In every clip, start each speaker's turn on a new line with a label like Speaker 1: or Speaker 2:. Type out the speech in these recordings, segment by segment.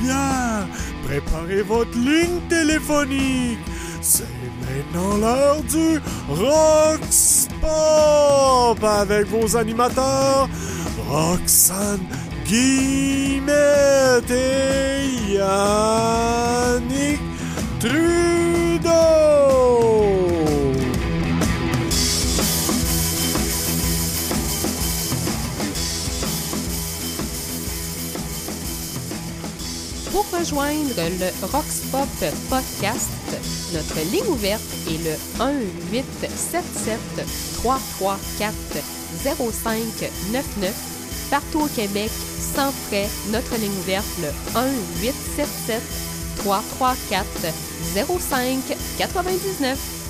Speaker 1: bière, préparez votre ligne téléphonique. C'est maintenant l'heure du Rox Pop avec vos animateurs Roxane Guillemette et Yannick.
Speaker 2: Rejoindre le Roxpop Podcast, notre ligne ouverte est le 1-877-334-0599. Partout au Québec, sans frais, notre ligne ouverte, le 1-877-334-0599.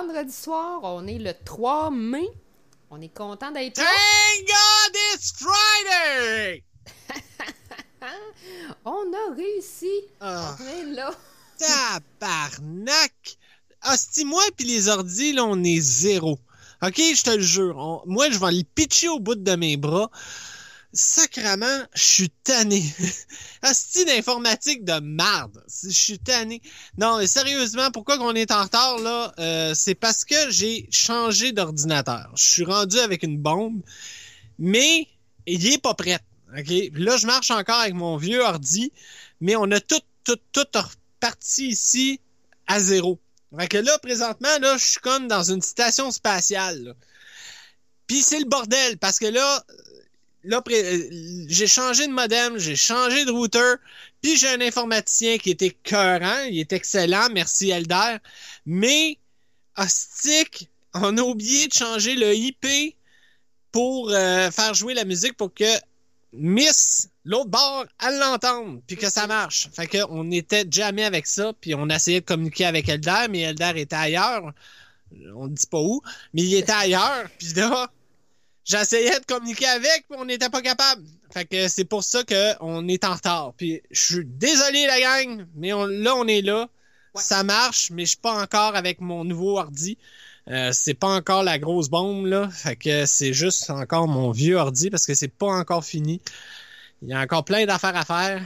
Speaker 2: Vendredi soir, on est le 3 mai. On est content d'être là.
Speaker 3: Thank God it's Friday!
Speaker 2: On a réussi.
Speaker 3: Ah.
Speaker 2: On est là.
Speaker 3: Tabarnak! Hostie, moi puis les ordis, là, on est zéro. OK, je te le jure. On- moi, je vais les pitcher au bout de mes bras. Sacrement, je suis tanné. Hostie d'informatique de marde. Je suis tanné. Non, mais sérieusement, pourquoi qu'on est en retard, là? Euh, c'est parce que j'ai changé d'ordinateur. Je suis rendu avec une bombe, mais il est pas prêt. OK? Là, je marche encore avec mon vieux ordi, mais on a tout, tout, tout reparti ici à zéro. Fait que là, présentement, là, je suis comme dans une station spatiale. là. Puis c'est le bordel, parce que là, là, euh, j'ai changé de modem, j'ai changé de routeur, puis j'ai un informaticien qui était cœurant, il est excellent, merci Elder, mais, hostique, on a oublié de changer le IP pour euh, faire jouer la musique pour que Miss, l'autre bord, elle l'entende, puis que ça marche. Fait que on était jamais avec ça, puis on essayait de communiquer avec Elder, mais Elder était ailleurs. On ne dit pas où, mais il était ailleurs, puis là, j'essayais de communiquer avec, puis on n'était pas capable. Fait que c'est pour ça que on est en retard. Puis je suis désolé la gang, mais on- là on est là. Ça marche, mais je suis pas encore avec mon nouveau ordi. Euh, c'est pas encore la grosse bombe là, fait que c'est juste encore mon vieux ordi parce que c'est pas encore fini. Il y a encore plein d'affaires à faire.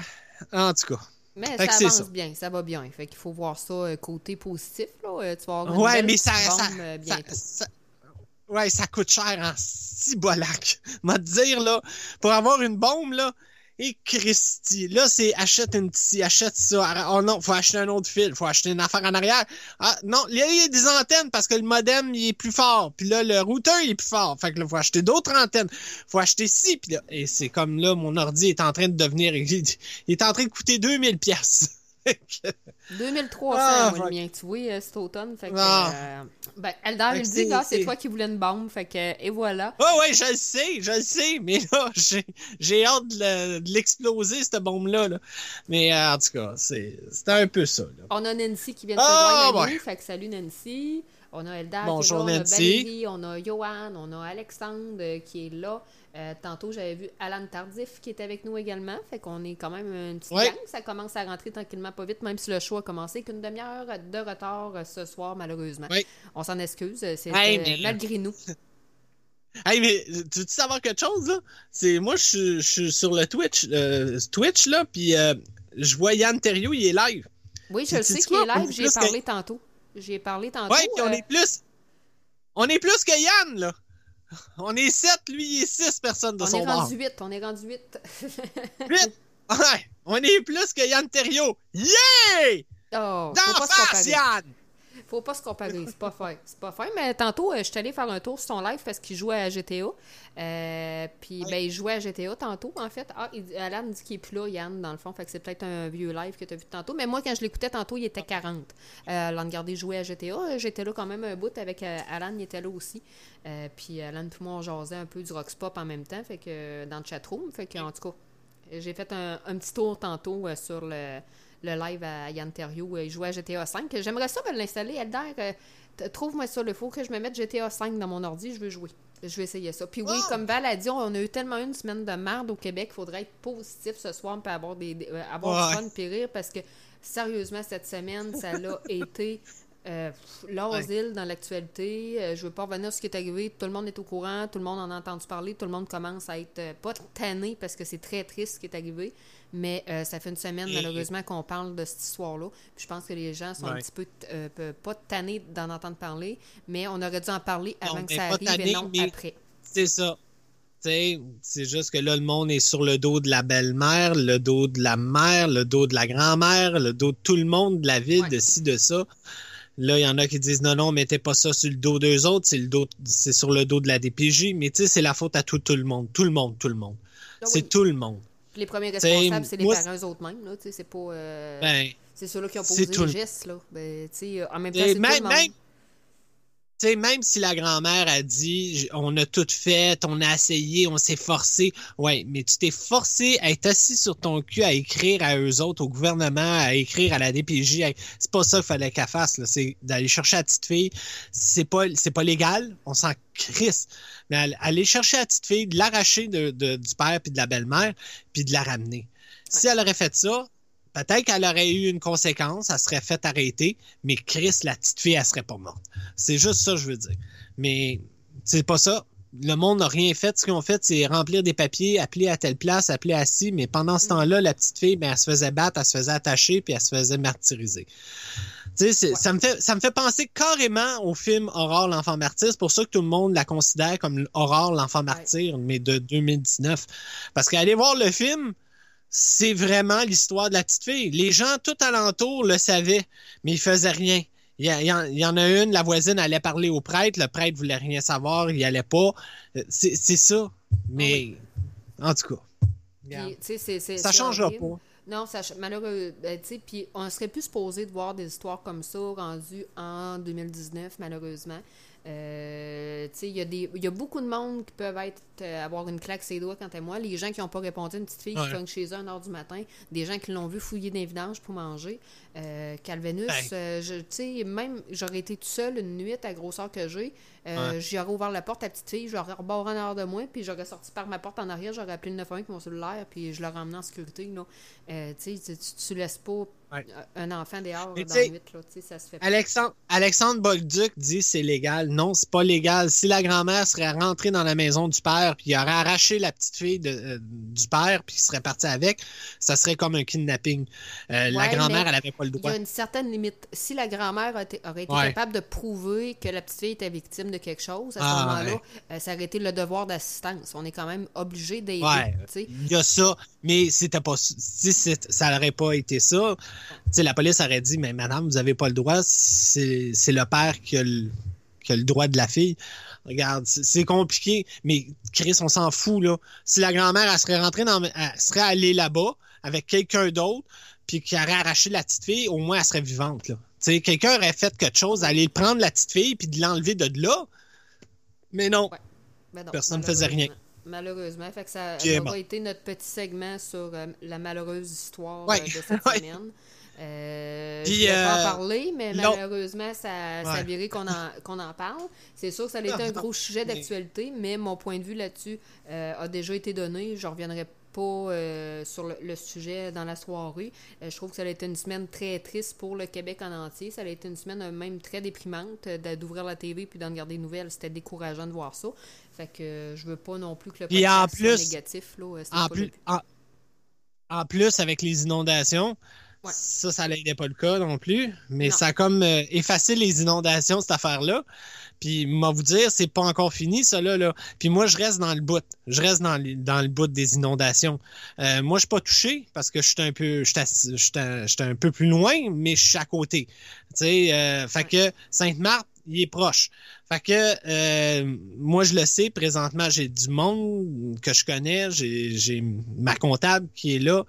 Speaker 3: En tout cas.
Speaker 2: Mais
Speaker 3: Fait
Speaker 2: ça avance
Speaker 3: ça.
Speaker 2: bien, ça va bien. Fait qu'il faut voir ça euh, côté positif. Là. Euh, Tu vas avoir une
Speaker 3: Ouais,
Speaker 2: belle
Speaker 3: mais ça,
Speaker 2: bombe,
Speaker 3: ça-
Speaker 2: bientôt.
Speaker 3: ça- ouais, ça coûte cher en cibolac. M'a dire là, pour avoir une bombe là, et Christy, là c'est achète une petite, achète ça. Oh non, faut acheter un autre fil, faut acheter une affaire en arrière. Ah non, il y a- des antennes parce que le modem il est plus fort, puis là le routeur il est plus fort. Fait que là faut acheter d'autres antennes, faut acheter ci, puis là et c'est comme là mon ordi est en train de devenir, il est en train de coûter 2000 pièces.
Speaker 2: 2300,
Speaker 3: Ah,
Speaker 2: moi,
Speaker 3: fuck.
Speaker 2: le mien, tu vois, euh, cet automne. Fait que,
Speaker 3: Ah.
Speaker 2: euh, ben, Eldar, il dit,
Speaker 3: c'est-
Speaker 2: gars, c'est toi qui voulais une bombe. Fait que, et voilà.
Speaker 3: Oh ouais, je le sais, je le sais, mais là, j'ai, j'ai hâte de, le- de l'exploser, cette bombe-là. Là. Mais euh, en tout cas, c'est, c'était un peu ça. Là.
Speaker 2: On a Nancy qui vient de se
Speaker 3: Ah,
Speaker 2: joindre à nous. Fait que salut Nancy. On a Eldar
Speaker 3: Bonjour,
Speaker 2: qui est là,
Speaker 3: Nancy.
Speaker 2: on a Valérie, on a Johan, on a Alexandre euh, qui est là. Euh, tantôt, j'avais vu Alan Tardif qui est avec nous également. Fait qu'on est quand même une petite
Speaker 3: Ouais.
Speaker 2: gang. Ça commence à rentrer tranquillement pas vite, même si le show a commencé qu'une demi-heure de retard euh, ce soir, malheureusement.
Speaker 3: Ouais.
Speaker 2: On s'en excuse. euh, C'est
Speaker 3: Hey, mais-
Speaker 2: malgré nous.
Speaker 3: Hey, mais tu veux savoir quelque chose, là? C'est, moi, je suis, sur le Twitch, euh, Twitch, là, puis euh, je vois Yann Terriot, il est live.
Speaker 2: Oui, je le sais qu'il est live. J'y ai
Speaker 3: que-
Speaker 2: parlé tantôt. J'y ai parlé tantôt.
Speaker 3: Ouais, puis on est plus... On est plus que Yann, là. On est sept, lui, il est six personnes de
Speaker 2: on
Speaker 3: son
Speaker 2: est rendu 8. On est rendu 8.
Speaker 3: Huit! Ouais, on est plus que Yann Terriot. Yeah!
Speaker 2: oh,
Speaker 3: D'en face. Yann!
Speaker 2: Faut pas se comparer, c'est pas fait. C'est pas fait, mais tantôt, euh, je suis allée faire un tour sur son live parce qu'il jouait à GTA. Euh, puis, ben, il jouait à GTA tantôt, en fait. Ah, il Alan dit qu'il est plus là, Yann, dans le fond. Fait que c'est peut-être un vieux live que tu as vu tantôt. Mais moi, quand je l'écoutais tantôt, il était 40. Euh, Alan Gardé jouait à GTA. Euh, J'étais là quand même un bout avec Alan, il était là aussi. Puis Alan, tout le monde jasait un peu du rock pop en même temps, fait que dans le chatroom. Fait que, en tout cas, J'ai fait un, un petit tour tantôt sur le, le live à Yann Terriot. Il jouait à GTA 5. J'aimerais ça me l'installer. Elder, euh, trouve-moi ça. Il faut que je me mette GTA 5 dans mon ordi. Je veux jouer. Je vais essayer ça. Puis oui,
Speaker 3: Oh!
Speaker 2: comme Val a dit, on a eu tellement une semaine de merde au Québec. Il faudrait être positif ce soir pour avoir, des, des- euh, avoir
Speaker 3: Ouais.
Speaker 2: du fun puis rire parce que sérieusement, cette semaine, ça l'a été euh, l'asile dans l'actualité. Euh, je veux pas revenir sur ce qui est arrivé. Tout le monde est au courant, tout le monde en a entendu parler, tout le monde commence à être euh, pas tanné parce que c'est très triste ce qui est arrivé. Mais euh, ça fait une semaine, malheureusement, qu'on parle de cette histoire-là. Je pense que les gens sont un petit peu, euh, pas tannés d'en entendre parler, mais on aurait dû en parler
Speaker 3: Non,
Speaker 2: avant que ça arrive
Speaker 3: tannés,
Speaker 2: et non après.
Speaker 3: C'est ça. C'est juste que là, le monde est sur le dos de la belle-mère, le dos de la mère, le dos de la grand-mère, le dos de tout le monde de la ville,
Speaker 2: Ouais.
Speaker 3: de ci, de ça. Là, il y en a qui disent non, non, mettez pas ça sur le dos d'eux autres, c'est le dos, c'est sur le dos de la DPJ. Mais tu sais, c'est la faute à tout, tout le monde. Tout le monde, tout le monde.
Speaker 2: Ah
Speaker 3: C'est
Speaker 2: oui.
Speaker 3: tout le monde.
Speaker 2: Les premiers responsables, c'est les
Speaker 3: moi,
Speaker 2: parents eux-mêmes. là, tu sais, C'est pas. euh,
Speaker 3: Ben,
Speaker 2: c'est ceux-là qui ont posé
Speaker 3: tout
Speaker 2: les
Speaker 3: le-
Speaker 2: gestes. Là. Ben, tu sais, en même temps, c'est tout
Speaker 3: même,
Speaker 2: le monde.
Speaker 3: même, sais, même si la grand-mère a dit on a tout fait, on a essayé, on s'est forcé, ouais, mais tu t'es forcé à être assis sur ton cul à écrire à eux autres, au gouvernement, à écrire à la DPJ. à- C'est pas ça qu'il fallait qu'elle fasse, là. C'est d'aller chercher la petite fille. C'est pas, c'est pas légal, on s'en crisse. Mais aller- aller chercher la petite fille, de l'arracher de, de- du père puis de la belle-mère, puis de la ramener. Si elle aurait fait ça, peut-être qu'elle aurait eu une conséquence, elle serait faite arrêter, mais Chris, la petite fille, elle serait pas morte. C'est juste ça, je veux dire. Mais c'est pas ça. Le monde n'a rien fait. Ce qu'ils ont fait, c'est remplir des papiers, appeler à telle place, appeler à ci, mais pendant ce temps-là, la petite fille, ben, elle se faisait battre, elle se faisait attacher, puis elle se faisait martyriser. Tu sais, c'est- ça, me fait, ça me fait penser carrément au film Aurore l'enfant martyr. C'est pour ça que tout le monde la considère comme Aurore l'enfant martyr, mais de 2019. Parce qu'aller voir le film, c'est vraiment l'histoire de la petite fille. Les gens tout alentour le savaient, mais ils faisaient rien. Il y, y en- y a une, la voisine allait parler au prêtre, le prêtre voulait rien savoir, il allait pas. Euh, C'est c'est ça. Mais, en tout cas,
Speaker 2: Puis,
Speaker 3: ça
Speaker 2: c'est
Speaker 3: changera
Speaker 2: horrible.
Speaker 3: pas.
Speaker 2: Non, ça, sais, puis on serait plus supposé de voir des histoires comme ça rendues en 2019, malheureusement. Euh, il y, y a beaucoup de monde qui peuvent être, euh, avoir une claque ses doigts, quant à moi. Les gens qui n'ont pas répondu une petite fille
Speaker 3: Ouais.
Speaker 2: qui cogne chez eux à 1h du matin, des gens qui l'ont vu fouiller des vidanges pour manger. Euh, Calvenus,
Speaker 3: Ben.
Speaker 2: euh, je- même j'aurais été tout seul une nuit à la grosseur que j'ai, euh,
Speaker 3: Ouais.
Speaker 2: j'aurais ouvert la porte à la petite fille, j'aurais rebarré en arrière de moi, puis j'aurais sorti par ma porte en arrière, j'aurais appelé le 911 avec mon cellulaire, puis je l'aurais emmené en sécurité. Là. Tu tu laisses pas
Speaker 3: Ouais.
Speaker 2: un enfant dehors dans là, tu sais, ça se fait pas.
Speaker 3: Alexandre, Alexandre Bolduc dit c'est légal. Non, c'est pas légal. Si la grand-mère serait rentrée dans la maison du père, puis il aurait arraché la petite fille de- euh, du père, puis il serait parti avec, ça serait comme un kidnapping. Euh, la grand-mère, elle avait pas le
Speaker 2: Il y
Speaker 3: droit.
Speaker 2: a une certaine limite. Si la grand-mère aurait été
Speaker 3: Ouais.
Speaker 2: capable de prouver que la petite fille était victime de quelque chose, à ce
Speaker 3: Ah,
Speaker 2: moment-là, euh, ça aurait été le devoir d'assistance. On est quand même obligé d'aider.
Speaker 3: Il y a ça, mais c'était pas si ça n'aurait pas été ça. La police aurait dit mais madame, vous avez pas le droit, c'est le père qui a le, qui a le droit de la fille. Regarde, c'est compliqué, mais Chris, on s'en fout là. Si la grand-mère elle serait rentrée dans elle serait allée là-bas avec quelqu'un d'autre puis qui aurait arraché la petite fille, au moins elle serait vivante là. Quelqu'un aurait fait quelque chose, aller prendre la petite fille puis de l'enlever de là. Mais non.
Speaker 2: Ouais. Ben non,
Speaker 3: Personne ne faisait rien.
Speaker 2: Malheureusement. Fait que ça, ça aura été notre petit segment sur euh, la malheureuse histoire
Speaker 3: Ouais.
Speaker 2: euh, de cette
Speaker 3: Ouais.
Speaker 2: semaine. Euh,
Speaker 3: Puis,
Speaker 2: je pas en
Speaker 3: euh,
Speaker 2: parler, mais malheureusement, ça, ça a viré qu'on en, qu'on en parle. C'est sûr que ça a été un gros sujet d'actualité, mais mon point de vue là-dessus a déjà été donné. Je reviendrai pas euh, sur le, le sujet dans la soirée. Euh, je trouve que ça a été une semaine très triste pour le Québec en entier. Ça a été une semaine euh, même très déprimante d'ouvrir la TV puis d'en regarder des nouvelles. C'était décourageant de voir ça. Fait que je veux pas non plus que le podcast soit négatif. Là.
Speaker 3: En
Speaker 2: pas
Speaker 3: plus, en plus, avec les inondations,
Speaker 2: Ouais.
Speaker 3: ça, ça n'aidait pas le cas non plus. Mais
Speaker 2: Non.
Speaker 3: ça a comme euh, effacé les inondations, cette affaire-là. Puis, moi, vous dire, c'est pas encore fini, ça, là, là. Puis moi, je reste dans le bout. Je reste dans, le- dans le bout des inondations. Euh, moi, je suis pas touché parce que je suis un peu, je suis un, je suis un peu plus loin, mais je suis à côté. Tu sais, euh, fait que Sainte-Marthe, il est proche. Fait que euh, moi, je le sais, présentement, j'ai du monde que je connais. J'ai ma comptable qui est là,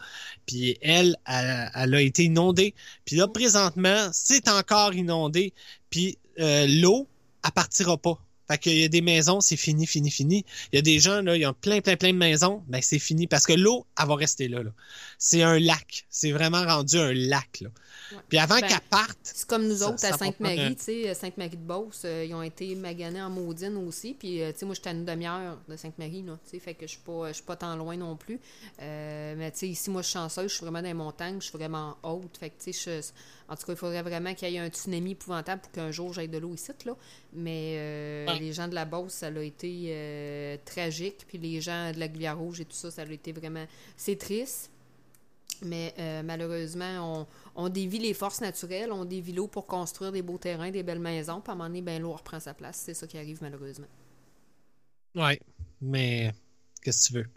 Speaker 3: puis elle, elle, a été inondée. Puis là, présentement, c'est encore inondé. Puis euh, l'eau, elle partira pas. Fait qu'il y a des maisons, c'est fini, fini, fini. Il y a des gens, là, ils ont plein, plein, plein de maisons, ben c'est fini. Parce que l'eau, elle va rester là. là. C'est un lac. C'est vraiment rendu un lac.
Speaker 2: Ouais.
Speaker 3: Puis avant
Speaker 2: Ben,
Speaker 3: qu'elle parte,
Speaker 2: C'est comme nous autres
Speaker 3: ça
Speaker 2: à Sainte-Marie, tu sais, Sainte-Marie de Beauce, euh, ils ont été maganés en maudine aussi. Puis, euh, tu sais, moi, j'étais à une demi-heure de Sainte-Marie, là, tu sais, fait que je suis pas, je suis pas tant loin non plus. Euh, mais, tu sais, ici, moi, je suis chanceuse, je suis vraiment dans les montagnes, je suis vraiment haute. Fait que, tu sais, en tout cas, il faudrait vraiment qu'il y ait un tsunami épouvantable pour qu'un jour j'aille de l'eau ici, là. Mais euh,
Speaker 3: Ouais.
Speaker 2: les gens de la Beauce, ça a été euh, tragique. Puis les gens de la Glière-Rouge et tout ça, ça a été vraiment... C'est triste. Mais euh, malheureusement, on, dévie les forces naturelles, on dévie l'eau pour construire des beaux terrains, des belles maisons, puis à un moment donné, ben, l'eau reprend sa place. C'est ça qui arrive malheureusement.
Speaker 3: ouais, mais qu'est-ce que tu veux?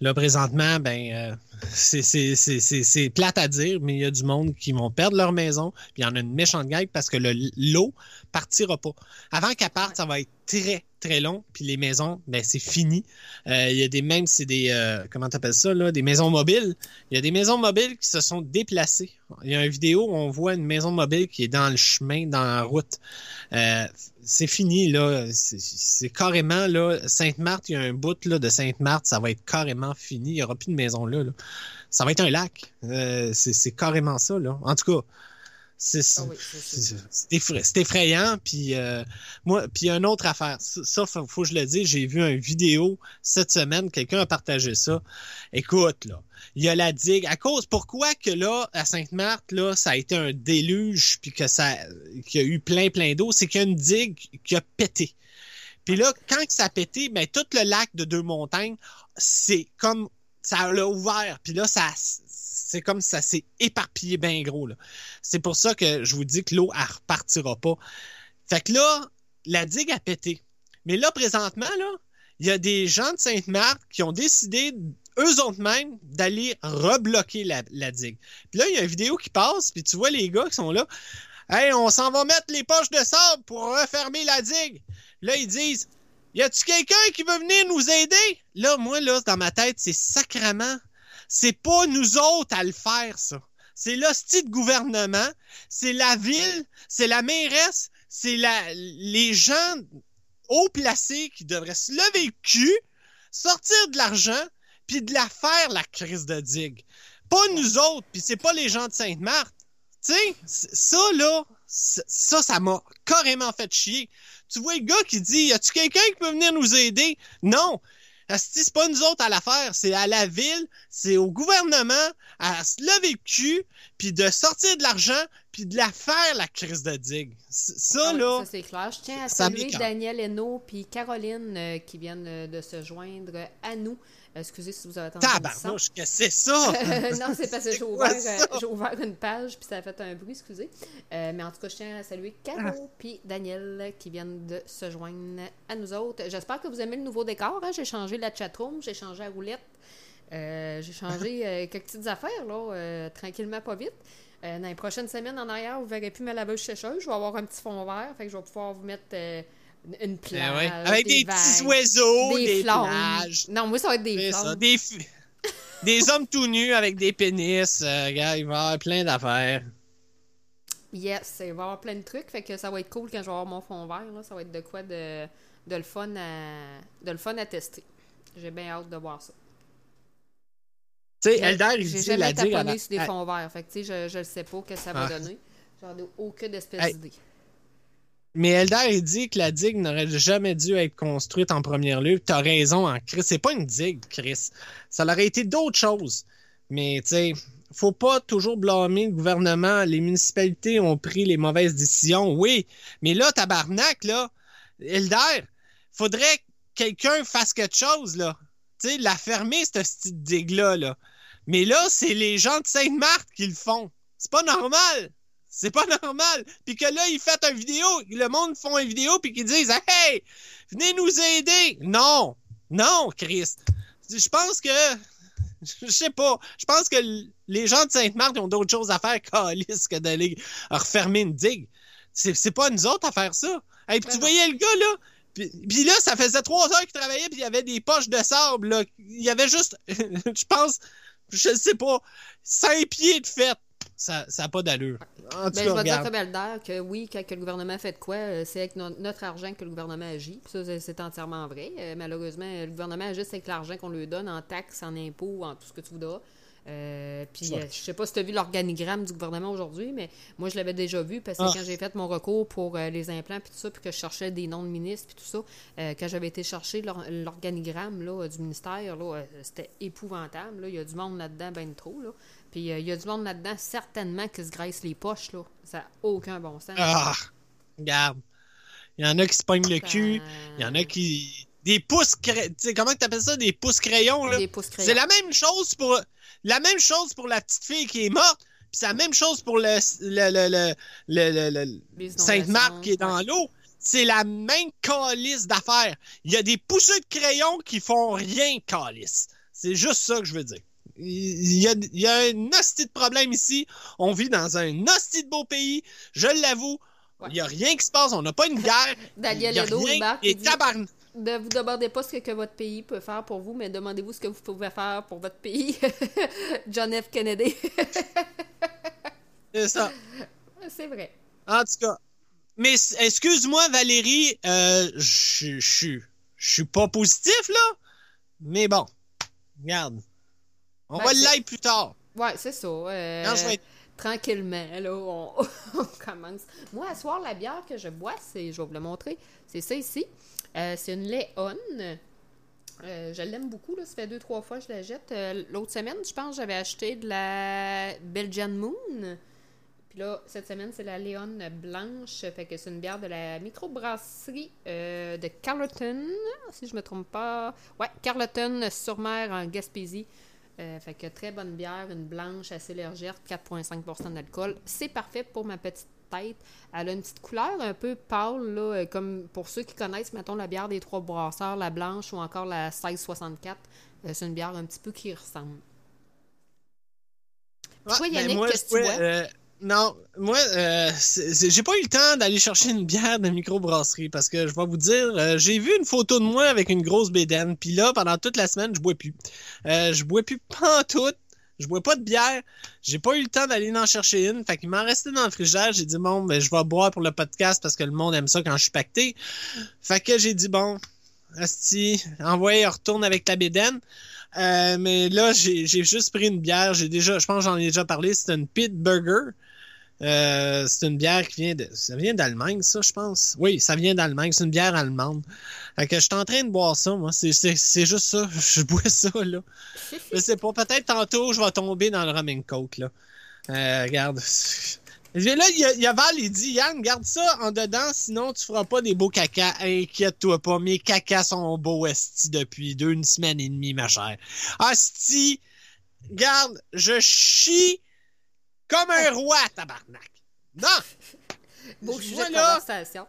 Speaker 3: Là, présentement, ben, euh, c'est- plate à dire, mais il y a du monde qui vont perdre leur maison, puis il y en a une méchante gueule parce que le- l'eau partira pas. Avant qu'elle parte, ça va être très, très long, puis les maisons, ben, c'est fini. Euh, Il y a des, même, c'est des, euh, comment t'appelles ça, là, des maisons mobiles. Il y a des maisons mobiles qui se sont déplacées. Il y a une vidéo où on voit une maison mobile qui est dans le chemin, dans la route. Euh, c'est fini, là. C'est- C'est carrément, là, Sainte-Marthe, il y a un bout, là, de Sainte-Marthe, ça va être carrément fini. Il n'y aura plus de maison là, là. Ça va être un lac. Euh, c'est carrément ça, là. En tout cas, c'est
Speaker 2: Ah oui, c'est
Speaker 3: effrayant. Puis euh, moi, puis une autre affaire. Ça, ça, faut, faut que je le dise. J'ai vu une vidéo cette semaine. Quelqu'un a partagé ça. Écoute, là, il y a la digue. À cause, pourquoi que là, à Sainte-Marthe, là, ça a été un déluge, puis que ça, qu'il y a eu plein, plein d'eau, c'est qu'il y a une digue qui a pété. Puis là, quand ça a pété, ben tout le lac de deux montagnes, c'est comme ça l'a ouvert. Puis là, ça, c'est comme ça s'est éparpillé bien gros. C'est pour ça que je vous dis que l'eau, elle repartira pas. Fait que là, la digue a pété. Mais là, présentement, là, il y a des gens de Sainte-Marthe qui ont décidé, eux autres mêmes, d'aller rebloquer la, la digue. Puis là, il y a une vidéo qui passe, puis tu vois les gars qui sont là. Hey, on s'en va mettre les poches de sable pour refermer la digue. Là, ils disent Y a-tu quelqu'un qui veut venir nous aider? Là, moi, là, dans ma tête, c'est sacrement. C'est pas nous autres à le faire, ça. C'est l'hostie de gouvernement, c'est la ville, c'est la mairesse, c'est la, les gens haut placés qui devraient se lever le cul, sortir de l'argent, puis de la faire, la crise de digue. Pas nous autres, puis c'est pas les gens de Sainte-Marthe. Tu sais, ça, là, ça, ça m'a carrément fait chier. Tu vois le gars qui dit, y a-tu quelqu'un qui peut venir nous aider? Non! C'est pas nous autres à la faire, c'est à la ville, c'est au gouvernement à se lever le cul, puis de sortir de l'argent, puis de la faire, la crise de digue. Ça,
Speaker 2: Ah oui,
Speaker 3: là,
Speaker 2: ça c'est clair. Je tiens à saluer. Daniel Hainaut puis Caroline euh, qui viennent euh, de se joindre à nous. Euh, excusez si vous avez entendu
Speaker 3: tabarnouche, que c'est ça?
Speaker 2: Non, c'est parce que j'ai ouvert, euh, ouvert une page puis ça a fait un bruit, excusez. Euh, mais en tout cas, je tiens à saluer Caro puis Daniel qui viennent de se joindre à nous autres. J'espère que vous aimez le nouveau décor. hein. J'ai changé la chatroom, j'ai changé la roulette, euh, j'ai changé quelques petites affaires, là, tranquillement, pas vite. Dans les prochaines semaines en arrière, vous verrez plus ma laveuse sécheuse. Je vais avoir un petit fond vert, fait que je vais pouvoir vous mettre une
Speaker 3: Ben
Speaker 2: plage.
Speaker 3: ouais. Avec des, petits oiseaux, des,
Speaker 2: flammes.
Speaker 3: plages.
Speaker 2: Non, moi, ça va être des
Speaker 3: ça, des, des hommes tout nus avec des pénis. euh, gars, il va y avoir plein d'affaires.
Speaker 2: Yes, il va y avoir plein de trucs, fait que ça va être cool quand je vais avoir mon fond vert. Là. Ça va être de quoi de, de, le, fun à, de le fun à tester. J'ai bien hâte de voir ça.
Speaker 3: Tu sais, Eldar, il
Speaker 2: J'ai
Speaker 3: dit
Speaker 2: jamais
Speaker 3: la digue.
Speaker 2: taponné
Speaker 3: elle-
Speaker 2: sur des fonds verts, fait que tu sais, je, je le sais pas que ça va
Speaker 3: Ah.
Speaker 2: donner. J'en ai aucune espèce
Speaker 3: Hey.
Speaker 2: d'idée.
Speaker 3: Mais Eldar, il dit que la digue n'aurait jamais dû être construite en première lieu. T'as raison, en Chris. C'est pas une digue, Chris. Ça aurait été d'autres choses. Mais, tu sais, faut pas toujours blâmer le gouvernement. Les municipalités ont pris les mauvaises décisions, oui. Mais là, tabarnak, là, Eldar, faudrait que quelqu'un fasse quelque chose, là. Tu sais, la fermer, cette petite digue-là, là. Mais là, c'est les gens de Sainte-Marthe qui le font. C'est pas normal. C'est pas normal. Puis que là, ils font une vidéo, le monde font une vidéo, puis qu'ils disent Hey, venez nous aider. Non, non, Chris. Je pense que. Je sais pas. Je pense que les gens de Sainte-Marthe ont d'autres choses à faire calice, que d'aller refermer une digue. C'est c'est pas nous autres à faire ça. Hey, puis
Speaker 2: Ben
Speaker 3: tu
Speaker 2: non.
Speaker 3: voyais le gars, là. Puis, puis là, ça faisait trois heures qu'il travaillait, puis il y avait des poches de sable, là. Il y avait juste, je pense, je sais pas, cinq pieds de fête. Ça n'a pas d'allure. En
Speaker 2: Ben, je vais dire comme Elder que oui, quand que le gouvernement fait de quoi, euh, c'est avec no- notre argent que le gouvernement agit. Puis ça, c'est- entièrement vrai. Euh, malheureusement, le gouvernement agit avec l'argent qu'on lui donne en taxes, en impôts, en tout ce que tu voudras. Euh, puis euh, je sais pas si tu as vu l'organigramme du gouvernement aujourd'hui, mais moi je l'avais déjà vu parce que
Speaker 3: Ah.
Speaker 2: quand j'ai fait mon recours pour euh, les implants puis tout ça, puis que je cherchais des noms de ministres puis tout ça, euh, quand j'avais été chercher l'or- l'organigramme là, du ministère, là, euh, c'était épouvantable. là. Il y a du monde là-dedans, ben trop. Là. Puis euh, il y a du monde là-dedans, certainement, qui se graisse les poches. Là. Ça n'a aucun bon sens.
Speaker 3: Ah, regarde. Il y en a qui se pognent le cul. Il y en a qui. Des pouces sais, comment tu appelles ça? Des pouces crayons, là?
Speaker 2: Des pouces crayons.
Speaker 3: C'est la même chose pour. La même chose pour la petite fille qui est morte. Puis c'est la même chose pour le, le, le, le, le- Sainte-Marthe qui est dans
Speaker 2: ouais.
Speaker 3: l'eau. C'est la même calice d'affaires. Il y a des pousseux de crayons qui font rien, calice. C'est juste ça que je veux dire. Il y a, il y a un hostie de problème ici. On vit dans un hostie de beau pays. Je l'avoue.
Speaker 2: Ouais.
Speaker 3: Il n'y a rien qui se passe. On n'a pas une guerre.
Speaker 2: Daniel
Speaker 3: Il y a
Speaker 2: Edo,
Speaker 3: rien. Et tabarn-
Speaker 2: Ne vous demandez pas ce que, que votre pays peut faire pour vous, mais demandez-vous ce que vous pouvez faire pour votre pays. John F. Kennedy.
Speaker 3: C'est ça.
Speaker 2: C'est vrai.
Speaker 3: En tout cas. Mais excuse-moi, Valérie, euh, je suis pas positif, là. Mais bon, regarde. On
Speaker 2: Ben,
Speaker 3: va
Speaker 2: c'est-
Speaker 3: l'aider plus tard.
Speaker 2: Ouais, c'est ça. euh,
Speaker 3: Quand je vais
Speaker 2: Tranquillement, là, on, on commence. Moi, à soir, la bière que je bois, c'est, je vais vous le montrer, c'est ça ici. Euh, c'est une Léon. Euh, je l'aime beaucoup, là. ça fait deux, trois fois que je la jette. Euh, l'autre semaine, je pense, j'avais acheté de la Belgian Moon. Puis là, cette semaine, c'est la Léon blanche. Fait que c'est une bière de la microbrasserie euh, de Carleton, si je me trompe pas. Ouais, Carleton sur mer en Gaspésie. Euh, fait que très bonne bière, une blanche assez légère, 4,5% d'alcool. C'est parfait pour ma petite tête. Elle a une petite couleur un peu pâle, là, euh, comme pour ceux qui connaissent, mettons, la bière des trois brasseurs, la blanche ou encore la 1664. Euh, c'est une bière un petit peu qui ressemble.
Speaker 3: Ouais,
Speaker 2: Toi,
Speaker 3: ben,
Speaker 2: Yannick,
Speaker 3: moi,
Speaker 2: qu'est-ce que tu
Speaker 3: euh, non, moi, euh, j'ai pas eu le temps d'aller chercher une bière de microbrasserie parce que je vais vous dire, euh, j'ai vu une photo de moi avec une grosse bédaine, puis là, pendant toute la semaine, je bois plus. Euh, je bois plus pantoute, je bois pas de bière, j'ai pas eu le temps d'aller en chercher une, fait qu'il m'en restait dans le frigidaire, j'ai dit, bon, ben, je vais boire pour le podcast parce que le monde aime ça quand je suis pacté. Fait que j'ai dit, bon, Asti, envoyez, retourne avec la bédaine. Euh, mais là, j'ai juste pris une bière. J'ai déjà, je pense j'en ai déjà parlé. C'est une Pit Burger. Euh, c'est une bière qui vient de. Ça vient d'Allemagne, ça, je pense. Oui, ça vient d'Allemagne. C'est une bière allemande. Fait que je suis en train de boire ça, moi. C'est- C'est c'est juste ça. Je bois ça, là. Je sais pas. Peut-être tantôt, je vais tomber dans le rum and coke, là. Euh, regarde. Et Là, il y, a, il y a Val, il dit Yann, garde ça en dedans, sinon tu feras pas des beaux cacas. Inquiète-toi pas, mes cacas sont beaux, Esti, depuis deux une semaine et demie, ma chère. Esti, garde, je chie comme un roi, tabarnak. Non!
Speaker 2: Beau
Speaker 3: Je
Speaker 2: sujet de
Speaker 3: là,
Speaker 2: conversation.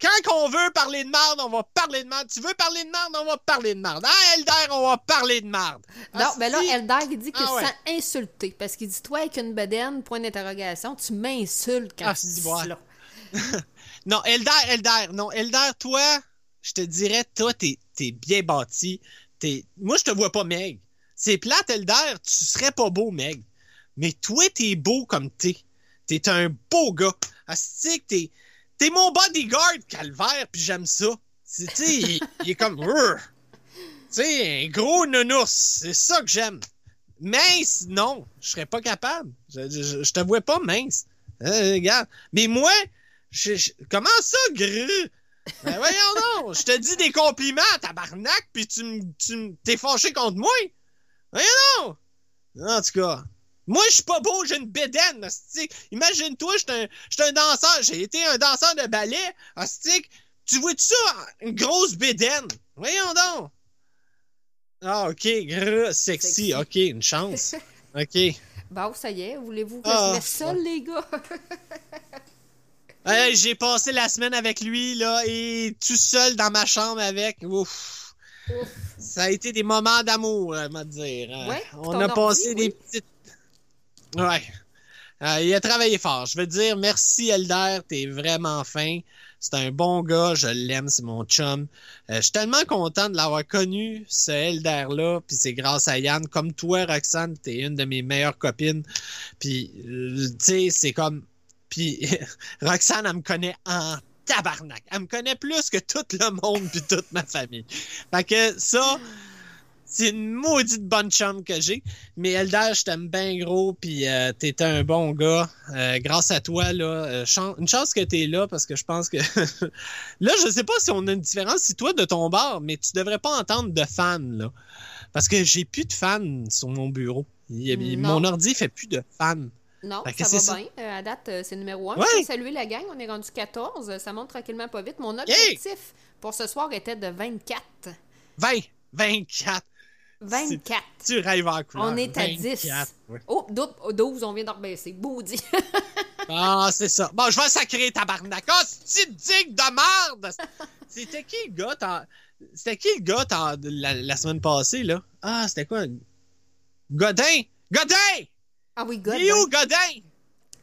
Speaker 3: quand on veut parler de marde, on va parler de marde. Tu veux parler de marde, on va parler de marde. Ah, Elder, on va parler de marde.
Speaker 2: Non, mais là,
Speaker 3: Asti,
Speaker 2: Eldar, il dit qu'il
Speaker 3: Ah
Speaker 2: se sent insulté. Parce qu'il dit, toi, avec une bedaine, point d'interrogation, tu m'insultes quand
Speaker 3: Ah,
Speaker 2: tu dis
Speaker 3: ouais.
Speaker 2: cela.
Speaker 3: Non, Elder, Elder, non, Elder, toi, je te dirais, toi, t'es, t'es bien bâti. Moi, je te vois pas, Meg. C'est plate, Elder, tu serais pas beau, Meg. Mais toi, t'es beau comme t'es. T'es un beau gars. Asti, t'es, t'es mon bodyguard, calvaire, puis j'aime ça. Tu sais, il, est comme, tu un gros nounours. C'est ça que j'aime. Mince, non, je serais pas capable. Je, te vois pas mince. Euh, regarde. Mais moi, je- comment ça, gru? Ben voyons donc, je te dis des compliments, tabarnak, puis tu tu t'es fâché contre moi? Voyons donc! En tout cas, moi, je suis pas beau, j'ai une bédaine, hostie. Imagine-toi, je suis un, j'suis un danseur, j'ai été un danseur de ballet, hostie. Tu vois-tu ça, une grosse bédaine? Voyons donc! Ah, ok, gru, sexy,
Speaker 2: Sexy.
Speaker 3: ok, une chance. Ok.
Speaker 2: Bon, ça y est, voulez-vous que
Speaker 3: Ah,
Speaker 2: je laisse seul, les gars?
Speaker 3: Hey, j'ai passé la semaine avec lui, là, et tout seul dans ma chambre avec. Ouf.
Speaker 2: Ouf.
Speaker 3: Ça a été des moments d'amour, à me dire.
Speaker 2: Ouais,
Speaker 3: On a passé des petites. Ouais. Euh, il a travaillé fort. Je veux dire, merci Elder, t'es vraiment fin. C'est un bon gars, je l'aime, c'est mon chum. Euh, je suis tellement content de l'avoir connu, ce Elder-là, puis c'est grâce à Yann. Comme toi, Roxane, t'es une de mes meilleures copines. Puis, euh, tu sais, c'est comme... Puis, Roxane, elle me connaît en tabarnak. Elle me connaît plus que tout le monde puis toute ma famille. Fait que ça... C'est une maudite bonne chum que j'ai. Mais Elder, je t'aime bien gros, puis euh, t'es un bon gars. Euh, grâce à toi, là, euh, chan- une chance que t'es là, parce que je pense que... là, je sais pas si on a une différence, si toi, de ton bar, mais tu devrais pas entendre de fans, là. Parce que j'ai plus de fans sur mon bureau. Il mon ordi fait plus de fans.
Speaker 2: Non, ça va
Speaker 3: ça.
Speaker 2: bien. Euh, à date, euh, c'est numéro 1.
Speaker 3: Ouais.
Speaker 2: Je saluer la gang. On est rendu 14. Ça monte tranquillement pas vite. Mon objectif pour ce soir était de 24.
Speaker 3: 20, 24.
Speaker 2: 24.
Speaker 3: Tu rêves en couleur.
Speaker 2: On est à
Speaker 3: 24,
Speaker 2: 10.
Speaker 3: ouais.
Speaker 2: Oh, dou- oh, 12, on vient d'en rebaisser. Maudit.
Speaker 3: Ah, c'est ça. Bon, je vais sacrer tabarnak. Ah, c'est digue de merde! C'était qui le gars? C'était qui le gars t'en- la, la semaine passée, là? Ah, c'était quoi? Godin! Godin!
Speaker 2: ah oui, God.
Speaker 3: Il est où, Godin?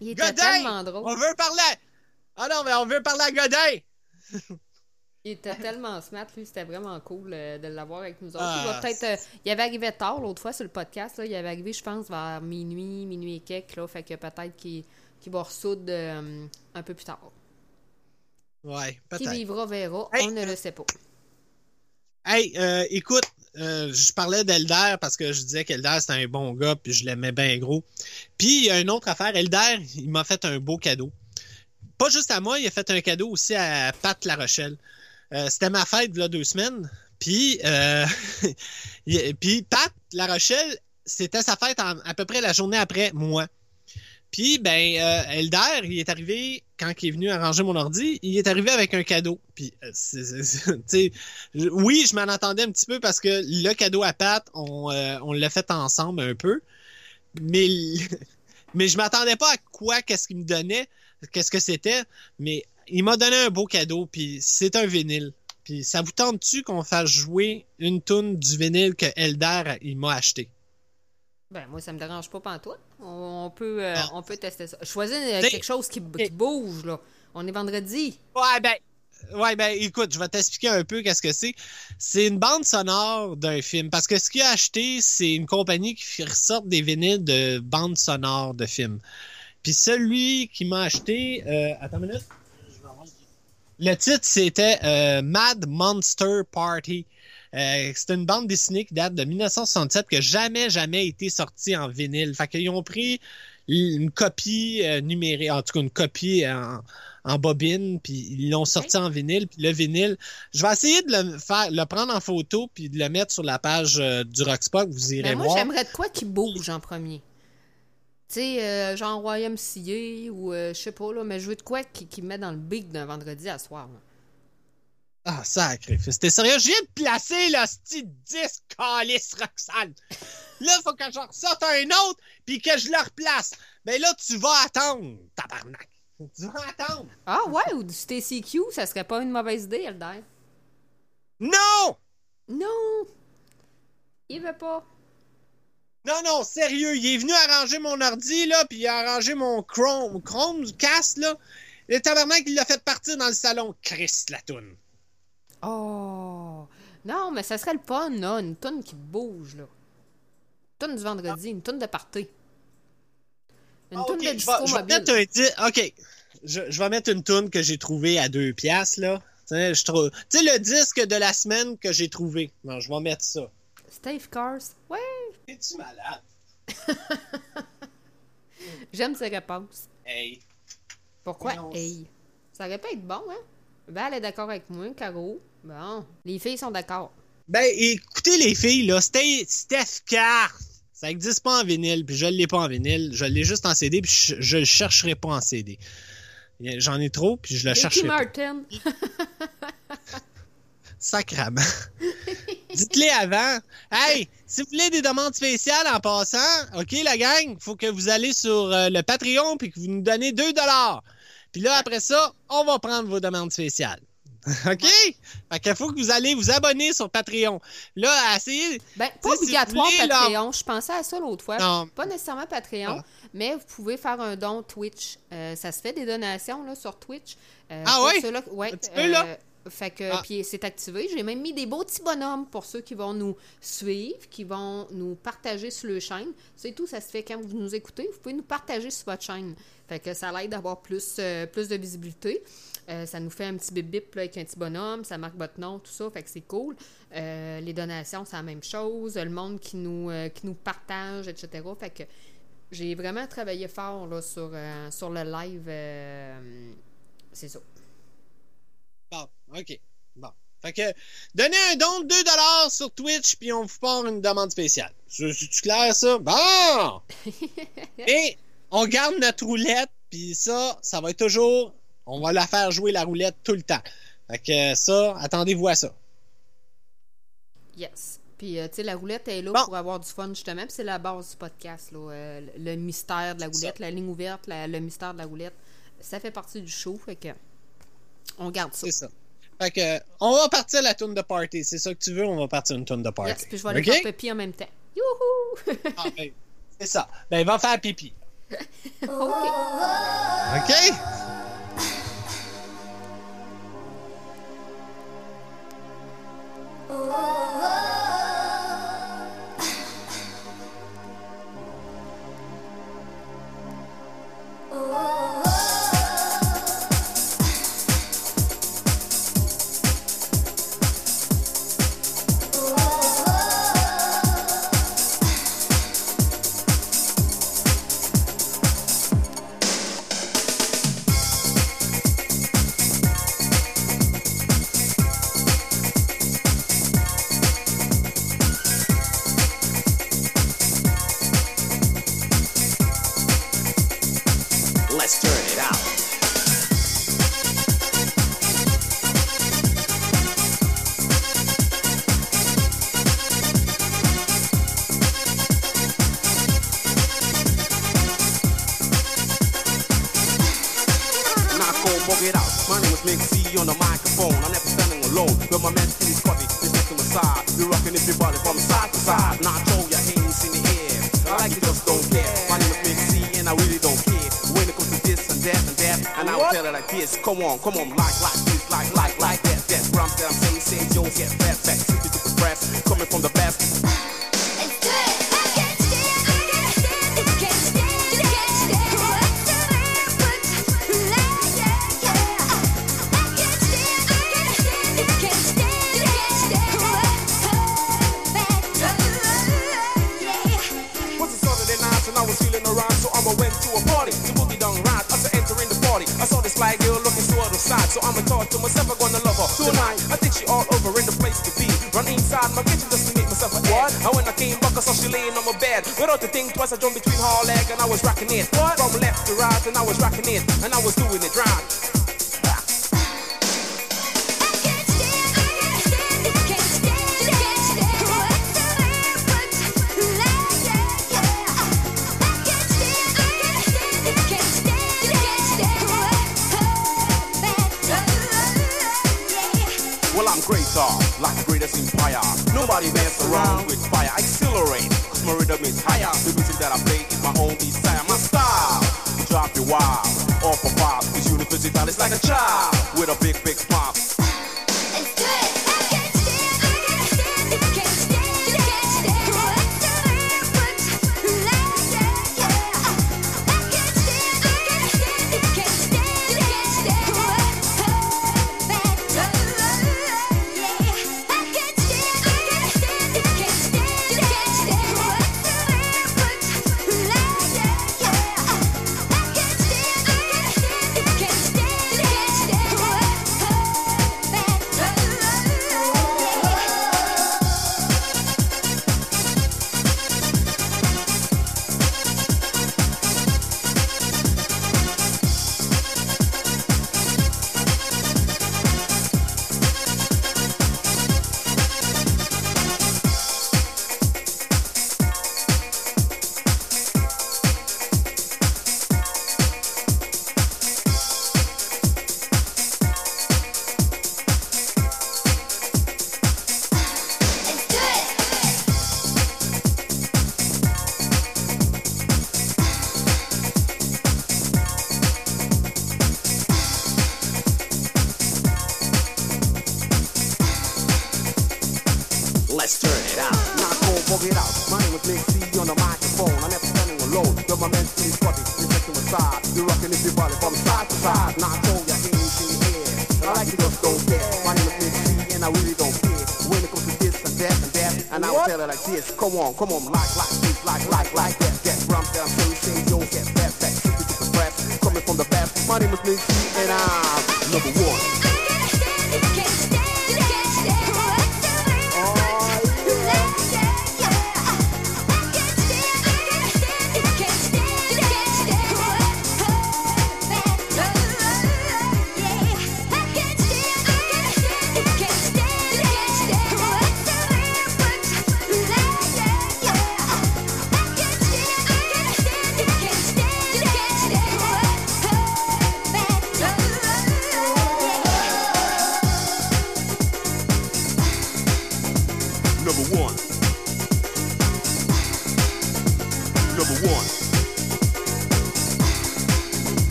Speaker 2: Il était
Speaker 3: Godin!
Speaker 2: tellement drôle.
Speaker 3: On veut parler! Ah non, mais on veut parler à Godin!
Speaker 2: Il était tellement smart, lui, c'était vraiment cool euh, de l'avoir avec nous autres.
Speaker 3: Ah,
Speaker 2: il va peut-être. euh, il avait arrivé tard l'autre fois sur le podcast. Là, il avait arrivé, je pense, vers minuit, minuit et quelques. Là, fait que peut-être qu'il qu'il va ressoudre euh, un peu plus tard.
Speaker 3: Ouais,
Speaker 2: Qui
Speaker 3: peut-être.
Speaker 2: vivra verra,
Speaker 3: Hey,
Speaker 2: on ne le sait pas.
Speaker 3: Hey, écoute, je parlais d'Elder parce que je disais qu'Elder c'était un bon gars puis je l'aimais bien gros. Puis il y a une autre affaire, Elder, il m'a fait un beau cadeau. Pas juste à moi, il a fait un cadeau aussi à Pat La Rochelle. Euh, c'était ma fête là deux semaines. Puis, euh, il- puis Pat La Rochelle, c'était sa fête à peu près la journée après moi. Puis, ben, euh, Elder, il est arrivé, quand il est venu arranger mon ordi, il est arrivé avec un cadeau. Puis, euh, oui, je m'en attendais un petit peu parce que le cadeau à Pat, on, euh, on l'a fait ensemble un peu. Mais, mais je m'attendais pas à quoi, qu'est-ce qu'il me donnait, qu'est-ce que c'était. Mais il m'a donné un beau cadeau, puis c'est un vinyle. Puis ça vous tente-tu qu'on fasse jouer une toune du vinyle que Elder il m'a acheté?
Speaker 2: Ben, moi, ça me dérange pas pantoute. On, on peut, euh,
Speaker 3: Ah.
Speaker 2: on peut tester ça. Choisis euh, quelque chose qui, qui bouge, là. On est vendredi.
Speaker 3: Ouais, ben, ouais, ben, écoute, je vais t'expliquer un peu qu'est-ce que c'est. C'est une bande sonore d'un film. Parce que ce qu'il a acheté, c'est une compagnie qui ressort des vinyles de bandes sonores de films. Puis celui qui m'a acheté, euh, attends une minute. Le titre, c'était euh, Mad Monster Party. Euh, c'est une bande dessinée qui date de 1967 qui n'a jamais, jamais été sortie en vinyle. Fait qu'ils ont pris une copie euh, numérique, en tout cas une copie en, en bobine, puis ils l'ont sorti en vinyle. Puis le vinyle, je vais essayer de le faire, le prendre en photo puis de le mettre sur la page euh, du Rockspot. Vous irez
Speaker 2: Ben, moi,
Speaker 3: voir.
Speaker 2: j'aimerais de quoi qui bouge en premier? Tu sais, euh, genre YMCA ou euh, je sais pas, là, mais je veux de quoi qui, qui me met dans le big d'un vendredi à soir. là.
Speaker 3: Ah, sacré. C'était sérieux? Je viens de placer le petit disque calice Roxane. Là, faut que j'en ressorte un autre puis que je le replace. Ben là, tu vas attendre, tabarnak. Tu vas attendre.
Speaker 2: Ah ouais, ou du Stacy Q, ça serait pas une mauvaise idée, Elder.
Speaker 3: Non!
Speaker 2: Non! Il veut pas.
Speaker 3: Non, non, sérieux. Il est venu arranger mon ordi, là, puis il a arrangé mon Chrome, Chromecast, là. Le tabarnak, il l'a fait partir dans le salon. Christ, la toune.
Speaker 2: Oh! Non, mais ça serait le fun, là. Une tonne qui bouge, là. Une tonne du vendredi, une tonne de party. Une
Speaker 3: Ah,
Speaker 2: tonne
Speaker 3: ok,
Speaker 2: de
Speaker 3: je
Speaker 2: disco
Speaker 3: vais, je vais
Speaker 2: mobile.
Speaker 3: mettre un OK. Je, je vais mettre une toune que j'ai trouvée à deux piastres, là. Tu sais, le disque de la semaine que j'ai trouvé. Non, je vais mettre ça.
Speaker 2: Stave Cars. Ouais!
Speaker 3: Es-tu malade?
Speaker 2: J'aime ces réponses.
Speaker 3: Hey.
Speaker 2: Pourquoi?
Speaker 3: Non.
Speaker 2: Hey! Ça aurait pu être bon, hein? Val est d'accord avec moi, Caro. Bon, les filles sont d'accord.
Speaker 3: Ben, écoutez, les filles, là, Steph, Steph Cart, ça existe pas en vinyle, puis je l'ai pas en vinyle. Je l'ai juste en CD, puis je, je le chercherai pas en CD. J'en ai trop, puis je le
Speaker 2: Ricky
Speaker 3: chercherai pas. Sacrament. Dites-les avant. Hey, si vous voulez des demandes spéciales en passant, OK, la gang, faut que vous allez sur euh, le Patreon puis que vous nous donnez 2 dollars. Puis là, après ça, on va prendre vos demandes spéciales. OK? Fait qu'il faut que vous allez vous abonner sur Patreon. Là, essayez.
Speaker 2: Ben, pas
Speaker 3: si
Speaker 2: obligatoire Patreon. Je pensais à ça l'autre fois.
Speaker 3: Non.
Speaker 2: Pas nécessairement Patreon,
Speaker 3: Ah.
Speaker 2: mais vous pouvez faire un don Twitch. Euh, ça se fait des donations là, sur Twitch. Euh,
Speaker 3: Ah ouais?
Speaker 2: ceux-là- ouais,
Speaker 3: Un petit peu, là?
Speaker 2: Fait que,
Speaker 3: Ah.
Speaker 2: puis c'est activé. J'ai même mis des beaux petits bonhommes pour ceux qui vont nous suivre, qui vont nous partager sur le chaîne. C'est tout, ça se fait quand vous nous écoutez. Vous pouvez nous partager sur votre chaîne. Fait que ça l'aide d'avoir plus, euh, plus de visibilité. Euh, ça nous fait un petit bip bip là, avec un petit bonhomme, ça marque votre nom, tout ça, fait que c'est cool. Euh, les donations, c'est la même chose. Le monde qui nous, qui nous partage, etc. Fait que j'ai vraiment travaillé fort là, sur, sur le live. c'est ça.
Speaker 3: Bon, OK. Bon. Fait que, donnez un don de 2$ sur Twitch, puis on vous part une demande spéciale. C'est- C'est-tu clair, ça? Bon! Et on garde notre roulette, puis ça, ça va être toujours... On va la faire jouer, la roulette, tout le temps. Fait que ça, attendez-vous à ça.
Speaker 2: Yes. Puis, euh, tu sais, la roulette est là
Speaker 3: Bon.
Speaker 2: pour avoir du fun, justement. Puis, c'est la base du podcast, là. euh, le mystère de la roulette, la ligne ouverte, la- le mystère de la roulette. Ça fait partie du show, fait que on garde ça.
Speaker 3: C'est ça. Fait que, on va partir la tourne de party. C'est ça que tu veux, on va partir une tourne de party.
Speaker 2: Yes, puis je vais aller faire pipi en même temps. Youhou!
Speaker 3: Ah, ben, c'est ça. Ben, va faire pipi.
Speaker 2: OK.
Speaker 3: OK?
Speaker 4: From side to side. Now throw your hands in the air. I like you just don't care. My name is Mix C and I really don't care. When it comes to this and that and that, and I will tell it like this. Come on, come on, like, like this, like, like, like that. That's what I'm saying. I'm saying, saying, yo, get fat, simply to the press. Coming from the best. To myself. I'm gonna love her tonight. I think she all over in the place to be. Run inside my kitchen just to make myself a what? And when I came back, I saw she laying on my bed. Without the think twice, I jumped between her leg and I was rocking it. What? From left to right, and I was rocking it, and I was doing it right. Greatest empire. Nobody mess around with fire. Accelerate, cause my rhythm is higher. The music that I play is my own desire. My style, drop you wild. Off a pop, cause university is like a child with a big,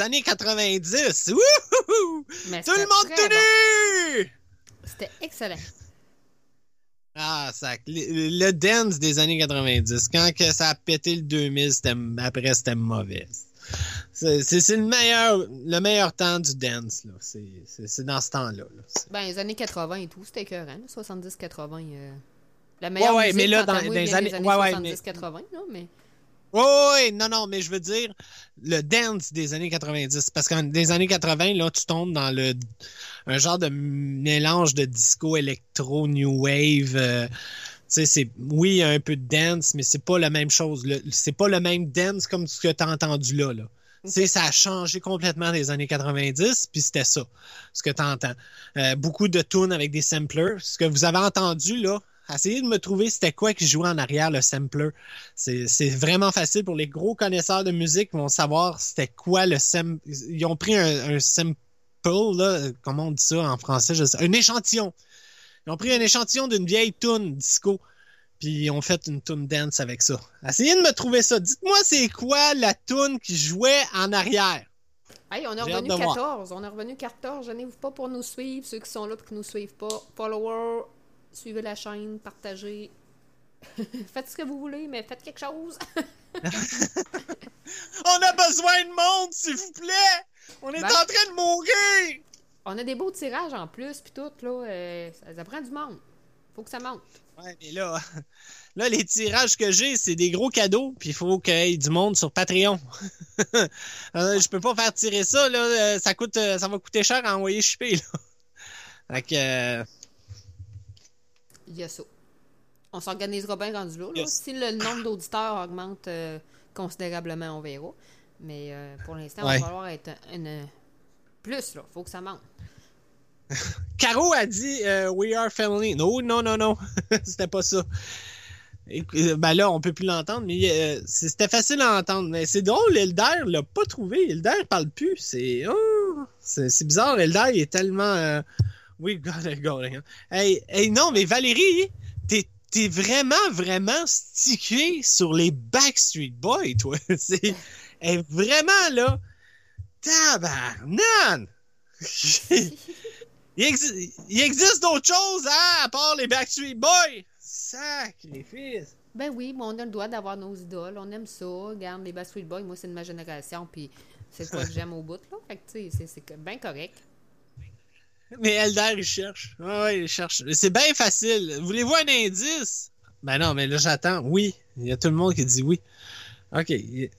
Speaker 3: années 90. Wouhou!
Speaker 2: Mais
Speaker 3: Tout le monde tout nu!
Speaker 2: C'était excellent.
Speaker 3: Ah, ça, le, le dance des années 90. Quand que ça a pété le 2000, c'était, après, c'était mauvais. C'est, le meilleur, le meilleur temps du dance, là. C'est, dans ce temps-là.
Speaker 2: Ben, les années 80 et tout, c'était écœurant. 70-80. euh, La meilleure
Speaker 3: ouais,
Speaker 2: musique,
Speaker 3: mais là, dans- les années-
Speaker 2: des années
Speaker 3: ouais, ouais, mais-
Speaker 2: 70-80, là, mais...
Speaker 3: Ouais, non, non, mais je veux dire le dance des années 90. Parce que des années 80, là, tu tombes dans le un genre de mélange de disco électro, new wave. euh, tu sais, c'est oui, il y a un peu de dance, mais c'est pas la même chose. C'est pas le même dance comme ce que tu as entendu là. là. Tu sais, ça a changé complètement des années 90, puis c'était ça, ce que tu entends. beaucoup de tunes avec des samplers. Ce que vous avez entendu, là, essayez de me trouver c'était quoi qui jouait en arrière, le sampler. C'est vraiment facile pour les gros connaisseurs de musique vont savoir c'était quoi le sam. Ils ont pris un, un sample, là, comment on dit ça en français, je sais, un échantillon. Ils ont pris un échantillon d'une vieille tune disco, puis ils ont fait une tune dance avec ça. Essayez de me trouver ça. Dites-moi c'est quoi la tune qui jouait en arrière.
Speaker 2: Hey, on est revenu
Speaker 3: hâte de voir.
Speaker 2: 14. On est revenu 14. Gênez-vous pas pour nous suivre. Ceux qui sont là pour qui nous suivent pas. Followers, suivez la chaîne, partagez. faites ce que vous voulez, mais faites quelque chose.
Speaker 3: On a besoin de monde, s'il vous plaît! On est
Speaker 2: Ben.
Speaker 3: en train de mourir!
Speaker 2: On a des beaux tirages en plus, puis tout, là. euh, ça, ça prend du monde. Faut que ça monte.
Speaker 3: Ouais, mais là, là, les tirages que j'ai, c'est des gros cadeaux, puis il faut qu'il y ait du monde sur Patreon. Euh, je peux pas faire tirer ça, là. euh, Ça coûte, ça va coûter cher à envoyer shipper, là. Fait que,
Speaker 2: Il y a ça. On s'organisera bien rendu là. là.
Speaker 3: Yes.
Speaker 2: Si le nombre d'auditeurs augmente euh, considérablement, on verra. Mais euh, pour l'instant,
Speaker 3: Ouais.
Speaker 2: il va falloir être un, un- plus, là. Faut que ça monte.
Speaker 3: Caro a dit euh, We are family. Non, non, non, non. C'était pas ça. Et, ben là, on peut plus l'entendre, mais euh, c'était facile à entendre. Mais c'est drôle, Elder l'a pas trouvé. Elder parle plus. C'est oh, c'est bizarre. Elder il est tellement. Euh, we got it going. Hey, hey, non, mais Valérie, t'es t'es vraiment, vraiment stické sur les Backstreet Boys, toi. C'est hey, vraiment là. Tabarnan! Il, il existe d'autres choses, hein, à part les Backstreet Boys. Sacrifice.
Speaker 2: Ben oui, mais on a le droit d'avoir nos idoles. On aime ça. Regarde, les Backstreet Boys, moi, c'est de ma génération, puis c'est quoi que j'aime au bout, là. Fait que, tu sais, c'est bien correct.
Speaker 3: Mais Elder, il cherche. Ouais, ouais, il cherche. C'est bien facile. Voulez-vous un indice? Ben non, mais là, j'attends. Oui. Il y a tout le monde qui dit oui. OK. Il...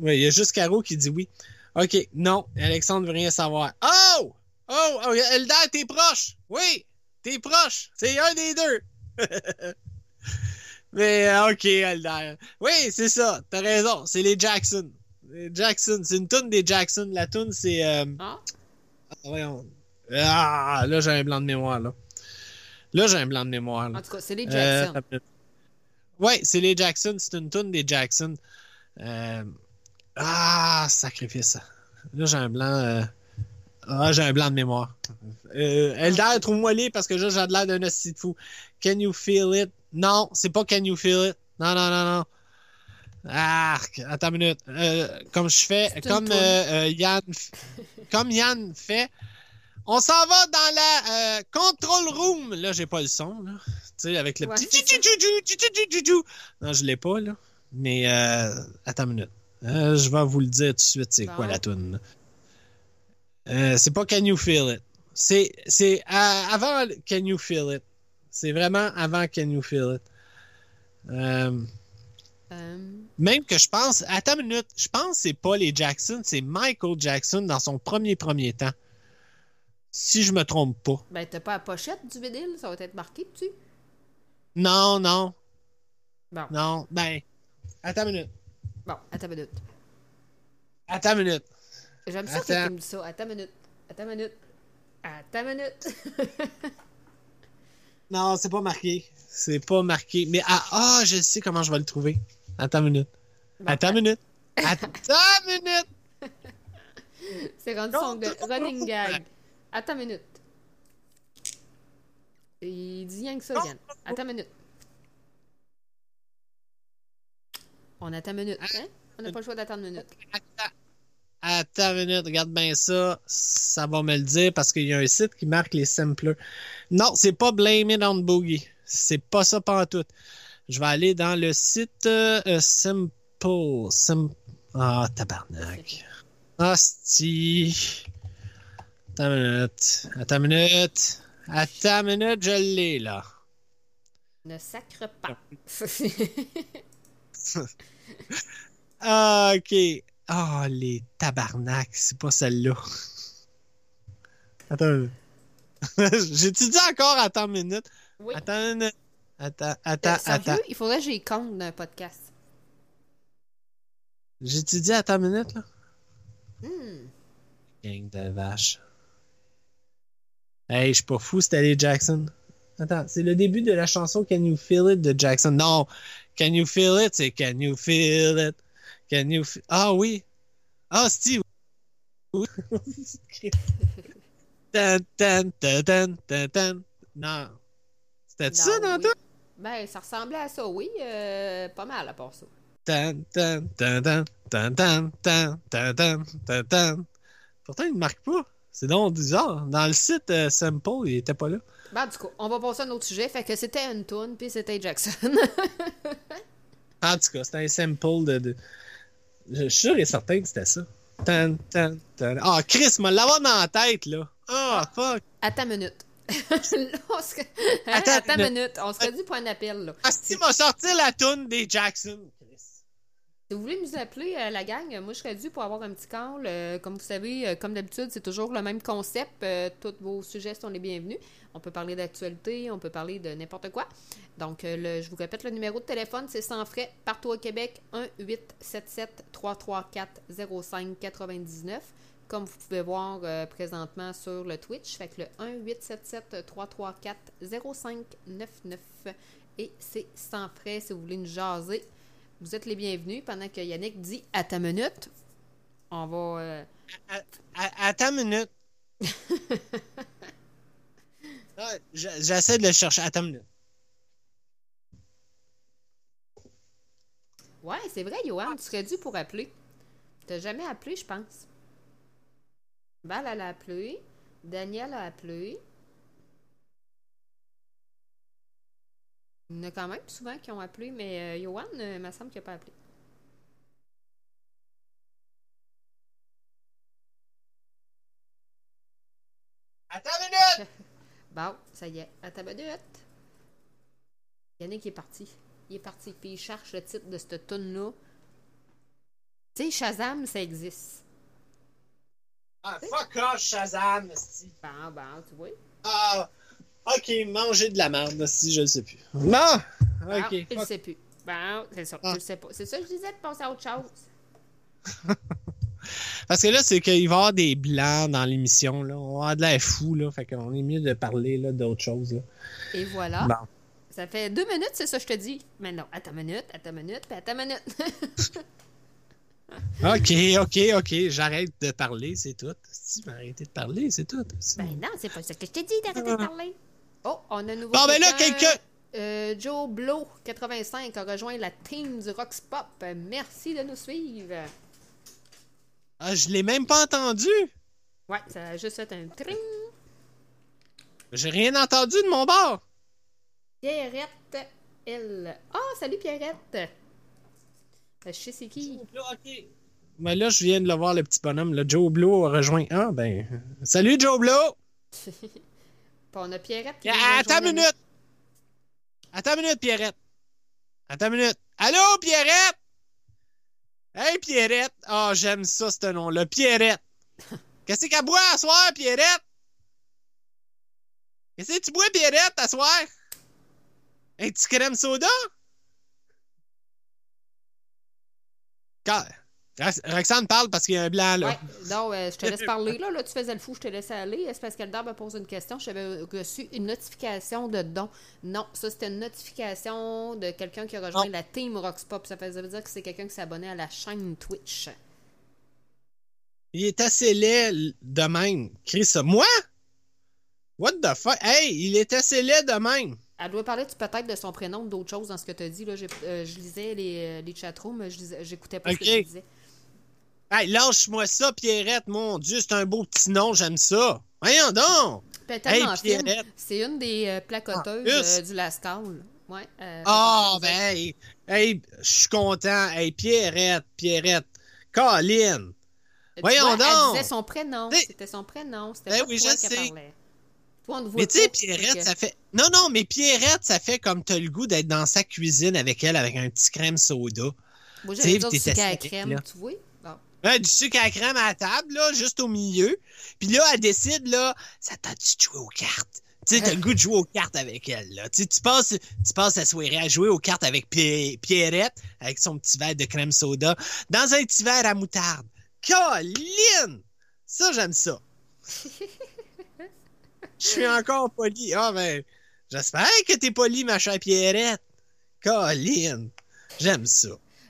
Speaker 3: Oui, il y a juste Caro qui dit oui. OK. Non, Alexandre veut rien savoir. Oh! Oh! oh Elder, t'es proche! Oui! T'es proche! C'est un des deux! Mais, euh, OK, Elder. Oui, c'est ça. T'as raison. C'est les Jackson. Jackson, c'est une tune des Jackson. La tune, c'est. euh,
Speaker 2: Ah,
Speaker 3: ah, voyons. Ah, là, j'ai un blanc de mémoire, là. Là, j'ai un blanc de mémoire, là.
Speaker 2: en tout cas, c'est les
Speaker 3: Euh,
Speaker 2: Jackson.
Speaker 3: minute. ouais, c'est les Jackson. C'est une tune des Jackson. Euh, Ah, sacrifice. Là, j'ai un blanc. euh, Ah, j'ai un blanc de mémoire. Euh, Eldar, trouve-moi les parce que là, j'ai l'air d'un hostie de fou. Can you feel it? Non, c'est pas Can you feel it? Non, non, non, non. Ah, attends une minute. Euh, comme je fais, comme
Speaker 2: toune.
Speaker 3: euh, euh, Yann, comme Yann fait, on s'en va dans la euh, control room. Là, j'ai pas le son, là. Tu sais, avec le
Speaker 2: Ouais,
Speaker 3: petit. Non, je l'ai pas, là. Mais, euh, attends une minute. Euh, je vais vous le dire tout de suite, c'est quoi la toune. Euh, c'est pas Can You Feel It? C'est, c'est avant Can You Feel It. C'est vraiment avant Can You Feel It. Même que je pense, attends une minute, je pense que c'est pas les Jackson, c'est Michael Jackson dans son premier premier temps. Si je me trompe pas.
Speaker 2: ben, t'as pas la pochette du vinyle, ça va être marqué dessus.
Speaker 3: Non, non,
Speaker 2: Bon,
Speaker 3: non. Ben, attends une minute.
Speaker 2: bon, attends une minute.
Speaker 3: Attends une minute.
Speaker 2: J'aime ça que tu me dis ça. Attends une minute. Attends une minute. Attends une minute.
Speaker 3: Non, c'est pas marqué. C'est pas marqué. Mais ah, ah, je sais comment je vais le trouver. Attends une minute.
Speaker 2: Bon,
Speaker 3: Attends une minute. Attends une minute.
Speaker 2: C'est rendu son running gag. Attends une minute. Il dit rien que ça, Yann. Attends une minute. On attend une minute, hein? On n'a pas le choix d'attendre une minute.
Speaker 3: Attends. Une minute, regarde bien ça. Ça va me le dire parce qu'il y a un site qui marque les samplers. Non, c'est pas Blame It on Boogie. C'est pas ça pas tout. Je vais aller dans le site euh, Simple. Sim... Ah, tabarnak. Hostie. Attends une minute. Attends une minute. Attends une minute, je l'ai là.
Speaker 2: Ne sacre pas.
Speaker 3: Ah, ok. Ah, les tabarnak, c'est pas celle-là. Attends. J'ai-tu dit encore attends une minute?
Speaker 2: oui.
Speaker 3: Attends une minute. Attends,
Speaker 2: Euh,
Speaker 3: attends, attends.
Speaker 2: il faudrait que j'y compte d'un podcast.
Speaker 3: J'ai-tu dit attends une minute, là?
Speaker 2: Hmm.
Speaker 3: Gang de vaches. Hey, je suis pas fou, c'était les Jackson. Attends, c'est le début de la chanson Can You Feel It de Jackson. Non, Can You Feel It, c'est Can You Feel It. Can You Feel... Ah oui. Ah, Steve. tan, tan, tan, tan, tan, tan. Non. C'était ça dans
Speaker 2: oui. Ben, ça ressemblait à ça, oui. euh, pas mal à part ça.
Speaker 3: Tan, tan, tan, tan, tan, tan, tan, tan, tan, tan. Pourtant, il ne marque pas. C'est donc bizarre. Dans le site euh, Sample, il était pas là.
Speaker 2: Ben, du coup, on va passer à un autre sujet. Fait que c'était une toune, puis c'était Jackson.
Speaker 3: En tout cas, c'était un sample de, de- Je suis sûr et certain que c'était ça. Tan, tan, tan. Ah, Chris, m'a l'avoir dans la tête, là. Ah, fuck.
Speaker 2: Attends une minute. Là, se...
Speaker 3: Attends
Speaker 2: Attends,
Speaker 3: une
Speaker 2: une minute. On se dit point d'appel, là.
Speaker 3: Asti m'a sorti la toune des Jackson.
Speaker 2: Si vous voulez nous appeler, euh, la gang, euh, moi, je serais dû pour avoir un petit call. Euh, comme vous savez, comme d'habitude, c'est toujours le même concept. Tous vos sujets sont les bienvenus. On peut parler d'actualité, on peut parler de n'importe quoi. Donc, je vous répète, le numéro de téléphone, c'est sans frais, partout au Québec, 1-877-334-0599. Comme vous pouvez voir présentement sur le Twitch, fait que le 1-877-334-0599. Et c'est sans frais si vous voulez nous jaser. Vous êtes les bienvenus pendant que Yannick dit à ta minute. On va. euh,
Speaker 3: À- à- une minute. Ah, je- J'essaie de le chercher. Attends une minute.
Speaker 2: Ouais, c'est vrai, Johan, tu serais dû pour appeler. T'as jamais appelé, je pense. Val, elle a appelé. Daniel a appelé. Il y en a quand même souvent qui ont appelé, mais euh, Johan, euh, il me semble qu'il n'a pas appelé.
Speaker 3: Attends une minute!
Speaker 2: Bon, ça y est, à ta minute. Yannick est parti. Il est parti, puis il cherche le titre de cette tune-là. Tu sais, Shazam, ça existe.
Speaker 3: Ah, fuck off, Shazam, esti.
Speaker 2: Bon, bon, tu vois.
Speaker 3: Ah, ok, manger de la merde, si je le sais plus. Non!
Speaker 2: Bon,
Speaker 3: Ok.
Speaker 2: il le sait plus. Bon, c'est ça,
Speaker 3: Ah.
Speaker 2: tu le sais pas. C'est ça que je disais de passer à autre chose.
Speaker 3: Parce que là, c'est qu'il va y avoir des blancs dans l'émission. Là. On va avoir de l'air fou. Là. Fait qu'on est mieux de parler là, d'autres choses. Là.
Speaker 2: Et voilà.
Speaker 3: Bon.
Speaker 2: Ça fait deux minutes, c'est ça, je te dis. Mais non, attends une minute, attends une minute, puis attends une minute.
Speaker 3: OK, OK, OK. J'arrête de parler, c'est tout. Si tu arrêté de parler, c'est tout.
Speaker 2: ben non, c'est pas ça que je te dis d'arrêter de parler. Oh, on a un nouveau.
Speaker 3: Bon, ben là, quelqu'un-
Speaker 2: Euh, Joe Blow, 85, a rejoint la team du Rox Pop. Merci de nous suivre.
Speaker 3: Ah, je l'ai même pas entendu.
Speaker 2: Ouais, ça a juste fait un tring.
Speaker 3: J'ai rien entendu de mon bord.
Speaker 2: Pierrette, elle. Ah, salut Pierrette. Euh, Je sais c'est qui.
Speaker 3: OK. Ben là, je viens de le voir, le petit bonhomme. Le Joe Blow a rejoint. Ah, ben. Salut, Joe Blow!
Speaker 2: Puis on a Pierrette qui.
Speaker 3: Ah, Attends une minute! Attends une minute, Pierrette. Attends une minute. Allô, Pierrette? Hey, Pierrette. Ah, j'aime ça, ce nom-là. Pierrette. Qu'est-ce qu'elle boit à soir, Pierrette? Qu'est-ce que tu bois, Pierrette, à soir? Un petit crème soda? Quand... Rox- Roxane parle parce qu'il y a un blanc, là.
Speaker 2: Ouais, non, euh, je te laisse parler. Là, là, tu faisais le fou, je te laisse aller. C'est parce qu'Eldar me pose une question. J'avais reçu une notification de don. Non, ça, c'était une notification de quelqu'un qui a rejoint
Speaker 3: Non.
Speaker 2: la team Roxpop. Ça, veut dire que c'est quelqu'un qui s'est abonné à la chaîne Twitch.
Speaker 3: Il est assez laid de même. Chris. Moi? What the fuck? Hey, il est assez laid de même.
Speaker 2: Elle doit parler peut-être de son prénom ou d'autres choses dans ce que tu as dit. Là. Euh, je lisais les, les chatrooms, j'écoutais pas ce que tu disais.
Speaker 3: Hey, lâche-moi ça, Pierrette. Mon Dieu, c'est un beau petit nom, j'aime ça. Voyons donc.
Speaker 2: Tellement
Speaker 3: Hey.
Speaker 2: C'est une des euh, placoteuses euh, du Lascal. Ouais, euh,
Speaker 3: Ah, ben, hey, hey, je suis content. Hey, Pierrette, Pierrette. Colin.
Speaker 2: Tu
Speaker 3: Voyons
Speaker 2: vois,
Speaker 3: donc.
Speaker 2: Elle disait son prénom. C'était son prénom. C'était
Speaker 3: Ben
Speaker 2: pas
Speaker 3: oui,
Speaker 2: toi
Speaker 3: je
Speaker 2: qui
Speaker 3: sais.
Speaker 2: parlait. Toi, on
Speaker 3: Mais tu sais, Pierrette,
Speaker 2: que-
Speaker 3: ça fait. Non, non, mais Pierrette, ça fait comme t'as le goût d'être dans sa cuisine avec elle, avec un petit crème soda.
Speaker 2: Moi, la
Speaker 3: assis,
Speaker 2: crème,
Speaker 3: là.
Speaker 2: tu vois?
Speaker 3: Du sucre à la crème à la table, là, juste au milieu. Puis là, elle décide, là, ça tente de jouer aux cartes? Tu sais, t'as le goût de jouer aux cartes avec elle, là. Tu passes, tu passes la soirée à jouer aux cartes avec Pi- Pierrette, avec son petit verre de crème soda, dans un petit verre à moutarde. Colline! Ça, j'aime ça. Je suis encore poli. Ah, ben, j'espère que t'es poli, ma chère Pierrette. Colline! J'aime ça.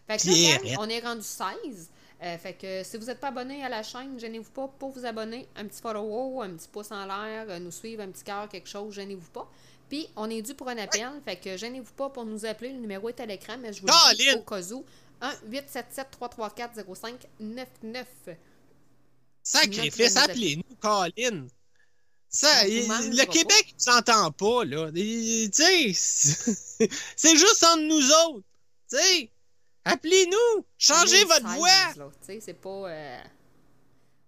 Speaker 2: Fait que là,
Speaker 3: Pierrette.
Speaker 2: on est rendu 16. Euh, fait que si vous n'êtes pas abonné à la chaîne, gênez-vous pas pour vous abonner. Un petit follow, un petit pouce en l'air, euh, nous suivre, un petit cœur, quelque chose, gênez-vous pas. Puis, on est dû pour un appel, fait que gênez-vous pas pour nous appeler. Le numéro est à l'écran, mais je vous le dis au cas où. 1-877-334-0599.
Speaker 3: Sacrifice, appelez-nous, Colin. Ça, il- le. Québec ne s'entend pas, là. Tu sais, c'est- c'est juste entre nous autres. Tu sais, appelez-nous, changez votre
Speaker 2: 16,
Speaker 3: voix.
Speaker 2: c'est pas. euh,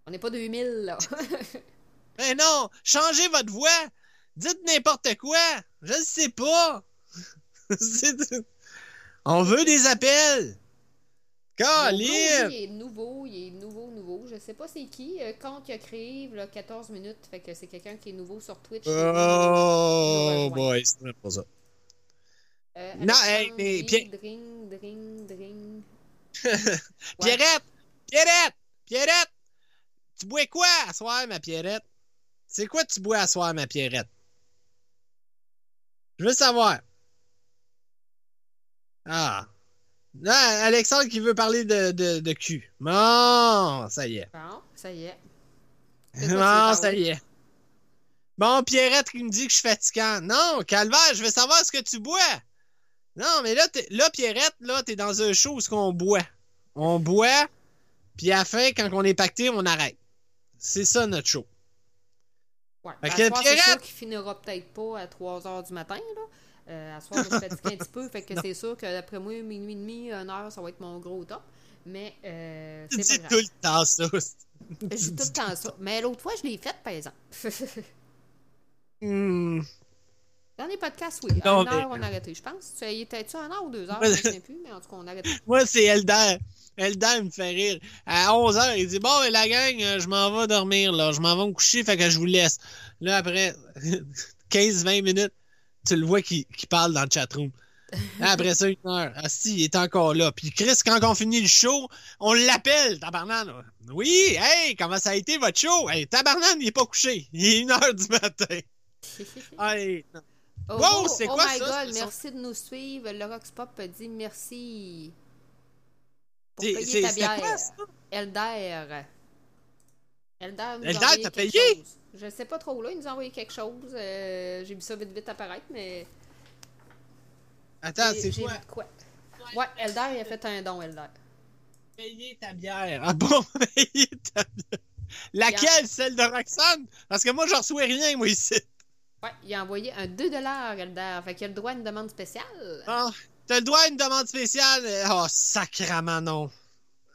Speaker 2: On n'est pas 2000, là.
Speaker 3: Mais non, changez votre voix. Dites n'importe quoi. Je ne sais pas. On veut des appels.
Speaker 2: Bro, il est nouveau, il est nouveau, nouveau. Je sais pas c'est qui. Euh, compte qui a créé là, 14 minutes. Fait que c'est quelqu'un qui est nouveau sur Twitch.
Speaker 3: Oh boy, c'est pas ça.
Speaker 2: Euh,
Speaker 3: Non, hey, mais Pierre-
Speaker 2: Dring, dring, dring.
Speaker 3: Pierrette! Pierrette! Pierrette! Tu bois quoi à soir, ma Pierrette? C'est quoi tu bois à soir, ma Pierrette? Je veux savoir. Ah. Non, Alexandre qui veut parler de, de, de cul. Bon, ça y est.
Speaker 2: Bon, ça y est. Parler?
Speaker 3: ça y est. Bon, Pierrette qui me dit que je suis fatigant. Non, Calvaire, je veux savoir ce que tu bois. Non, mais là, là Pierrette, là, t'es dans un show où ce qu'on boit. On boit, puis à la fin, quand on est pacté, on arrête. C'est ça, notre show.
Speaker 2: Ouais. Soir, c'est sûr qu'il finira peut-être pas à 3 h du matin. Là. Euh, à soir, je vais fatiguer un petit peu. Fait que c'est sûr que d'après moi, minuit et demi, 1 heure, ça va être mon gros top. Mais euh,
Speaker 3: Tu
Speaker 2: c'est
Speaker 3: dis
Speaker 2: pas
Speaker 3: tout
Speaker 2: grave.
Speaker 3: le temps ça.
Speaker 2: Je dis tout le temps ça. Mais l'autre fois, je l'ai faite, par exemple.
Speaker 3: Hmm.
Speaker 2: Dans les podcasts, oui.
Speaker 3: Non,
Speaker 2: une heure,
Speaker 3: mais-
Speaker 2: on a arrêté, je pense. Tu était-tu un heure ou deux heures? Je ne sais plus, mais en tout cas, on a arrêté.
Speaker 3: Moi, c'est Elder. Elder me fait rire. À 11h, il dit Bon, la gang, euh, je m'en vais dormir, là. Je m'en vais me coucher, fait que je vous laisse. Là, après 15-20 minutes, tu le vois qui, parle dans le chatroom. Après ça, une heure. Asti, il est encore là. Puis Chris, quand on finit le show, on l'appelle, tabarnan. Oui, hey, comment ça a été votre show? Hey, tabarnan, il est pas couché. Il est une heure du matin. Hey, non.
Speaker 2: Oh,
Speaker 3: Wow,
Speaker 2: oh,
Speaker 3: c'est
Speaker 2: oh
Speaker 3: quoi
Speaker 2: my
Speaker 3: ça?
Speaker 2: God, merci de nous suivre. Le Rox Pop dit merci. Pour payer ta bière.
Speaker 3: quoi, ça?
Speaker 2: Elder. Elder nous
Speaker 3: Elder, t'as
Speaker 2: quelque
Speaker 3: payé?
Speaker 2: chose. Je sais pas trop là, il nous a envoyé quelque chose. Euh, j'ai vu ça vite vite apparaître, mais.
Speaker 3: Attends, c'est quoi?
Speaker 2: Ouais, Elder, il a fait un don, Elder.
Speaker 3: Payer ta bière. Ah bon, payer ta bière. Laquelle? Celle de Roxane? Parce que moi, je reçois rien, moi, ici.
Speaker 2: Ouais, il a envoyé un 2 Elder. Fait qu'il a le droit à une demande spéciale.
Speaker 3: Ah, t'as le droit à une demande spéciale? Oh, sacrament non.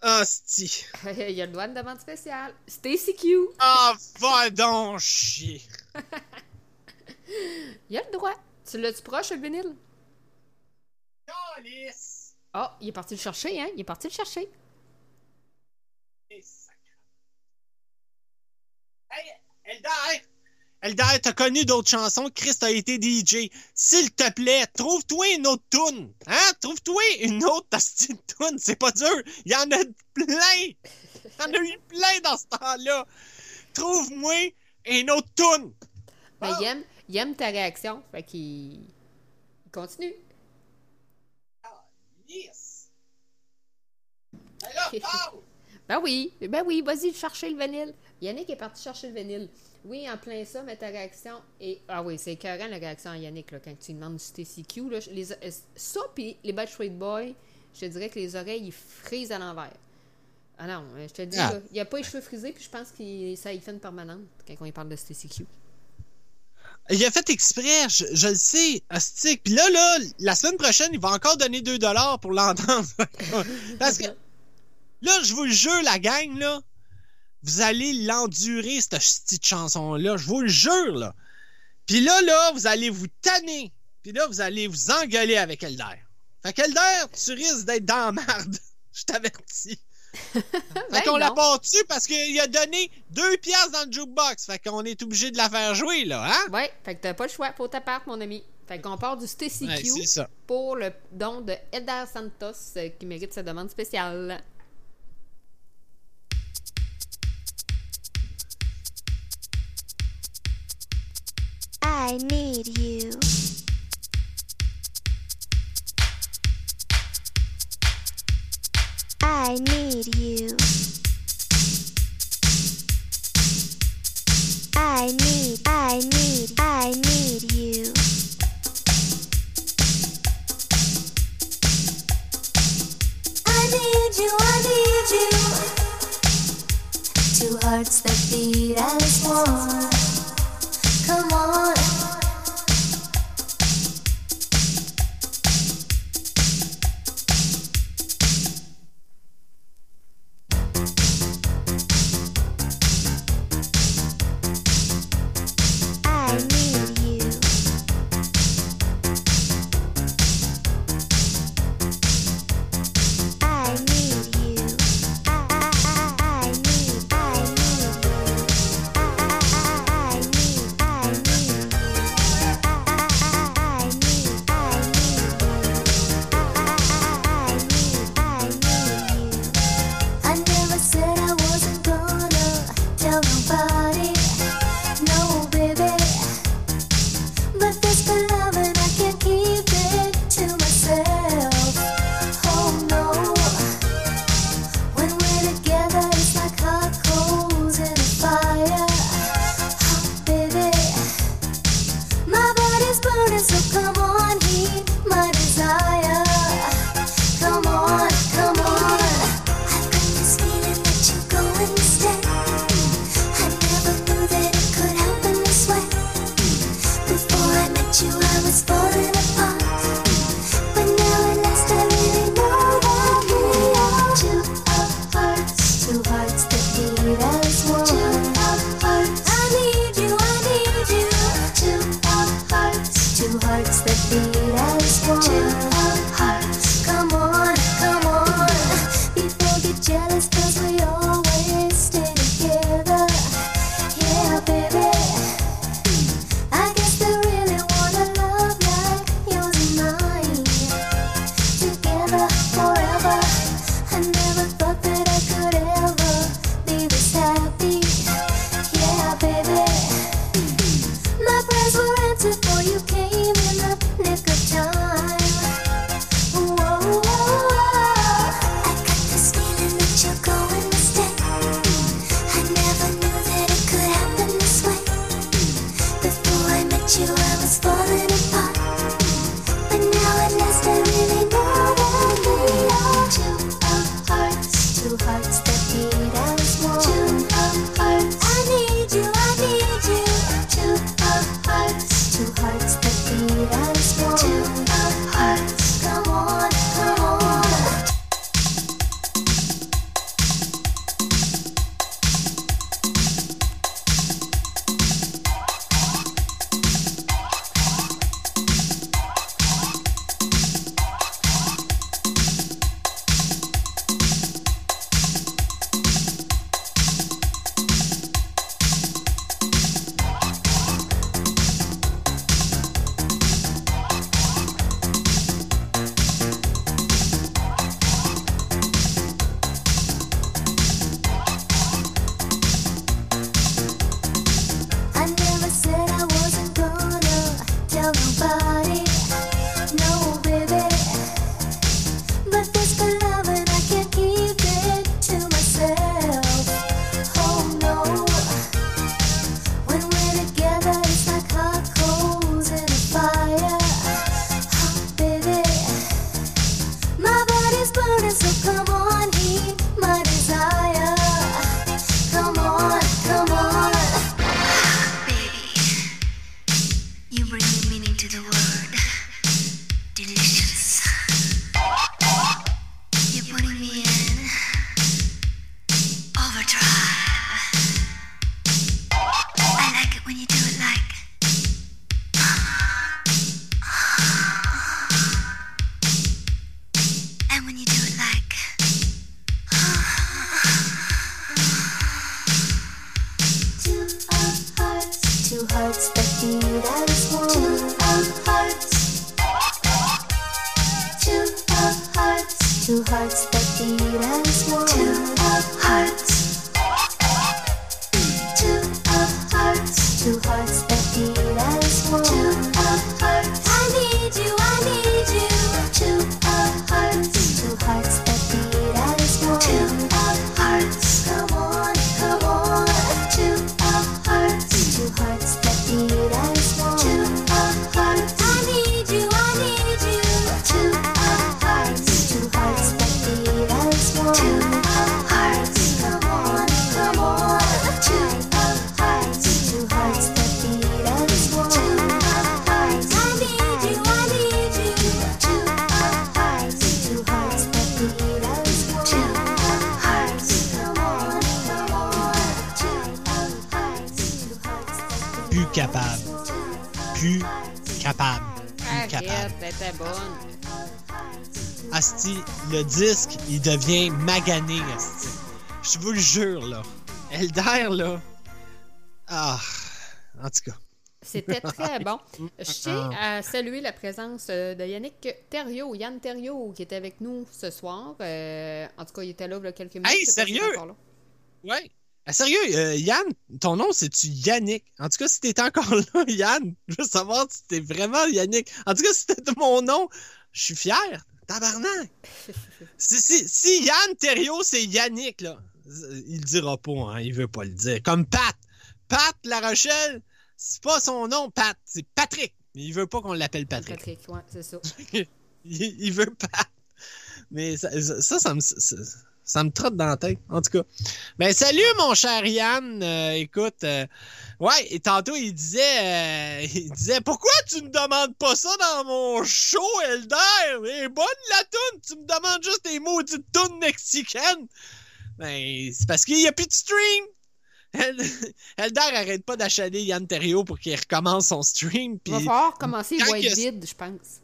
Speaker 3: Hostie.
Speaker 2: il a le droit à une demande spéciale. Stacy Q.
Speaker 3: Ah, va donc chier.
Speaker 2: Il a le droit. Tu l'as-tu proche, le vinyle?
Speaker 3: Calice.
Speaker 2: Oh, il est parti le chercher, hein? Il est parti le chercher.
Speaker 3: Hey, Eldar! Eldar, t'as connu d'autres chansons? Chris a été DJ. S'il te plaît, trouve-toi une autre tune. Hein? Trouve-toi une autre de tune. C'est pas dur. Il y en a plein. Il y en a eu plein dans ce temps-là. Trouve-moi une autre tune.
Speaker 2: Mais
Speaker 3: Ah.
Speaker 2: il, aime, il aime ta réaction. Fait qu'il il continue.
Speaker 3: Yes. Alors, parle.
Speaker 2: Ben oui, ben oui, vas-y chercher le vinyle. Yannick est parti chercher le vinyle. Oui, en plein ça, mais ta réaction est... Ah oui, c'est écœurant la réaction à Yannick, là, quand tu lui demandes si t'es. Là, les, euh, ça, puis les Backstreet Boys, je te dirais que les oreilles, ils frisent à l'envers. Ah non, euh, je te dis,
Speaker 3: Ah.
Speaker 2: là, il a pas les cheveux frisés, puis je pense que ça y fait une permanente quand on y parle de Stacy Q.
Speaker 3: Il a fait exprès, je, je le sais. Puis là, là, la semaine prochaine, il va encore donner 2 dollars pour l'entendre. Parce que là, je vous le jure, la gang, là, vous allez l'endurer, cette petite chanson-là. Je vous le jure, là. Puis là, là, vous allez vous tanner. Puis là, vous allez vous engueuler avec Elder. Fait qu'Elder, tu risques d'être dans la merde. Je t'avertis. Fait
Speaker 2: Ben
Speaker 3: qu'on l'a
Speaker 2: non.
Speaker 3: pas dessus parce qu'il a donné deux piastres dans le jukebox. Fait qu'on est obligé de la faire jouer, là, hein?
Speaker 2: Ouais, fait que t'as pas le choix, faut ta part, mon ami. Fait qu'on part du Stacy
Speaker 3: Ouais,
Speaker 2: Q pour le don de Eder Santos euh, qui mérite sa demande spéciale.
Speaker 5: I need you. I need you. I need, I need, I need you. I need you, I need you. Two hearts that beat as one. Come on.
Speaker 2: Était bonne.
Speaker 3: Asti, le disque, il devient magané, Asti. Je vous le jure, là. Elder, là. Ah. En tout cas.
Speaker 2: C'était très bon. Je tiens à saluer la présence euh, de Yannick Thériault, Yann Thériault, qui était avec nous ce soir. Euh, en tout cas, il était là il y a quelques minutes.
Speaker 3: Hey, sérieux? Ouais. Ah, sérieux, euh, Yann, ton nom, c'est-tu Yannick? En tout cas, si t'es encore là, Yann, je veux savoir si t'es vraiment Yannick. En tout cas, si c'était mon nom, je suis fier. Tabarnak! si, si, si Yann Thériault, c'est Yannick, là, il le dira pas, hein, il veut pas le dire. Comme Pat. Pat La Rochelle, c'est pas son nom, Pat, c'est Patrick. Mais il veut pas qu'on l'appelle Patrick.
Speaker 2: Patrick, ouais, c'est ça.
Speaker 3: il, il veut pas. Mais ça, ça, ça me, ça, ça me trotte dans la tête, en tout cas. Ben, salut, mon cher Yann. Euh, écoute, euh, ouais, et tantôt, il disait, euh, il disait, pourquoi tu me demandes pas ça dans mon show, Elder? Elle est bonne, la toune. Tu me demandes juste des maudites tounes mexicaines. Ben, c'est parce qu'il y a plus de stream. El- Elder arrête pas d'achaler Yann Terrio pour qu'il recommence son stream.
Speaker 2: Il va falloir commencer les boîtes vides, je pense.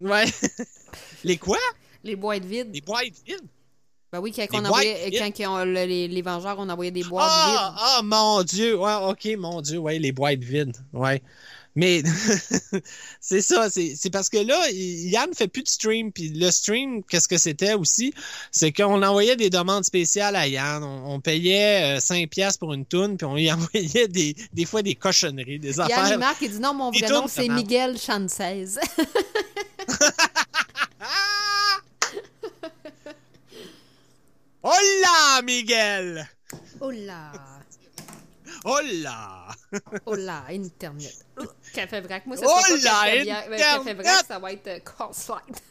Speaker 3: ouais. Les quoi?
Speaker 2: Les boîtes vides.
Speaker 3: Les boîtes vides?
Speaker 2: Ben oui, quand,
Speaker 3: Les
Speaker 2: on envoyait,
Speaker 3: vides?
Speaker 2: quand les, les Vengeurs, on envoyait des boîtes
Speaker 3: Ah, ah, mon Dieu. Ouais, ok, mon Dieu. Ouais, les boîtes vides. Ouais. Mais c'est ça, c'est parce que là, Yann fait plus de stream. Puis le stream, qu'est-ce que c'était aussi? C'est qu'on envoyait des demandes spéciales à Yann. On, on payait euh, 5 piastres pour une toune, puis on y envoyait des, des fois des cochonneries, des
Speaker 2: vides. Yann,
Speaker 3: affaires.
Speaker 2: il dit non, mon vrai nom, c'est. Miguel Chancez.
Speaker 3: Ah! Hola, Miguel!
Speaker 2: oh là!
Speaker 3: Hola!
Speaker 2: Oh là, Internet. Oh, Café Vrac. Moi, ça
Speaker 3: Oh
Speaker 2: sera pas
Speaker 3: là,
Speaker 2: Café Bière- euh, Café
Speaker 3: Internet!
Speaker 2: Vrac, ça va être Course Light.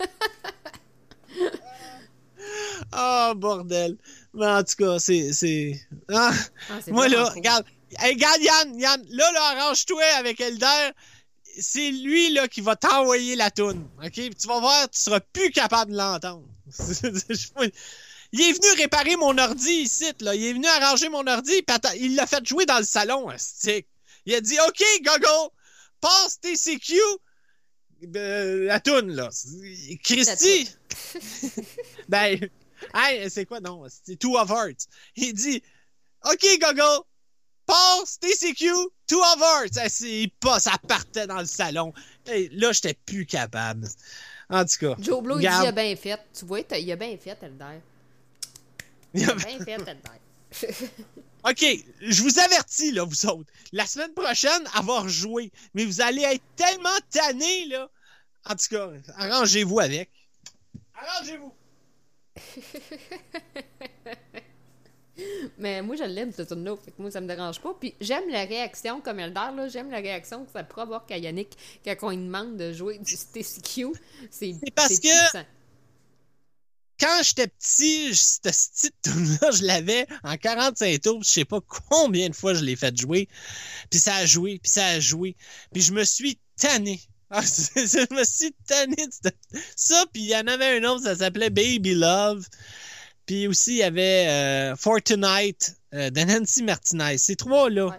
Speaker 3: Ah, bordel. Mais en tout cas, c'est. c'est... Ah,
Speaker 2: Ah,
Speaker 3: moi, là,
Speaker 2: cool.
Speaker 3: regarde. Hey, regarde, Yann, Yann, là, là, arrange-toi avec Elder. C'est lui, là, qui va t'envoyer la toune. OK? Puis tu vas voir, tu seras plus capable de l'entendre. Il est venu réparer mon ordi ici, là. Il est venu arranger mon ordi, il l'a fait jouer dans le salon, stick. Il a dit, OK, Gogo, passe TCQ. Euh, la toune, là. Christy. ben, hey, c'est quoi, non? C'est Two of Hearts. Il dit, OK, Gogo, passe TCQ, Two of Hearts. Eh, c'est pas, ça partait dans le salon. Hey, là, j'étais plus capable. En tout cas.
Speaker 2: Joe Blow, il dit il a bien fait. Tu vois, il a bien fait, Elder. Il a bien fait, Elder.
Speaker 3: OK, je vous avertis, là, vous autres. La semaine prochaine, avoir joué. Mais vous allez être tellement tannés, là. En tout cas, arrangez-vous avec. Arrangez-vous.
Speaker 2: Mais moi, je l'aime, ce tune-là. Fait que moi, ça me dérange pas. Puis j'aime la réaction, comme Eldar, là. J'aime la réaction que ça provoque à Yannick quand on lui demande de jouer du TCQ. C'est
Speaker 3: C'est parce que-
Speaker 2: puissant.
Speaker 3: Quand j'étais petit, cette petite tune-là, je l'avais en 45 tours. Je sais pas combien de fois je l'ai fait jouer. Puis ça a joué, puis ça a joué. Puis je me suis tanné. Ah, je me suis tanné de ça. Puis il y en avait un autre, ça s'appelait Baby Love. Puis aussi, il y avait euh, Fortnite euh, de Nancy Martinez. Ces trois-là.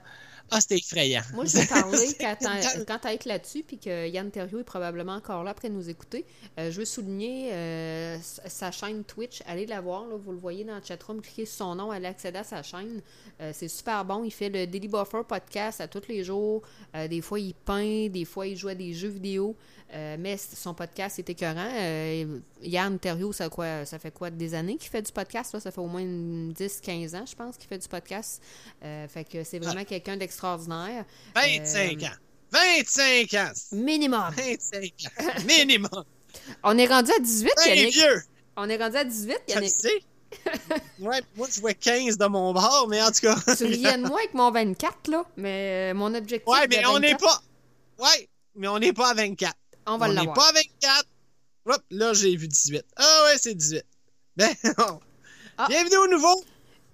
Speaker 3: Ah, c'était effrayant.
Speaker 2: Moi, je vais parler quand t'as être là-dessus, puis que Yann Terriot est probablement encore là après nous écouter. Euh, je veux souligner euh, sa- chaîne Twitch. Allez la voir, là, vous le voyez dans le chatroom. Cliquez sur son nom, allez accéder à sa chaîne. Euh, c'est super bon. Il fait le Daily Buffer podcast à tous les jours. Des fois, il peint, des fois, il joue à des jeux vidéo. Mais son podcast est écœurant. Yann Terriot, ça, quoi, ça fait quoi des années qu'il fait du podcast? Là? Ça fait au moins une 10-15 ans, je pense, qu'il fait du podcast. Fait que c'est vraiment quelqu'un d'extraordinaire.
Speaker 3: 25
Speaker 2: Euh,
Speaker 3: ans. 25 ans.
Speaker 2: Minimum.
Speaker 3: 25 ans. Minimum.
Speaker 2: On est rendu à 18,
Speaker 3: Un
Speaker 2: Yannick.
Speaker 3: vieux.
Speaker 2: On est rendu à 18,
Speaker 3: Je le
Speaker 2: Yannick.
Speaker 3: sais. ouais, moi, je vois 15 de mon bord, mais en tout cas.
Speaker 2: Tu riais de moi avec mon 24, là, mais euh, mon objectif.
Speaker 3: Ouais, mais on n'est
Speaker 2: 24,
Speaker 3: pas. Ouais, mais on n'est pas à 24.
Speaker 2: On va
Speaker 3: on n'est
Speaker 2: l'avoir.
Speaker 3: pas à 24. Hop, là, j'ai vu 18. Ah ouais, c'est 18. Ben, non.
Speaker 2: Ah.
Speaker 3: Bienvenue au nouveau.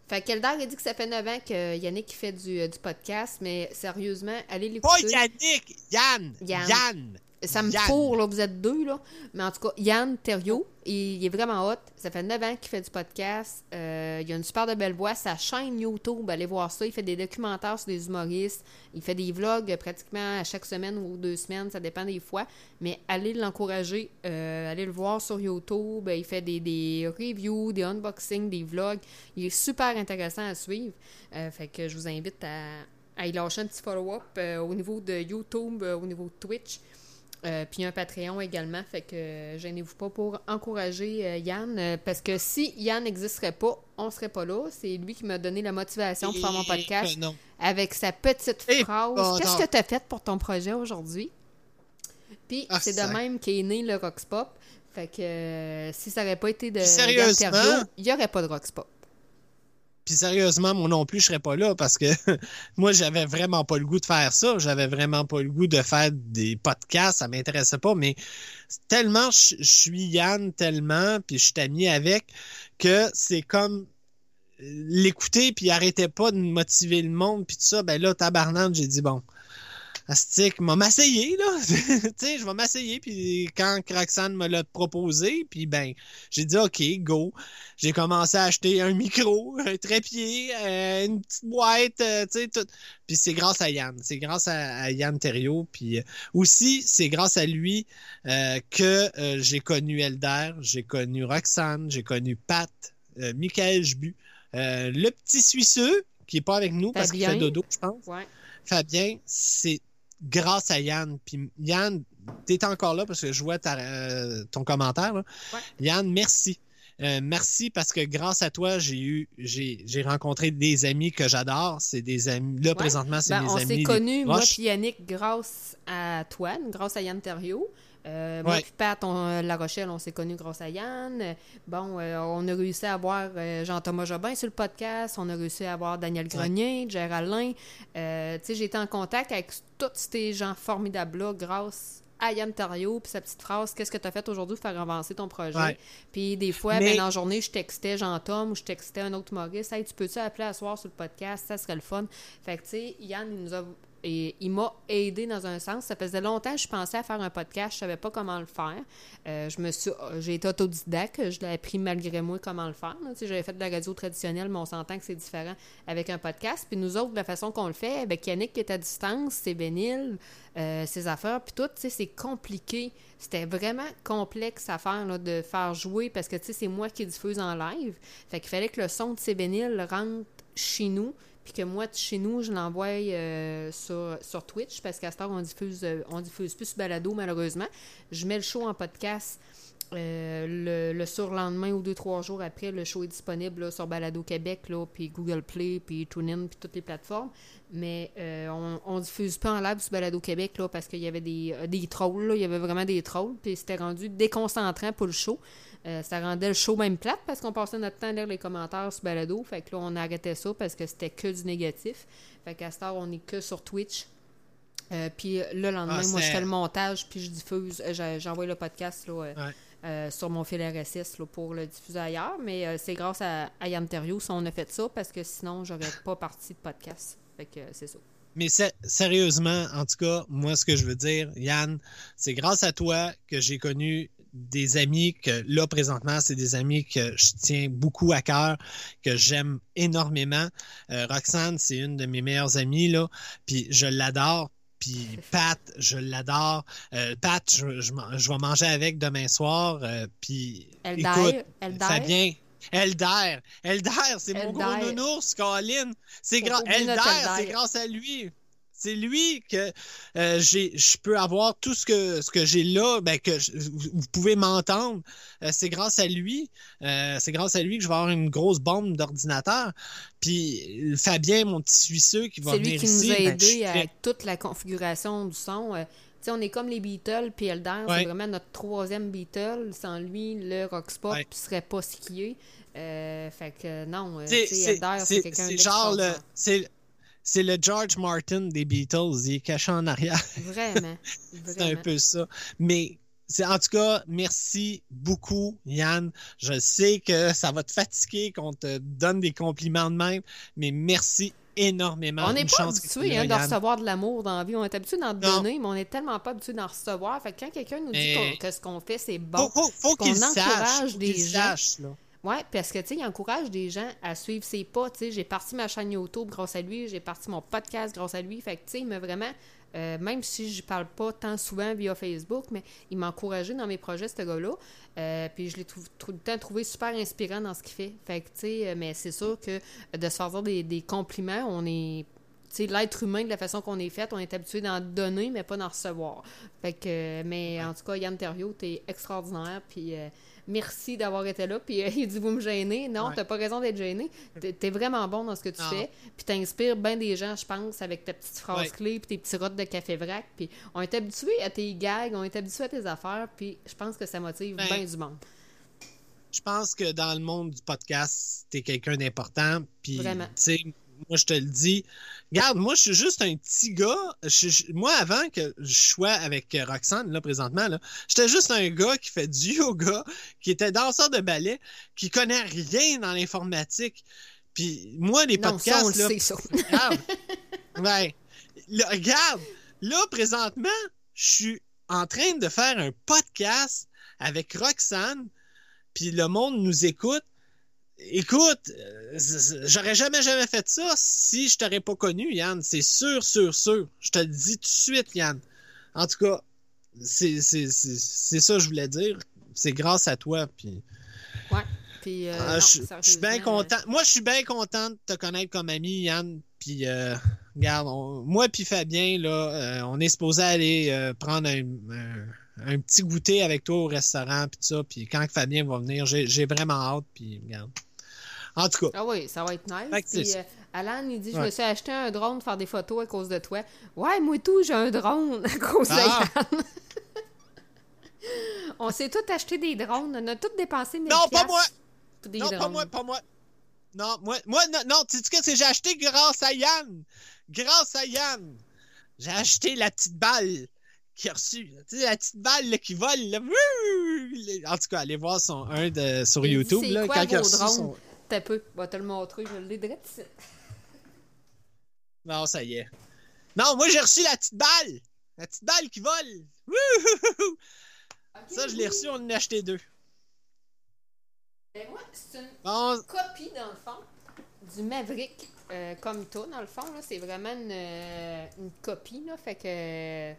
Speaker 2: Fait qu'Eldar a dit que ça fait 9 ans que Yannick fait du, euh, du podcast, mais sérieusement, allez
Speaker 3: Pas
Speaker 2: l'écouter.
Speaker 3: Yannick, Yann.
Speaker 2: Yann.
Speaker 3: Yann.
Speaker 2: Ça me
Speaker 3: Yann.
Speaker 2: fourre, là, vous êtes deux, là. Mais en tout cas, Yann Thériault, il, il est vraiment hot. Ça fait 9 ans qu'il fait du podcast. Euh, il a une super de belle voix. Sa chaîne YouTube, allez voir ça. Il fait des documentaires sur des humoristes. Il fait des vlogs pratiquement à chaque semaine ou deux semaines. Ça dépend des fois. Mais allez l'encourager. Euh, allez le voir sur YouTube. Il fait des, des reviews, des unboxings, des vlogs. Il est super intéressant à suivre. Euh, fait que je vous invite à, à y lâcher un petit follow-up au niveau de YouTube, au niveau de Twitch. Euh, puis un Patreon également, fait que euh, gênez-vous pas pour encourager euh, Yann, parce que si Yann n'existerait pas, on serait pas là. C'est lui qui m'a donné la motivation pour faire mon podcast
Speaker 3: Euh, non.
Speaker 2: avec sa petite
Speaker 3: Eh,
Speaker 2: phrase.
Speaker 3: bâtard.
Speaker 2: Qu'est-ce que tu as fait pour ton projet aujourd'hui? Puis
Speaker 3: Ah,
Speaker 2: c'est de
Speaker 3: sac.
Speaker 2: même qu'est né le Roxpop. Fait que si ça n'aurait pas été de d'interview, il n'y aurait pas de Roxpop.
Speaker 3: Puis sérieusement, moi non plus, je serais pas là parce que moi, j'avais vraiment pas le goût de faire ça. J'avais vraiment pas le goût de faire des podcasts. Ça m'intéressait pas. Mais tellement je suis Yann, tellement, puis je suis ami avec, que c'est comme l'écouter, puis arrêtait pas de motiver le monde, puis tout ça. Ben là, tabarnane, j'ai dit, bon, Astic, m'a m'asseyer, là. tu sais, je vais m'asseyer, puis quand Roxane me l'a proposé, puis ben, j'ai dit, OK, go. J'ai commencé à acheter un micro, un trépied, euh, une petite boîte, euh, tu sais, tout. Puis c'est grâce à Yann. C'est grâce à, à Yann Thériault. Puis euh, aussi, c'est grâce à lui euh, que j'ai connu Elder, j'ai connu Roxane, j'ai connu Pat, euh, Michael Jbu, euh, le petit Suisseux, qui est pas avec nous parce qu'il fait dodo, je pense.
Speaker 2: Ouais.
Speaker 3: Fabien, c'est grâce à Yann. Puis Yann, t'es encore là parce que je vois ta- euh, ton commentaire. là.
Speaker 2: Ouais.
Speaker 3: Yann, merci. Euh, merci parce que grâce à toi, j'ai eu, j'ai, j'ai rencontré des amis que j'adore. C'est des amis. Là,
Speaker 2: Ouais.
Speaker 3: présentement, c'est
Speaker 2: Ben, on
Speaker 3: amis.
Speaker 2: s'est connus, moi puis Yannick, grâce à toi, grâce à Yann Thériault. Euh, Moi
Speaker 3: Ouais.
Speaker 2: puis Pat, on- euh, La Rochelle, on s'est connus grâce à Yann. Euh, Bon, euh, on a réussi à avoir euh, Jean-Thomas Jobin sur le podcast. On a réussi à avoir Daniel Grenier, Gérald Lin. Euh, tu sais, j'ai été en contact avec tous ces gens formidables-là grâce à Yann Thériault puis sa petite phrase « Qu'est-ce que tu as fait aujourd'hui pour faire avancer ton projet?
Speaker 3: Ouais.
Speaker 2: Puis des fois,
Speaker 3: Mais-
Speaker 2: ben, dans la journée, je textais Jean-Tom ou je textais un autre Maurice. Hey, tu peux-tu appeler à soir sur le podcast? Ça serait le fun. Fait que, tu sais, Yann, il nous a. Et il m'a aidé dans un sens. Ça faisait longtemps que je pensais à faire un podcast. Je savais pas comment le faire. Euh, j'ai été autodidacte. Je l'ai appris malgré moi comment le faire. Tu sais, J'avais fait de la radio traditionnelle, mais on s'entend que c'est différent avec un podcast. Puis nous autres, la façon qu'on le fait, avec Yannick qui est à distance, c'est bénil, euh, ses affaires, puis tout, c'est compliqué. C'était vraiment complexe à faire, de faire jouer, parce que, c'est moi qui diffuse en live. Fait qu'il fallait que le son de Cébénil rentre chez nous, puis que moi, de chez nous, je l'envoie euh, sur, sur Twitch, parce qu'à ce temps, on diffuse, euh, on diffuse plus Balado, malheureusement. Je mets le show en podcast euh, le, le surlendemain ou deux, trois jours après, le show est disponible là, sur Balado Québec, là, puis Google Play, puis TuneIn, puis toutes les plateformes. Mais on, on diffuse pas en live sur Balado Québec là, parce qu'il y avait des, des trolls. là. Il y avait vraiment des trolls, puis c'était rendu déconcentrant pour le show. Euh, ça rendait le show même plate parce qu'on passait notre temps à lire les commentaires sur Balado. Fait que là, on arrêtait ça parce que c'était que du négatif. Fait qu'à cette heure, on est que sur Twitch. Euh, puis le lendemain,
Speaker 3: Ah,
Speaker 2: moi, je fais le montage, puis je diffuse. euh, J'envoie le podcast là,
Speaker 3: Ouais.
Speaker 2: euh, sur mon fil RSS là, pour le diffuser ailleurs. Mais c'est grâce à, à Yann Thériault si on a fait ça, parce que sinon, j'aurais pas parti de podcast. Fait que c'est ça.
Speaker 3: Mais sé- sérieusement, en tout cas, moi, ce que je veux dire, Yann, c'est grâce à toi que j'ai connu des amis que là, présentement, c'est des amis que je tiens beaucoup à cœur, que j'aime énormément. Euh, Roxane, c'est une de mes meilleures amies, là, puis je l'adore. Puis Pat, je l'adore. Euh, Pat, je, je, man- je vais manger avec demain soir. euh, puis
Speaker 2: Elder,
Speaker 3: écoute,
Speaker 2: Elder.
Speaker 3: Fabien, Elder, Elder, c'est mon gros nounours, Colin. C'est
Speaker 2: notre Elder.
Speaker 3: c'est grâce à lui. C'est lui que euh, j'ai, je peux avoir tout ce que ce que j'ai là, ben que je- vous, pouvez m'entendre. Euh, c'est grâce à lui. Euh, c'est grâce à lui que je vais avoir une grosse bombe d'ordinateur. Puis Fabien, mon petit Suisseux, qui va
Speaker 2: C'est lui
Speaker 3: venir
Speaker 2: qui
Speaker 3: ici.
Speaker 2: nous a
Speaker 3: ben, très-
Speaker 2: avec toute la configuration du son. Euh, on est comme les Beatles, puis Elder,
Speaker 3: Ouais.
Speaker 2: c'est vraiment notre troisième Beatle. Sans lui, le Rockspot
Speaker 3: Ouais.
Speaker 2: ne serait pas ce qu'il est. Euh, fait que non, Elder, c'est quelqu'un
Speaker 3: c'est genre le. C'est le George Martin des Beatles. Il est caché en arrière.
Speaker 2: Vraiment.
Speaker 3: C'est un peu ça. Mais c'est en tout cas, merci beaucoup, Yann. Je sais que ça va te fatiguer qu'on te donne des compliments de même, mais merci énormément.
Speaker 2: On n'est pas habitué hein, de recevoir de l'amour dans la vie. On est habitué d'en donner, mais on est tellement pas habitué d'en recevoir. Fait que quand quelqu'un nous dit
Speaker 3: Mais-
Speaker 2: que ce qu'on fait, c'est bon.
Speaker 3: faut, faut
Speaker 2: qu'on
Speaker 3: sache.
Speaker 2: encourage des gens.
Speaker 3: sache, là.
Speaker 2: Ouais, parce que, tu sais, il encourage des gens à suivre ses pas. Tu sais, j'ai parti ma chaîne YouTube grâce à lui, j'ai parti mon podcast grâce à lui. Fait que, tu sais, il m'a vraiment, euh, même si je parle pas tant souvent via Facebook, mais il m'a encouragé dans mes projets, ce gars-là. Euh, puis je l'ai tout, tout le temps trouvé super inspirant dans ce qu'il fait. Fait que, tu sais, euh, mais c'est sûr que de se faire dire des, des compliments, on est. Tu sais, l'être humain, de la façon qu'on est fait, on est habitué d'en donner, mais pas d'en recevoir. Fait que, mais en tout cas, Yann Terriot, t'es extraordinaire, puis euh, merci d'avoir été là. Puis euh, il dit, vous me gênez. Non,
Speaker 3: Ouais.
Speaker 2: t'as pas raison d'être gêné. T'es vraiment bon dans ce que tu
Speaker 3: Non.
Speaker 2: fais, puis t'inspires bien des gens, je pense, avec ta petite phrase
Speaker 3: Ouais.
Speaker 2: clé, puis tes petits rottes de café vrac. Puis on est habitué à tes gags, on est habitué à tes affaires, puis je pense que ça motive
Speaker 3: Ben,
Speaker 2: bien du monde.
Speaker 3: je pense que dans le monde du podcast, t'es quelqu'un d'important. Puis,
Speaker 2: Vraiment.
Speaker 3: Moi, je te le dis. Regarde, moi, je suis juste un petit gars. Je- je- moi, avant que je sois avec Roxane, là, présentement, là, j'étais juste un gars qui fait du yoga, qui était danseur de ballet, qui connaît rien dans l'informatique. Puis, moi, les
Speaker 2: Non, ça,
Speaker 3: podcasts,
Speaker 2: le
Speaker 3: là,
Speaker 2: sait, ça.
Speaker 3: Regarde. Ouais. Là, regarde. Là, présentement, je suis en train de faire un podcast avec Roxane, puis le monde nous écoute. Écoute, euh, j'aurais jamais, jamais fait ça si je t'aurais pas connu, Yann. C'est sûr, sûr, sûr. Je te le dis tout de suite, Yann. En tout cas, c'est ça que je voulais dire. C'est grâce à toi, puis...
Speaker 2: Ouais. Puis, euh,
Speaker 3: Ah,
Speaker 2: non,
Speaker 3: je, je suis bien
Speaker 2: sérieusement,
Speaker 3: content. Moi, je suis bien content de te connaître comme ami, Yann. Puis, euh, regarde, on- moi puis Fabien, là, euh, on est supposé aller euh, prendre un, un- un petit goûter avec toi au restaurant, puis ça. Puis quand Fabien va venir, j'ai j'ai vraiment hâte. Puis, regarde. En tout cas,
Speaker 2: Ah oui, ça va être nice. Puis, euh, Alan, il dit Je
Speaker 3: Ouais.
Speaker 2: me suis acheté un drone pour faire des photos à cause de toi. Ouais, moi tout, j'ai un drone à cause
Speaker 3: Ah.
Speaker 2: de Yann. on s'est tous acheté des drones. On a tous dépensé 1000
Speaker 3: Non, pas moi! non,
Speaker 2: drones.
Speaker 3: pas moi, pas moi. Non, moi, moi non, non tu sais ce que c'est? J'ai acheté grâce à Yann. Grâce à Yann. J'ai acheté la petite balle qu'il a reçue. Tu sais, la petite balle là, qui vole. Là. En tout cas, allez voir son un de, sur YouTube.
Speaker 2: c'est
Speaker 3: Là,
Speaker 2: quoi
Speaker 3: quand il a
Speaker 2: vos
Speaker 3: reçu
Speaker 2: drones?
Speaker 3: son...
Speaker 2: T'as peu. Va te le montrer. Je l'ai direct ici.
Speaker 3: Non, ça y est. Non, moi, j'ai reçu la petite balle. La petite balle qui vole. Wouh! Ça, je l'ai reçu, on en a acheté deux.
Speaker 2: Ben, moi, c'est une
Speaker 3: Bon,
Speaker 2: copie, dans le fond, du Maverick. euh, comme toi, dans le fond, là, c'est vraiment une, euh, une copie, là, fait que,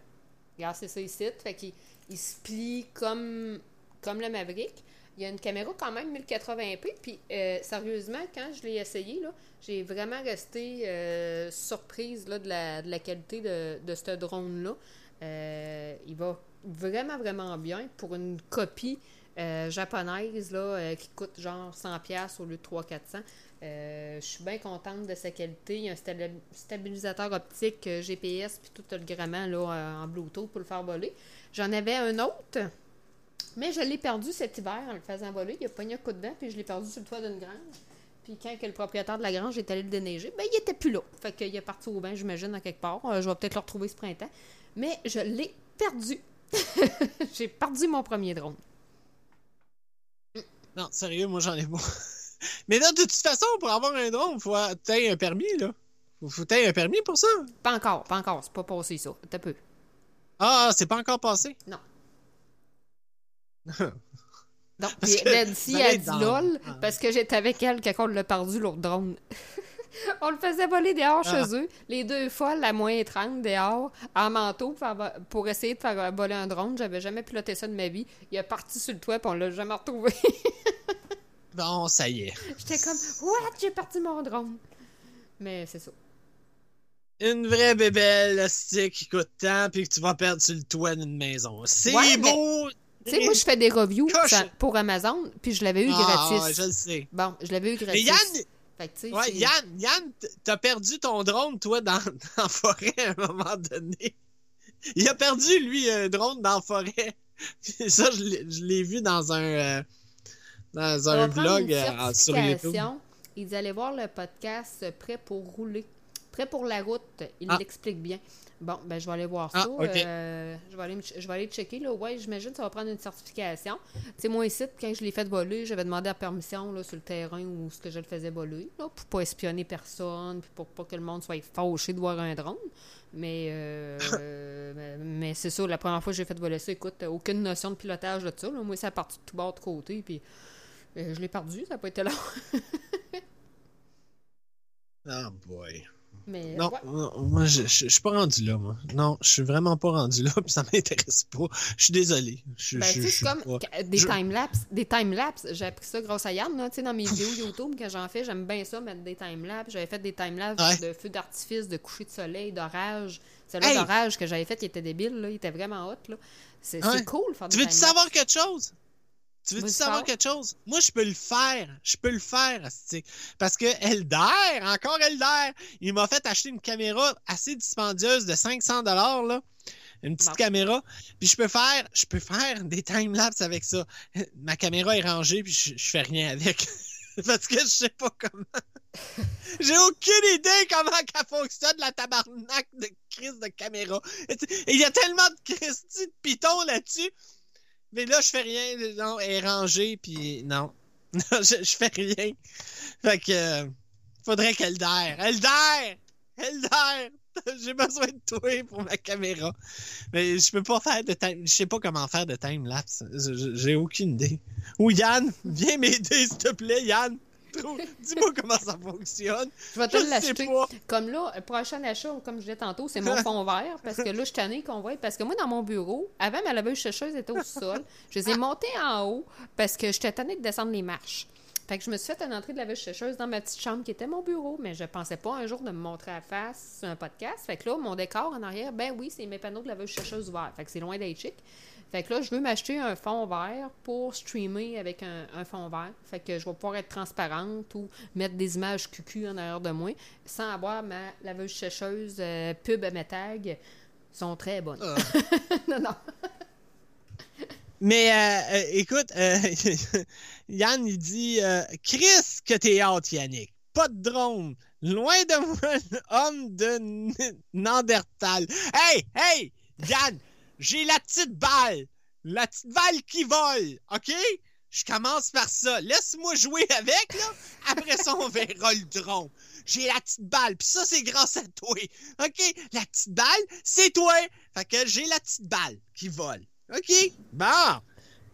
Speaker 2: regarde, c'est ça ici, fait qu'il il se plie comme, comme le Maverick. Il y a une caméra quand même 1080p, puis euh, sérieusement, quand je l'ai essayé, j'ai vraiment resté euh, surprise là, de, la, de la qualité de, de ce drone-là. Euh, il va vraiment, vraiment bien pour une copie japonaise là, qui coûte genre 100$ au lieu de 300-400$. Euh, je suis bien contente de sa qualité. Il y a un sta- stabilisateur optique GPS puis tout le gramment là, en Bluetooth pour le faire voler. J'en avais un autre, mais je l'ai perdu cet hiver en le faisant voler. Il a pogné un coup dedans puis je l'ai perdu sur le toit d'une grange. Puis quand que le propriétaire de la grange est allé le déneiger, ben il était plus là. Fait qu'il est parti au bain, j'imagine, à quelque part. Euh, je vais peut-être le retrouver ce printemps. Mais je l'ai perdu. J'ai perdu mon premier drone.
Speaker 3: non, sérieux, moi, j'en ai pas. Mais là, de toute façon, pour avoir un drone, il faut t'aies un permis, là. Faut t'aies un permis pour ça.
Speaker 2: Pas encore, pas encore. C'est pas passé ça. T'as peu.
Speaker 3: Ah, c'est pas encore passé?
Speaker 2: Non. Donc, puis Nancy a dit lol
Speaker 3: Ah.
Speaker 2: parce que j'étais avec elle quand on l'a perdu, l'autre drone. on le faisait voler dehors
Speaker 3: Ah.
Speaker 2: chez eux. Les deux folles, la moins étrange, dehors, en manteau pour, essayer de faire voler un drone. J'avais jamais piloté ça de ma vie. Il est parti sur le toit puis on l'a jamais retrouvé.
Speaker 3: Bon, ça y est.
Speaker 2: J'étais comme, what? J'ai parti mon drone. Mais c'est ça.
Speaker 3: Une vraie bébelle, stick qui coûte tant, puis que tu vas perdre sur le toit d'une maison. C'est
Speaker 2: Ouais, mais-
Speaker 3: beau!
Speaker 2: Tu sais, moi, je fais des reviews ça- pour Amazon, puis je l'avais eu
Speaker 3: Ah,
Speaker 2: gratis.
Speaker 3: ouais, je le sais.
Speaker 2: Bon, je l'avais eu
Speaker 3: Mais
Speaker 2: gratis.
Speaker 3: Yann,
Speaker 2: tu sais,
Speaker 3: ouais, Yann, Yann, t'as perdu ton drone, toi, dans, dans la forêt à un moment donné. Il a perdu, lui, un drone dans la forêt. Ça, je l'ai- je l'ai vu dans un, euh, dans un vlog euh, sur YouTube.
Speaker 2: certification. Il dit allez voir le podcast Prêt pour rouler. Prêt pour la route, il
Speaker 3: Ah.
Speaker 2: l'explique bien. Bon, ben je vais aller voir
Speaker 3: Ah,
Speaker 2: ça. Euh, je, vais aller je vais aller checker. Là. Ouais, j'imagine que ça va prendre une certification. Tu sais, moi ici, quand je l'ai fait voler, j'avais demandé la permission là, sur le terrain où ce que je le faisais voler, là, pour pas espionner personne, puis pour pas que le monde soit fâché de voir un drone. Mais, euh, mais, mais c'est ça, la première fois que j'ai fait voler ça, écoute, aucune notion de pilotage de ça. là. Moi, ça a parti de tout bord de côté, puis euh, je l'ai perdu, ça n'a pas été long.
Speaker 3: Oh boy.
Speaker 2: Mais,
Speaker 3: Non,
Speaker 2: ouais.
Speaker 3: non, moi, je, je, je suis pas rendu là, moi. Non, je suis vraiment pas rendu là, puis ça m'intéresse pas. Je suis désolé. Je,
Speaker 2: Ben,
Speaker 3: je-
Speaker 2: c'est comme
Speaker 3: pas-
Speaker 2: que- des
Speaker 3: je-
Speaker 2: time-lapse. Des time-lapse, j'ai appris ça grâce à Yann, là, tu sais, dans mes vidéos YouTube, quand j'en fais, j'aime bien ça, mettre des time-lapse. J'avais fait des time-lapse
Speaker 3: Ouais.
Speaker 2: de feux d'artifice, de coucher de soleil, d'orage. Celui
Speaker 3: Hey!
Speaker 2: d'orage que j'avais fait, il était débile, là, il était vraiment hot, là. C'est
Speaker 3: Ouais.
Speaker 2: cool, faire
Speaker 3: Tu veux-tu savoir quelque chose? Tu veux-tu savoir quelque chose? Moi, je peux le faire. Je peux le faire, asti. Parce que Elder, encore Elder, il m'a fait acheter une caméra assez dispendieuse de 500 dollars là. Une petite
Speaker 2: Bon.
Speaker 3: caméra. Puis je peux faire, je peux faire des time-lapse avec ça. Ma caméra est rangée puis je, je fais rien avec. Parce que je sais pas comment. J'ai aucune idée comment qu'elle fonctionne, la tabarnak de crise de caméra. Il y a tellement de Christy de Python là-dessus. Mais là, je fais rien. Non, elle est rangée, puis non. Non, je, je fais rien. Fait que. euh, faudrait qu'Elder. Elder! Elder! J'ai besoin de toi pour ma caméra. Mais je peux pas faire de time. Je sais pas comment faire de time-lapse. J'ai aucune idée. Ou Yann, viens m'aider, s'il te plaît, Yann. Dis-moi comment ça fonctionne.
Speaker 2: Je vais te l'acheter. Comme là, le prochain achat, comme je disais tantôt, c'est mon fond vert. Parce que là, je suis qu'on voit. Parce que moi, dans mon bureau, avant, ma laveuse sécheuse était au sol. Je les ai montées en haut parce que j'étais tannée de descendre les marches. Fait que je me suis fait une entrée de laveuse sécheuse dans ma petite chambre qui était mon bureau, mais je pensais pas un jour de me montrer à face sur un podcast. Fait que là, mon décor en arrière, ben oui, c'est mes panneaux de laveuse sécheuse ouverts. Fait que c'est loin d'être chic. Fait que là, je veux m'acheter un fond vert pour streamer avec un, un fond vert. Fait que je vais pouvoir être transparente ou mettre des images cucu en arrière de moi sans avoir ma laveuse sécheuse euh, pub à mes tags. sont très bonnes.
Speaker 3: Ah.
Speaker 2: non, non.
Speaker 3: Mais euh, euh, écoute, euh, Yann, il dit euh, Chris, que t'es hâte, Yannick. Pas de drone. Loin de moi, homme de Nandertal. Hey, hey, Yann, j'ai la petite balle. La petite balle qui vole, OK? Je commence par ça. Laisse-moi jouer avec, là. Après ça, on verra le drone. J'ai la petite balle. Puis ça, c'est grâce à toi. OK? La petite balle, c'est toi. Fait que j'ai la petite balle qui vole. OK? Bon.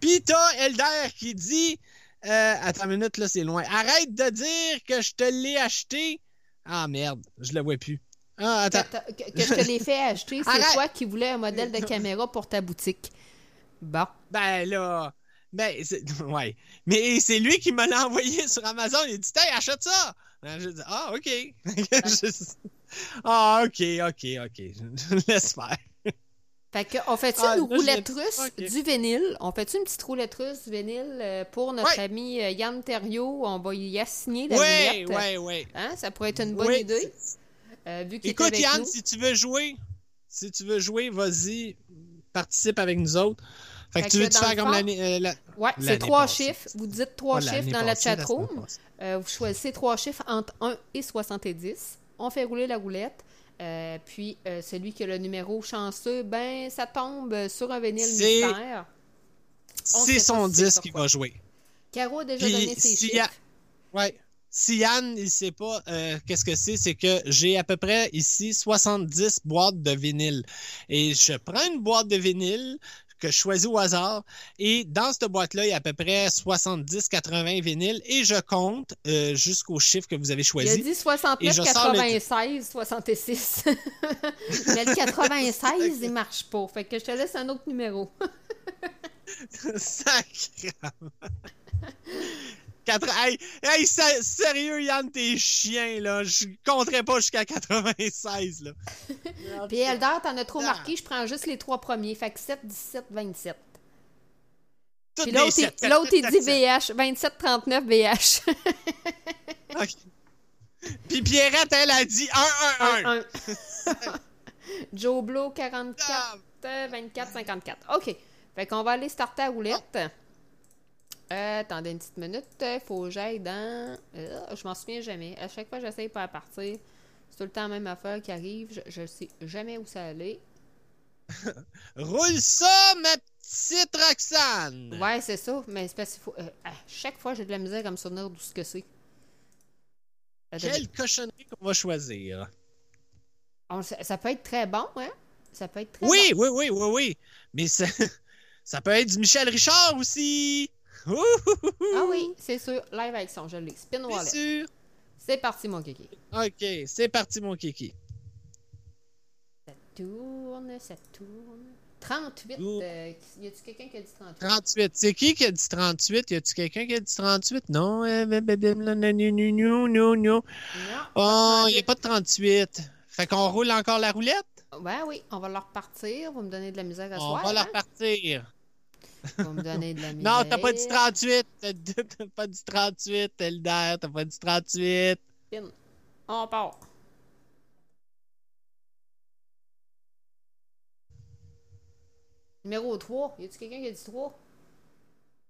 Speaker 3: Puis t'as Elder qui dit... Euh, attends une minute, là, c'est loin. Arrête de dire que je te l'ai acheté. Ah, merde. Je le vois plus. Ah, attends.
Speaker 2: Que, je te l'ai fait acheter, c'est
Speaker 3: Arrête.
Speaker 2: toi qui voulais un modèle de caméra pour ta boutique. Bon.
Speaker 3: Ben là, ben c'est- ouais. Mais c'est lui qui me l'a envoyé sur Amazon. Il dit Hey, achète ça. Ben, je dis Ah, ok. Je- Ah, ok, ok, ok. Je laisse faire.
Speaker 2: Fait que, on fait-tu
Speaker 3: Ah,
Speaker 2: une roulette russe du vinyle? On fait-tu une petite roulette russe du vinyle euh, pour notre
Speaker 3: Ouais.
Speaker 2: ami euh, Yann Thériault? On va y assigner la
Speaker 3: Ouais,
Speaker 2: roulette.
Speaker 3: ouais, ouais.
Speaker 2: Hein? Ça pourrait être une bonne
Speaker 3: Ouais.
Speaker 2: idée. Euh, vu qu'il est
Speaker 3: Écoute,
Speaker 2: avec
Speaker 3: Yann,
Speaker 2: nous.
Speaker 3: si tu veux jouer, si tu veux jouer, vas-y, participe avec nous autres. Fait que tu veux te faire comme l'année. euh, la-
Speaker 2: Ouais, c'est trois
Speaker 3: passée.
Speaker 2: chiffres. Vous dites trois chiffres dans la
Speaker 3: passée, la
Speaker 2: chatroom.
Speaker 3: passée.
Speaker 2: Euh, vous choisissez trois chiffres entre 1 et 70. On fait rouler la roulette. Euh, puis, euh, celui qui a le numéro chanceux, ben, ça tombe sur un vinyle
Speaker 3: C'est-
Speaker 2: mystère.
Speaker 3: C'est son disque qui va jouer.
Speaker 2: Caro a déjà
Speaker 3: Puis,
Speaker 2: donné ses chiffres.
Speaker 3: a- Ouais si Yann il sait pas euh, qu'est-ce que c'est, c'est que j'ai à peu près ici 70 boîtes de vinyle. Et je prends une boîte de vinyle que je choisis au hasard. Et dans cette boîte-là, il y a à peu près 70-80 vinyles et je compte euh, jusqu'au chiffre que vous avez choisi.
Speaker 2: Il a dit 69, 96, 66. Mais le 96, il marche pas. Fait que je te laisse un autre numéro.
Speaker 3: Sacrement. 4... Hey, hey, sérieux, Yann, t'es chien, là. Je compterai pas jusqu'à 96, là.
Speaker 2: Puis Eldar, t'en as trop marqué. Je prends juste les trois premiers. Fait que 7, 17, 27. L'autre, il dit VH. 27, 39, VH.
Speaker 3: Puis Pierrette, elle a dit 1, 1, 1.
Speaker 2: Joe Blow, 44, 24, 54. OK. Fait qu'on va aller starter à roulette. Euh, attendez une petite minute. Faut que j'aille dans. Euh, je m'en souviens jamais. À chaque fois que j'essaye pas à partir, C'est tout le temps la même affaire qui arrive. Je, je sais jamais où ça allait.
Speaker 3: Roule ça, ma petite Roxane!
Speaker 2: Ouais, c'est ça. Mais c'est parce qu'il faut. euh, à chaque fois, j'ai de la misère à me souvenir d'où ce que c'est. Euh,
Speaker 3: Quelle cochonnerie qu'on va choisir?
Speaker 2: on- ça, ça peut être très bon, hein? Ça peut être très
Speaker 3: Oui,
Speaker 2: bon.
Speaker 3: oui, oui, oui, oui. Mais ça, ça peut être du Michel Richard aussi.
Speaker 2: Ah oui, c'est sûr. Live action, je l'ai. Spin Wallet.
Speaker 3: sûr.
Speaker 2: C'est parti, mon kiki.
Speaker 3: OK, c'est parti, mon kiki.
Speaker 2: Ça tourne, ça tourne. 38.
Speaker 3: Ouh.
Speaker 2: euh, y a-tu quelqu'un qui a dit 38?
Speaker 3: 38. C'est qui qui a dit 38? Y a-tu quelqu'un qui a dit 38? Non. non, non, non. Oh, il n'y a pas de 38. Fait qu'on roule encore la roulette?
Speaker 2: Ben oui, on va leur repartir. Vous me donnez de la misère à
Speaker 3: On
Speaker 2: soir.
Speaker 3: va
Speaker 2: hein?
Speaker 3: repartir.
Speaker 2: Vous me donnez de la misère.
Speaker 3: Non, t'as pas dit 38. T'as pas dit 38, Elder. T'as pas dit 38.
Speaker 2: Spin. On part. Numéro 3. Y a-tu quelqu'un qui a dit 3?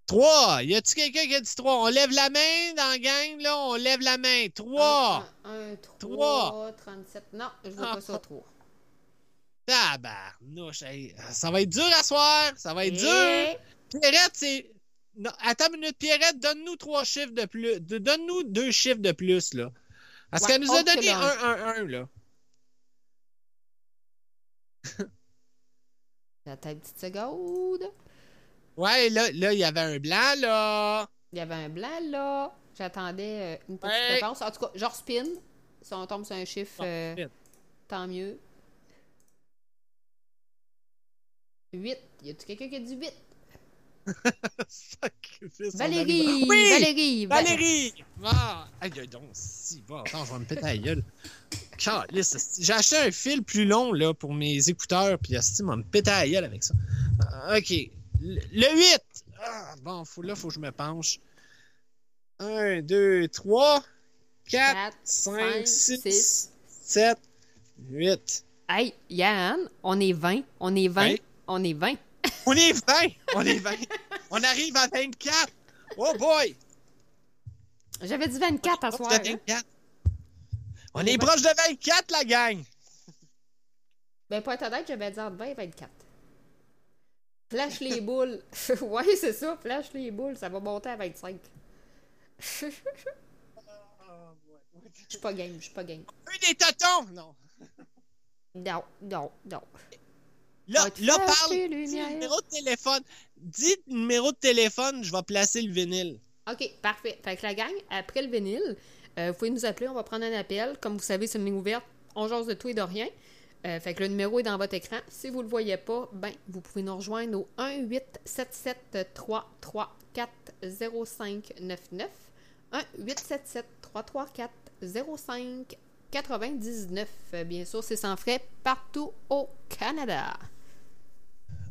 Speaker 3: 3. Y a-tu quelqu'un qui a dit 3? On lève la main dans la gang, là? On lève la main. 3.
Speaker 2: 1, 3,
Speaker 3: Trois.
Speaker 2: 37. Non, je vois
Speaker 3: Ah.
Speaker 2: pas ça 3.
Speaker 3: Tabarnouche. hey, Ça va être dur à soir. Ça va être dur.
Speaker 2: Et...
Speaker 3: Pierrette, c'est. Non, attends une minute, Pierrette, donne-nous trois chiffres de plus. de- Donne-nous deux chiffres de plus, là. Parce
Speaker 2: Ouais,
Speaker 3: qu'elle nous a donné
Speaker 2: le
Speaker 3: 1,
Speaker 2: un.
Speaker 3: 1, 1, là.
Speaker 2: Attends une petite seconde.
Speaker 3: Ouais, là, là, il y avait un blanc, là.
Speaker 2: Il y avait un blanc là. J'attendais euh, une petite
Speaker 3: Ouais.
Speaker 2: réponse. En tout cas, genre spin. Si on tombe sur un chiffre, euh, tant mieux. 8. Y a-tu quelqu'un qui a dit 8?
Speaker 3: Sacrifice, on
Speaker 2: Valérie!
Speaker 3: Oui!
Speaker 2: Valérie! Va-
Speaker 3: Valérie! Ah! Aïe, aïe, donc, si, bon, attends, je vais me péter la gueule. J'ai acheté un fil plus long, là, pour mes écouteurs, puis Asti m'a me péter la gueule avec ça. Ah, OK. Le le 8! Ah, bon, faut, là, faut que je me penche. 1, 2, 3, 4,
Speaker 2: Quatre,
Speaker 3: 5,
Speaker 2: cinq,
Speaker 3: 6,
Speaker 2: six.
Speaker 3: 7, 8.
Speaker 2: Hey, Yann, on est 20. On est 20.
Speaker 3: Ouais.
Speaker 2: On est 20.
Speaker 3: On est 20! On est 20! on arrive à 24! Oh boy!
Speaker 2: J'avais dit 24 à soir.
Speaker 3: de
Speaker 2: hein.
Speaker 3: 24. On est proche de 24, la gang!
Speaker 2: Ben, pour être honnête, j'avais dit entre 20 et 24. Flash les boules. ouais, c'est ça, flash les boules. Ça va monter à 25. Je suis pas game, je suis pas game.
Speaker 3: Un des totons! Non.
Speaker 2: Non, non, non.
Speaker 3: Là, là parle. Dis le numéro de téléphone. Dis le numéro de téléphone, je vais placer le vinyle.
Speaker 2: OK, parfait. Fait que la gang, après le vinyle, euh, vous pouvez nous appeler, on va prendre un appel. Comme vous savez, c'est une ligne ouverte. On jase de tout et de rien. Euh, fait que le numéro est dans votre écran. Si vous ne le voyez pas, ben, vous pouvez nous rejoindre au 1 877 334 0599 1 877 334 05 99. Euh, Bien sûr, c'est sans frais partout au Canada.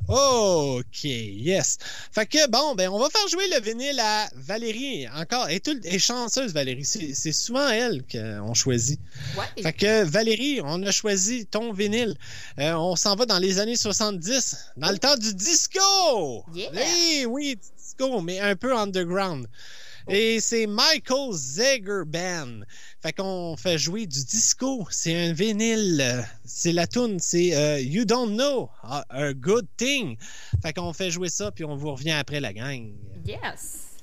Speaker 3: OK, yes. Fait que bon, ben on va faire jouer le vinyle à Valérie. Encore, elle est, tout- elle est chanceuse, Valérie. C'est c'est souvent elle qu'on choisit.
Speaker 2: Ouais.
Speaker 3: Fait que Valérie, on a choisi ton vinyle. Euh, on s'en va dans les années 70, dans le temps du disco.
Speaker 2: Yeah.
Speaker 3: Eh oui, disco, mais un peu underground. Et c'est Michael Zager Band. Fait qu'on fait jouer du disco. C'est un vinyle. C'est la tune, c'est euh, You Don't Know a, a Good Thing. Fait qu'on fait jouer ça, puis on vous revient après la gang.
Speaker 2: Yes.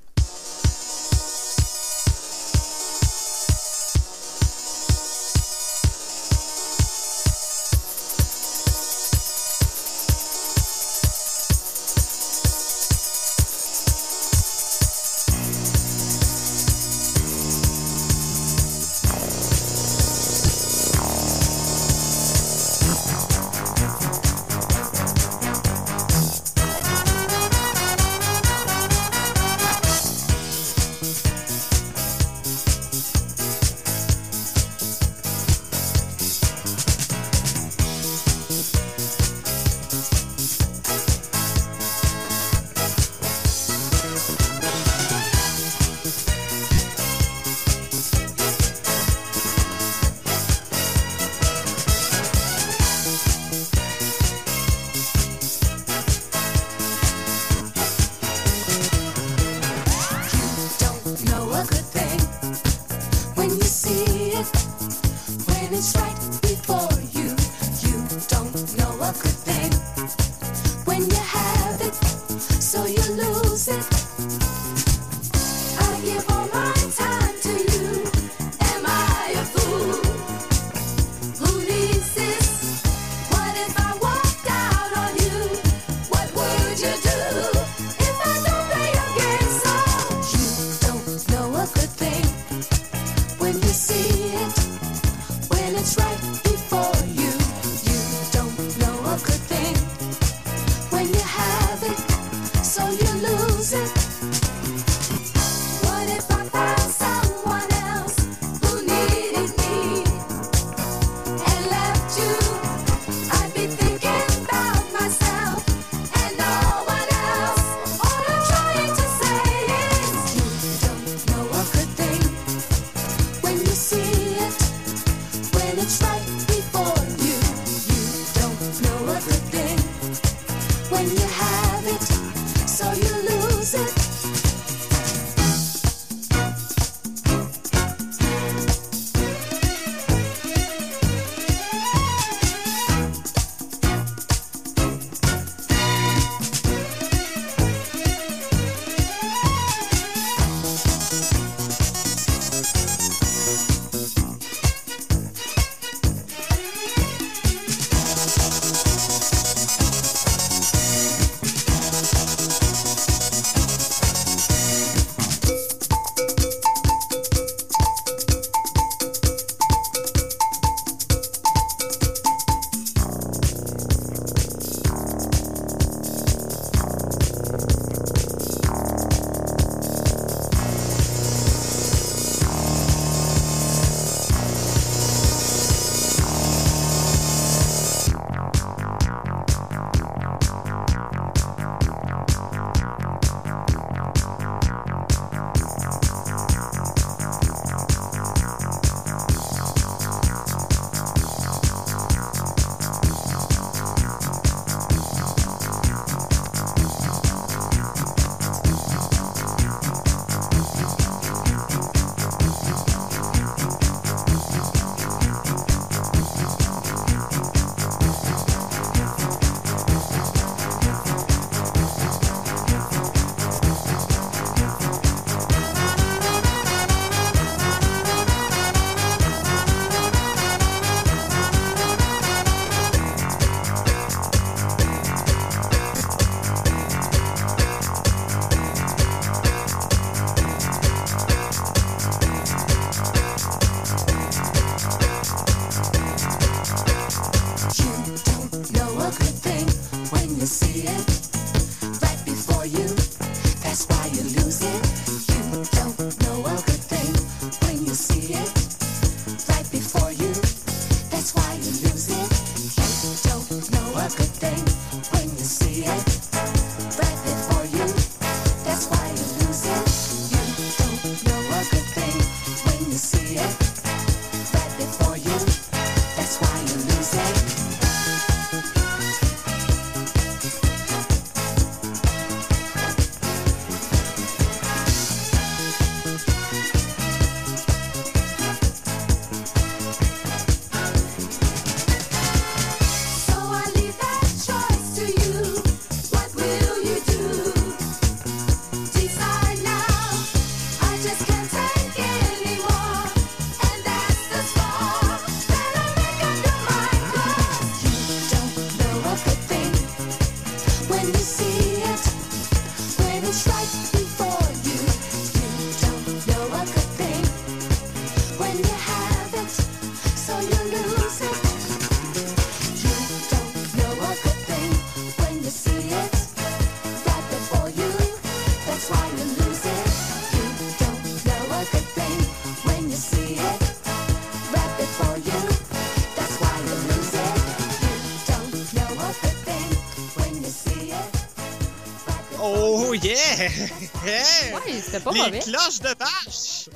Speaker 2: Ouais, c'était pas
Speaker 3: Les
Speaker 2: mauvais.
Speaker 3: cloches de vache!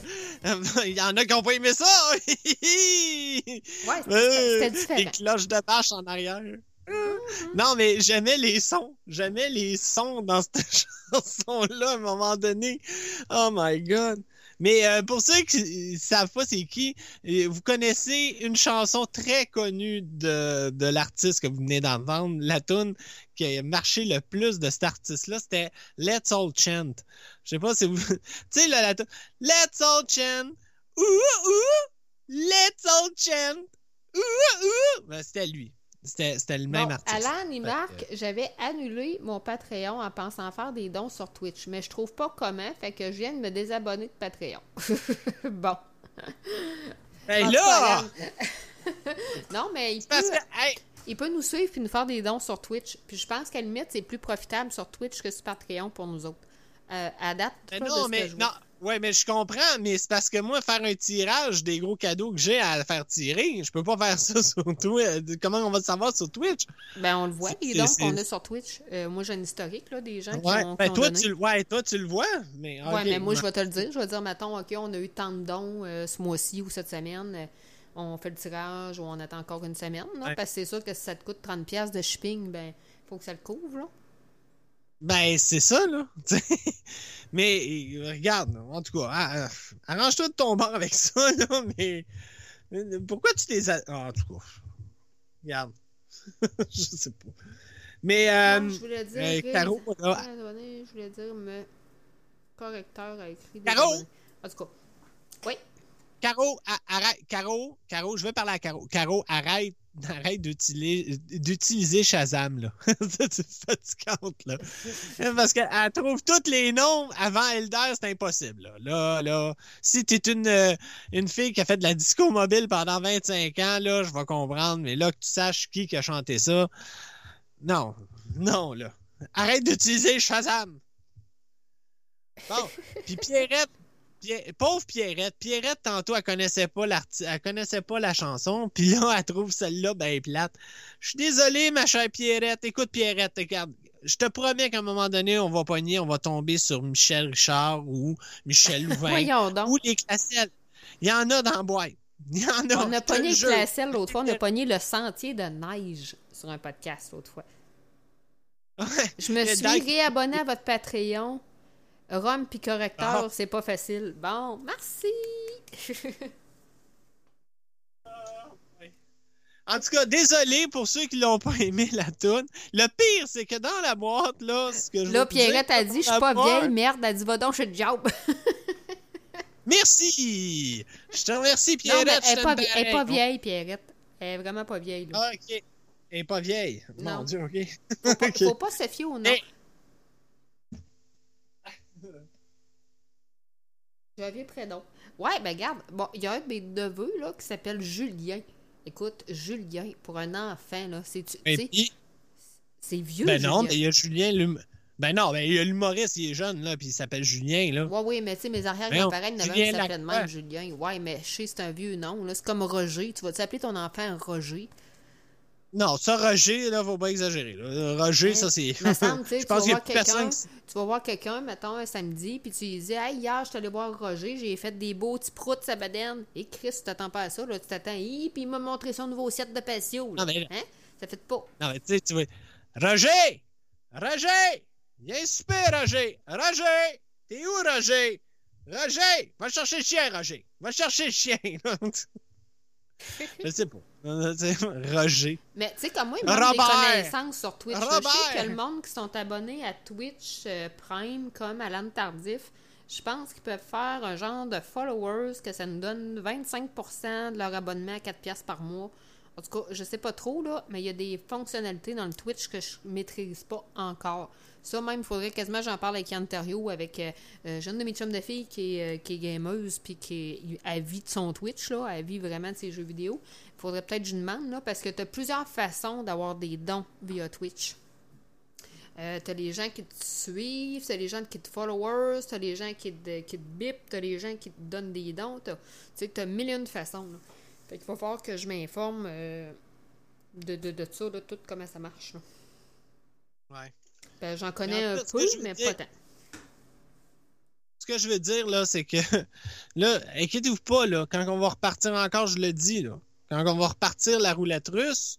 Speaker 3: Il y en a qui ont pas aimé ça!
Speaker 2: Ouais, c'était-
Speaker 3: Euh,
Speaker 2: différent.
Speaker 3: Les cloches de vache en arrière. Non, mais j'aimais les sons. J'aimais les sons dans cette chanson-là à un moment donné. Oh my god. Mais euh, pour ceux qui ne savent pas c'est qui, euh, vous connaissez une chanson très connue de, de l'artiste que vous venez d'entendre, la tune qui a marché le plus de cet artiste-là, c'était Let's All Chant. Je sais pas si vous... tu sais, là, la Let's All Chant. Ouh, ouh. Let's All Chant. Ouh, ouh. Ben, c'était lui. C'était c'était le même
Speaker 2: Bon,
Speaker 3: artiste.
Speaker 2: Alan, marque j'avais annulé mon Patreon en pensant faire des dons sur Twitch, mais je trouve pas comment, fait que je viens de me désabonner de Patreon. bon.
Speaker 3: Ben
Speaker 2: En
Speaker 3: là!
Speaker 2: non, mais il peut,
Speaker 3: Parce que, hey,
Speaker 2: il peut nous suivre et nous faire des dons sur Twitch. Puis je pense qu'à la limite, c'est plus profitable sur Twitch que sur Patreon pour nous autres. Euh, à date, de
Speaker 3: non,
Speaker 2: que
Speaker 3: mais
Speaker 2: je
Speaker 3: non. Ouais, mais je comprends, mais c'est parce que moi, faire un tirage des gros cadeaux que j'ai à faire tirer, je peux pas faire ça sur Twitch. Comment on va le savoir sur Twitch?
Speaker 2: Ben, on le voit, les dons qu'on a sur Twitch. Euh, moi, j'ai un historique là, des gens qui ont, qui
Speaker 3: ben
Speaker 2: ont
Speaker 3: toi,
Speaker 2: donné.
Speaker 3: tu, le- ouais, toi, tu le vois, mais.
Speaker 2: Ouais, mais moi, je vais te le dire. Je vais dire, mettons, OK, on a eu tant de dons euh, ce mois-ci ou cette semaine. On fait le tirage ou on attend encore une semaine. là,
Speaker 3: Ouais.
Speaker 2: Parce que c'est sûr que si ça te coûte 30$ piastres de shipping, ben, faut que ça le couvre. Là.
Speaker 3: Ben, c'est ça, là. mais regarde, en tout cas, ah, euh, arrange-toi de ton bord avec ça, là, mais. mais Pourquoi tu t'es. a- ah, en tout cas. Regarde. je sais pas. Mais. euh,
Speaker 2: Non, je voulais dire.
Speaker 3: euh, Caro, là,
Speaker 2: je voulais dire, me correcteur a écrit.
Speaker 3: Caro!
Speaker 2: En tout cas. Oui.
Speaker 3: Caro, arrête. Caro, Caro, je vais parler à Caro. Caro, arrête. Arrête d'utiliser, d'utiliser Shazam, là. c'est fatigante, là. Parce qu'elle trouve tous les noms avant Elder, c'est impossible, là. Là, là. Si t'es une, euh, une fille qui a fait de la disco mobile pendant 25 ans, là, je vais comprendre, mais là, que tu saches qui qui a chanté ça. Non. Non, là. Arrête d'utiliser Shazam. Bon. Puis Pierrette, Pierre- pauvre Pierrette. Pierrette, tantôt, elle connaissait pas elle connaissait pas la chanson. Puis là, elle trouve celle-là ben plate. Je suis désolé, ma chère Pierrette. Écoute, Pierrette, regarde. Je te promets qu'à un moment donné, on va pogner, on va tomber sur Michel Richard ou Michel Louvain. Ou les classelles. Il y en a dans la boîte. Il y en a.
Speaker 2: On a pogné
Speaker 3: le
Speaker 2: le
Speaker 3: jure.
Speaker 2: classel l'autre fois, on a pogné le sentier de neige sur un podcast l'autre fois.
Speaker 3: Ouais.
Speaker 2: Je me suis réabonné à votre Patreon. Rome puis correcteur,
Speaker 3: Ah.
Speaker 2: c'est pas facile. Bon, merci.
Speaker 3: En tout cas, désolé pour ceux qui l'ont pas aimé la toune. Le pire, c'est que dans la boîte, là, ce que je
Speaker 2: Là, Pierrette a dit, je suis pas
Speaker 3: boîte-
Speaker 2: vieille, merde. Elle dit, va donc chez le job.
Speaker 3: Merci! Je te remercie,
Speaker 2: non,
Speaker 3: Pierrette.
Speaker 2: mais elle est pas, vie- elle est pas vieille, Pierrette. Elle est vraiment pas vieille, là.
Speaker 3: Ah, ok. Elle est pas vieille. Mon
Speaker 2: Non.
Speaker 3: Dieu, ok.
Speaker 2: Faut, pas, faut pas se fier au nom. J'avais prénom. Ouais, ben regarde, bon, il y a un de mes neveux, là, qui s'appelle Julien. Écoute, Julien, pour un enfant, là, c'est tu sais,
Speaker 3: puis,
Speaker 2: c'est vieux,
Speaker 3: ben non, mais il y a Julien Lum. Ben non, ben il y a l'humoriste, il est jeune, là, puis il s'appelle Julien, là.
Speaker 2: Ouais, oui, mais tu sais, mes arrières
Speaker 3: Voyons,
Speaker 2: grands-parents, il y en avait un
Speaker 3: Julien
Speaker 2: qui s'appelait de
Speaker 3: Lacroix.
Speaker 2: même, Julien. Ouais, mais je sais, c'est un vieux nom, là. C'est comme Roger. Tu vas t'appeler ton enfant Roger?
Speaker 3: Non, ça, Roger, là, faut pas exagérer. là. Roger, ça, c'est. Je
Speaker 2: tu
Speaker 3: pense
Speaker 2: vas
Speaker 3: qu'il y a
Speaker 2: voir
Speaker 3: plus
Speaker 2: quelqu'un,
Speaker 3: personne qui-
Speaker 2: tu vas voir quelqu'un, mettons, un samedi, puis tu lui dis, hey, hier, je suis allé voir Roger, j'ai fait des beaux petits proutes sa badenne. Et Chris, tu t'attends pas à ça, là, tu t'attends, Hi, puis il m'a montré son nouveau set de patio, là.
Speaker 3: Non, mais-
Speaker 2: Hein? Ça fait pas.
Speaker 3: Non, mais tu sais, tu vois. Roger! Roger! Viens super, Roger! Roger! T'es où, Roger? Roger! Va chercher le chien, Roger! Va chercher le chien! Je sais pas. Roger.
Speaker 2: Mais tu sais, comme moi, il manque des connaissances sur Twitch. Je sais que le monde qui sont abonnés à Twitch euh, Prime, comme Alan Tardif, je pense qu'ils peuvent faire un genre de followers que ça nous donne 25% de leur abonnement à 4$ piastres par mois. En tout cas, je sais pas trop, là, mais il y a des fonctionnalités dans le Twitch que je maîtrise pas encore. Ça, même, il faudrait quasiment j'en parle avec Yann Terriot, avec euh, euh, jeune de mes chums de fille qui est, euh, qui est gameuse, puis qui à vie de son Twitch, là, à vie vraiment de ses jeux vidéo. Il faudrait peut-être que je demande, là, parce que tu as plusieurs façons d'avoir des dons via Twitch. Euh, t'as les gens qui te suivent, t'as les gens qui te followers, t'as les gens qui te, qui te bip, t'as les gens qui te donnent des dons. Tu sais, t'as mille et une façons. Là. Fait va falloir que je m'informe euh, de, de, de ça, tout comment ça marche.
Speaker 3: Ouais.
Speaker 2: Ben, j'en connais un peu, mais
Speaker 3: dire-
Speaker 2: pas tant.
Speaker 3: Ce que je veux dire, là, c'est que, là, inquiétez-vous pas, là, quand on va repartir encore, je le dis, là, quand on va repartir la roulette russe,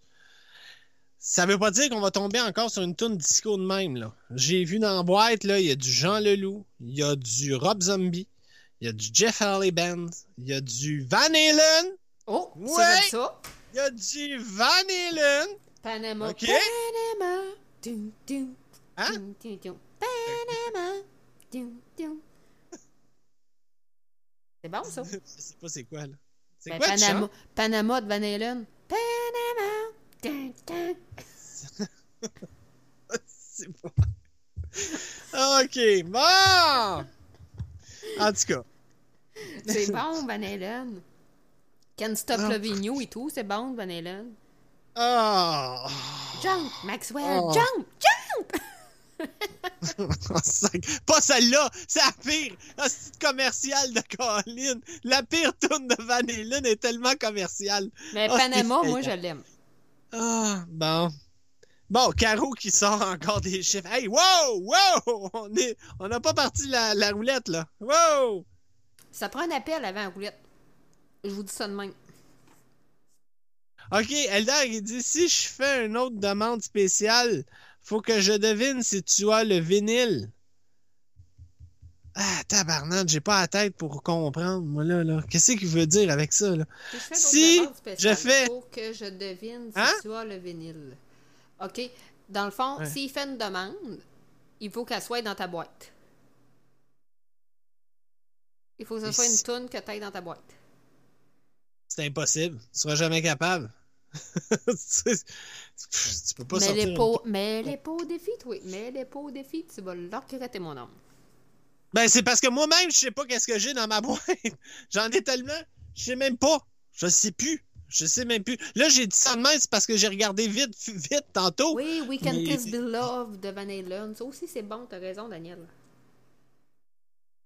Speaker 3: ça veut pas dire qu'on va tomber encore sur une tourne disco de même, là. J'ai vu dans la boîte, là, il y a du Jean Leloup, il y a du Rob Zombie, il y a du Jeff Harley Band, il y a du Van Halen,
Speaker 2: Oh,
Speaker 3: Ouais.
Speaker 2: ça
Speaker 3: il y a du Van Halen,
Speaker 2: Panama. Panama. Dum, dum,
Speaker 3: Hein?
Speaker 2: Panama. C'est bon, ça?
Speaker 3: je sais pas c'est quoi, là. C'est
Speaker 2: Ben,
Speaker 3: quoi le
Speaker 2: Panama,
Speaker 3: chant?
Speaker 2: Panama de Van Halen. Panama.
Speaker 3: C'est pas... OK, bon! En tout cas,
Speaker 2: C'est bon, Van Halen. Can't Stop
Speaker 3: Ah.
Speaker 2: Loving You et tout, c'est bon, Van Halen.
Speaker 3: Ah!
Speaker 2: Jump, Maxwell,
Speaker 3: Oh.
Speaker 2: jump, jump!
Speaker 3: Pas celle-là! C'est la pire! La petite commerciale de Colin! La pire tourne de Van Halen est tellement commerciale!
Speaker 2: Mais
Speaker 3: Oh,
Speaker 2: Panama, moi, je l'aime.
Speaker 3: Ah, bon. Bon, Caro qui sort encore des chiffres. Hey, wow! Wow! On est, on n'a pas parti la, la roulette, là. Wow!
Speaker 2: Ça prend un appel avant la roulette. Je vous dis ça de même.
Speaker 3: OK, Eldar, il dit si je fais une autre demande spéciale, faut que je devine si tu as le vinyle. Ah, tabarnak, j'ai pas la tête pour comprendre, moi, là, là. Qu'est-ce qu'il veut dire avec ça, là?
Speaker 2: Si je fais
Speaker 3: Si je fais-
Speaker 2: faut que je devine si
Speaker 3: Hein?
Speaker 2: tu as le vinyle. OK? Dans le fond,
Speaker 3: Ouais.
Speaker 2: s'il fait une demande, il faut qu'elle soit dans ta boîte. Il faut que ce soit une toune que tu ailles dans ta boîte.
Speaker 3: C'est impossible. Tu seras jamais capable. tu tu peux pas
Speaker 2: mais
Speaker 3: sortir.
Speaker 2: les,
Speaker 3: une-
Speaker 2: pots, mais les pots au défi, oui. Mais les pots au défi, tu vas leur regretter mon homme.
Speaker 3: Ben, c'est parce que moi-même, je sais pas qu'est-ce que j'ai dans ma boîte. J'en ai tellement. Je sais même pas. Je sais plus. Je sais même plus. Là, j'ai dit ça de même, c'est parce que j'ai regardé vite, vite tantôt.
Speaker 2: Oui, We Can
Speaker 3: mais-
Speaker 2: Kiss Be Love de Van Halen. Ça aussi, c'est bon, t'as raison, Daniel.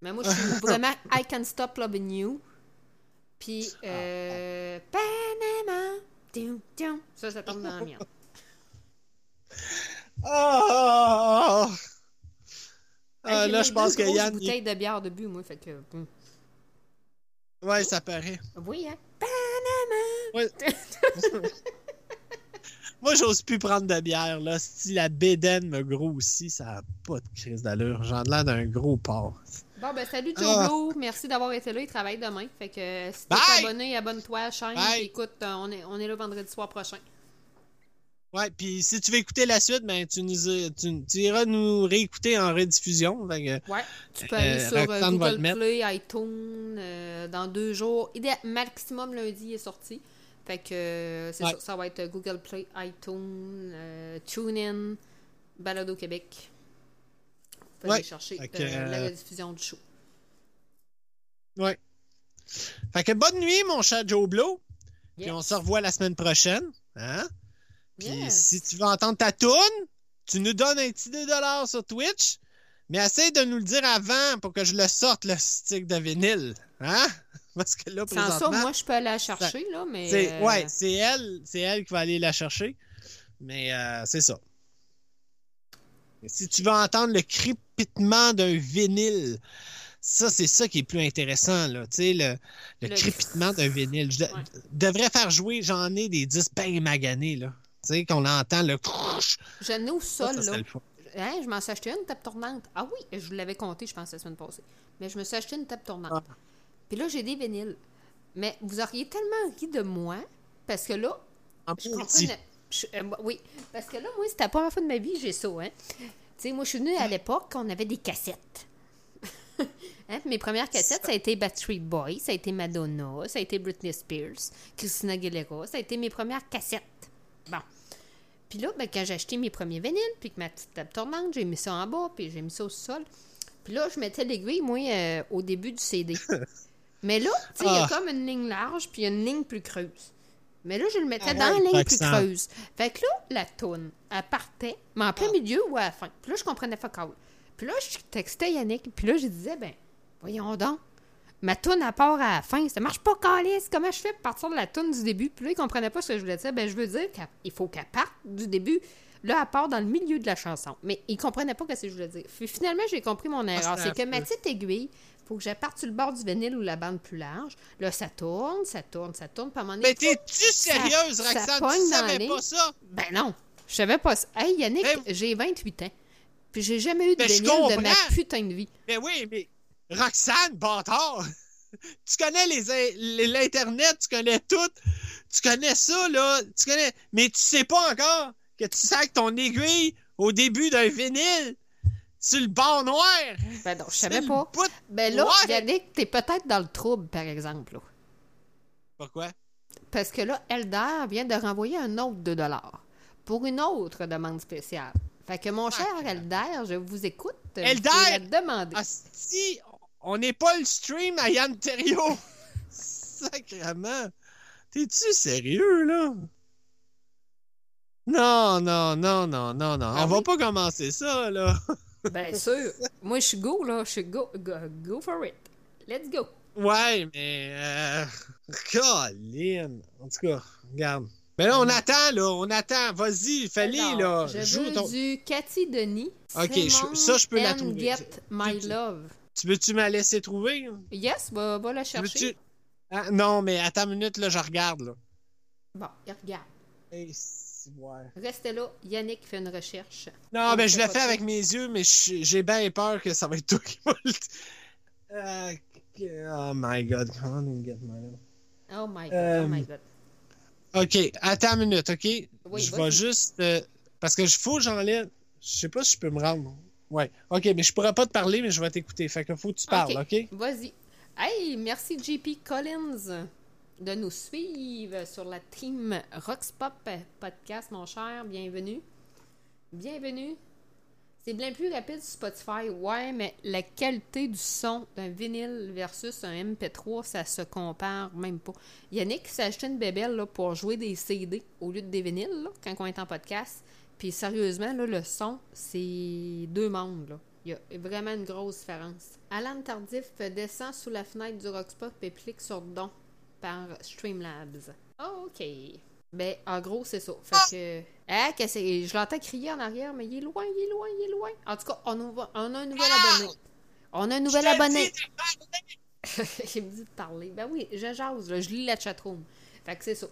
Speaker 2: Mais moi, je suis vraiment I Can Stop Loving You. Puis, euh, Panama. Ça, ça tombe dans la mienne.
Speaker 3: Ah! Ah, là, je pense que Yann. il-
Speaker 2: bouteilles de bière de but, moi, fait que... hum.
Speaker 3: Ouais, ça paraît.
Speaker 2: Oui, hein? Panama.
Speaker 3: Ouais. Moi, j'ose plus prendre de bière, là. Si la bédaine me grossit, ça n'a pas de crise d'allure. J'en ai l'air d'un gros porc.
Speaker 2: Bon, ben, salut, Joe
Speaker 3: Ah.
Speaker 2: Merci d'avoir été là. Il travaille demain. Fait que euh, si t'es abonné, abonne-toi à la chaîne. Puis écoute, euh, on est, on est là vendredi soir prochain.
Speaker 3: Ouais, puis si tu veux écouter la suite, ben, tu, nous, tu, tu iras nous réécouter en rediffusion. Fait que,
Speaker 2: Ouais, tu peux
Speaker 3: Euh,
Speaker 2: aller sur euh, Google. Play, iTunes, euh, dans deux jours. Idéal, maximum lundi il est sorti. Fait que euh, c'est
Speaker 3: Ouais.
Speaker 2: ça, ça va être Google Play, iTunes, euh, TuneIn, Balado Québec. Pouvez
Speaker 3: Ouais.
Speaker 2: aller chercher euh, la
Speaker 3: euh,
Speaker 2: rediffusion du show.
Speaker 3: ouais. Fait que bonne nuit, mon chat Joe Blow. Puis on se revoit la semaine prochaine. Hein? Puis
Speaker 2: Yes.
Speaker 3: si tu veux entendre ta toune, tu nous donnes un petit 2 sur Twitch, mais essaye de nous le dire avant pour que je le sorte, le stick de vinyle. Hein? Parce que là,
Speaker 2: Sans ça, moi, je peux aller la chercher, là, mais...
Speaker 3: c'est,
Speaker 2: euh,
Speaker 3: ouais, c'est elle, c'est elle qui va aller la chercher. Mais euh, c'est ça. Si tu veux entendre le crépitement d'un vinyle, ça, c'est ça qui est plus intéressant, là. Tu sais, le, le,
Speaker 2: Le-
Speaker 3: crépitement d'un vinyle. Je
Speaker 2: Ouais.
Speaker 3: devrais faire jouer, j'en ai des disques bien maganés, là. Tu sais, qu'on entend le crouch.
Speaker 2: Je n'ai au sol,
Speaker 3: ça
Speaker 2: là. Hein, je m'en suis acheté une table tournante. Ah oui, je vous l'avais compté, je pense, la semaine passée. Mais je me suis acheté une table tournante.
Speaker 3: Ah.
Speaker 2: Puis là, j'ai des vinyles. Mais vous auriez tellement ri de moi, parce que là,
Speaker 3: En
Speaker 2: je
Speaker 3: petit.
Speaker 2: comprenais. Je- euh, oui, parce que là, moi, c'était la première fois de ma vie que j'ai ça, hein. Tu sais, moi, je suis venue à l'époque, on avait des cassettes. Hein, Mes premières cassettes, ça a été Backstreet Boys, ça a été Madonna, ça a été Britney Spears, Christina Aguilera, ça a été mes premières cassettes. Bon. Puis là, ben, quand j'ai acheté mes premiers vinyles, puis que ma petite table tournante, j'ai mis ça en bas, puis j'ai mis ça au sol. Puis là, je mettais l'aiguille, moi, euh, au début du CD. Mais là, tu sais, il y a
Speaker 3: Ah.
Speaker 2: comme une ligne large, puis il y a une ligne plus creuse. Mais là, je le mettais dans la ligne plus creuse. Fait que là, la toune, elle partait, mais en plein milieu ou à la fin. Puis là, je comprenais pas all. Puis là, je textais Yannick, puis là, je disais, ben, voyons donc. Ma toune, à part à la fin, ça marche pas, Calice. Comment je fais pour partir de la toune du début? Puis là, il comprenait pas ce que je voulais dire. Ben, je veux dire qu'il faut qu'elle parte du début. Là, elle part dans le milieu de la chanson. Mais il comprenait pas ce que je voulais dire. Finalement, j'ai compris mon erreur.
Speaker 3: c'est
Speaker 2: C'est que ma petite aiguille, faut que je parte sur le bord du vinyle ou la bande plus large. Là, ça tourne, ça tourne, ça tourne. À moment donné,
Speaker 3: Mais t'es-tu sérieuse,
Speaker 2: ça
Speaker 3: Roxane?
Speaker 2: pogne
Speaker 3: Tu savais pas ça?
Speaker 2: Ben non, je savais pas ça. Hey, Yannick,
Speaker 3: Mais-
Speaker 2: j'ai 28 ans. Puis j'ai jamais eu de
Speaker 3: Ben,
Speaker 2: vinyle de ma putain de vie.
Speaker 3: Mais oui, mais Roxane, bâtard! Tu connais les- l'Internet, tu connais tout. Tu connais ça, là. Tu connais. Mais tu sais pas encore que tu sacs ton aiguille au début d'un vinyle sur le bord noir.
Speaker 2: Ben non, je savais pas.
Speaker 3: bout-
Speaker 2: Ben là,
Speaker 3: Ouais.
Speaker 2: Yannick, t'es peut-être dans le trouble, par exemple. là.
Speaker 3: Pourquoi?
Speaker 2: Parce que là, Elder vient de renvoyer un autre 2 pour une autre demande spéciale. Fait que mon cher Elder, je vous écoute.
Speaker 3: Elder!
Speaker 2: la demander.
Speaker 3: si on n'est pas le stream à Yann Terriot. Sacrement. T'es-tu sérieux, là? Non, non, non, non, non, non.
Speaker 2: Ah
Speaker 3: on va pas commencer ça, là.
Speaker 2: Bien sûr. Moi, je suis go, là. Je suis go, go. Go for it. Let's go.
Speaker 3: Ouais, mais. Euh... Colin. En tout cas, regarde. Mais là, on attend, là. On attend. Vas-y, fallait,
Speaker 2: Alors,
Speaker 3: là.
Speaker 2: Je
Speaker 3: Joue
Speaker 2: veux
Speaker 3: ton-
Speaker 2: du Cathy Denis.
Speaker 3: Ok, je- ça, je peux la trouver.
Speaker 2: Get My
Speaker 3: Tu-
Speaker 2: Love.
Speaker 3: Tu veux-tu me la laisser trouver?
Speaker 2: Yes, va, va la
Speaker 3: Tu
Speaker 2: chercher.
Speaker 3: Ah, non, mais attends une minute, là, je regarde, là.
Speaker 2: Bon, regarde.
Speaker 3: Hey, c'est- ouais.
Speaker 2: Restez là. Yannick fait une recherche.
Speaker 3: Non,
Speaker 2: On
Speaker 3: ben
Speaker 2: fait
Speaker 3: je fais
Speaker 2: ça.
Speaker 3: avec mes yeux, mais j'ai bien peur que ça va être toi qui va le. Euh, oh my god, come on and get my.
Speaker 2: Oh my god,
Speaker 3: Euh,
Speaker 2: oh my god.
Speaker 3: Ok, attends une minute, ok?
Speaker 2: Oui,
Speaker 3: je vais juste. euh, parce que je faut que j'enlève. Je sais pas si je peux me rendre. Ouais. Ok, mais je pourrais pas te parler, mais je vais t'écouter. Fait que faut que tu parles, ok?
Speaker 2: Vas-y. Hey, merci JP Collins de nous suivre sur la team Roxpop Podcast, mon cher. Bienvenue. Bienvenue. C'est bien plus rapide sur Spotify, ouais, mais la qualité du son d'un vinyle versus un MP3, ça se compare même pas. Yannick s'est acheté une bébelle là, pour jouer des CD au lieu de des vinyles là, quand on est en podcast. Puis sérieusement, là, le son, c'est deux mondes. Là. Il y a vraiment une grosse différence. Alan Tardif descend sous la fenêtre du Roxpop et clique sur Don par Streamlabs. OK. Ben, en gros, c'est ça. Fait que. Ah, que c'est- je l'entends crier en arrière, mais il est loin, il est loin, il est loin. En tout cas, on, a- on a un nouvel abonné. On a un nouvel abonné. il me dit de parler. Ben oui, je jase, là, je lis la chatroom. Fait que c'est ça.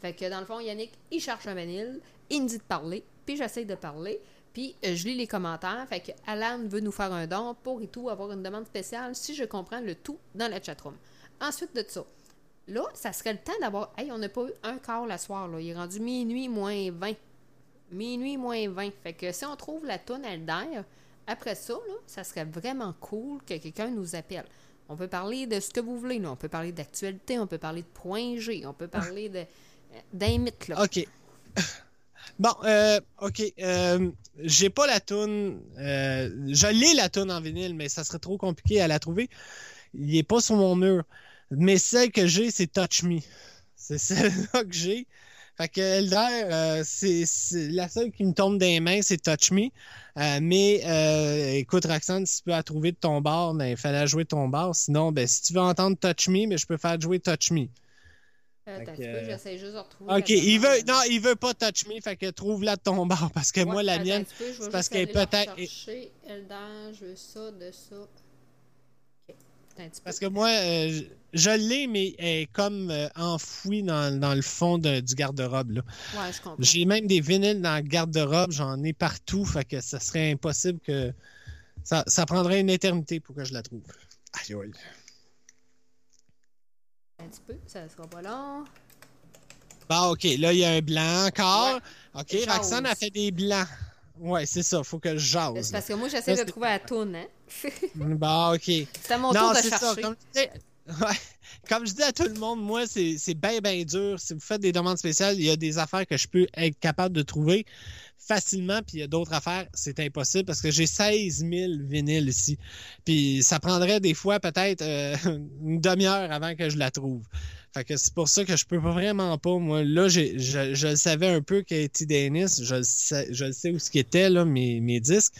Speaker 2: Fait que dans le fond, Yannick, il cherche un vanille, il me dit de parler, puis j'essaie de parler, puis euh, je lis les commentaires. Fait que Alan veut nous faire un don pour et tout avoir une demande spéciale si je comprends le tout dans la chatroom. Ensuite de ça, là, ça serait le temps d'avoir. Hey, on n'a pas eu un quart la soir, là. Il est rendu minuit moins 20. Minuit moins 20. Fait que si on trouve la tonne Elder, après ça, là, ça serait vraiment cool que quelqu'un nous appelle. On peut parler de ce que vous voulez, là. On peut parler d'actualité, on peut parler de point G, on peut parler de euh, d'un mythe, là.
Speaker 3: Ok. Bon, euh, ok. Euh, j'ai pas la toune. Euh, je l'ai la toune en vinyle, mais ça serait trop compliqué à la trouver. Il est pas sur mon mur. Mais celle que j'ai, c'est Touch Me. C'est celle-là que j'ai. Fait que Elder, euh, c'est la seule qui me tombe des mains, c'est Touch Me. Euh, mais euh, écoute, Roxane, si tu peux la trouver de ton bar, ben, il fallait jouer ton bar. Sinon, ben, si tu veux entendre Touch Me, ben, je peux faire jouer Touch Me.
Speaker 4: Euh,
Speaker 3: que,
Speaker 4: j'essaie juste de retrouver.
Speaker 3: OK,
Speaker 4: la
Speaker 3: il veut, non, il veut pas Touch Me, fait que trouve-la de ton bar, parce que
Speaker 4: Ouais,
Speaker 3: moi, la mienne, c'est parce qu'elle
Speaker 4: la
Speaker 3: peut-être-
Speaker 4: je veux ça, de ça. Ok. Attends un petit peu.
Speaker 3: Parce que moi, euh, je, je l'ai, mais elle est comme euh, enfouie dans, dans le fond de- du garde-robe. là.
Speaker 4: Ouais, je comprends.
Speaker 3: J'ai même des vinyles dans le garde-robe, j'en ai partout, fait que ça serait impossible que. Ça, ça prendrait une éternité pour que je la trouve. Aïe, aïe.
Speaker 4: Un petit peu, ça sera pas long.
Speaker 3: Bon, OK, là, il y a un blanc encore. OK. Roxane a fait des blancs. Ouais, c'est ça, faut que je
Speaker 4: C'est
Speaker 3: jase.
Speaker 4: parce que moi,
Speaker 3: Ça,
Speaker 4: j'essaie de
Speaker 3: c'est-
Speaker 4: trouver la toune, hein.
Speaker 3: Bon, OK.
Speaker 4: C'est à mon
Speaker 3: non,
Speaker 4: tour de
Speaker 3: c'est ça.
Speaker 4: chercher.
Speaker 3: Comme dis, ouais, comme je dis à tout le monde, moi, c'est bien, bien dur. Si vous faites des demandes spéciales, il y a des affaires que je peux être capable de trouver facilement, puis il y a d'autres affaires, c'est impossible parce que j'ai 16 000 vinyles ici. Puis ça prendrait des fois peut-être euh, une demi-heure avant que je la trouve. Fait que c'est pour ça que je peux vraiment pas. Moi, là, je, je le savais un peu Katie Dennis. Je, le sais- je le sais où ce qui était, là, mes, mes disques.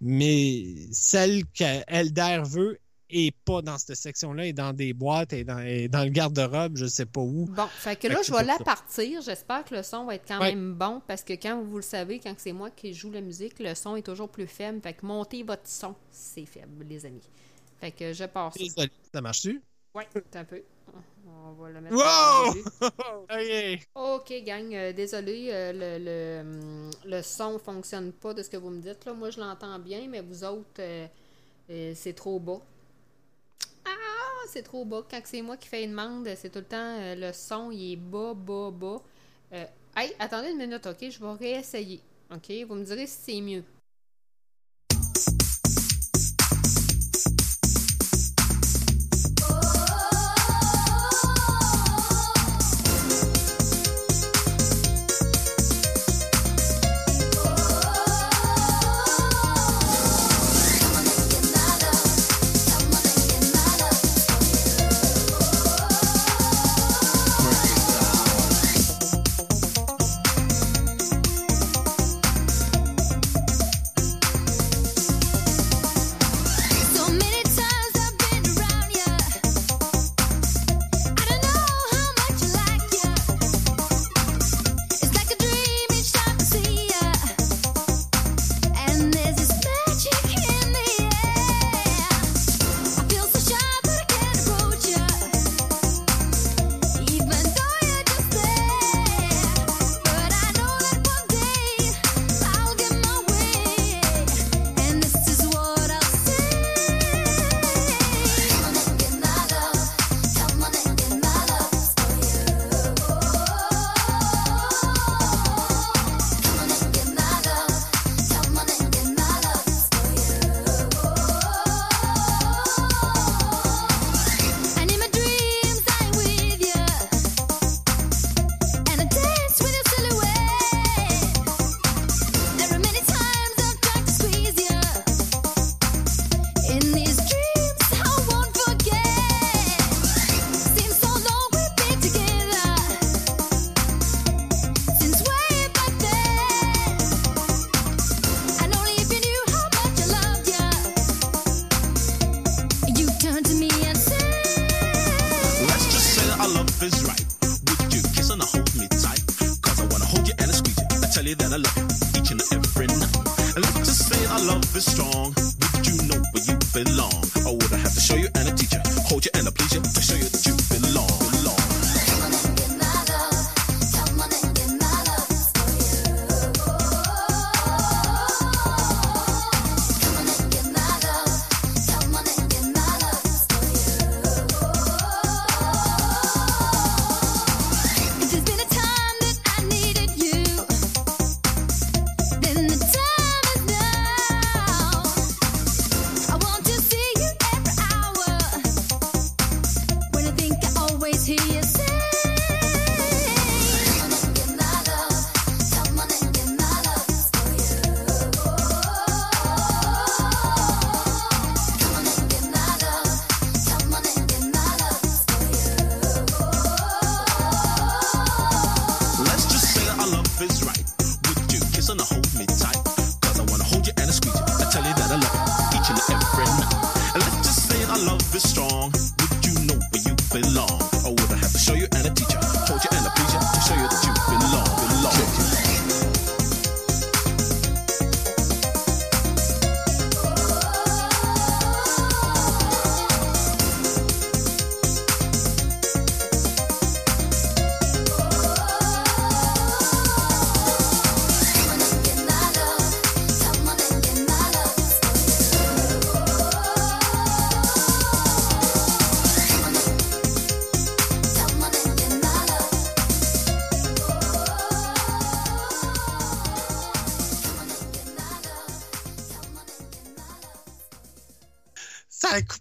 Speaker 3: Mais celle qu'Elder veut est pas dans cette section-là, est dans des boîtes, et dans, le garde-robe, je sais pas où.
Speaker 4: Bon, fait que
Speaker 3: Fait
Speaker 4: là,
Speaker 3: que
Speaker 4: je vais la
Speaker 3: ça.
Speaker 4: partir. J'espère que le son va être quand
Speaker 3: Ouais.
Speaker 4: même bon parce que quand vous le savez, quand c'est moi qui joue la musique, le son est toujours plus faible. Fait que montez votre son, c'est faible, les amis. Fait que je pars ça.
Speaker 3: Désolé, ça marche-tu?
Speaker 4: Ouais, attends un peu. On va le mettre
Speaker 3: Wow!
Speaker 4: début.
Speaker 3: OK.
Speaker 4: Gang, euh, désolé, euh, le, le, hum, le son fonctionne pas de ce que vous me dites. Là. Moi, je l'entends bien, mais vous autres, euh, c'est trop bas. Ah, c'est trop bas. Quand c'est moi qui fais une demande, c'est tout le temps euh, le son, il est bas, bas, bas. Euh, hey, attendez une minute, ok? Je vais réessayer. Ok? Vous me direz si c'est mieux.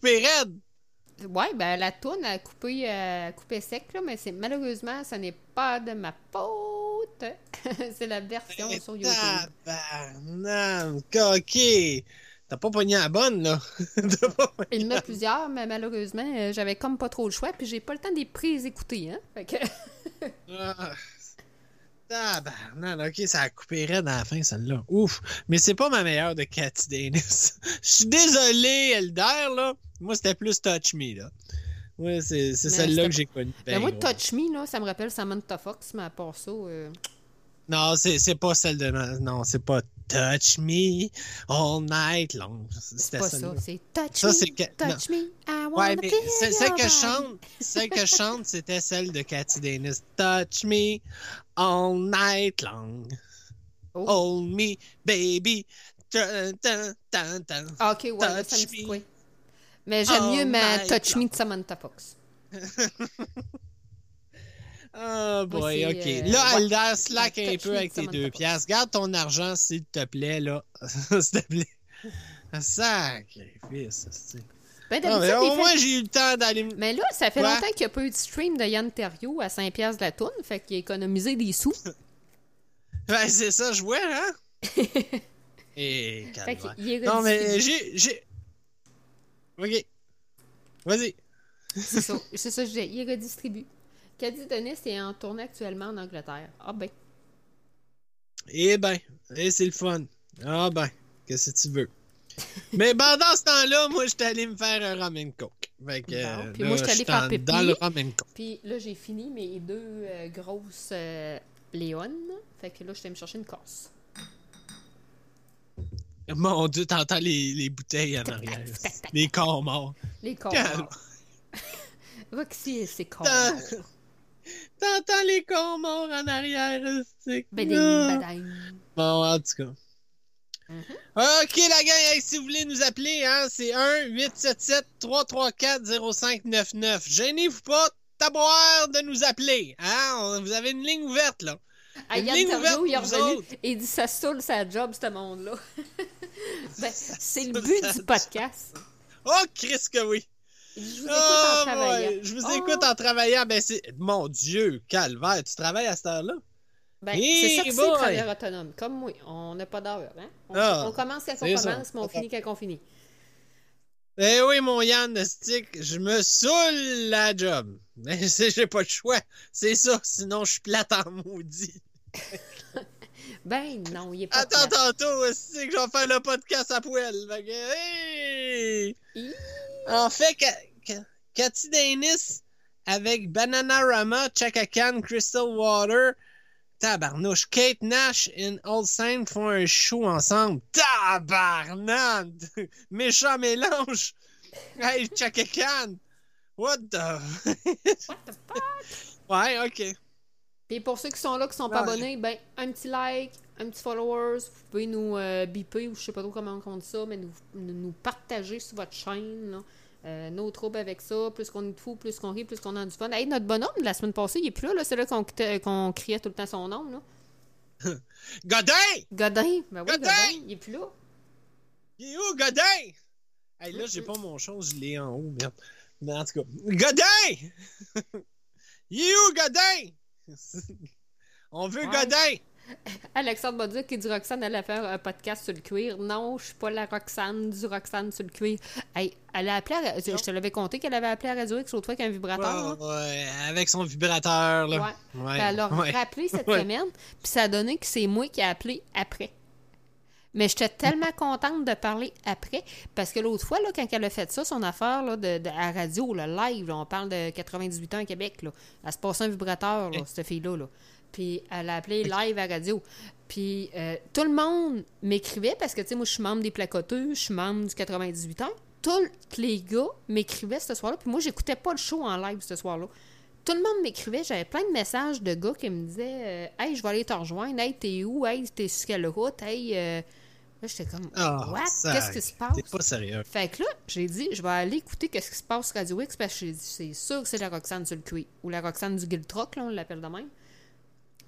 Speaker 3: Coupé raide.
Speaker 2: Ouais, ben la toune a coupé, euh, coupé sec, là, mais c'est malheureusement, ce n'est pas de ma faute. c'est la version sur YouTube.
Speaker 3: Tabarnak, OK. T'as pas pogné la bonne, là. Pas
Speaker 2: Il y en a plusieurs, mais malheureusement, euh, j'avais comme pas trop le choix, puis j'ai pas le temps de les préécouter, hein. Fait que...
Speaker 3: Ah. Tabarnak, ok, ça a coupé raide à la fin, celle-là. Ouf. Mais c'est pas ma meilleure de Cathy Dennis. Je suis désolé, Elder, là. Moi, c'était plus Touch Me, là. Ouais, c'est
Speaker 2: Mais
Speaker 3: celle-là que j'ai connue.
Speaker 2: Ben, moi. Touch Me, là, ça me rappelle Samantha Fox, mais à part ça, euh,
Speaker 3: Non, c'est pas celle de. Non, c'est pas Touch Me All Night Long.
Speaker 2: c'est pas ça. C'est Touch
Speaker 3: Ça,
Speaker 2: Me,
Speaker 3: que-
Speaker 2: Touch Me, I
Speaker 3: Ouais,
Speaker 2: wanna
Speaker 3: mais
Speaker 2: feel
Speaker 3: c'est- celle que chante, celle que chante, c'était celle de Cathy Dennis. Touch me all night long.
Speaker 2: Oh.
Speaker 3: Hold me, baby. Dun, dun, dun, dun.
Speaker 2: Ah, ok, ouais,
Speaker 3: Touch me.
Speaker 2: Mais j'aime mieux ma
Speaker 3: night
Speaker 2: Touch Me de Samantha Fox.
Speaker 3: Oh boy, ok.
Speaker 2: euh,
Speaker 3: là,
Speaker 2: ouais.
Speaker 3: Alder, slack un peu avec tes deux piastres. Garde ton argent, s'il te plaît, là. s'il te plaît. Sacrifice, c'est.
Speaker 2: Ben,
Speaker 3: Ah, mais au
Speaker 2: fait-
Speaker 3: moins, j'ai eu le temps d'aller.
Speaker 2: Mais là, ça fait
Speaker 3: Ouais.
Speaker 2: longtemps qu'il n'y a pas eu de stream de Yann Terriot à 5$ de la toune, fait qu'il a économisé des sous.
Speaker 3: Ouais, c'est ça, je vois, hein? Et
Speaker 2: Fait qu'il est
Speaker 3: Non, mais j'ai. J'ai... Ok. Vas-y.
Speaker 2: C'est ça, c'est ça que je disais. Il redistribue. Caddy Denis est en tournée actuellement en Angleterre. Ah ben.
Speaker 3: Eh ben, eh, c'est le fun. Ah ben, qu'est-ce que tu veux? Mais pendant ce temps-là, moi, j'étais allé me faire un ramen coke. Fait que,
Speaker 2: Bon,
Speaker 3: euh,
Speaker 2: puis
Speaker 3: là,
Speaker 2: moi, j'étais allée
Speaker 3: j'étais
Speaker 2: faire pipi.
Speaker 3: Dans le ramen coke.
Speaker 2: Puis là, j'ai fini mes deux euh, grosses euh, Léon. Fait que là, je me chercher une casse.
Speaker 3: Mon Dieu, t'entends les, les bouteilles en arrière. Les corps morts.
Speaker 2: Les corps.
Speaker 3: Calme.
Speaker 2: Roxy et ses corps.
Speaker 3: T'entends les corps morts en arrière. c'est-
Speaker 2: bading.
Speaker 3: Bon, en tout cas.
Speaker 2: Mm-hmm.
Speaker 3: Ok, la gang, hey, si vous voulez nous appeler, hein, c'est 1-877-334-0599. Gênez-vous pas, taboire de nous appeler. Hein? On- vous avez une ligne ouverte, là. Une
Speaker 2: Yann
Speaker 3: ligne
Speaker 2: Terriot,
Speaker 3: ouverte
Speaker 2: il est revenu et il dit ça saoule sa job, ce monde-là. ben, c'est le but du podcast.
Speaker 3: Oh, Chris, que oui.
Speaker 2: Je vous écoute
Speaker 3: Oh,
Speaker 2: en travaillant.
Speaker 3: boy, Je vous
Speaker 2: Oh,
Speaker 3: écoute en travaillant. Ben, c'est. Mon Dieu, calvaire, tu travailles à cette heure-là?
Speaker 2: Ben,
Speaker 3: Hey,
Speaker 2: c'est ça que c'est, travailleur autonome. Comme moi, on n'a pas d'heure. Hein? On,
Speaker 3: Ah,
Speaker 2: on commence quand on commence, mais on finit quand on finit.
Speaker 3: Eh oui, mon Yann de stick, je me saoule la job. Mais c'est- j'ai pas le choix. C'est ça, sinon je suis plate en maudit.
Speaker 2: Ben non, il est pas
Speaker 3: Attends
Speaker 2: plate.
Speaker 3: tantôt, c'est que je vais faire le podcast à poêle. Fait que, hey!
Speaker 2: Hi.
Speaker 3: En fait, Cathy Dennis avec Bananarama, Chaka Khan, Crystal Water, Tabarnouche, Kate Nash et Old Saint font un show ensemble. Tabarnak! Méchant mélange! Hey, Chaka Khan! What the...
Speaker 2: What the fuck?
Speaker 3: ouais, ok.
Speaker 2: Puis pour ceux qui sont là, qui sont pas
Speaker 3: Ouais.
Speaker 2: abonnés, ben, un petit like, un petit followers, vous pouvez nous euh, biper ou je sais pas trop comment on dit ça, mais nous, nous, partager sur votre chaîne. là. Euh, nos troubles avec ça, plus qu'on est de fous, plus qu'on rit, plus qu'on a du fun. Hey, notre bonhomme de la semaine passée, il est plus là, là c'est là qu'on qu'on criait tout le temps son nom. Là.
Speaker 3: Godin!
Speaker 2: Godin, ben oui,
Speaker 3: Godin!
Speaker 2: Godin, il est plus là.
Speaker 3: Il est où, Godin? Hey, là, j'ai pas mon chose, je l'ai en haut, merde. Mais en tout cas, Godin! Il est où, Godin? On veut
Speaker 2: Ouais.
Speaker 3: Godin!
Speaker 2: Alexandre m'a dit qu'il dit Roxane allait faire un podcast sur le cuir. Non, je suis pas la Roxane du Roxane sur le cuir. Hey, elle a appelé à- Je te l'avais compté qu'elle avait appelé à Radio X l'autre fois avec un vibrateur. hein?
Speaker 3: Ouais, ouais, avec son vibrateur, là.
Speaker 2: Ouais.
Speaker 3: Ouais,
Speaker 2: elle a
Speaker 3: ouais.
Speaker 2: rappelé cette
Speaker 3: Ouais.
Speaker 2: semaine, puis ça a donné que c'est moi qui ai appelé après. Mais j'étais tellement contente de parler après, parce que l'autre fois, là, quand elle a fait ça, son affaire là, de, de- à radio, le live, là, on parle de 98 ans à Québec, là, elle se passait un vibrateur, là, cette fille-là. Là. Puis elle a appelé live à radio. Puis euh, tout le monde m'écrivait, parce que, tu sais, moi, je suis membre des placoteux, je suis membre du 98 ans. Tous les gars m'écrivaient ce soir-là, puis moi, j'écoutais pas le show en live ce soir-là. Tout le monde m'écrivait, j'avais plein de messages de gars qui me disaient euh, Hey, je vais aller te rejoindre, hey, t'es où, hey, t'es sur quelle route, hey. euh, Là, j'étais comme
Speaker 3: Ah,
Speaker 2: What? Qu'est-ce qui se passe?
Speaker 3: T'es pas sérieux.
Speaker 2: Fait que là, j'ai dit, je vais aller écouter qu'est-ce qui se passe sur Radio X parce que j'ai dit, c'est sûr que c'est la Roxane sur le cuit. Ou la Roxane du Guiltrock, là, on l'appelle de même.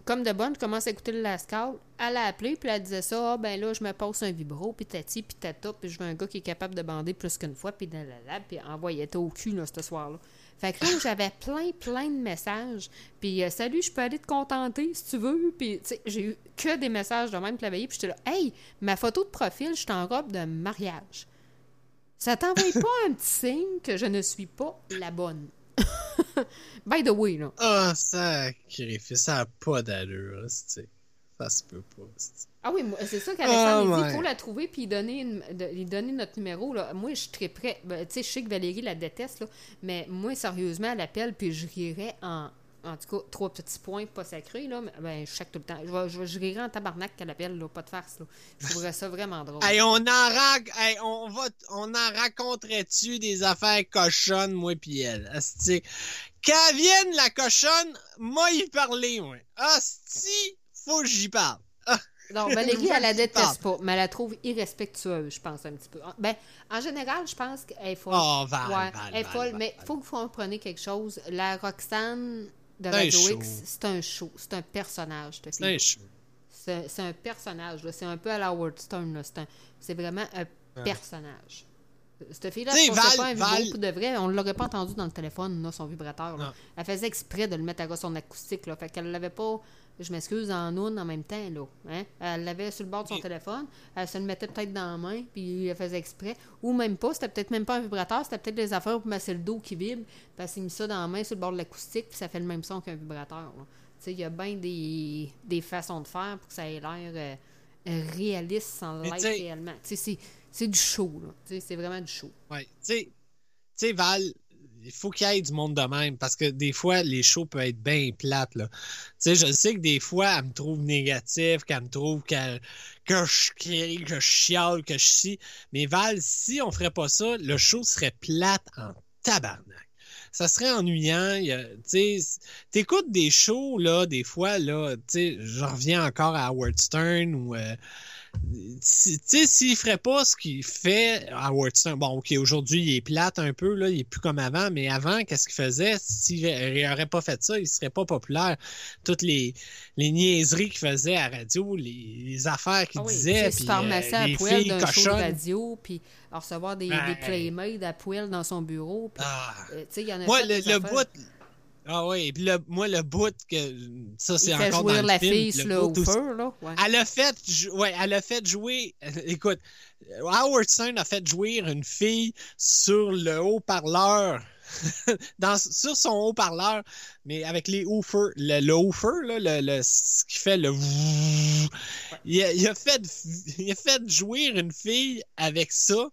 Speaker 2: Comme de bonne, je commence à écouter le Last Call. Elle a appelé, puis elle disait ça, ah, ben là, je me passe un vibro, puis tati, puis tata, puis je veux un gars qui est capable de bander plus qu'une fois, puis la puis envoyait au cul, là, ce soir-là. Fait que là, j'avais plein, plein de messages. Puis, euh, salut, je peux aller te contenter si tu veux. Puis, tu sais, j'ai eu que des messages de même travailler. Puis, j'étais là, hey, ma photo de profil, je suis en robe de mariage. Ça t'envoie pas un petit signe que je ne suis pas la bonne? By the way, là.
Speaker 3: Ah, sacrifice, ça n'a pas d'allure, c'est Ça se peut pas.
Speaker 2: Ah oui, c'est ça qu'Alexandre
Speaker 3: Oh
Speaker 2: il dit, il faut la trouver puis donner, une- de- lui donner notre numéro. Là. Moi, je suis très prêt. Ben, tu sais, je sais que Valérie la déteste, là, mais moi, sérieusement, elle appelle puis je rirais en... En tout cas, trois petits points pas sacrés, là. Mais, ben, je chaque tout le temps. Je, vais- je, rirais en tabarnak qu'elle appelle, là, pas de farce, là. Je trouverais ça vraiment drôle.
Speaker 3: Hey, on en, rac- hey, on, va, on en raconterait-tu des affaires cochonnes, moi pis elle? Asti. Quand vienne la cochonne, moi y parler, moi. Asti, faut que j'y parle. Ah,
Speaker 2: Non, Valérie, elle la déteste pas, mais elle la trouve irrespectueuse, je pense, un petit peu. En- Ben, en général, je pense qu'elle est folle.
Speaker 3: Oh, Val,
Speaker 2: Ouais,
Speaker 3: Val,
Speaker 2: elle est folle,
Speaker 3: Val,
Speaker 2: mais
Speaker 3: Val.
Speaker 2: faut que vous compreniez quelque chose. La Roxane de Radio
Speaker 3: show.
Speaker 2: X, c'est un show, c'est un personnage,
Speaker 3: c'est un chou.
Speaker 2: C'est un personnage, c'est un peu à la Howard Stern, là. c'est vraiment un personnage. Cette fille-là,
Speaker 3: Val-
Speaker 2: pas un
Speaker 3: Val-
Speaker 2: pour de vrai, on l'aurait pas entendu dans le téléphone, là, son vibrateur. là. Elle faisait exprès de le mettre à son acoustique, là, fait qu'elle l'avait pas, je m'excuse, en une en même temps, là. Hein? Elle l'avait sur le bord de son téléphone, elle se le mettait peut-être dans la main, puis elle faisait exprès. Ou même pas, c'était peut-être même pas un vibrateur, c'était peut-être des affaires pour masser le dos qui vibre, puis elle s'est mis ça dans la main sur le bord de l'acoustique, puis ça fait le même son qu'un vibrateur. là. Tu sais, il y a bien des, des façons de faire pour que ça ait l'air euh, réaliste sans l'être réellement. Tu sais, c'est- du show, là. Tu sais, c'est vraiment du show.
Speaker 3: Sais, tu sais, Val, il faut qu'il y ait du monde de même parce que des fois, les shows peuvent être bien plates. Tu sais, je sais que des fois, elle me trouve négatif, qu'elle me trouve que, que je crie, que je chiale, que je chie. Mais Val, si on ferait pas ça, le show serait plate en tabarnak. Ça serait ennuyant. t'écoutes des shows, là, des fois, là, je reviens encore à Howard Stern ou. euh, tu sais, s'il ferait pas ce qu'il fait à Stern, bon, ok, aujourd'hui, il est plate un peu, là, il est plus comme avant, mais avant, qu'est-ce qu'il faisait? S'il aurait pas fait ça, il serait pas populaire. Toutes les, les niaiseries qu'il faisait à radio, les, les affaires qu'il
Speaker 2: Ah oui,
Speaker 3: disait, puis euh, les filles
Speaker 2: d'un show de radio, puis recevoir des, des playmaids à poêle dans son bureau. puis,
Speaker 3: Ah.
Speaker 2: euh, tu sais, il y en a
Speaker 3: le, le bout. Ah oui, puis le, moi, le bout que. Ça, c'est encore
Speaker 2: jouer
Speaker 3: dans le
Speaker 2: la
Speaker 3: film,
Speaker 2: fille sur le
Speaker 3: bout où-
Speaker 2: hoofer, là. Ouais.
Speaker 3: Elle a fait, ouais, elle a fait jouer. Écoute, Howard Stern a fait jouer une fille sur le haut-parleur, dans sur son haut-parleur, mais avec les hoofers, le, le hoofer, là, le, le- ce qui fait le. Il a, il a fait, il a fait jouer une fille avec ça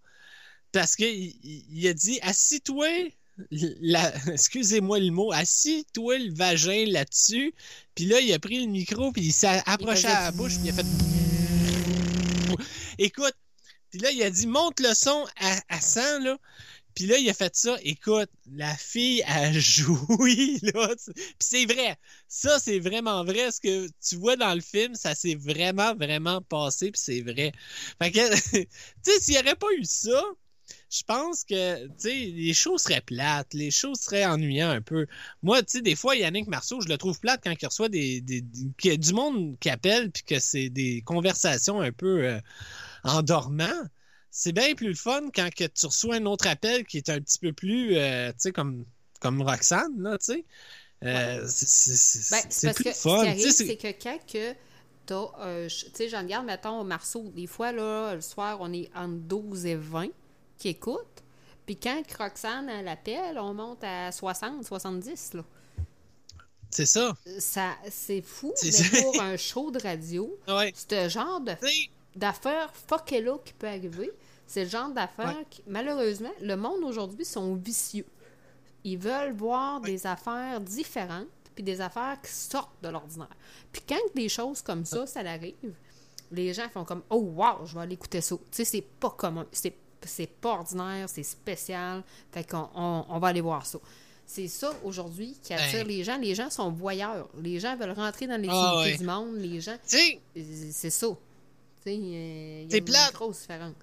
Speaker 3: parce que il, il- il a dit assis-toi. La, excusez-moi le mot, assis-toi le vagin là-dessus. Puis là, il a pris le micro, puis il s'est approché à la bouche, puis il a fait. Écoute, puis là, il a dit monte le son à, à 100, là. Puis là, il a fait ça. Écoute, la fille a joui, là. Puis c'est vrai. Ça, c'est vraiment vrai. Ce que tu vois dans le film, ça s'est vraiment, vraiment passé, puis c'est vrai. Fait que, tu sais, s'il n'y aurait pas eu ça, je pense que, tu sais, les shows seraient plates, les shows seraient ennuyants un peu. Moi, tu sais, des fois, Yannick Marceau, je le trouve plate quand il reçoit des, des, y a du monde qui appelle puis que c'est des conversations un peu euh, en dormant. C'est bien plus le fun quand que tu reçois un autre appel qui est un petit peu plus, euh, tu sais, comme, comme Roxane, là, tu sais. Euh, c'est-
Speaker 2: Ben,
Speaker 3: plus
Speaker 2: que
Speaker 3: le
Speaker 2: ce
Speaker 3: fun.
Speaker 2: qui arrive,
Speaker 3: tu sais,
Speaker 2: c'est que quand que tu sais, j'en garde, mettons, au Marceau, des fois, là, le soir, on est entre 12 et 20 qui écoutent. Puis quand Roxane elle appelle, on monte à 60, 70, là.
Speaker 3: C'est ça.
Speaker 2: Ça, c'est fou,
Speaker 3: C'est
Speaker 2: mais
Speaker 3: ça.
Speaker 2: pour un show de radio,
Speaker 3: Ouais.
Speaker 2: ce genre de d'affaires fuckées là qui peut arriver. C'est le genre d'affaires
Speaker 3: Ouais.
Speaker 2: qui, malheureusement, le monde aujourd'hui sont vicieux. Ils veulent voir des affaires différentes, puis des affaires qui sortent de l'ordinaire. Puis quand des choses comme ça, ça arrive, les gens font comme Oh wow, je vais aller écouter ça. Tu sais, c'est pas commun. C'est, c'est pas ordinaire, c'est spécial. Fait qu'on on, on va aller voir ça. C'est ça aujourd'hui qui attire
Speaker 3: Ben.
Speaker 2: les gens. Les gens sont voyeurs. Les gens veulent rentrer dans l'intimité
Speaker 3: Ah ouais.
Speaker 2: du monde. Les gens. Euh, C'est ça. Tu il y a
Speaker 3: C'est
Speaker 2: une
Speaker 3: plate.
Speaker 2: grosse différence.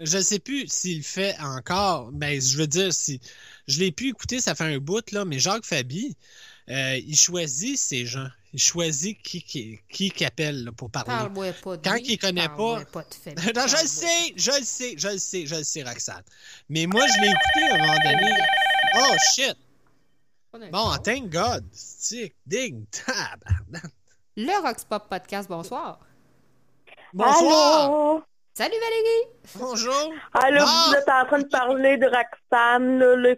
Speaker 3: je sais plus s'il fait encore. Ben, je veux dire, si je l'ai pu écouter, ça fait un bout, là, mais Jacques Fabi, euh, il choisit ces gens. Il choisit qui qui, qui, qui appelle là, pour parler.
Speaker 2: Parle-moi pas de
Speaker 3: Quand
Speaker 2: lui,
Speaker 3: il connaît pas-
Speaker 2: de famille,
Speaker 3: Non, je le sais, je le sais, je le sais, je le sais, Roxane. Mais moi, je l'ai écouté à un moment donné. Oh shit! Bon, thank God. Stick, ding, tabarnak.
Speaker 2: Le Rox Pop Podcast, bonsoir.
Speaker 3: Bonsoir!
Speaker 6: Allô?
Speaker 2: Salut Valérie!
Speaker 3: Bonjour!
Speaker 6: Allô,
Speaker 3: Ah!
Speaker 6: vous êtes en train de parler de Roxane, là, là,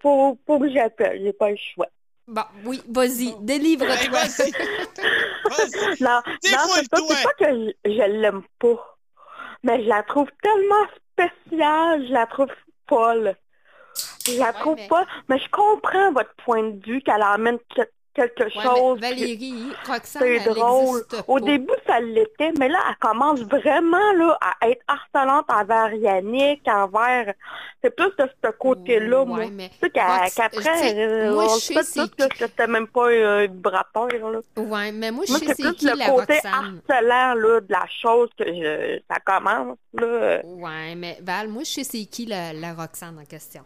Speaker 6: faut, faut que j'appelle, j'ai pas le choix.
Speaker 2: Bon, oui, vas-y, délivre-toi.
Speaker 3: Hey, vas-y! Vas-y!
Speaker 6: Non, non, c'est pas, pas que je, je l'aime pas, mais je la trouve tellement spéciale, je la trouve folle. Je la
Speaker 2: Ouais,
Speaker 6: trouve
Speaker 2: mais-
Speaker 6: pas, mais je comprends votre point de vue qu'elle amène quelque
Speaker 2: Ouais,
Speaker 6: chose.
Speaker 2: Valérie, Roxane,
Speaker 6: C'est drôle. Au
Speaker 2: pas.
Speaker 6: début, ça l'était, mais là, elle commence vraiment là, à être harcelante envers Yannick, envers... C'est plus de ce côté-là,
Speaker 2: Ouais,
Speaker 6: moi. Tu sais, qu'après, euh,
Speaker 2: moi,
Speaker 6: on
Speaker 2: je sais qui-
Speaker 6: que c'était même pas un vibrateur. Là.
Speaker 2: Ouais, mais moi, je
Speaker 6: Moi,
Speaker 2: sais
Speaker 6: c'est plus
Speaker 2: qui
Speaker 6: le
Speaker 2: la
Speaker 6: côté
Speaker 2: Roxane.
Speaker 6: harcelant là, de la chose que je, ça commence. Là.
Speaker 2: Ouais, mais Val, moi, je sais c'est qui la, la Roxane en question.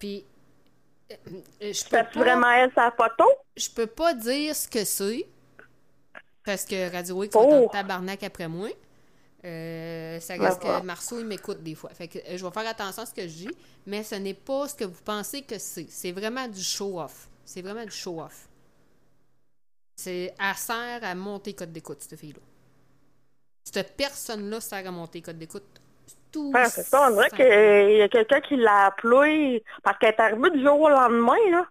Speaker 2: Puis, euh, euh, je peux pas...
Speaker 6: vraiment elle sa photo?
Speaker 2: je peux pas dire ce que c'est parce que Radio X
Speaker 6: Oh.
Speaker 2: en tabarnak après moi. Euh, ça reste
Speaker 6: D'accord.
Speaker 2: que Marceau, il m'écoute des fois. Fait que euh, je vais faire attention à ce que je dis, mais ce n'est pas ce que vous pensez que c'est. C'est vraiment du show-off. C'est vraiment du show-off. C'est, elle sert à monter code d'écoute, cette fille-là. Cette personne-là sert à monter code d'écoute. Tout
Speaker 6: Ah, c'est ça, on dirait qu'il y a quelqu'un qui l'a appelé parce qu'elle est arrivée du jour au lendemain, là.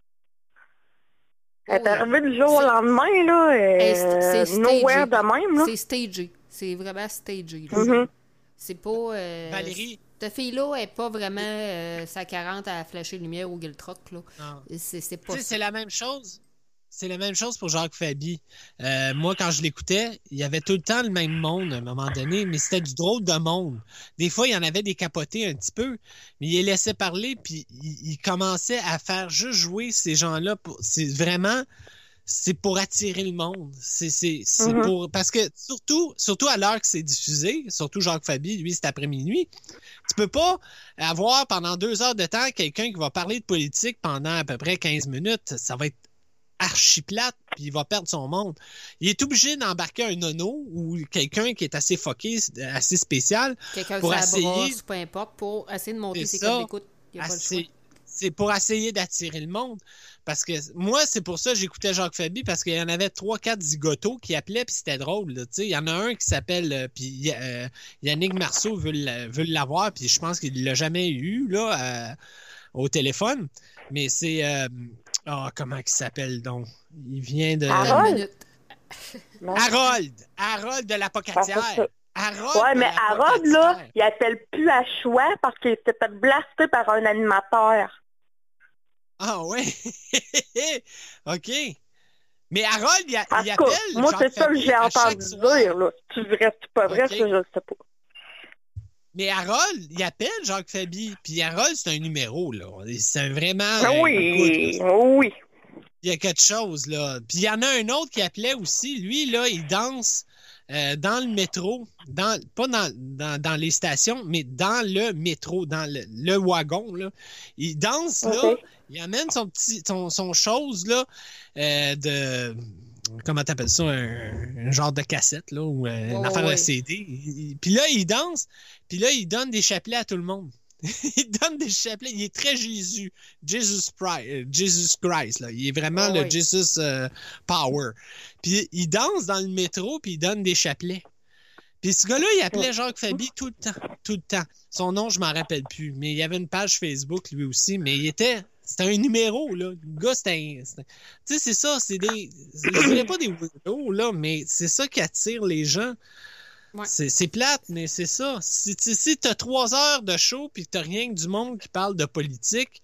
Speaker 6: Elle est
Speaker 2: Ouais.
Speaker 6: arrivée du jour au lendemain, là,
Speaker 2: Hey, c'est-
Speaker 6: euh,
Speaker 2: c'est
Speaker 6: nowhere
Speaker 2: stagé.
Speaker 6: de même, là.
Speaker 2: C'est stagé. C'est vraiment stagé.
Speaker 6: Mhm.
Speaker 2: C'est pas. euh,
Speaker 3: Valérie.
Speaker 2: Cette fille-là est pas vraiment euh, sa 40 à flasher lumière au Giltrock, là.
Speaker 3: Non.
Speaker 2: C'est pas
Speaker 3: c'est la même chose. C'est la même chose pour Jacques Fabi. Euh, moi, quand je l'écoutais, il y avait tout le temps le même monde à un moment donné, mais c'était du drôle de monde. Des fois, il y en avait des capotés un petit peu, mais il les laissait parler, puis il, il commençait à faire juste jouer ces gens-là. C'est vraiment, c'est pour attirer le monde. C'est
Speaker 6: Mhm.
Speaker 3: pour parce que surtout, surtout à l'heure que c'est diffusé, surtout Jacques Fabi, lui, c'est après minuit. Tu peux pas avoir pendant deux heures de temps quelqu'un qui va parler de politique pendant à peu près 15 minutes. Ça va être archi plate, puis il va perdre son monde. Il est obligé d'embarquer un nono ou quelqu'un qui est assez fucké, assez spécial.
Speaker 2: Quelqu'un
Speaker 3: pour
Speaker 2: qui
Speaker 3: essayer-
Speaker 2: brosse, peu importe, pour essayer de monter
Speaker 3: C'est
Speaker 2: ses codes d'écoute.
Speaker 3: C'est pour essayer d'attirer le monde. Parce que moi, c'est pour ça que j'écoutais Jacques Fabi, parce qu'il y en avait trois, quatre zigotos qui appelaient, puis c'était drôle. là. Il y en a un qui s'appelle, euh, puis euh, Yannick Marceau veut l'avoir, puis je pense qu'il l'a jamais eu là, euh, au téléphone. Mais c'est... euh, Ah, comment il s'appelle donc? Il vient de...
Speaker 6: Ah, Harold?
Speaker 3: Harold! Harold de la
Speaker 6: Ah,
Speaker 3: Pocatière!
Speaker 6: ça.
Speaker 3: Harold
Speaker 6: Ouais, mais Harold, là, il appelle plus à choix parce qu'il s'est fait blaster par un animateur.
Speaker 3: Ah ouais? OK. Mais Harold, il, a- il appelle.
Speaker 6: moi, c'est ça que j'ai entendu dire, là. Si tu vrai, c'est pas vrai,
Speaker 3: Ok.
Speaker 6: ça, je le sais pas.
Speaker 3: Mais Harold, il appelle Jacques Fabi. Puis Harold, c'est un numéro, là. C'est vraiment.
Speaker 6: Ah
Speaker 3: euh,
Speaker 6: oui,
Speaker 3: écoute,
Speaker 6: oui.
Speaker 3: il y a quelque chose, là. Puis il y en a un autre qui appelait aussi. Lui, là, il danse euh, dans le métro. Dans, pas dans, dans, dans les stations, mais dans le métro, dans le, le wagon, là. Il danse, là. Il amène son petit, son, son chose, là, euh, de. Comment t'appelles ça? Un, un genre de cassette, là, ou euh, une
Speaker 2: Ouais,
Speaker 3: affaire
Speaker 2: ouais.
Speaker 3: de CD. Puis là, il danse, puis là, il donne des chapelets à tout le monde. il donne des chapelets. Il est très Jésus. Jesus, Christ, euh, Jesus Christ, là. Il est vraiment le. Jesus euh, Power. Puis il danse dans le métro, puis il donne des chapelets. Puis ce gars-là, il appelait Jacques Fabi tout le temps. Tout le temps. Son nom, je m'en rappelle plus. Mais il y avait une page Facebook, lui aussi. Mais il était. C'était un numéro, là. Le gars, c'était un. Tu sais, c'est ça. C'est des. Je dirais pas des weirdos, là, mais c'est ça qui attire les gens.
Speaker 2: Ouais.
Speaker 3: C'est c'est plate, mais c'est ça. Si, t'as trois heures de show puis que t'as rien que du monde qui parle de politique,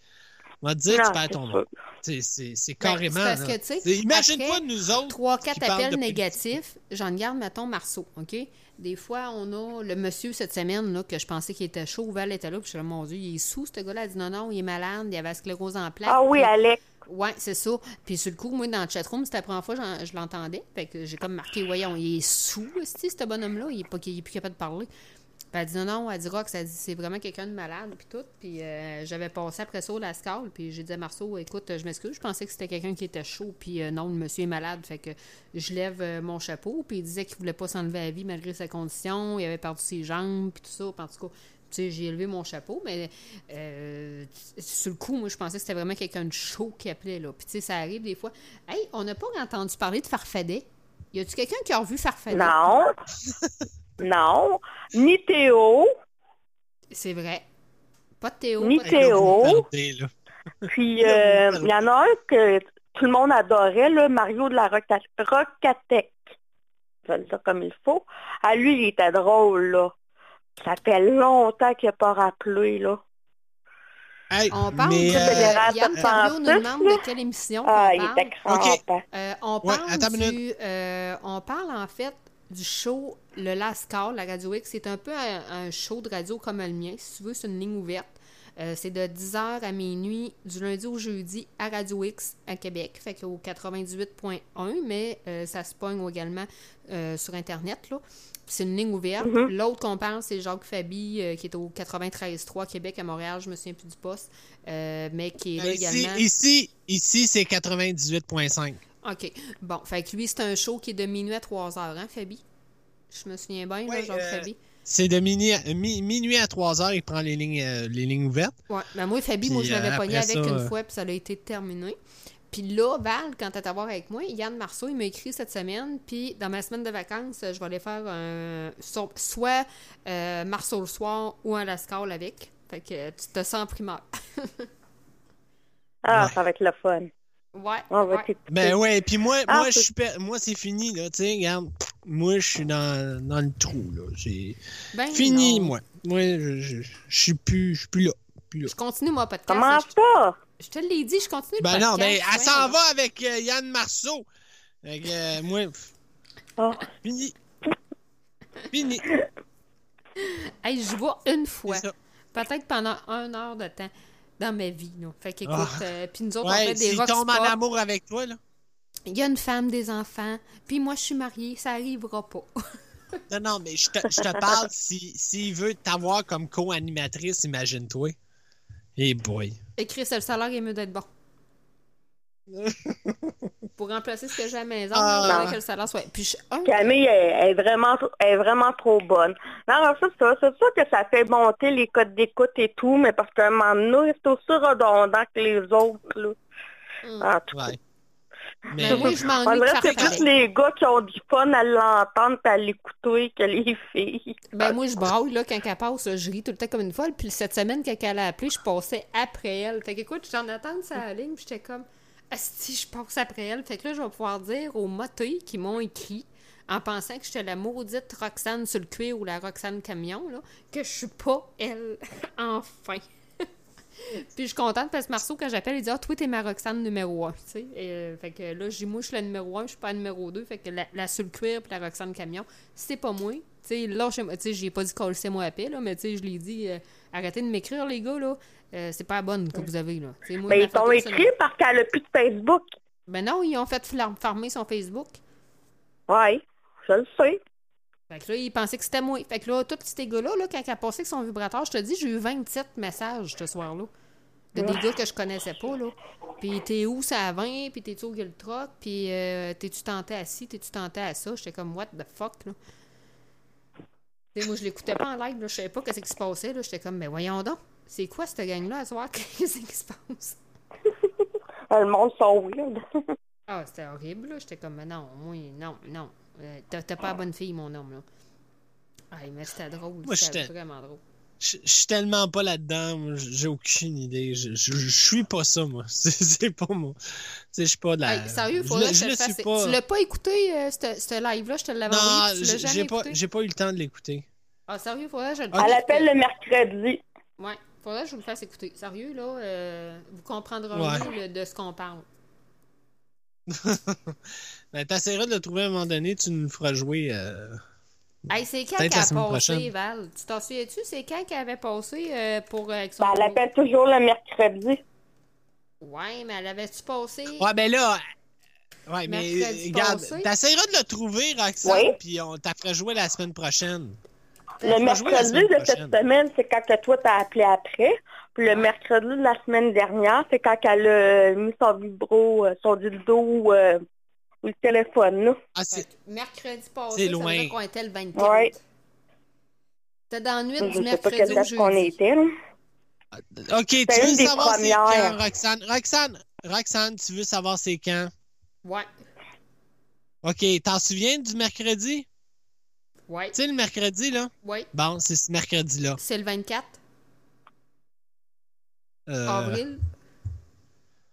Speaker 3: on va te dire
Speaker 6: Non,
Speaker 3: tu perds
Speaker 6: c'est
Speaker 3: ton nom. C'est-
Speaker 2: Ben,
Speaker 3: carrément.
Speaker 2: c'est parce
Speaker 3: là.
Speaker 2: que, tu sais,
Speaker 3: C'est- Imagine-toi nous autres.
Speaker 2: Trois,
Speaker 3: qui
Speaker 2: quatre
Speaker 3: parlent
Speaker 2: appels négatifs, j'en garde, mettons, Marceau, OK? Des fois, on a le monsieur cette semaine, là, que je pensais qu'il était chaud, Val était là, puis je suis là, mon Dieu, il est sous, ce gars-là. Elle dit non, non, il est malade, il avait la sclérose en plaques.
Speaker 6: Ah oui,
Speaker 2: Puis-
Speaker 6: Alex.
Speaker 2: Ouais, c'est ça. Puis sur le coup, moi, dans le chatroom, c'était la première fois que je l'entendais. Fait que j'ai comme marqué, voyons, il est sous, ce bonhomme-là, il est, pas, plus capable de parler. Puis elle dit non, non, elle dit Rox, elle dit c'est vraiment quelqu'un de malade, puis tout. Puis euh, j'avais passé après ça au Lascal, puis j'ai dit à Marceau, écoute, je m'excuse, je pensais que c'était quelqu'un qui était chaud, puis euh, non, le monsieur est malade. Fait que je lève euh, mon chapeau, puis il disait qu'il voulait pas s'enlever à la vie malgré sa condition, il avait perdu ses jambes, puis tout ça. Puis en tout cas, tu sais, j'ai élevé mon chapeau, mais euh, sur le coup, moi, je pensais que c'était vraiment quelqu'un de chaud qui appelait, là. Puis tu sais, ça arrive des fois. Hey, on n'a pas entendu parler de Farfadet. Y a-tu quelqu'un qui a revu Farfadet?
Speaker 6: Non. non. Ni Théo.
Speaker 2: C'est vrai. Pas de Théo.
Speaker 6: Ni
Speaker 2: pas de-
Speaker 6: Théo. Puis, euh, il y en a un que tout le monde adorait, là, Mario de la Roca- Rocatec. Je vais le dire comme il faut. À lui, il était drôle, là. Ça fait longtemps qu'il n'a pas rappelé, là.
Speaker 3: Hey,
Speaker 2: On parle
Speaker 3: mais,
Speaker 2: de...
Speaker 3: euh,
Speaker 6: Fédéral
Speaker 2: Yann Terriot nous demande de quelle émission
Speaker 6: Ah, il
Speaker 2: parle.
Speaker 6: était crampant.
Speaker 2: Euh, on parle du... euh, on parle, en fait, du show Le Lascar, la Radio X. C'est un peu un, un show de radio comme le mien. Si tu veux, c'est une ligne ouverte. Euh, c'est de 10h à minuit, du lundi au jeudi, à Radio X, à Québec. Fait qu'au 98.1, mais euh, ça se pogne également euh, sur Internet, là. C'est une ligne ouverte. L'autre qu'on parle, c'est Jacques Fabi, qui est au 93.3 Québec à Montréal, je me souviens plus du poste, mais qui est là
Speaker 3: ici,
Speaker 2: également.
Speaker 3: ici, ici, c'est 98.5.
Speaker 2: OK. Bon, fait que lui, c'est un show qui est de minuit à 3 heures, hein, Fabi? Je me souviens bien, là, Jacques
Speaker 3: euh,
Speaker 2: Fabi.
Speaker 3: C'est de minuit à, mi- minuit à 3 heures, il prend les lignes, euh, les lignes ouvertes.
Speaker 2: Ouais. Ben moi, Fabi,
Speaker 3: Puis,
Speaker 2: moi, je l'avais
Speaker 3: euh,
Speaker 2: pogné avec
Speaker 3: ça,
Speaker 2: une
Speaker 3: euh,
Speaker 2: fois, puis ça a été terminé. Puis là, Val, quand t'es à voir avec moi, Yann Marceau, il m'a écrit cette semaine, puis dans ma semaine de vacances, je vais aller faire un, so- soit euh, Marceau le soir ou un Lascal avec. Fait que tu te sens primeur.
Speaker 6: Ah,
Speaker 3: Ouais.
Speaker 6: ça va être le fun.
Speaker 2: Ouais.
Speaker 6: On va
Speaker 2: ouais.
Speaker 6: t'écouter.
Speaker 3: Ben ouais, puis moi,
Speaker 6: Ah,
Speaker 3: moi je
Speaker 6: c'est-
Speaker 3: suis per- moi c'est fini là, tu sais, regarde, moi je suis dans, dans le trou là, j'ai
Speaker 2: Ben
Speaker 3: fini
Speaker 2: non.
Speaker 3: moi. Moi je, suis plus je suis plus là, plus là.
Speaker 2: Je continue mon podcast.
Speaker 6: Comment ça?
Speaker 2: je te l'ai dit, je continue le
Speaker 3: Ben
Speaker 2: podcast.
Speaker 3: non, ben elle
Speaker 2: Ouais,
Speaker 3: s'en
Speaker 2: ouais.
Speaker 3: va avec euh, Yann Marceau. Fait que, euh, moi
Speaker 6: Ah.
Speaker 3: fini. Fini.
Speaker 2: Hey, je vois une fois.
Speaker 3: C'est ça.
Speaker 2: Peut-être pendant une heure de temps dans ma vie. Là. Fait qu'écoute,
Speaker 3: Ah.
Speaker 2: euh, puis nous autres, on fait des
Speaker 3: s'il
Speaker 2: rock
Speaker 3: tombe en amour avec toi là.
Speaker 2: Il y a une femme, des enfants, puis moi, je suis mariée, ça arrivera pas.
Speaker 3: Non non, mais je te, je te parle si s'il veut t'avoir comme co-animatrice, imagine-toi. Eh boy.
Speaker 2: Écris, le salaire est mieux d'être bon. Pour remplacer ce que j'ai à la maison,
Speaker 3: Ah.
Speaker 2: que le salaire soit... Puis je... un,
Speaker 6: Camille elle, elle est vraiment elle est vraiment trop bonne. Non, alors c'est ça, c'est ça que ça fait monter les codes d'écoute et tout, mais parce qu'à un moment donné, c'est aussi redondant que les autres, là.
Speaker 2: Mm.
Speaker 6: En tout cas.
Speaker 3: Ouais.
Speaker 2: Mais
Speaker 3: Mais
Speaker 2: oui, je m'ennuie
Speaker 6: c'est plus les gars qui ont du fun à l'entendre et à l'écouter que les filles.
Speaker 2: Ben moi, je braille, là, quand elle passe, je ris tout le temps comme une folle. Puis cette semaine, quand elle a appelé, je passais après elle. Fait que, écoute, j'étais en attente la ligne, puis j'étais comme, si je passe après elle. Fait que là, je vais pouvoir dire aux motos qui m'ont écrit, en pensant que j'étais la maudite Roxane sur le cuir ou la Roxane camion, que je suis pas elle. enfin. Puis je suis contente parce que Marceau, quand j'appelle, il dit Ah, toi, t'es ma Roxane numéro 1. Tu sais, euh, fait que là, je dis Moi, je suis la numéro 1, je suis pas la numéro 2. Fait que la, la sur le cuir puis la Roxane camion, c'est pas moi. Tu sais, là, je- j'ai pas dit coller c'est moi à paix, là, mais tu sais, je l'ai dit euh, Arrêtez de m'écrire, les gars, là. Euh, c'est pas la bonne que vous avez, là. Moi,
Speaker 6: Mais
Speaker 2: ma
Speaker 6: ils t'ont écrit parce qu'elle a plus de Facebook.
Speaker 2: Ben non, ils ont fait farmer son Facebook.
Speaker 6: Oui, je le sais.
Speaker 2: Fait que là, ils pensaient que c'était moi. Fait que là, tous ces gars-là, là, quand elle a passé avec son vibrateur, je te dis, j'ai eu 27 messages ce soir-là. De des gars que je connaissais pas, là. Puis t'es où, ça à 20, puis t'es-tu au Guild puis euh, t'es-tu tenté à ci, t'es-tu tenté à ça? J'étais comme, what the fuck, là. T'sais, moi, je l'écoutais pas en live, là. Je savais pas qu'est-ce qui se passait, là. J'étais comme, mais voyons donc. C'est quoi cette gang-là à soir? Qu'est-ce qui se passe?
Speaker 6: Le monde sont weird.
Speaker 2: Ah, c'était horrible, là. J'étais comme, mais non, moi, non, non. Euh, T'as pas la bonne fille, mon homme, là. Ah, mais c'était drôle. C'était vraiment drôle.
Speaker 3: Je je suis tellement pas là-dedans, moi, j'ai aucune idée. Je, je, je suis pas ça, moi. C'est pas moi. Tu sais, je suis pas de la.
Speaker 2: Hey, sérieux,
Speaker 3: je
Speaker 2: faudrait
Speaker 3: le-
Speaker 2: que je
Speaker 3: je
Speaker 2: te
Speaker 3: le
Speaker 2: fasse.
Speaker 3: pas.
Speaker 2: Tu l'as pas écouté, euh, ce live-là? Je te l'avais
Speaker 3: Non,
Speaker 2: envoyé, l'as
Speaker 3: j'ai pas, pas eu le temps de l'écouter.
Speaker 2: Ah, sérieux, faudrait que je le
Speaker 6: Elle appelle le mercredi.
Speaker 2: Ouais, faudrait que je vous le fasse écouter. Sérieux, là, euh, vous comprendrez
Speaker 3: Ouais.
Speaker 2: mieux le- de ce qu'on parle.
Speaker 3: Ben, t'essaieras de le trouver à un moment donné, tu nous feras jouer. euh,
Speaker 2: Hey, c'est quand qu'elle a passé. Val? Tu t'en souviens-tu? C'est quand qu'elle avait passé euh, pour euh, avec son...
Speaker 6: Ben, elle appelle toujours le mercredi.
Speaker 2: Ouais, mais elle avait-tu passé...
Speaker 3: Ouais, ben là. Ouais, mais
Speaker 2: Mercredi
Speaker 3: regarde, t'essaieras de le trouver, Roxane,
Speaker 6: Oui.
Speaker 3: puis on t'a fait jouer la semaine prochaine.
Speaker 6: Le mercredi de cette semaine, c'est quand que toi t'as appelé après. Puis le mercredi de la semaine dernière, c'est quand qu'elle a mis son vibro, euh, son dildo euh, ou le téléphone. Là.
Speaker 3: Ah, c'est.
Speaker 2: mercredi passé,
Speaker 3: C'est
Speaker 2: ça
Speaker 3: loin.
Speaker 2: dire qu'on était le 24.
Speaker 6: Ouais.
Speaker 2: C'était dans la nuit
Speaker 6: Je
Speaker 2: du
Speaker 6: sais pas
Speaker 2: mercredi
Speaker 6: quelle
Speaker 2: au
Speaker 6: date qu'on
Speaker 2: jeudi.
Speaker 6: était. Là.
Speaker 3: Ok, tu veux savoir c'est quand, Roxane? Roxane, Roxane, tu veux savoir c'est quand?
Speaker 2: Ouais,
Speaker 3: Ok, t'en souviens du mercredi?
Speaker 2: ouais,
Speaker 3: Tu sais, le mercredi, là?
Speaker 2: ouais.
Speaker 3: Bon, c'est ce mercredi-là.
Speaker 2: C'est le 24
Speaker 3: Euh,
Speaker 2: avril.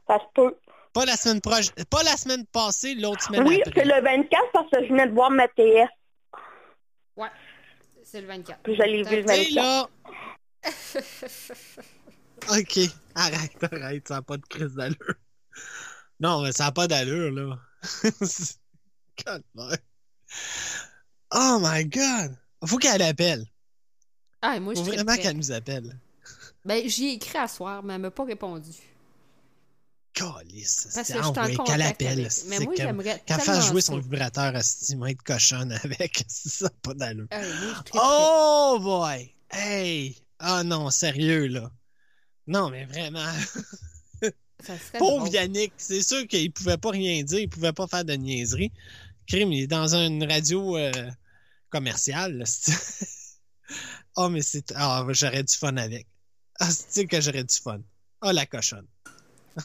Speaker 6: Ça se peut.
Speaker 3: Pas la semaine prochaine. Pas la semaine passée, l'autre semaine
Speaker 6: Oui, c'est le 24 parce que je venais de voir ma TS.
Speaker 2: Ouais, c'est le 24.
Speaker 6: Puis je l'ai vu le
Speaker 3: Tu sais,
Speaker 6: 24.
Speaker 3: là. ok, arrête, arrête, ça n'a pas de crise d'allure. Non, mais ça n'a pas d'allure, là. Oh my god! Faut qu'elle appelle.
Speaker 2: Ah, moi, je
Speaker 3: Faut vraiment qu'elle nous appelle.
Speaker 2: Ben, j'y ai écrit à soir, mais elle m'a pas répondu.
Speaker 3: Calice.
Speaker 2: Parce
Speaker 3: c'est-
Speaker 2: que
Speaker 3: ah qu'elle appelle.
Speaker 2: Mais
Speaker 3: c'est
Speaker 2: moi,
Speaker 3: qu'elle-
Speaker 2: j'aimerais
Speaker 3: Qu'elle fasse jouer
Speaker 2: ça.
Speaker 3: son vibrateur à être cochonne avec. Ça n'a pas d'allure.
Speaker 2: Ah, triperais.
Speaker 3: Oh boy! Hey! Ah non, sérieux, là. Non, mais vraiment.
Speaker 2: Ça
Speaker 3: Pauvre
Speaker 2: drôle.
Speaker 3: Yannick, c'est sûr qu'il pouvait pas rien dire, il pouvait pas faire de niaiserie. Crime, il est dans une radio euh, commerciale. c'est- oh, mais c'est. Ah, j'aurais du fun avec. Ah, c'est que j'aurais du fun? Oh, la cochonne.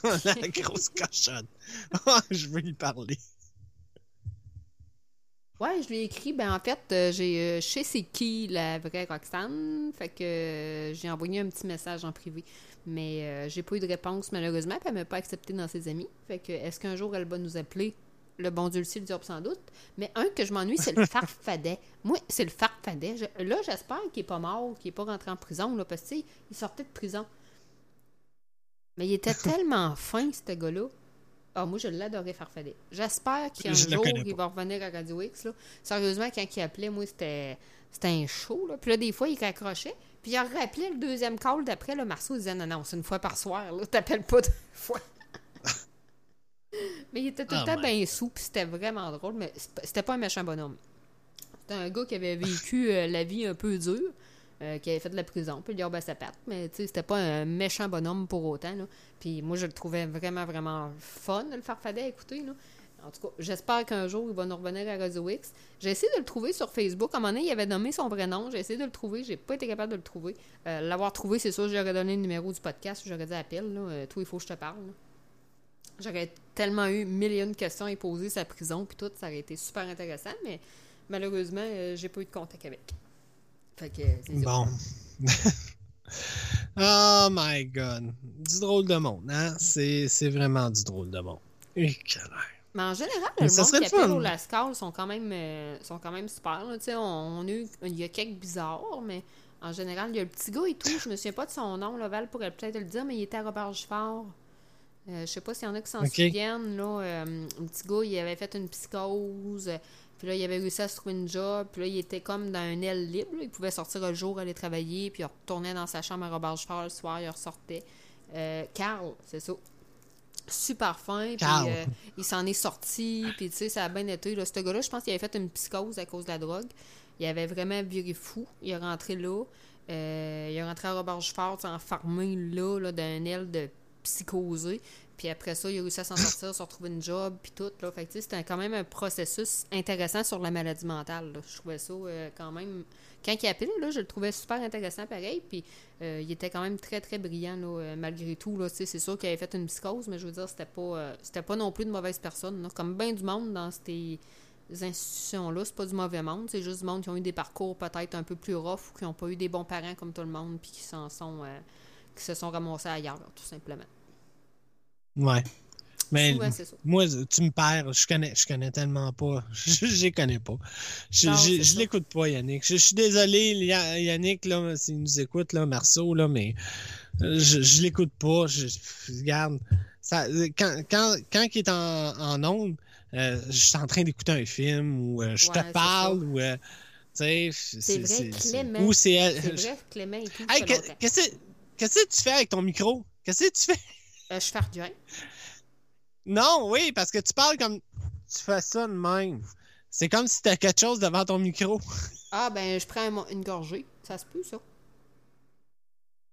Speaker 3: Oh, la grosse cochonne. Je veux y parler.
Speaker 2: Ouais, je lui ai écrit, ben en fait, euh, j'ai, euh, je sais c'est qui la vraie Roxane, fait que euh, j'ai envoyé un petit message en privé, mais euh, j'ai pas eu de réponse malheureusement, puis elle m'a pas accepté dans ses amis, fait que est-ce qu'un jour elle va nous appeler? Le bon Dieu le sait, le diable sans doute. Mais un que je m'ennuie, c'est le farfadet. Moi, c'est le farfadet. Je- là, j'espère qu'il est pas mort, qu'il est pas rentré en prison, là, parce que, il sortait de prison. Mais il était tellement fin, ce gars-là. Ah, moi, je l'adorais, Farfadet. J'espère qu'un
Speaker 3: Je le
Speaker 2: jour, il va revenir à Radio X. Là. Sérieusement, quand il appelait, moi, c'était c'était un show. Là. Puis là, des fois, il raccrochait. Puis il rappelait le deuxième call d'après. Là, Marceau il disait Non, non, c'est une fois par soir. T'appelles pas deux fois. mais il était tout le
Speaker 3: Oh
Speaker 2: temps bien sous. Puis c'était vraiment drôle. Mais c'était pas un méchant bonhomme. C'était un gars qui avait vécu euh, la vie un peu dure. Euh, qui avait fait de la prison, puis il a sa patte, mais tu sais, c'était pas un méchant bonhomme pour autant. Puis moi, je le trouvais vraiment, vraiment fun, le farfadet à écouter. En tout cas, j'espère qu'un jour, il va nous revenir à Radio. J'ai essayé de le trouver sur Facebook. À un moment donné, il avait nommé son vrai nom. J'ai essayé de le trouver. J'ai pas été capable de le trouver. Euh, L'avoir trouvé, c'est sûr, j'aurais donné le numéro du podcast. J'aurais dit appelle, là. Euh, il faut que je te parle. J'aurais tellement eu mille et une questions à poser sa prison, puis tout. Ça aurait été super intéressant, mais malheureusement, j'ai pas eu de contact avec. Fait que.
Speaker 3: Bon. oh my god. Du drôle de monde, hein? C'est c'est vraiment du drôle de monde. Et.
Speaker 2: Mais en général, le monde qui
Speaker 3: le
Speaker 2: appelle au Lascar sont quand même euh, sont quand même super. là. Tu sais, on, on a eu, il y a quelques bizarres, mais en général, il y a le petit gars et tout. Je me souviens pas de son nom. Là, Val pourrait peut-être le dire, mais il était à Robert-Fort. Euh, je sais pas s'il y en a qui s'en souviennent. Là, euh, le petit gars, il avait fait une psychose. Puis là, il avait réussi à se trouver une job. Puis là, il était comme dans un aile libre. Il pouvait sortir le jour, aller travailler. Puis il retournait dans sa chambre à Robert-Fort le soir. Il ressortait. Euh, Carl, c'est ça. Super fin. Puis euh, il s'en est sorti. Puis tu sais, ça a bien été. Là. Ce gars-là, je pense qu'il avait fait une psychose à cause de la drogue. Il avait vraiment viré fou. Il est rentré là. Euh, il est rentré à Robert-Fort, enfermé là, là d'un aile de psychosé. Puis après ça, il a réussi à s'en sortir, se retrouver une job, puis tout. Là. Fait que, c'était quand même un processus intéressant sur la maladie mentale. Je trouvais ça euh, quand même... Quand il appelait, là, je le trouvais super intéressant pareil. Puis euh, il était quand même très, très brillant, là, euh, malgré tout. Là. C'est sûr qu'il avait fait une psychose, mais je veux dire, c'était pas, c'était pas non plus de mauvaise personne. Comme bien du monde dans ces institutions-là. C'est pas du mauvais monde. C'est juste du monde qui ont eu des parcours peut-être un peu plus rough ou qui n'ont pas eu des bons parents comme tout le monde puis qui s'en sont qui se sont ramassés ailleurs, tout simplement.
Speaker 3: Ouais. Mais moi, tu me perds. Je connais, je connais tellement pas. Je je les connais pas. Je,
Speaker 2: Non,
Speaker 3: je, l'écoute pas, Yannick. Je, suis désolé, Ya- Yannick, là, s'il nous écoute, là, Marceau, là, mais euh, je, je l'écoute pas. Je, regarde, ça, quand, quand, quand il est en, en ondes, euh, je suis en train d'écouter un film ou euh, je
Speaker 2: Ouais,
Speaker 3: te parle ou, euh,
Speaker 2: C'est vrai, Clément.
Speaker 3: Ou c'est elle.
Speaker 2: C'est vrai, Clément
Speaker 3: qu'est-ce que tu fais avec ton micro? Qu'est-ce que tu fais?
Speaker 2: Euh, je fais rien.
Speaker 3: Non, oui, parce que tu parles comme. Tu fais ça de même. C'est comme si t'as quelque chose devant ton micro.
Speaker 2: Ah, ben, je prends un- une gorgée. Ça se peut, ça.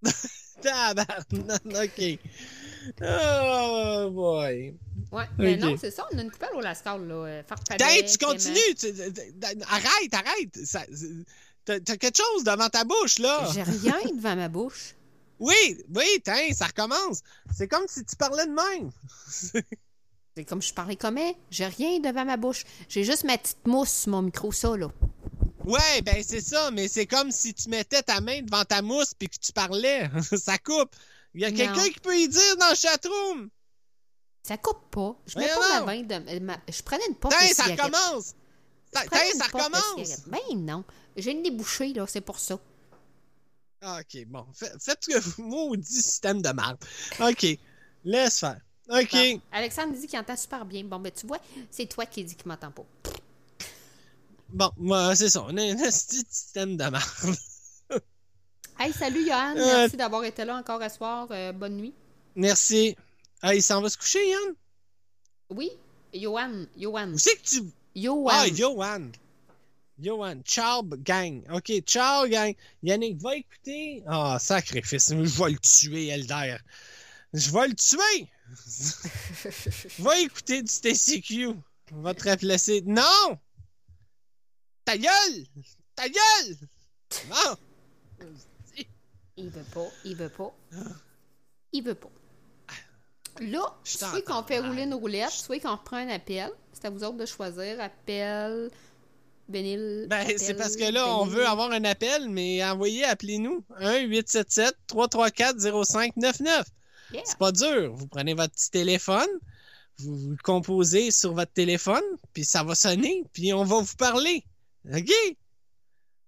Speaker 3: Ok. Oh boy.
Speaker 2: Ouais, mais non, c'est ça. On a une coupelle au Lascal, là. euh, Farfadet,
Speaker 3: tu continues. tu- arrête, arrête. T'as quelque chose devant ta bouche, là.
Speaker 2: J'ai rien devant ma bouche.
Speaker 3: Oui, oui, tiens, ça recommence. C'est comme si tu parlais de même.
Speaker 2: C'est comme je parlais comme elle. J'ai rien devant ma bouche. J'ai juste ma petite mousse sur mon micro, ça, là.
Speaker 3: Ouais, ben c'est ça, mais c'est comme si tu mettais ta main devant ta mousse puis que tu parlais. ça coupe. Il y a quelqu'un qui peut y dire dans le chatroom?
Speaker 2: Ça coupe pas. Je mets
Speaker 3: Mais
Speaker 2: pas
Speaker 3: non.
Speaker 2: ma main de... ma- Je prenais une porte
Speaker 3: Tiens, ça recommence. Tiens, ça recommence.
Speaker 2: Ben non. J'ai une débouchée, là. C'est pour ça.
Speaker 3: Ah, Ok, bon. Fait- Faites ce que vous maudit système de merde. Ok. Laisse faire. Ok.
Speaker 2: Bon. Alexandre dit qu'il entend super bien. Bon, ben tu vois, c'est toi qui dis qu'il m'entend pas.
Speaker 3: Bon, moi, c'est ça. On a un petit système de merde.
Speaker 2: Hey, salut, Johan.
Speaker 3: Euh,
Speaker 2: Merci d'avoir été là encore à soir. Euh, bonne nuit.
Speaker 3: Merci. Ah, il s'en va se coucher, Yann?
Speaker 2: Oui, Johan. Johan.
Speaker 3: Où c'est que tu.
Speaker 2: Johan.
Speaker 3: Ah, Johan. Johan. Ciao, gang. Ok, ciao, gang. Yannick, va écouter. Ah, sacrifice. Je vais le tuer, Elder. Je vais le tuer. va écouter du TCQ. On va te replacer. Non! Ta gueule! Ta gueule! Non!
Speaker 2: Il veut pas, il veut pas. Il veut pas. Là,
Speaker 3: Je
Speaker 2: soit qu'on fait rouler une roulette, soit qu'on reprend un appel. C'est à vous autres de choisir. Appel, Bénil.
Speaker 3: Ben, c'est parce que là, on veut avoir un appel, mais envoyez, appelez-nous. 1-877-334-0599.
Speaker 2: Yeah.
Speaker 3: C'est pas dur. Vous prenez votre petit téléphone, vous, vous le composez sur votre téléphone, puis ça va sonner, puis on va vous parler. OK?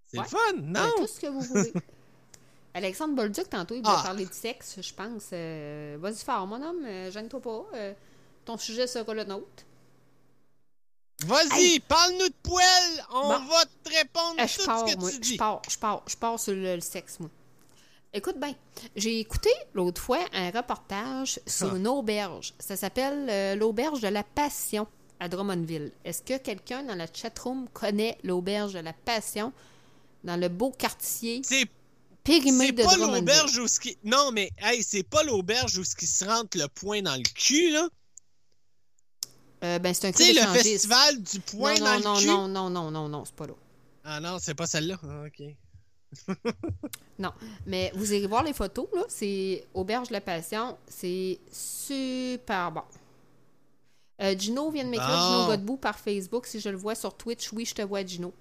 Speaker 3: C'est
Speaker 2: Ouais.
Speaker 3: le fun,
Speaker 2: Ben,
Speaker 3: non?
Speaker 2: tout ce que vous voulez. Alexandre Bolduc, tantôt, il voulait
Speaker 3: Ah.
Speaker 2: parler de sexe, je pense. Euh, Vas-y fort, mon homme. euh, Gêne-toi pas. euh, ton sujet sera le nôtre.
Speaker 3: Vas-y, parle-nous de poêle. On
Speaker 2: Bon.
Speaker 3: va te répondre
Speaker 2: Euh,
Speaker 3: tout
Speaker 2: pars,
Speaker 3: ce que
Speaker 2: moi.
Speaker 3: tu
Speaker 2: Je
Speaker 3: dis.
Speaker 2: pars, je pars, je pars sur le, le sexe, moi. Écoute bien, j'ai écouté l'autre fois un reportage sur
Speaker 3: Ah.
Speaker 2: une auberge. Ça s'appelle euh, l'auberge de la Passion à Drummondville. Est-ce que quelqu'un dans la chatroom connaît l'auberge de la Passion dans le beau quartier
Speaker 3: C'est
Speaker 2: périmé
Speaker 3: c'est
Speaker 2: de
Speaker 3: pas l'auberge où ce qui... Non, mais hey, c'est pas l'auberge où ce qui se rentre le point dans le cul, là.
Speaker 2: Euh, ben, c'est un club
Speaker 3: le festival du point
Speaker 2: non,
Speaker 3: dans
Speaker 2: non,
Speaker 3: le cul?
Speaker 2: non, non, non, non, non, c'est pas là.
Speaker 3: Ah non, c'est pas celle-là. Ah, OK.
Speaker 2: Non, mais vous irez voir les photos, là. C'est Auberge de la Passion. C'est super bon. Euh, Gino vient de m'écrire
Speaker 3: Bon.
Speaker 2: Gino Godbout par Facebook. Si je le vois sur Twitch, oui, je te vois, Gino.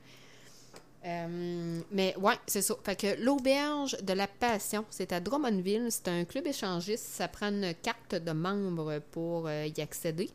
Speaker 2: Euh, mais ouais, c'est ça. Fait que l'Auberge de la Passion, c'est à Drummondville. C'est un club échangiste. Ça prend une carte de membre pour euh, y accéder.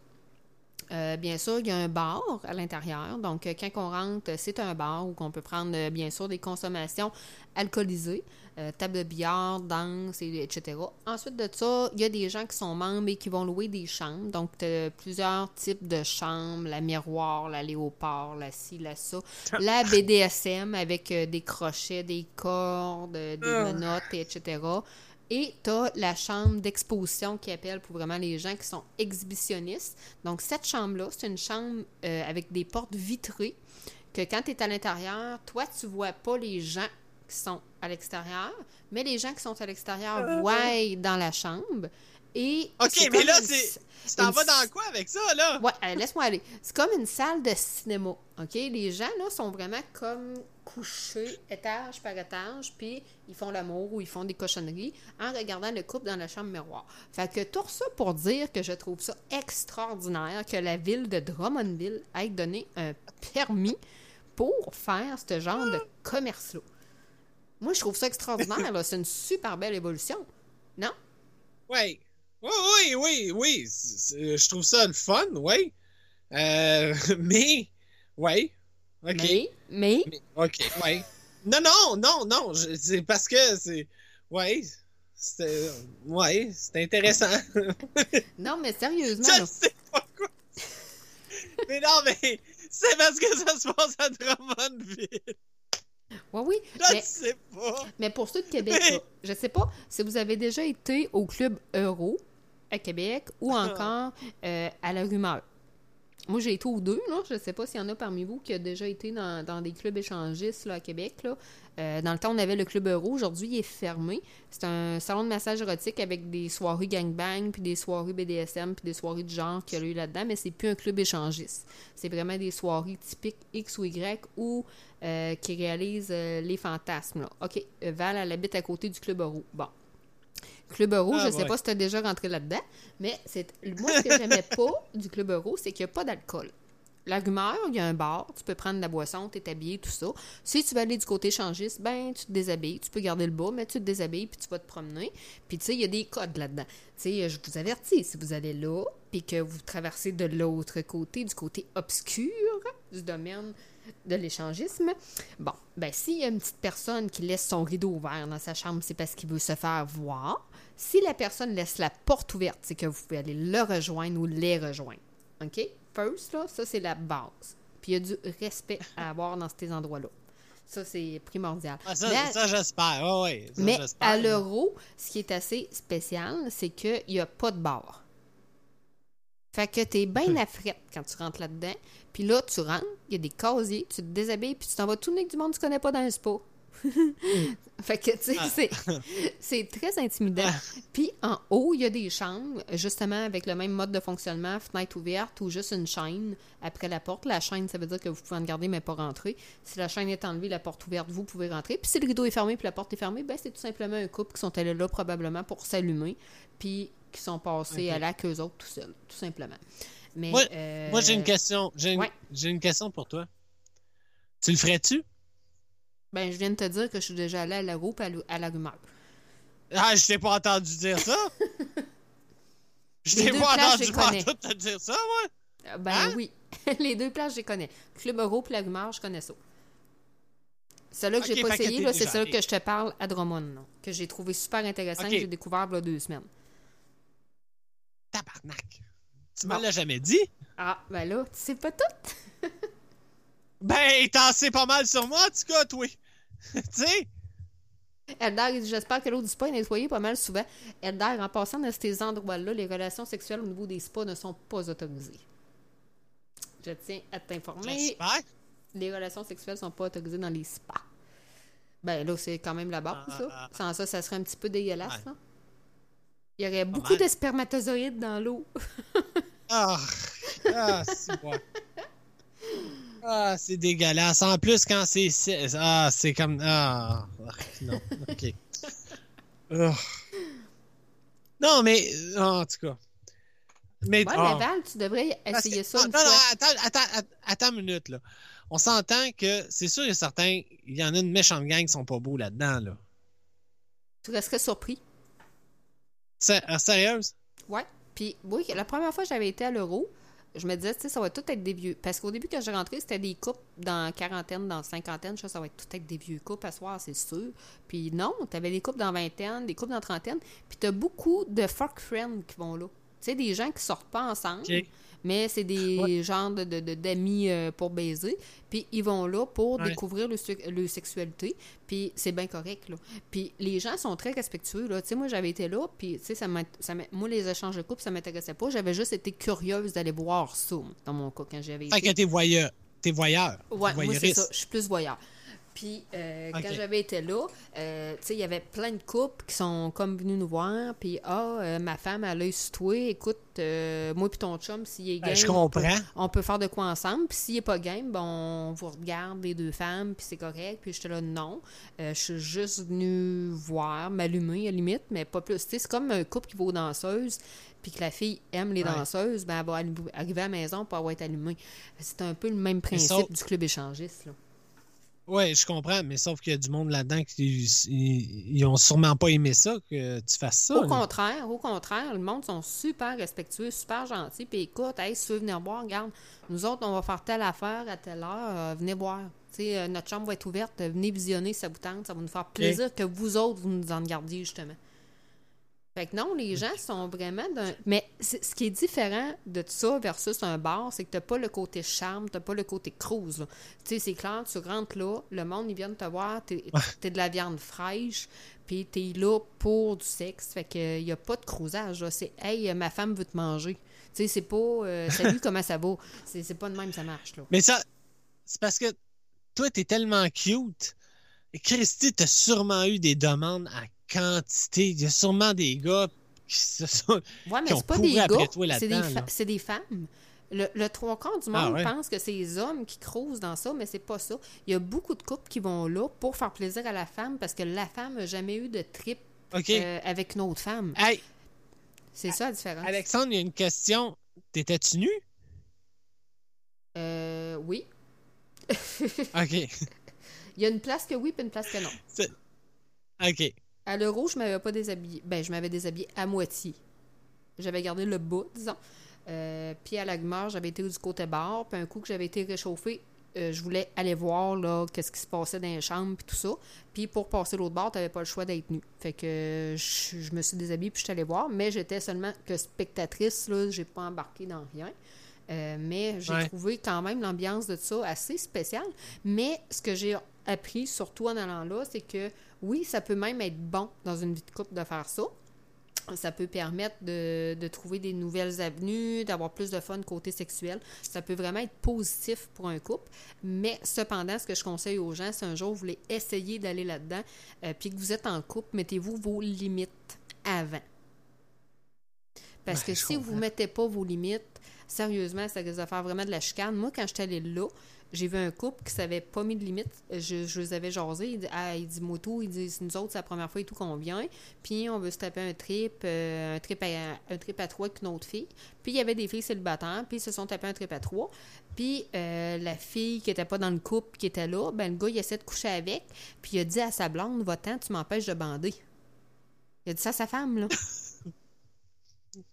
Speaker 2: Euh, bien sûr, il y a un bar à l'intérieur. Donc, euh, quand on rentre, c'est un bar où on peut prendre, euh, bien sûr, des consommations alcoolisées, euh, table de billard, danse, et- etc. Ensuite de ça, il y a des gens qui sont membres et qui vont louer des chambres. Donc, tu as plusieurs types de chambres, la miroir, la léopard, la ci, la ça. La BDSM avec euh, des crochets, des cordes, euh, des menottes, et etc. Et tu as la chambre d'exposition qui appelle pour vraiment les gens qui sont exhibitionnistes. Donc, cette chambre-là, c'est une chambre euh, avec des portes vitrées que quand tu es à l'intérieur, toi, tu vois pas les gens qui sont à l'extérieur, mais les gens qui sont à l'extérieur voient dans la chambre. Et
Speaker 3: OK, mais là,
Speaker 2: une-
Speaker 3: c'est- Tu t'en
Speaker 2: une
Speaker 3: vas dans quoi avec ça, là?
Speaker 2: Ouais, euh, laisse-moi aller. C'est comme une salle de cinéma, OK? Les gens, là, sont vraiment comme couchés étage par étage, puis ils font l'amour ou ils font des cochonneries en regardant le couple dans la chambre miroir. Fait que tout ça pour dire que je trouve ça extraordinaire que la ville de Drummondville ait donné un permis pour faire ce genre de commerce-là. Moi, je trouve ça extraordinaire, là. C'est une super belle évolution. Non?
Speaker 3: Oui. Oui, oui, oui, oui. Je trouve ça le fun, oui. Euh, mais, oui. OK.
Speaker 2: Mais, mais,
Speaker 3: Mais- OK, oui. Non, non, non, non. C'est parce que c'est. Oui. C'est. Ouais, c'est intéressant.
Speaker 2: non, mais sérieusement,
Speaker 3: je
Speaker 2: là.
Speaker 3: sais pas quoi. mais non, mais c'est parce que ça se passe à Drummondville.
Speaker 2: Ouais, oui.
Speaker 3: Je
Speaker 2: mais-
Speaker 3: sais pas.
Speaker 2: Mais pour ceux de Québec, là, je sais pas si vous avez déjà été au club Euro à Québec ou encore euh, à la rumeur. Moi, j'ai été aux deux, là. Je sais pas s'il y en a parmi vous qui a déjà été dans, dans des clubs échangistes là, à Québec. Là. Euh, dans le temps, on avait le club Euro. Aujourd'hui, il est fermé. C'est un salon de massage érotique avec des soirées gangbang, puis des soirées BDSM, puis des soirées de genre qu'il y a eu là-dedans, mais c'est plus un club échangiste. C'est vraiment des soirées typiques X ou Y ou euh, qui réalisent euh, les fantasmes. Là. OK, Val, elle habite à côté du club Euro. Bon. Club Euro,
Speaker 3: Ah,
Speaker 2: je sais
Speaker 3: ouais.
Speaker 2: pas si tu as déjà rentré là-dedans, mais c'est moi, ce que j'aimais pas du Club Euro, c'est qu'il n'y a pas d'alcool. La rumeur, il y a un bar, tu peux prendre de la boisson, t'es habillé, tout ça. Si tu veux aller du côté échangiste, ben, tu te déshabilles. Tu peux garder le bas, mais tu te déshabilles, puis tu vas te promener. Puis, tu sais, il y a des codes là-dedans. Tu sais, je vous avertis, si vous allez là, puis que vous traversez de l'autre côté, du côté obscur du domaine de l'échangisme, bon, ben, s'il y a une petite personne qui laisse son rideau ouvert dans sa chambre, c'est parce qu'il veut se faire voir. Si la personne laisse la porte ouverte, c'est que vous pouvez aller le rejoindre ou les rejoindre. OK? First, là, ça, c'est la base. Puis il y a du respect à avoir dans ces endroits-là. Ça, c'est primordial.
Speaker 3: Ah, ça, ça, j'espère. Ah, ouais, ça,
Speaker 2: mais à l'euro, ce qui est assez spécial, c'est qu'il n'y a pas de bar. Fait que t'es bien à frette quand tu rentres là-dedans. Puis là, tu rentres, il y a des casiers, tu te déshabilles, puis tu t'en vas tout avec du monde que tu connais pas dans un spa. fait que, tu sais,
Speaker 3: Ah.
Speaker 2: c'est- très intimidant. Puis en haut, il y a des chambres, justement avec le même mode de fonctionnement, fenêtre ouverte ou juste une chaîne après la porte. La chaîne, ça veut dire que vous pouvez en garder, mais pas rentrer. Si la chaîne est enlevée, la porte ouverte, vous pouvez rentrer. Puis si le rideau est fermé puis la porte est fermée, ben c'est tout simplement un couple qui sont allés là probablement pour s'allumer, puis qui sont passés à l'acte eux autres tout seuls, tout simplement. Mais,
Speaker 3: Moi,
Speaker 2: euh,
Speaker 3: moi, j'ai une question. J'ai une,
Speaker 2: ouais.
Speaker 3: j'ai une question pour toi. Tu le ferais-tu?
Speaker 2: Ben, je viens de te dire que je suis déjà allée à la roue et à la- rumeur.
Speaker 3: Ah, je t'ai pas entendu dire ça? Je t'ai pas entendu
Speaker 2: connais.
Speaker 3: pantoute te dire ça, moi?
Speaker 2: Euh, Ben
Speaker 3: Hein?
Speaker 2: oui. Les deux places, je les connais. Club Euro et la rumeur, je connais ça. Celle-là que j'ai pas essayé, là, c'est celle que je te parle à Drummond, là, que j'ai trouvé super intéressant,
Speaker 3: Ok.
Speaker 2: que j'ai découvert il y a deux semaines.
Speaker 3: Tabarnak. Tu
Speaker 2: Bon.
Speaker 3: me l'as jamais dit?
Speaker 2: Ah, ben là, tu sais pas tout.
Speaker 3: Ben, t'en sais pas mal sur moi, en tout cas, toi. tu sais?
Speaker 2: Eldar, il dit, j'espère que l'eau du spa est nettoyée pas mal souvent. Eldar, en passant dans ces endroits-là, les relations sexuelles au niveau des spas ne sont pas autorisées. Je tiens à t'informer. Les relations sexuelles sont pas autorisées dans les spas. Ben là, c'est quand même la base,
Speaker 3: Ah,
Speaker 2: ça.
Speaker 3: ah,
Speaker 2: Sans ça, ça serait un petit peu dégueulasse,
Speaker 3: Ouais.
Speaker 2: là. Il y aurait beaucoup
Speaker 3: mal.
Speaker 2: de spermatozoïdes dans l'eau.
Speaker 3: Ah, ah c'est bon. Ah, c'est dégueulasse. En plus, quand c'est. Ah, c'est comme. Ah, ah, non. OK. Ah. Non, mais. ah, en tout cas. Mais.
Speaker 2: Mais Val, tu devrais
Speaker 3: que-
Speaker 2: essayer ça
Speaker 3: non,
Speaker 2: une
Speaker 3: non,
Speaker 2: fois.
Speaker 3: attends, attends, attends, une minute, là. On s'entend que c'est sûr et certain, il y en a une méchante gang qui sont pas beaux là-dedans, là.
Speaker 2: Tu resterais surpris.
Speaker 3: C'est- ah, sérieuse?
Speaker 2: Ouais. Puis, oui, la première fois que j'avais été à l'Euro, je me disais, tu sais, ça va tout être des vieux. Parce qu'au début, quand j'ai rentré, c'était des couples dans quarantaine, dans cinquantaine. Je sais, ça va être tout être des vieux couples à soir, c'est sûr. Puis non, t'avais des couples dans vingtaine, des couples dans trentaine. Puis t'as beaucoup de fuck friends qui vont là. Tu sais, des gens qui sortent pas ensemble. Mais c'est des genres de, d'amis euh, pour baiser. Puis ils vont là pour
Speaker 3: Ouais.
Speaker 2: découvrir le, su- le sexualité. Puis c'est bien correct, là. Puis les gens sont très respectueux, là. Tu sais, moi, j'avais été là, puis tu sais, ça ça moi, les échanges de couple, ça m'intéressait pas. J'avais juste été curieuse d'aller voir ça, dans mon cas, quand j'avais
Speaker 3: Fait
Speaker 2: été.
Speaker 3: que t'es voyeur. T'es voyeur.
Speaker 2: Ouais,
Speaker 3: T'es
Speaker 2: moi, c'est ça. Je suis plus voyeur. Puis euh, quand j'avais été là, euh, tu sais, il y avait plein de couples qui sont comme venus nous voir. Puis, ah, euh, ma femme, elle a sur toi. Écoute, moi puis ton chum, s'il est game,
Speaker 3: Ben, je
Speaker 2: on peut-
Speaker 3: comprends.
Speaker 2: on peut faire de quoi ensemble. Puis s'il est pas game, ben, on vous regarde les deux femmes, puis c'est correct. Puis j'étais là, non. Je suis juste venue voir, m'allumer à la limite, mais pas plus. Tu sais, c'est comme un couple qui va aux danseuses, puis que la fille aime les
Speaker 3: Ouais.
Speaker 2: danseuses, ben, elle va arriver à la maison pour avoir été allumée. C'est un peu le même principe
Speaker 3: sauf-
Speaker 2: du club échangiste. Là.
Speaker 3: Oui, je comprends, mais sauf qu'il y a du monde là-dedans qui ils, ils ont sûrement pas aimé ça que tu fasses ça.
Speaker 2: Au
Speaker 3: là.
Speaker 2: contraire, au contraire, le monde sont super respectueux, super gentils. Puis écoute, hey, si tu veux venir boire, regarde, nous autres, on va faire telle affaire à telle heure, euh, venez boire. Tu sais, euh, notre chambre va être ouverte, venez visionner si ça vous tente, ça va nous faire plaisir que vous autres, vous nous en gardiez, justement. Fait que non, les gens sont vraiment d'un. Mais c'est- ce qui est différent de ça versus un bar, c'est que t'as pas le côté charme, t'as pas le côté cruise. Tu sais, c'est clair, tu rentres là, le monde, ils viennent te voir, t'es t'es de la viande fraîche, puis t'es là pour du sexe. Fait que y a pas de cruisage. là. C'est Hey, ma femme veut te manger. Tu sais, c'est pas euh, Salut, comment ça va? C'est c'est pas de même, ça marche, là.
Speaker 3: Mais ça, c'est parce que toi, t'es tellement cute. Et Christy, t'as sûrement eu des demandes à quantité. Il y a sûrement des gars qui se sont.
Speaker 2: Ouais, mais c'est pas des gars, c'est des, fa- des femmes. Le, le trois quarts du
Speaker 3: Ah
Speaker 2: monde
Speaker 3: ouais?
Speaker 2: pense que c'est les hommes qui crousent dans ça, mais c'est pas ça. Il y a beaucoup de couples qui vont là pour faire plaisir à la femme parce que la femme n'a jamais eu de trip euh, avec une autre femme.
Speaker 3: Hey,
Speaker 2: C'est ça la différence.
Speaker 3: Alexandre, il y a une question. T'étais-tu nu?
Speaker 2: Euh, oui.
Speaker 3: OK.
Speaker 2: Il y a une place que oui, puis une place que non.
Speaker 3: C'est- OK.
Speaker 2: À l'euro, je m'avais pas déshabillé. Ben, je m'avais déshabillé à moitié. J'avais gardé le bas, disons. Euh, puis à la Gumeur, j'avais été du côté bar. Puis un coup que j'avais été réchauffé, euh, je voulais aller voir là qu'est-ce qui se passait dans les chambres puis tout ça. Puis pour passer l'autre bar, t'avais pas le choix d'être nu. Fait que je, je me suis déshabillée puis je suis allée voir. Mais j'étais seulement que spectatrice, là. J'ai pas embarqué dans rien. Euh, mais j'ai
Speaker 3: Ouais.
Speaker 2: trouvé quand même l'ambiance de ça assez spéciale. Mais ce que j'ai appris, surtout en allant là, c'est que oui, ça peut même être bon dans une vie de couple de faire ça. Ça peut permettre de, de trouver des nouvelles avenues, d'avoir plus de fun côté sexuel. Ça peut vraiment être positif pour un couple. Mais cependant, ce que je conseille aux gens, si un jour vous voulez essayer d'aller là-dedans, euh, puis que vous êtes en couple, mettez-vous vos limites avant. Parce que
Speaker 3: je
Speaker 2: si vous ne mettez pas vos limites, sérieusement, ça risque de faire vraiment de la chicane. Moi, quand j'étais allée là, j'ai vu un couple qui s'avait pas mis de limites. Je, je les avais jasés. Il dit, ah, Moto, il dit, nous autres, c'est la première fois et tout qu'on vient. Puis on veut se taper un trip, euh, un, trip à, un trip à trois avec une autre fille. Puis il y avait des filles célibataires, puis ils se sont tapés un trip à trois. Puis euh, la fille qui était pas dans le couple, qui était là, ben le gars, il essaie de coucher avec. Puis il a dit à sa blonde, va-t'en, tu m'empêches de bander. Il a dit ça à sa femme, là.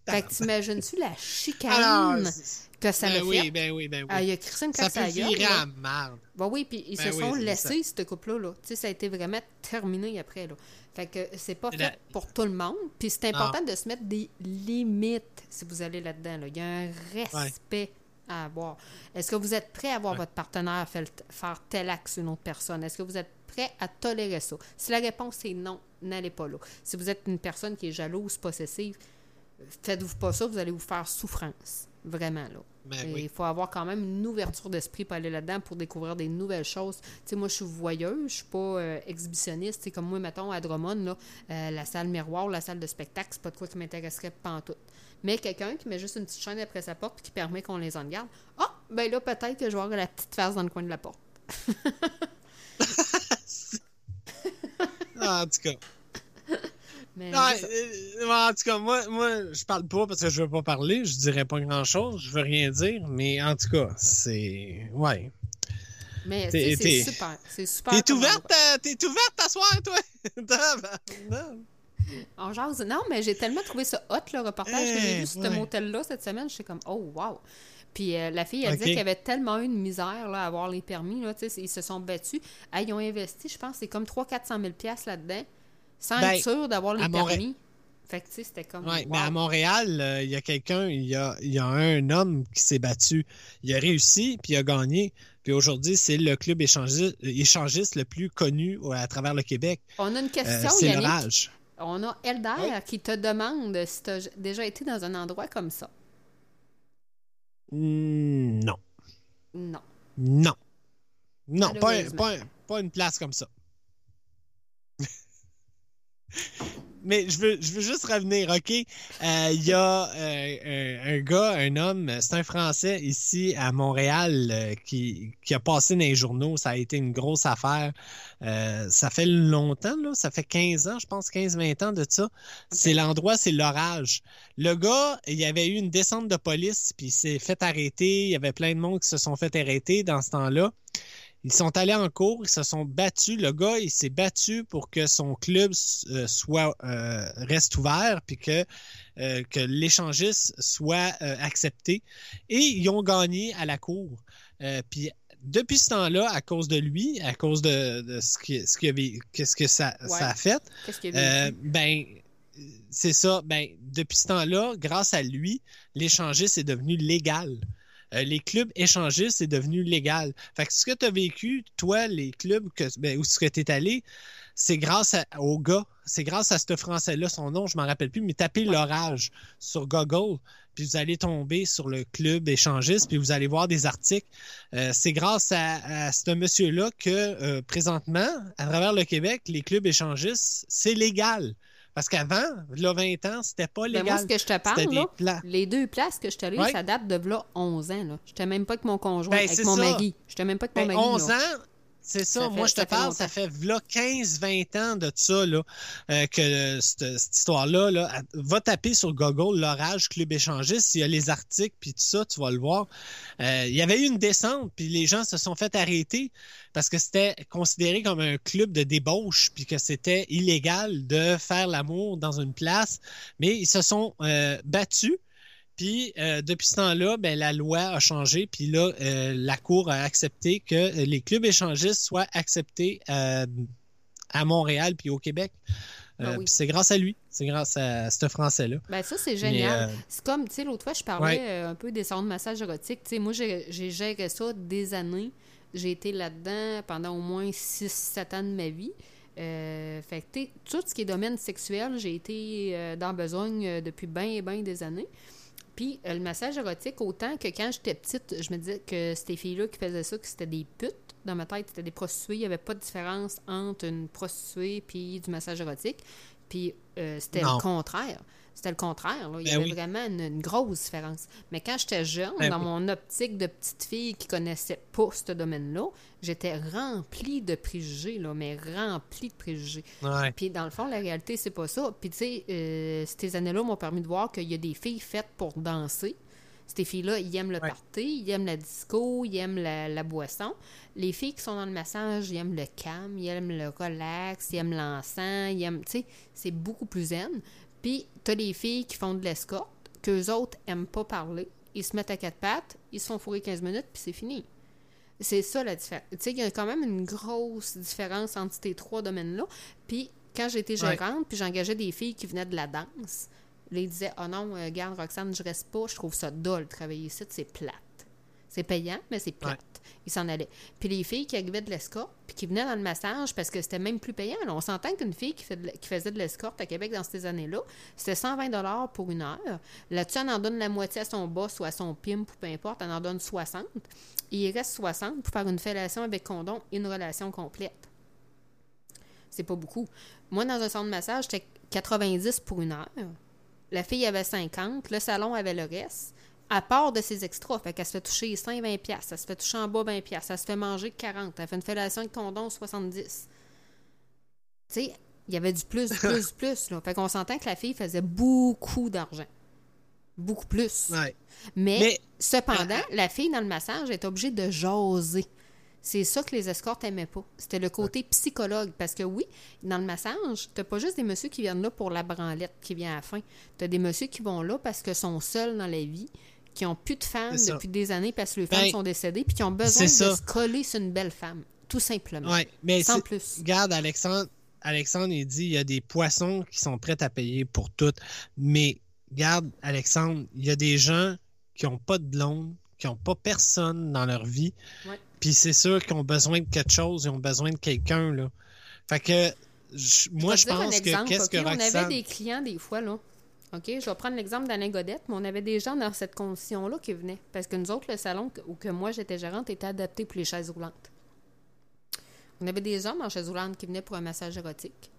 Speaker 2: fait que t'imagines-tu la chicane
Speaker 3: Alors, c'est-
Speaker 2: que ça
Speaker 3: ben oui,
Speaker 2: fait?
Speaker 3: ben oui, ben oui.
Speaker 2: Ah, il a crissé une
Speaker 3: ça
Speaker 2: claque
Speaker 3: peut
Speaker 2: à gueule,
Speaker 3: à marde.
Speaker 2: Bah oui, puis ils
Speaker 3: Ben
Speaker 2: se
Speaker 3: oui,
Speaker 2: sont laissés, ce couple-là. Là. Tu sais, ça a été vraiment terminé après. Là. Fait que c'est pas fait pour tout le monde. Puis c'est important de se mettre des limites si vous allez là-dedans. là. Il y a un respect à avoir. Est-ce que vous êtes prêt à voir
Speaker 3: Ouais.
Speaker 2: votre partenaire faire, faire tel acte sur une autre personne? Est-ce que vous êtes prêt à tolérer ça? Si la réponse est non, n'allez pas là. Si vous êtes une personne qui est jalouse, possessive, faites-vous pas ça, vous allez vous faire souffrance. Vraiment, là.
Speaker 3: Ben oui.
Speaker 2: Il faut avoir quand même une ouverture d'esprit pour aller là-dedans pour découvrir des nouvelles choses. Tu sais, moi, je suis voyeuse, je suis pas euh, exhibitionniste. Sais, comme moi, mettons, à Drummond, là, euh, la salle miroir, la salle de spectacle, c'est pas de quoi qui m'intéresserait pantoute. Mais quelqu'un qui met juste une petite chaîne après sa porte et qui permet qu'on les en garde, ah, ben là, peut-être que je vais avoir la petite face dans le coin de la porte.
Speaker 3: Ah, en tout cas.
Speaker 2: Mais
Speaker 3: Ah, euh, en tout cas, moi, moi, je parle pas parce que je veux pas parler. Je dirais pas grand chose. Je veux rien dire. Mais en tout cas, c'est. Ouais.
Speaker 2: Mais c'est super. C'est super.
Speaker 3: T'es ouverte, à- t'es ouverte à soir, toi? Tabarnak.
Speaker 2: On jase. Non, mais j'ai tellement trouvé ça hot, le reportage que j'ai
Speaker 3: Eh,
Speaker 2: vu
Speaker 3: ouais.
Speaker 2: ce motel-là cette semaine. J'étais comme, oh, wow. Puis euh, la fille, elle disait qu'il y avait tellement eu de misère là, à avoir les permis. Là, ils se sont battus. Ils ont investi, je pense, c'est comme 300-400 000 piastres là-dedans, sans
Speaker 3: Ben,
Speaker 2: être sûr d'avoir
Speaker 3: Montréal-
Speaker 2: permis. Fait que, tu sais, c'était comme.
Speaker 3: Ouais,
Speaker 2: wow.
Speaker 3: mais à Montréal, euh, il y a quelqu'un, il y a, il y a un homme qui s'est battu. Il a réussi, puis il a gagné. Puis aujourd'hui, c'est le club échangiste, échangiste le plus connu à travers le Québec.
Speaker 2: On a une
Speaker 3: Euh,
Speaker 2: question,
Speaker 3: c'est
Speaker 2: Yannick.
Speaker 3: l'orage.
Speaker 2: On a Elder
Speaker 3: Ouais.
Speaker 2: qui te demande si tu as déjà été dans un endroit comme ça.
Speaker 3: Mm, Non.
Speaker 2: Non.
Speaker 3: Non. Non, pas pas, pas une place comme ça. Mais je veux, je veux juste revenir, OK? Euh, Il y a euh, un, un gars, un homme, c'est un Français ici à Montréal euh, qui, qui a passé dans les journaux. Ça a été une grosse affaire. Euh, ça fait longtemps, là. Ça fait 15 ans, je pense, 15-20 ans de ça. C'est l'endroit, c'est l'orage. Le gars, il y avait eu une descente de police, puis il s'est fait arrêter. Il y avait plein de monde qui se sont fait arrêter dans ce temps-là. Ils sont allés en cours, ils se sont battus. Le gars, il s'est battu pour que son club euh, soit euh, reste ouvert, puis que euh, que l'échangiste soit accepté. Et ils ont gagné à la cour. Puis depuis ce temps-là, à cause de lui, à cause de, de ce qui, ce qui avait, qu'est-ce que ça,
Speaker 2: Ouais.
Speaker 3: ça a fait, euh, ben, c'est ça. Ben, depuis ce temps-là, grâce à lui, l'échangiste est devenu légal. Euh, les clubs échangistes, c'est devenu légal. Fait que ce que tu as vécu, toi, les clubs que, ben, où ce que tu es allé, c'est grâce à- au gars. C'est grâce à ce Français-là, son nom, je m'en rappelle plus, mais tapez l'orage sur Google, puis vous allez tomber sur le club échangiste, puis vous allez voir des articles. Euh, c'est grâce à, à ce monsieur-là que euh, présentement, à travers le Québec, les clubs échangistes, c'est légal. Parce qu'avant, là, 20 ans, c'était pas
Speaker 2: Ben,
Speaker 3: légal.
Speaker 2: moi, ce que je te parle, là,
Speaker 3: plans.
Speaker 2: les deux places que je suis allée,
Speaker 3: Ouais.
Speaker 2: ça date de là 11 ans. Là. J'étais même pas avec mon conjoint,
Speaker 3: Ben,
Speaker 2: avec mon
Speaker 3: ça.
Speaker 2: mari. J'étais même pas avec mon
Speaker 3: Ben,
Speaker 2: mari.
Speaker 3: 11
Speaker 2: là.
Speaker 3: ans, c'est ça.
Speaker 2: Ça
Speaker 3: Moi, je te parle,
Speaker 2: longtemps.
Speaker 3: ça fait là 15-20 ans de ça, là, euh, que euh, cette, cette histoire-là, là, va taper sur Google l'orage club échangiste. Il y a les articles, puis tout ça, tu vas le voir. Euh, il y avait eu une descente, puis les gens se sont fait arrêter parce que c'était considéré comme un club de débauche, puis que c'était illégal de faire l'amour dans une place. Mais ils se sont euh, battus. Puis euh, depuis ce temps-là, ben, la loi a changé, puis là, euh, la Cour a accepté que les clubs échangistes soient acceptés euh, à Montréal puis au Québec.
Speaker 2: Ah oui.
Speaker 3: puis c'est grâce à lui, c'est grâce à ce Français-là.
Speaker 2: Ben ça, c'est génial. C'est comme, tu sais, l'autre fois, je parlais
Speaker 3: Ouais.
Speaker 2: un peu des salons de massage érotique. Tu sais, moi, j'ai géré ça des années. J'ai été là-dedans pendant au moins 6-7 ans de ma vie. Euh, fait que, tout ce qui est domaine sexuel, j'ai été euh, dans besogne euh, depuis bien, bien des années. Puis euh, le massage érotique, autant que quand j'étais petite, je me disais que ces filles-là qui faisaient ça, que c'était des putes. Dans ma tête, c'était des prostituées. Il n'y avait pas de différence entre une prostituée puis du massage érotique. Puis euh, c'était le contraire. C'était le contraire. là. Il y
Speaker 3: Ben
Speaker 2: avait
Speaker 3: oui.
Speaker 2: vraiment une, une grosse différence. Mais quand j'étais jeune,
Speaker 3: Ben
Speaker 2: dans
Speaker 3: oui.
Speaker 2: mon optique de petite fille qui connaissait pas ce domaine-là, j'étais remplie de préjugés, là, mais remplie de préjugés.
Speaker 3: ouais.
Speaker 2: Puis dans le fond, la réalité, c'est pas ça. Puis tu sais, euh, ces années-là m'ont permis de voir qu'il y a des filles faites pour danser. Ces filles-là, ils aiment le
Speaker 3: Ouais.
Speaker 2: party, ils aiment la disco, ils aiment la, la boisson. Les filles qui sont dans le massage, ils aiment le calme, ils aiment le relax, ils aiment l'encens, ils aiment, tu sais, c'est beaucoup plus zen. Puis t'as les filles qui font de l'escorte, qu'eux autres aiment pas parler, ils se mettent à quatre pattes, ils se font fourrer 15 minutes, puis c'est fini. C'est ça la différence. Tu sais, il y a quand même une grosse différence entre ces trois domaines-là. Puis quand j'étais
Speaker 3: Ouais.
Speaker 2: gérante, puis j'engageais des filles qui venaient de la danse, ils disaient Oh non, euh, garde Roxane, je reste pas, je trouve ça dole travailler ici, c'est plate. C'est payant, mais c'est plate. Ils s'en allaient. Puis les filles qui arrivaient de l'escorte, puis qui venaient dans le massage parce que c'était même plus payant. là. On s'entend qu'une fille qui, fait de la- qui faisait de l'escorte à Québec dans ces années-là, c'était 120 pour une heure. Là-dessus, elle en donne la moitié à son boss ou à son pimp ou peu importe, elle en donne 60. Et il reste 60 pour faire une fellation avec condom et une relation complète. C'est pas beaucoup. Moi, dans un centre de massage, j'étais 90 pour une heure. La fille avait 50, le salon avait le reste. À part de ses extras, fait qu'elle se fait toucher les seins 20 pièces, elle se fait toucher en bas 20 pièces, elle se fait manger 40, elle fait une fellation avec condom 70. Tu sais, il y avait du plus, du plus, du plus. Là. Fait qu'on s'entend que la fille faisait beaucoup d'argent. Beaucoup plus.
Speaker 3: Ouais.
Speaker 2: Mais,
Speaker 3: Mais-
Speaker 2: cependant,
Speaker 3: Ah,
Speaker 2: la fille dans le massage est obligée de jaser. C'est ça que les escortes aimaient pas. C'était le côté psychologue. Parce que oui, dans le massage, t'as pas juste des messieurs qui viennent là pour la branlette qui vient à la fin. T'as des messieurs qui vont là parce qu'ils sont seuls dans la vie, qui ont plus de femmes depuis des années parce que les
Speaker 3: Ben,
Speaker 2: femmes sont décédées, puis qui ont besoin de
Speaker 3: ça.
Speaker 2: se coller sur une belle femme. Tout simplement.
Speaker 3: Ouais, mais
Speaker 2: Sans plus.
Speaker 3: Regarde, Alexandre, Alexandre, il dit il y a des poissons qui sont prêts à payer pour tout. Mais regarde, Alexandre, il y a des gens qui n'ont pas de blonde, qui n'ont pas personne dans leur vie.
Speaker 2: Ouais.
Speaker 3: Puis c'est sûr qu'ils ont besoin de quelque chose, ils ont besoin de quelqu'un. là. Fait que je- moi, je pense que qu'est-ce que
Speaker 2: On avait des clients des fois, là. OK, je vais prendre l'exemple d'Alain Godette, mais on avait des gens dans cette condition-là qui venaient. Parce que nous autres, le salon où que moi j'étais gérante était adapté pour les chaises roulantes. On avait des hommes en chaise roulante qui venaient pour un massage érotique.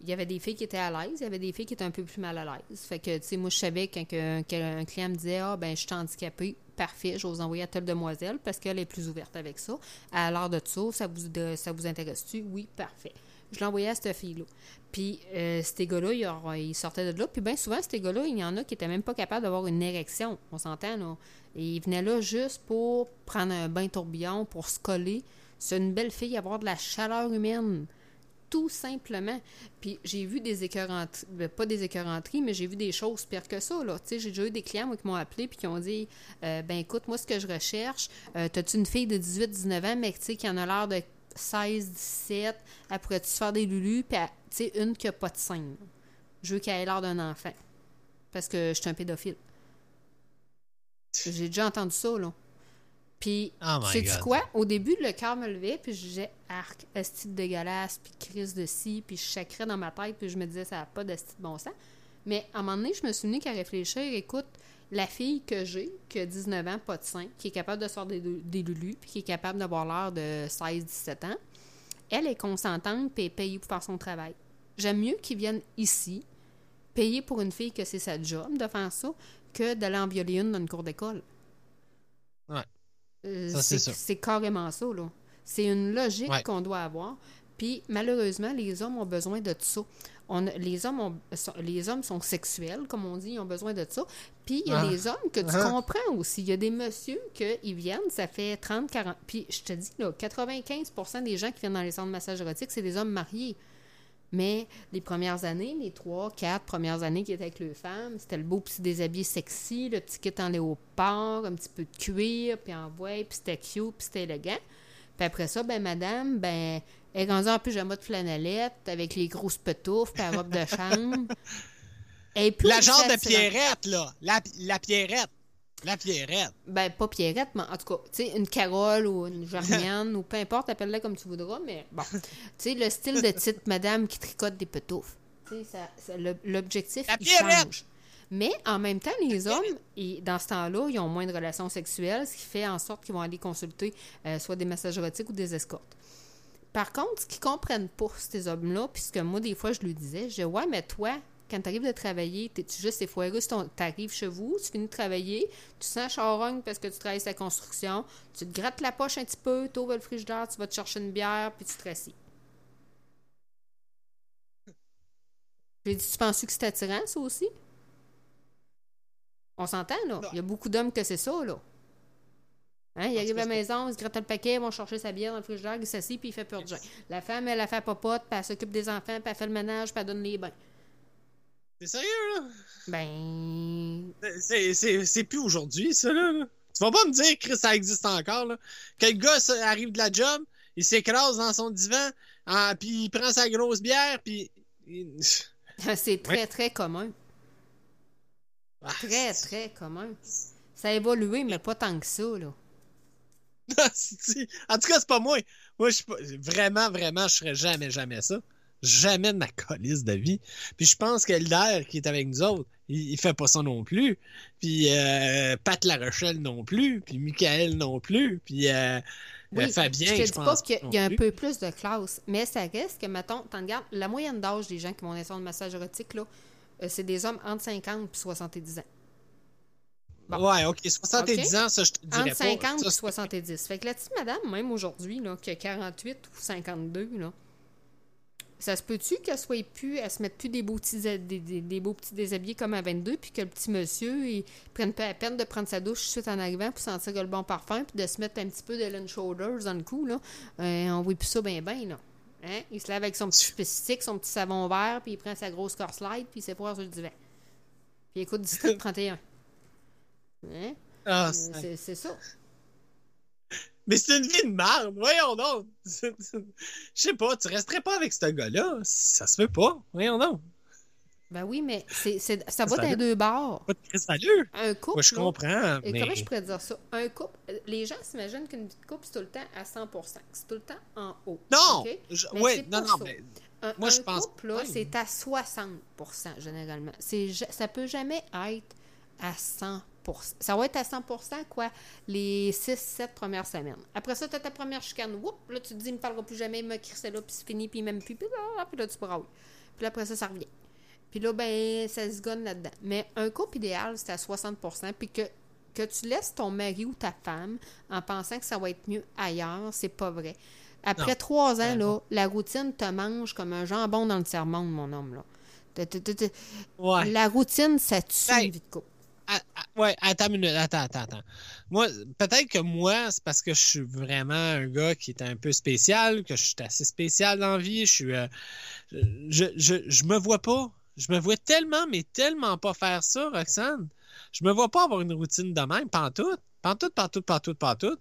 Speaker 2: Il y avait des filles qui étaient à l'aise, il y avait des filles qui étaient un peu plus mal à l'aise. Fait que, tu sais, moi, je savais quand qu'un client me disait Ah, ben, je suis handicapée, parfait, je vais vous envoyer à telle demoiselle parce qu'elle est plus ouverte avec ça. À l'heure de ça, ça vous, ça vous intéresse-tu Oui, parfait. Je l'envoyais à cette fille-là. Puis, euh, ces gars-là, ils, sortaient de là. Puis, bien souvent, ces gars-là, il y en a qui étaient même pas capables d'avoir une érection. On s'entend, là. Et ils venaient là juste pour prendre un bain tourbillon, pour se coller. C'est une belle fille, avoir de la chaleur humaine tout simplement. Puis j'ai vu des écœuranteries, ben, pas des écœuranteries, mais j'ai vu des choses pires que ça. Là. Tu sais, J'ai déjà eu des clients qui m'ont appelé puis qui ont dit euh, Ben écoute, moi, ce que je recherche, euh, t'as-tu une fille de 18-19 ans, mais tu sais, qui en a l'air de 16-17, elle pourrait-tu se faire des lulus, puis tu sais, une qui a pas de là. Je veux qu'elle ait l'air d'un enfant. Parce que je suis un pédophile. J'ai déjà entendu ça, là. Puis,
Speaker 3: Oh
Speaker 2: sais-tu quoi? Au début, le cœur me levait, puis je disais arc, esti de dégueulasse, puis crise de ci, puis je chacrais dans ma tête, puis je me disais ça n'a pas d'esti de bon sens. Mais à un moment donné, je me suis mis qu'à réfléchir, écoute, la fille que j'ai, qui a 19 ans, pas de sein, qui est capable de sortir des, des lulus, puis qui est capable d'avoir l'air de 16-17 ans, elle est consentante, puis est payée pour faire son travail. J'aime mieux qu'ils viennent ici, payer pour une fille que c'est sa job de faire ça, que d'aller en violer une dans une cour d'école.
Speaker 3: Ouais.
Speaker 2: Euh,
Speaker 3: Ça, c'est
Speaker 2: c'est carrément ça, là. C'est une logique
Speaker 3: Ouais.
Speaker 2: qu'on doit avoir. Puis, malheureusement, les hommes ont besoin de ça. On, a- les, hommes ont, sont- les hommes sont sexuels, comme on dit, ils ont besoin de ça. Puis, il y a
Speaker 3: Ah.
Speaker 2: des hommes que tu
Speaker 3: Ah.
Speaker 2: comprends aussi. Il y a des messieurs qui viennent, ça fait 30, 40... Puis, je te dis, là, 95% des gens qui viennent dans les centres de massage érotique, c'est des hommes mariés. Mais les premières années, les trois, quatre premières années qui étaient avec les femmes, c'était le beau petit déshabillé sexy, le petit kit en léopard, un petit peu de cuir, puis en voile, puis c'était cute, puis c'était élégant. Puis après ça, ben madame, ben, elle est rendue en pyjama de flanellette, avec les grosses petouffes, puis la robe de chambre. Est plus
Speaker 3: La genre de. Pierrette, là. La, la Pierrette. La Pierrette.
Speaker 2: Ben, pas Pierrette, mais en tout cas, tu sais, une Carole ou une Germiane ou peu importe, appelle-la comme tu voudras, mais bon. Tu sais, le style de titre madame qui tricote des petouffes. Tu sais, ça- l'objectif,
Speaker 3: La
Speaker 2: il
Speaker 3: Pierrette!
Speaker 2: change. Mais en même temps, les hommes, ils- dans ce temps-là, ils ont moins de relations sexuelles, ce qui fait en sorte qu'ils vont aller consulter euh, soit des massages érotiques ou des escortes. Par contre, ce qu'ils comprennent pas, ces hommes-là, puisque moi, des fois, je lui disais, je dis, ouais, mais toi, quand tu arrives de travailler, t'es-tu juste si tu arrives chez vous, tu finis de travailler, tu sens charogne parce que tu travailles sa construction, tu te grattes la poche un petit peu, tu ouvres le frigidaire, tu vas te chercher une bière, puis tu te rassis. J'ai dit, tu penses que c'est attirant, ça aussi? On s'entend, là. Il y a beaucoup d'hommes que c'est ça, là. Hein, il arrive à la maison, il se gratte le paquet, ils vont chercher sa bière dans le frigidaire, il s'assit, puis il fait purger. La femme, elle, a fait popote, puis elle s'occupe des enfants, puis elle fait le ménage, puis elle donne les bains.
Speaker 3: T'es sérieux, là?
Speaker 2: Ben.
Speaker 3: C'est- plus aujourd'hui, ça, là, là. Tu vas pas me dire que ça existe encore, là. Que le gars ça, arrive de la job, il s'écrase dans son divan, ah, puis il prend sa grosse bière, puis... il-
Speaker 2: C'est très, très commun.
Speaker 3: Ah,
Speaker 2: Très, très commun. Ça a évolué, mais pas tant que ça, là.
Speaker 3: en tout cas, c'est pas moi. Moi, je suis pas... Vraiment, vraiment, je ferais jamais, jamais ça. Jamais de ma colisse de vie. Puis je pense que qui est avec nous autres, il, il fait pas ça non plus. Puis euh, Pat La Rochelle non plus. Puis Michael non plus. Puis euh, euh, Fabien,
Speaker 2: je
Speaker 3: je,
Speaker 2: dis pas qu'il y a- y un peu plus de classe, mais ça reste que, mettons, t'en regardes, la moyenne d'âge des gens qui vont dans les centres de massage érotique, là, c'est des hommes entre 50 et 70 ans. Bon.
Speaker 3: Ouais, ok. 70
Speaker 2: Ok.
Speaker 3: ans, ça, je te dirais
Speaker 2: Entre
Speaker 3: pas.
Speaker 2: 50
Speaker 3: Ça,
Speaker 2: et
Speaker 3: c'est-
Speaker 2: 70. Fait que la petite madame, même aujourd'hui, là, qui a 48 ou 52, là, ça se peut-tu qu'elle soit plus, elle se mette plus des beaux petits, des, des- des beaux petits déshabillés comme à 22, puis que le petit monsieur, il prenne pas la peine de prendre sa douche tout de suite en arrivant, puis sentir le bon parfum, puis de se mettre un petit peu de Ellen Shoulders dans le cou, là. Euh, on voit plus ça bien, bien, là. Hein? Il se lave avec son petit spécifique, son petit savon vert, puis il prend sa grosse corse light, puis il s'effoire sur le divan. Puis il écoute District 31. Hein?
Speaker 3: Ah,
Speaker 2: Euh,
Speaker 3: c'est-
Speaker 2: ça.
Speaker 3: Mais c'est une vie de merde. Voyons donc. Je sais pas, tu resterais pas avec ce gars-là? Ça se fait pas. Voyons donc.
Speaker 2: Ben oui, mais c'est, c'est- ça va dans deux bords.
Speaker 3: Pas de.
Speaker 2: Un couple.
Speaker 3: Moi, je comprends,
Speaker 2: et
Speaker 3: mais...
Speaker 2: Comment je pourrais dire ça? Un couple, les gens s'imaginent qu'une vie de couple, c'est tout le temps à 100% C'est tout le temps en haut.
Speaker 3: Non!
Speaker 2: OK?
Speaker 3: Je-
Speaker 2: Mais
Speaker 3: ouais,
Speaker 2: c'est
Speaker 3: non, non,
Speaker 2: ça.
Speaker 3: mais...
Speaker 2: Un,
Speaker 3: Moi, je pense
Speaker 2: là, c'est à 60% généralement. C'est, ça peut jamais être à 100 Ça va être à 100% quoi, les 6-7 premières semaines. Après ça, tu as ta première chicane. Oups, là, tu te dis, il me parlera plus jamais, il m'a crissé là, puis c'est fini, puis il m'aime plus. Puis là, puis là, tu brailles. Puis là, après ça, ça revient. Puis là, ben, ça se gonne là-dedans. Mais un couple idéal, c'est à 60% puis que, que tu laisses ton mari ou ta femme en pensant que ça va être mieux ailleurs, c'est pas vrai. Après
Speaker 3: Non.
Speaker 2: trois ans, là, la routine te mange comme un jambon dans le tiers-monde, mon homme, là.
Speaker 3: Ouais.
Speaker 2: La routine, ça tue
Speaker 3: Ben,
Speaker 2: une vie de couple.
Speaker 3: Ouais, attends une minute, attends, attends, attends. Moi, peut-être que moi, c'est parce que je suis vraiment un gars qui est un peu spécial, que je suis assez spécial dans la vie. Je suis, euh, je, je, je me vois pas. Je me vois tellement, mais tellement pas faire ça, Roxane. Je me vois pas avoir une routine de même, pantoute. Pantoute, pantoute, pantoute, pantoute.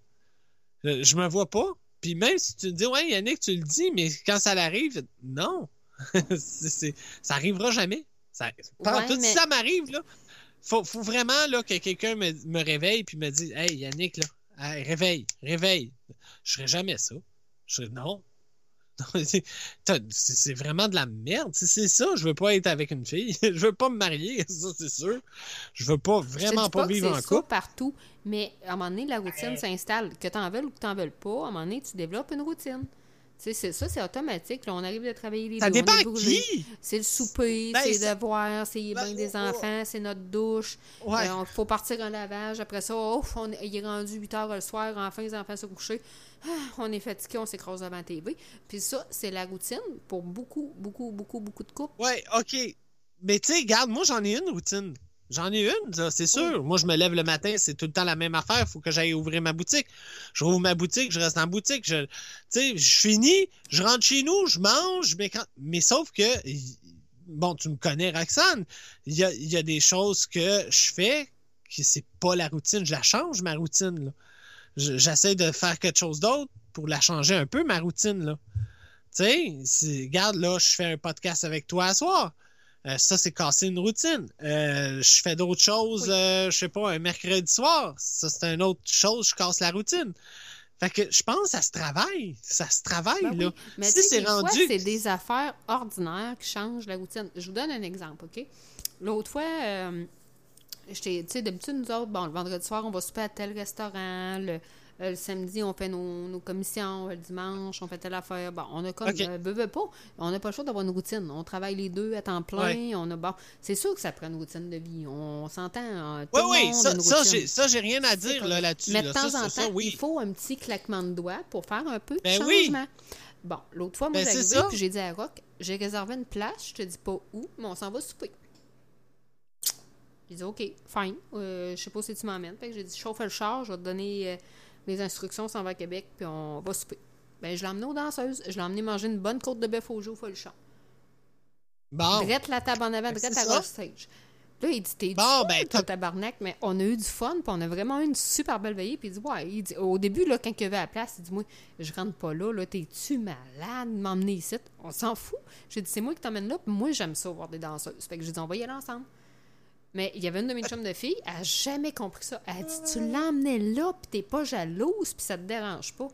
Speaker 3: Je, je me vois pas. Puis même si tu me dis, ouais, Yannick, tu le dis, mais quand ça l'arrive, non. Ça arrivera jamais. Ça,
Speaker 2: mais-
Speaker 3: si ça m'arrive, là, faut, faut vraiment là, que quelqu'un me, me réveille puis me dise Hey Yannick, là, hey, réveille, réveille. Je ferai jamais ça. Je serais non. Non, c'est- vraiment de la merde. C'est c'est ça. Je veux pas être avec une fille. Je veux pas me marier, ça c'est sûr. Je veux pas
Speaker 2: Je te
Speaker 3: vraiment
Speaker 2: dis
Speaker 3: pas,
Speaker 2: que
Speaker 3: vivre en couple.
Speaker 2: partout, mais à un moment donné, la routine s'installe. Que t'en veuilles ou que t'en veuilles pas, à un moment donné, tu développes une routine. C'est ça, c'est automatique. Là, on arrive de travailler les
Speaker 3: Ça
Speaker 2: deux, on
Speaker 3: dépend
Speaker 2: est brûlés.
Speaker 3: qui.
Speaker 2: C'est le souper,
Speaker 3: Ben,
Speaker 2: c'est les
Speaker 3: ça-
Speaker 2: devoirs, c'est les
Speaker 3: Ben,
Speaker 2: bains des
Speaker 3: oh, oh.
Speaker 2: enfants, c'est notre douche.
Speaker 3: Ouais.
Speaker 2: Il faut partir en lavage. Après ça, ouf, on, il est rendu 8 heures le soir, enfin les enfants se coucher. Ah, on est fatigué, on s'écrase devant la TV. Puis ça, c'est la routine pour beaucoup, beaucoup, beaucoup, beaucoup de couples.
Speaker 3: Ouais, OK. Mais tu sais, regarde, moi, j'en ai une routine. J'en ai une, ça, c'est sûr. Moi, je me lève le matin, c'est tout le temps la même affaire. Il faut que j'aille ouvrir ma boutique. Je rouvre ma boutique, je reste en boutique. Je, tu sais, je finis, je rentre chez nous, je mange, mais, quand... mais sauf que, bon, tu me connais, Roxane, il y a, y a des choses que je fais que c'est pas la routine. Je la change, ma routine. là. J'essaie de faire quelque chose d'autre pour la changer un peu, ma routine. Là. Tu sais, regarde, là, je fais un podcast avec toi à soir. Euh, ça, c'est casser une routine. Euh, je fais d'autres choses, euh, je sais pas, un mercredi soir. Ça, c'est une autre chose, je casse la routine. Fait que je pense que ça se travaille. Ça se travaille,
Speaker 2: Ben
Speaker 3: là.
Speaker 2: oui. Mais
Speaker 3: si c'est rendu.
Speaker 2: c'est des affaires ordinaires qui changent la routine. Je vous donne un exemple, OK? L'autre fois, euh, j'étais- tu sais, d'habitude, nous autres, bon, le vendredi soir, on va souper à tel restaurant. Le, euh, le samedi, on fait nos, nos commissions. Le dimanche, on fait telle affaire. Bon, on a comme.
Speaker 3: OK.
Speaker 2: euh, pas. On n'a pas le choix d'avoir une routine. On travaille les deux à temps plein.
Speaker 3: Ouais.
Speaker 2: On a, bon, c'est sûr que ça prend une routine de vie. On s'entend. euh, tout
Speaker 3: Oui, oui, ça, ça, j'ai, rien à dire
Speaker 2: comme-
Speaker 3: là, là-dessus.
Speaker 2: Mais de temps
Speaker 3: ça,
Speaker 2: en
Speaker 3: ça,
Speaker 2: temps,
Speaker 3: oui.
Speaker 2: il faut un petit claquement de doigts pour faire un peu de
Speaker 3: Ben oui.
Speaker 2: changement. Bon, l'autre fois, moi,
Speaker 3: Ben, ça.
Speaker 2: puis j'ai dit à Rock, j'ai réservé une place, je te dis pas où, mais on s'en va souper. J'ai dit, OK, fine. Euh, je sais pas si tu m'emmènes. Fait que j'ai dit, chauffe le char, je vais te donner euh, les instructions, on s'en va à Québec, puis on va souper. Ben, je l'ai emmené aux danseuses. Je l'ai emmené manger une bonne côte de bœuf au jeu au champ.
Speaker 3: Bon.
Speaker 2: Drette la table en avant,
Speaker 3: Ben,
Speaker 2: drette à Stage. Là, il dit, t'es
Speaker 3: Bon, ben, t'as-
Speaker 2: tabarnak, mais on a eu du fun, puis on a vraiment eu une super belle veillée. Puis il dit, ouais, il dit, au début, là, quand il avait la place, il dit, moi, je rentre pas là, là, t'es-tu malade? De m'emmener ici? On s'en fout. J'ai dit, c'est moi qui t'emmène là, puis moi, j'aime ça, voir des danseuses. Fait que j'ai dit, on va y aller ensemble. Mais il y avait une de mes chums de filles, elle a jamais compris ça. Elle a dit, tu l'emmenais là, puis t'es pas jalouse, puis ça te dérange pas.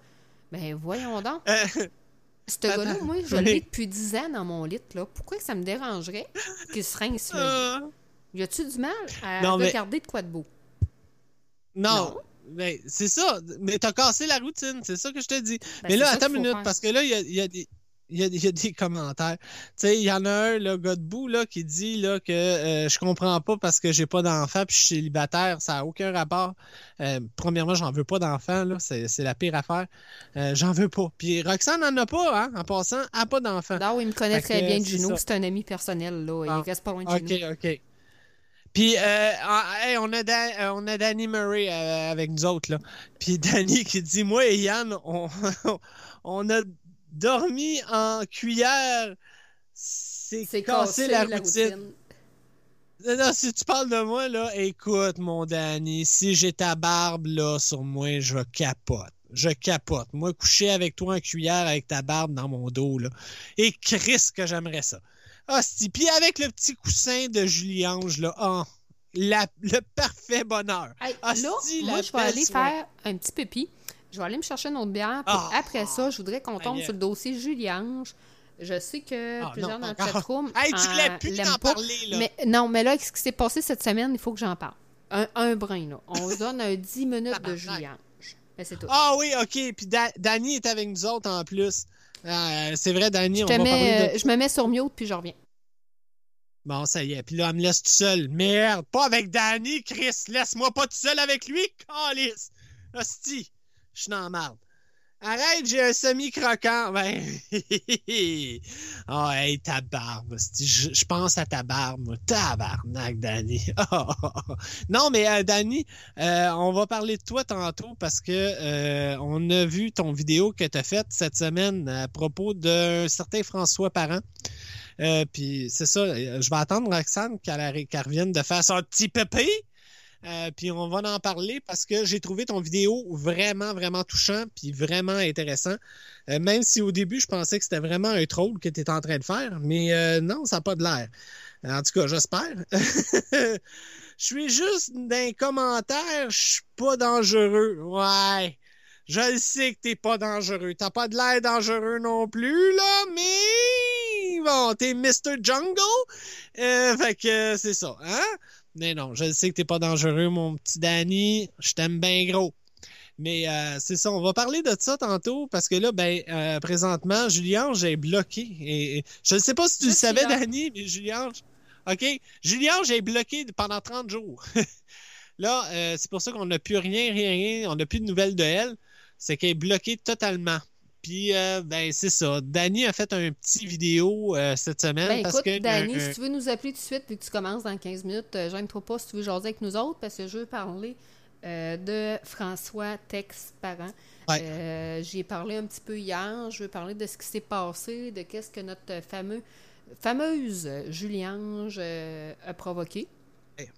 Speaker 2: Ben, voyons donc.
Speaker 3: Euh,
Speaker 2: Ce gars-là, moi, je l'ai depuis 10 ans dans mon lit, là. Pourquoi que ça me dérangerait qu'il se rince lit?
Speaker 3: euh,
Speaker 2: Y a-tu du mal à
Speaker 3: Non, mais-
Speaker 2: regarder de quoi de beau?
Speaker 3: non.
Speaker 2: Non?
Speaker 3: Ben, c'est ça. Mais t'as cassé la routine, c'est ça que je te dis.
Speaker 2: Ben,
Speaker 3: mais là, attends une minute,
Speaker 2: faire.
Speaker 3: parce que là, il y a, il y a des. Il y, a, il y a des commentaires. Tu sais, il y en a un, le gars debout, là, qui dit là, que euh, je comprends pas parce que j'ai pas d'enfant puis je suis célibataire. Ça n'a aucun rapport. Euh, premièrement, j'en veux pas d'enfant, là. C'est c'est la pire affaire. Euh, j'en veux pas. Puis Roxane n'en a pas, hein, en passant, elle a pas d'enfant.
Speaker 2: Non, il me connaît très bien, Gino. C'est un ami personnel, là.
Speaker 3: Ah.
Speaker 2: Il reste pas loin de
Speaker 3: OK,
Speaker 2: chez nous.
Speaker 3: OK. Puis, euh, ah, hey, on, a Dan- on a Danny Murray avec nous autres, là. Puis Danny qui dit, moi et Yann, on, on a dormi en cuillère. C'est
Speaker 2: C'est
Speaker 3: cassé la routine. Non, non, si tu parles de moi, là, écoute, mon Danny, si j'ai ta barbe, là, sur moi, je capote. Je capote. Moi, coucher avec toi en cuillère avec ta barbe dans mon dos, là. Et Chris, que j'aimerais ça. Hostie. Puis avec le petit coussin de Julie-Ange, là, ah, la- le parfait bonheur.
Speaker 2: Hey,
Speaker 3: Hostie,
Speaker 2: là,
Speaker 3: la
Speaker 2: moi, je vais aller faire un petit pépi. Je vais aller me chercher une autre bière. Puis
Speaker 3: Ah.
Speaker 2: après ça, je voudrais qu'on tombe sur le dossier Julie-Ange. Je sais que
Speaker 3: Ah,
Speaker 2: plusieurs
Speaker 3: non,
Speaker 2: dans le chatroom
Speaker 3: Hey, dis-le
Speaker 2: euh,
Speaker 3: plus
Speaker 2: l'aiment
Speaker 3: d'en
Speaker 2: pas.
Speaker 3: parler, là.
Speaker 2: Mais, non, mais là, ce qui s'est passé cette semaine, il faut que j'en parle. Un, un brin, là. On se donne un 10 minutes de. Juliange. Mais c'est tout.
Speaker 3: Ah oui, OK. Puis Da- Danny est avec nous autres en plus. Euh, c'est vrai, Danny,
Speaker 2: je,
Speaker 3: on va parler
Speaker 2: mets,
Speaker 3: de...
Speaker 2: je me mets sur mute, puis je reviens.
Speaker 3: Bon, ça y est. Puis là, elle me laisse tout seul. Merde, pas avec Danny, Chris. Laisse-moi pas tout seul avec lui, calice. Hostie, je suis dans. Arrête, j'ai un semi-croquant. Ben, oh, hey, ta barbe. Je, pense à ta barbe, moi. Tabarnak, Danny. non, mais euh, Danny, euh, on va parler de toi tantôt parce que euh, on a vu ton vidéo que tu as faite cette semaine à propos d'un certain François Parent. Puis c'est ça, je vais attendre Roxane qu'elle revienne de faire son petit pépé. Euh, puis on va en parler parce que j'ai trouvé ton vidéo vraiment, vraiment touchant puis vraiment intéressant. Euh, même si au début, je pensais que c'était vraiment un troll que tu étais en train de faire, mais euh, non, ça n'a pas de l'air. En tout cas, j'espère. Je suis juste d'un commentaire, je suis pas dangereux. Ouais. Je le sais que t'es pas dangereux. T'as pas de l'air dangereux non plus, là, mais bon, t'es Mr. Jungle. Fait que c'est ça, hein? Mais non, je sais que t'es pas dangereux, mon petit Danny. Je t'aime bien gros. Mais euh, c'est ça, on va parler de ça tantôt parce que là, ben, euh, présentement, Julien, j'ai bloqué. Et, et je ne sais pas si tu le savais. Danny, mais Julien, OK? Julien, j'ai bloqué pendant 30 jours. là, euh, c'est pour ça qu'on n'a plus rien, rien, rien. On n'a plus de nouvelles de elle. C'est qu'elle est bloquée totalement. Puis, euh, ben, c'est ça. Danny a fait un petit vidéo euh, cette semaine.
Speaker 2: Ben
Speaker 3: parce
Speaker 2: écoute,
Speaker 3: que,
Speaker 2: Dani,
Speaker 3: euh,
Speaker 2: si tu veux nous appeler tout de suite, vu que tu commences dans 15 minutes, euh, gêne-toi pas si tu veux jaser avec nous autres, parce que je veux parler euh, de François Tex Parent.
Speaker 3: Ouais.
Speaker 2: J'y ai parlé un petit peu hier. Je veux parler de ce qui s'est passé, de qu'est-ce que notre fameux, fameuse Juliange a provoqué.
Speaker 3: Ouais.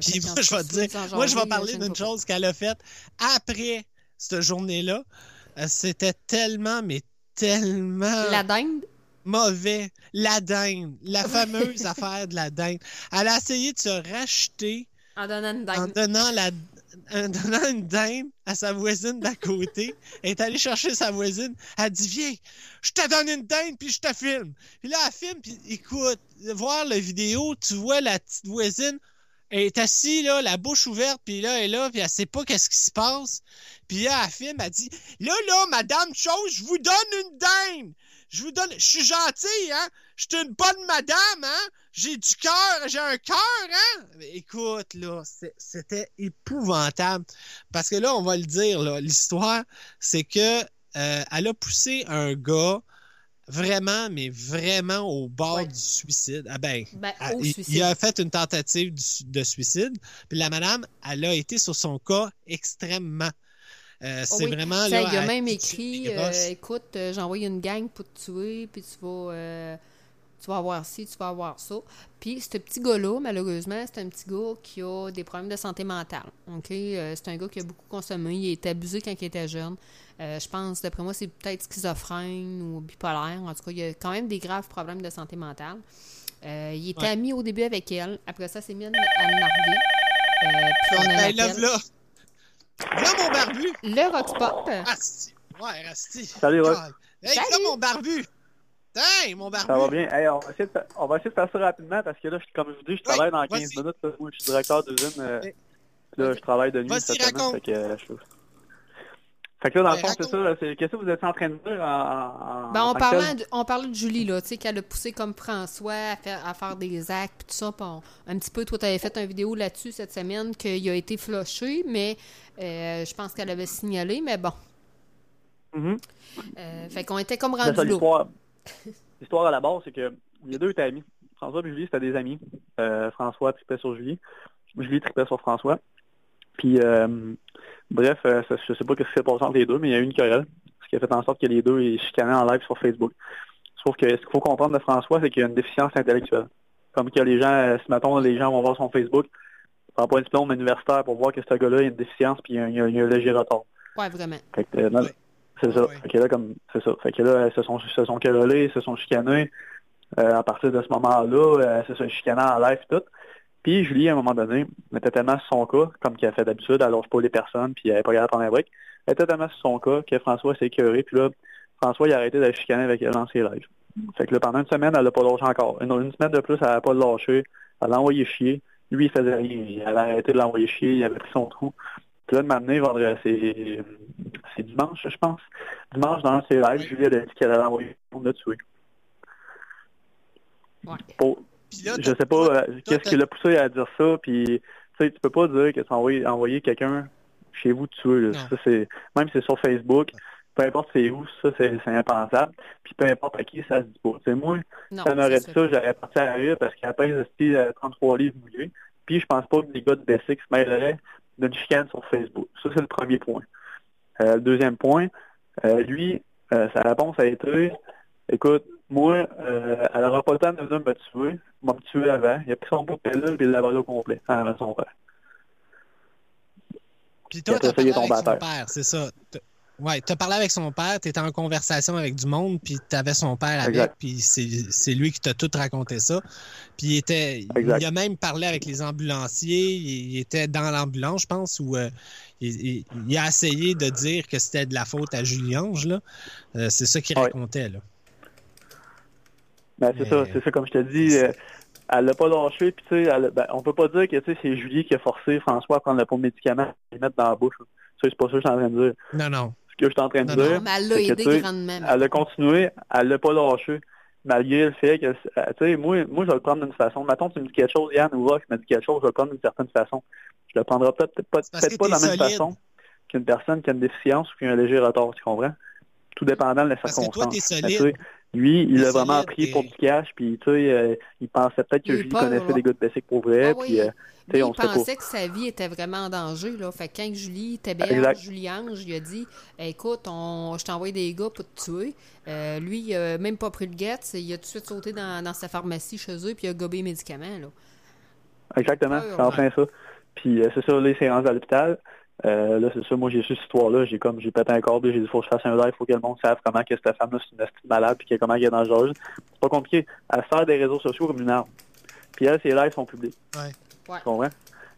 Speaker 3: Puis moi, je vais te dire, moi, je vais parler d'une chose qu'elle a faite après cette journée-là. Euh, C'était tellement, mais tellement
Speaker 2: La dinde,
Speaker 3: mauvais. La dinde. La fameuse affaire de la dinde. Elle a essayé de se racheter
Speaker 2: en donnant une
Speaker 3: en
Speaker 2: dinde.
Speaker 3: donnant, la, en donnant une dinde à sa voisine d'à côté. Elle est allée chercher sa voisine. Elle dit Viens, je te donne une dinde puis je te filme. Puis là, elle filme, puis écoute, voir la vidéo, tu vois la petite voisine. Elle est assise, là, la bouche ouverte, puis là, elle est là, puis elle sait pas qu'est-ce qui se passe. Puis là, elle filme, elle dit Là, là, madame chose, je vous donne une dinde. Je vous donne. Je suis gentil, hein? Je suis une bonne madame, hein? J'ai du cœur, j'ai un cœur, hein? Écoute, là, c'était épouvantable. Parce que là, on va le dire, là, l'histoire, c'est que euh, elle a poussé un gars vraiment, mais vraiment au bord
Speaker 2: Ouais.
Speaker 3: du suicide. Ah ben,
Speaker 2: Ben,
Speaker 3: ah, il,
Speaker 2: suicide.
Speaker 3: il a fait une tentative du- de suicide. Puis la madame, elle a été sur son cas extrêmement. Euh,
Speaker 2: Oh
Speaker 3: c'est
Speaker 2: oui.
Speaker 3: vraiment
Speaker 2: sais,
Speaker 3: là.
Speaker 2: il a
Speaker 3: à
Speaker 2: même écrit euh, écoute, euh, j'ai envoyé une gang pour te tuer, puis tu vas, tu vas avoir ci, tu vas avoir ça. Puis ce petit gars-là, malheureusement, c'est un petit gars qui a des problèmes de santé mentale. OK? C'est un gars qui a beaucoup consommé. Il a été abusé quand il était jeune. Euh, je pense, d'après moi, c'est peut-être schizophrène ou bipolaire. En tout cas, il a quand même des graves problèmes de santé mentale. Euh, il était
Speaker 3: Ouais.
Speaker 2: ami au début avec elle. Après ça, c'est mis à me narguer. Euh, puis on a
Speaker 3: là,
Speaker 2: appel.
Speaker 3: là. Là, mon barbu!
Speaker 2: Le Rockspot.
Speaker 3: Asti! Ouais, Asti!
Speaker 7: Salut, Rock.
Speaker 3: Hey,
Speaker 2: Salut.
Speaker 3: là, mon barbu! Hey, mon barbu!
Speaker 7: Ça va bien. Hey, on, va essayer de, on va essayer de faire ça rapidement parce que là, je- comme je vous dis, je travaille dans 15
Speaker 3: vas-y.
Speaker 7: minutes. Moi, je suis directeur d'usine. euh, là, je travaille de nuit
Speaker 3: Vas-y,
Speaker 7: cette semaine.
Speaker 3: raconte.
Speaker 7: Fait que, euh, je... fait que là, dans
Speaker 3: Ouais,
Speaker 7: le fond, c'est ça. Qu'est-ce que vous êtes en train de dire en, en,
Speaker 2: Ben,
Speaker 7: en
Speaker 2: on, parlait de, on parlait de Julie, là, tu sais, qu'elle a poussé comme François à faire, à faire des actes, puis tout ça. on- un petit peu, toi, tu avais fait une vidéo là-dessus cette semaine, qu'il a été flushé, mais euh, je pense qu'elle avait signalé, mais bon.
Speaker 7: Mhm.
Speaker 2: Euh, fait qu'on était comme rendu
Speaker 7: l'histoire. L'histoire à la base, c'est que les deux étaient amis. François et Julie, c'était des amis. Euh, François tripait sur Julie. Julie tripait sur François. Puis, euh, bref, euh, ça- je sais pas ce qui s'est passé entre les deux, mais il y a eu une querelle. Ce qui a fait en sorte que les deux ils chicanaient en live sur Facebook. Sauf que ce qu'il faut comprendre de François, c'est qu'il y a une déficience intellectuelle. Comme que les gens, euh, si mettons, les gens vont voir son Facebook, prend pas un diplôme universitaire pour voir que ce gars-là a une déficience puis il y a, un- il a- il y a un léger retard.
Speaker 2: Ouais, vraiment.
Speaker 7: Fait que, euh. C'est ça.
Speaker 3: Ouais.
Speaker 7: Fait que là, comme, c'est ça. Fait que là, elles se sont, se sont querellées, elles se sont chicanées. Euh, à partir de ce moment-là, euh, elles se sont chicanées en live et tout. Puis Julie, à un moment donné, était tellement sur son cas, comme qu'elle fait d'habitude, elle lâche pas les personnes, puis elle est pas capable de prendre un break. Elle était tellement sur son cas que François s'est écœuré, puis là, François, il a arrêté de chicaner avec elle dans ses lives. Fait que là, pendant une semaine, elle l'a pas lâché encore. Une, une semaine de plus, elle a pas lâché. Elle l'a envoyé chier. lui, il faisait rien. Il avait arrêté de l'envoyer chier, il avait pris son trou. Puis là, de m'amener vendredi, c'est c'est dimanche, je pense. Dimanche, dans ses lives, Julie elle a dit qu'elle allait envoyer le tuer.
Speaker 2: Ouais.
Speaker 7: Pour-
Speaker 3: Puis là,
Speaker 7: je sais pas euh,
Speaker 3: toi,
Speaker 7: qu'est-ce qui l'a poussé à dire ça, puis tu sais, tu peux pas dire que tu as envoyé, envoyé quelqu'un chez vous tuer. Ça, c'est, même si c'est sur Facebook, peu importe c'est où, ça c'est, c'est impensable. Puis peu importe à qui, ça se dit pas. C'est moi,
Speaker 2: Non,
Speaker 7: ça m'aurait dit ça, j'aurais parti à la rue parce qu'il pèse esti, euh, 33 livres mouillés. Puis je pense pas que les gars de Bessic se mêleraient d'une chicane sur Facebook. Ça, c'est le premier point. Euh, le deuxième point, euh, lui, euh, sa réponse a été Écoute, moi, euh, elle aura pas le temps de venir me tuer. Elle m'a tué avant. Il a pris son bout de et il l'a au complet. Mais son père.
Speaker 3: Puis toi, t'as parlé avec son père, c'est ça. Ouais, t'as parlé avec son père, t'étais en conversation avec du monde, puis t'avais son père avec,
Speaker 7: Exact.
Speaker 3: puis c'est lui qui t'a tout raconté ça. Puis il était,
Speaker 7: Exact.
Speaker 3: il a même parlé avec les ambulanciers, il, était dans l'ambulance, je pense, où euh, il, il- il a essayé de dire que c'était de la faute à Julie-Ange, là. Euh, c'est ça qu'il
Speaker 7: Ouais.
Speaker 3: racontait, là.
Speaker 7: Ben, c'est
Speaker 3: Mais-
Speaker 7: ça, c'est ça, comme je te dis, euh, elle l'a pas lâché, puis tu sais, elle ben, on peut pas dire que tu sais, c'est Julie qui a forcé François à prendre le pot de médicament et le mettre dans la bouche. c'est pas ça que je suis en train de dire.
Speaker 3: Non, non.
Speaker 7: Ce que je suis en train de
Speaker 3: Non, non.
Speaker 7: dire,
Speaker 2: Mais elle l'a
Speaker 7: que,
Speaker 2: grandement.
Speaker 7: a continué, elle l'a pas lâché, malgré le fait que, euh, tu sais, moi, moi, je vais le prendre d'une façon. Mettons, tu me dis quelque chose, Yann ou Rock me dit quelque chose, je vais le prendre d'une certaine façon. Je le prendrai peut-être peut pas,
Speaker 3: que
Speaker 7: pas de la même
Speaker 3: solide.
Speaker 7: façon qu'une personne qui a une déficience ou qui a un léger retard, tu comprends? Tout dépendant de la
Speaker 3: Parce que toi,
Speaker 7: lui, il a vraiment pris pour du cash, puis tu sais, euh, il pensait peut-être que Julie connaissait des gars de Bessic pour vrai,
Speaker 2: Ah
Speaker 7: puis euh, tu sais, on
Speaker 2: il
Speaker 7: pas.
Speaker 2: pensait que sa vie était vraiment en danger. Là. Fait que quand Julie était. Julie Ange, il a dit Écoute, on... je t'ai envoyé des gars pour te tuer. Euh, lui, il a même pas pris le guet. Il a tout de suite sauté dans, dans sa pharmacie chez eux, puis il a gobé les médicaments. Là.
Speaker 7: Exactement, c'est en plein ça. Puis c'est ça, là, il s'est rendu à l'hôpital. Euh, là, c'est ça, moi j'ai su cette histoire-là, j'ai comme j'ai pété un câble, j'ai dit faut que je fasse un live, faut que le monde sache comment que cette femme-là c'est une estime malade, puis comment elle est dangereuse. C'est pas compliqué. Elle sert des réseaux sociaux comme une arme. Puis elle, ses lives sont publics.
Speaker 3: Ouais.
Speaker 2: Ouais.
Speaker 7: Tu comprends?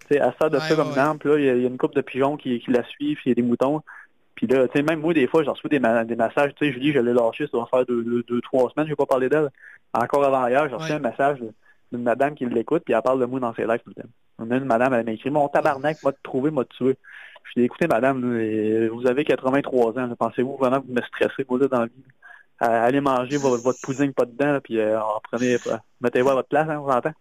Speaker 7: Tu sais, elle sert de
Speaker 3: Ouais,
Speaker 7: ça comme
Speaker 3: ouais,
Speaker 7: une arme, puis là, il y, a- il y a une couple de pigeons qui, qui la suivent, puis il y a des moutons. Puis là, tu sais, même moi, des fois, j'en reçois des, ma- des messages. Tu sais, Julie, je l'ai lâché, ça doit faire deux, deux, deux, trois semaines, je vais pas parler d'elle. Encore avant hier, j'ai reçu
Speaker 3: Ouais.
Speaker 7: un message d'une madame qui l'écoute, puis elle parle de moi dans ses lives tout le temps. On a une madame, elle m'a écrit Mon tabarnak m'a trouvé, m'a tué. Je dis écoutez, madame, là, et vous avez 83 ans, pensez-vous vraiment que vous me stressez, moi, là, dans la vie? Euh, Allez manger votre, votre pas dedans, puis euh, en prenez, euh, mettez-vous à votre place, hein, vous entendez?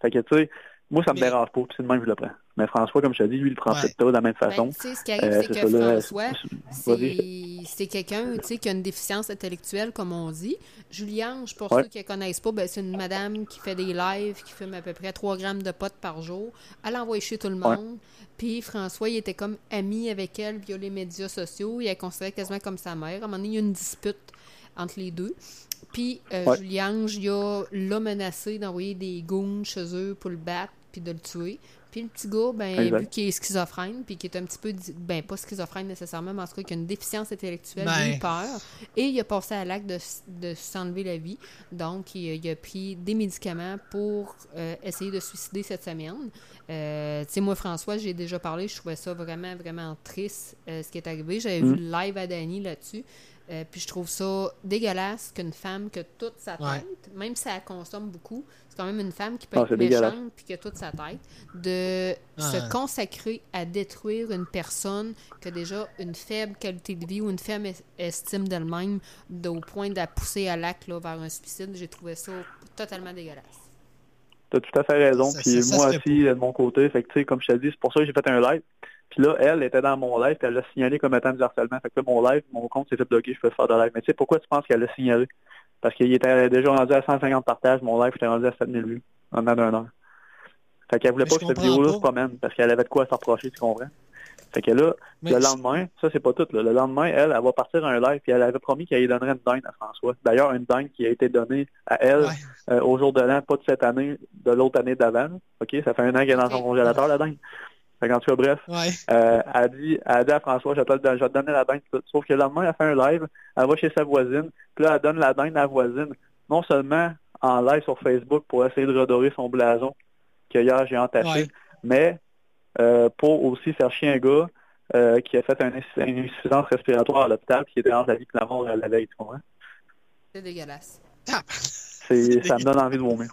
Speaker 7: Fait que, tu sais, moi, ça me
Speaker 3: Mais-
Speaker 7: dérange pas, puis c'est de même que je le prends. Mais François, comme je te dis, lui, il le prend
Speaker 3: Ouais.
Speaker 7: peut-être pas de la même façon.
Speaker 2: Ben, tu sais, ce qui arrive,
Speaker 7: Euh,
Speaker 2: c'est que François,
Speaker 7: c'est-
Speaker 2: quelqu'un tu sais, qui a une déficience intellectuelle, comme on dit. Juliange, pour
Speaker 7: Ouais.
Speaker 2: ceux qui ne connaissent pas, ben, c'est une madame qui fait des lives, qui fume à peu près 3 grammes de potes par jour. Elle envoie chez tout le
Speaker 7: Ouais.
Speaker 2: monde. Puis François, il était comme ami avec elle via les médias sociaux. Il la considérait quasiment comme sa mère. À un moment donné, il y a une dispute entre les deux. Puis euh. Juliange, il a l'a menacé d'envoyer des goons chez eux pour le battre puis de le tuer. Puis le petit gars, ben,
Speaker 7: Exact.
Speaker 2: vu qu'il est schizophrène, puis qu'il est un petit peu, ben, pas schizophrène nécessairement, mais en tout cas, qu'il a une déficience intellectuelle, il a eu
Speaker 3: Ben.
Speaker 2: peur. Et il a passé à l'acte de, de s'enlever la vie. Donc, il, a- il a pris des médicaments pour euh, essayer de se suicider cette semaine. Euh, tu sais, moi, François, j'ai déjà parlé, je trouvais ça vraiment, vraiment triste, euh, ce qui est arrivé. J'avais
Speaker 7: Mm.
Speaker 2: vu le live à Dani là-dessus. Euh, puis je trouve ça dégueulasse qu'une femme qui a toute sa tête,
Speaker 3: Ouais.
Speaker 2: même si elle consomme beaucoup, c'est quand même une femme qui peut
Speaker 7: Ah,
Speaker 2: être méchante puis qui a toute sa tête, de se
Speaker 3: Ouais.
Speaker 2: consacrer à détruire une personne qui a déjà une faible qualité de vie ou une faible es- estime d'elle-même de- au point de la pousser à l'acte là, vers un suicide. J'ai trouvé ça totalement dégueulasse.
Speaker 7: T'as tout à fait raison.
Speaker 3: Ça-
Speaker 7: Puis moi
Speaker 3: se
Speaker 7: aussi, de mon côté, fait que tu sais, comme je te dis, c'est pour ça que j'ai fait un live. Puis là, elle était dans mon live, puis elle l'a signalé comme étant du harcèlement. Fait que là, mon live, mon compte s'est fait bloquer, je peux faire de live. Mais tu sais, pourquoi tu penses qu'elle l'a signalé? Parce qu'il était déjà rendu à 150 partages, mon live était rendu à 7000 vues en dedans d'un an. Fait qu'elle voulait
Speaker 3: Mais
Speaker 7: pas que cette vidéo-là se promène, parce qu'elle avait de quoi reprocher, tu comprends? Fait que là,
Speaker 3: Mais
Speaker 7: le lendemain, ça c'est pas tout, là. le lendemain, elle, elle va partir un live, puis elle avait promis qu'elle donnerait une dinde à François. D'ailleurs, une dinde qui a été donnée à elle
Speaker 3: Ouais.
Speaker 7: euh, au jour de l'an, pas de cette année, de l'autre année d'avant. OK? Ça fait un an qu'elle est dans son congélateur, la dingue. Fait qu'en tout cas, bref,
Speaker 3: Ouais.
Speaker 7: euh, elle, a dit, elle dit à François, je vais te, donner la dinde. Sauf que le lendemain, elle fait un live, elle va chez sa voisine, puis là, elle donne la dinde à la voisine, non seulement en live sur Facebook pour essayer de redorer son blason que hier j'ai entassé,
Speaker 3: Ouais.
Speaker 7: mais euh, pour aussi faire chier un gars euh, qui a fait un une insuffisance respiratoire à l'hôpital qui était entre la vie et la mort euh, la veille, tu comprends?
Speaker 2: C'est dégueulasse.
Speaker 3: Ah,
Speaker 7: ça me donne envie de vomir.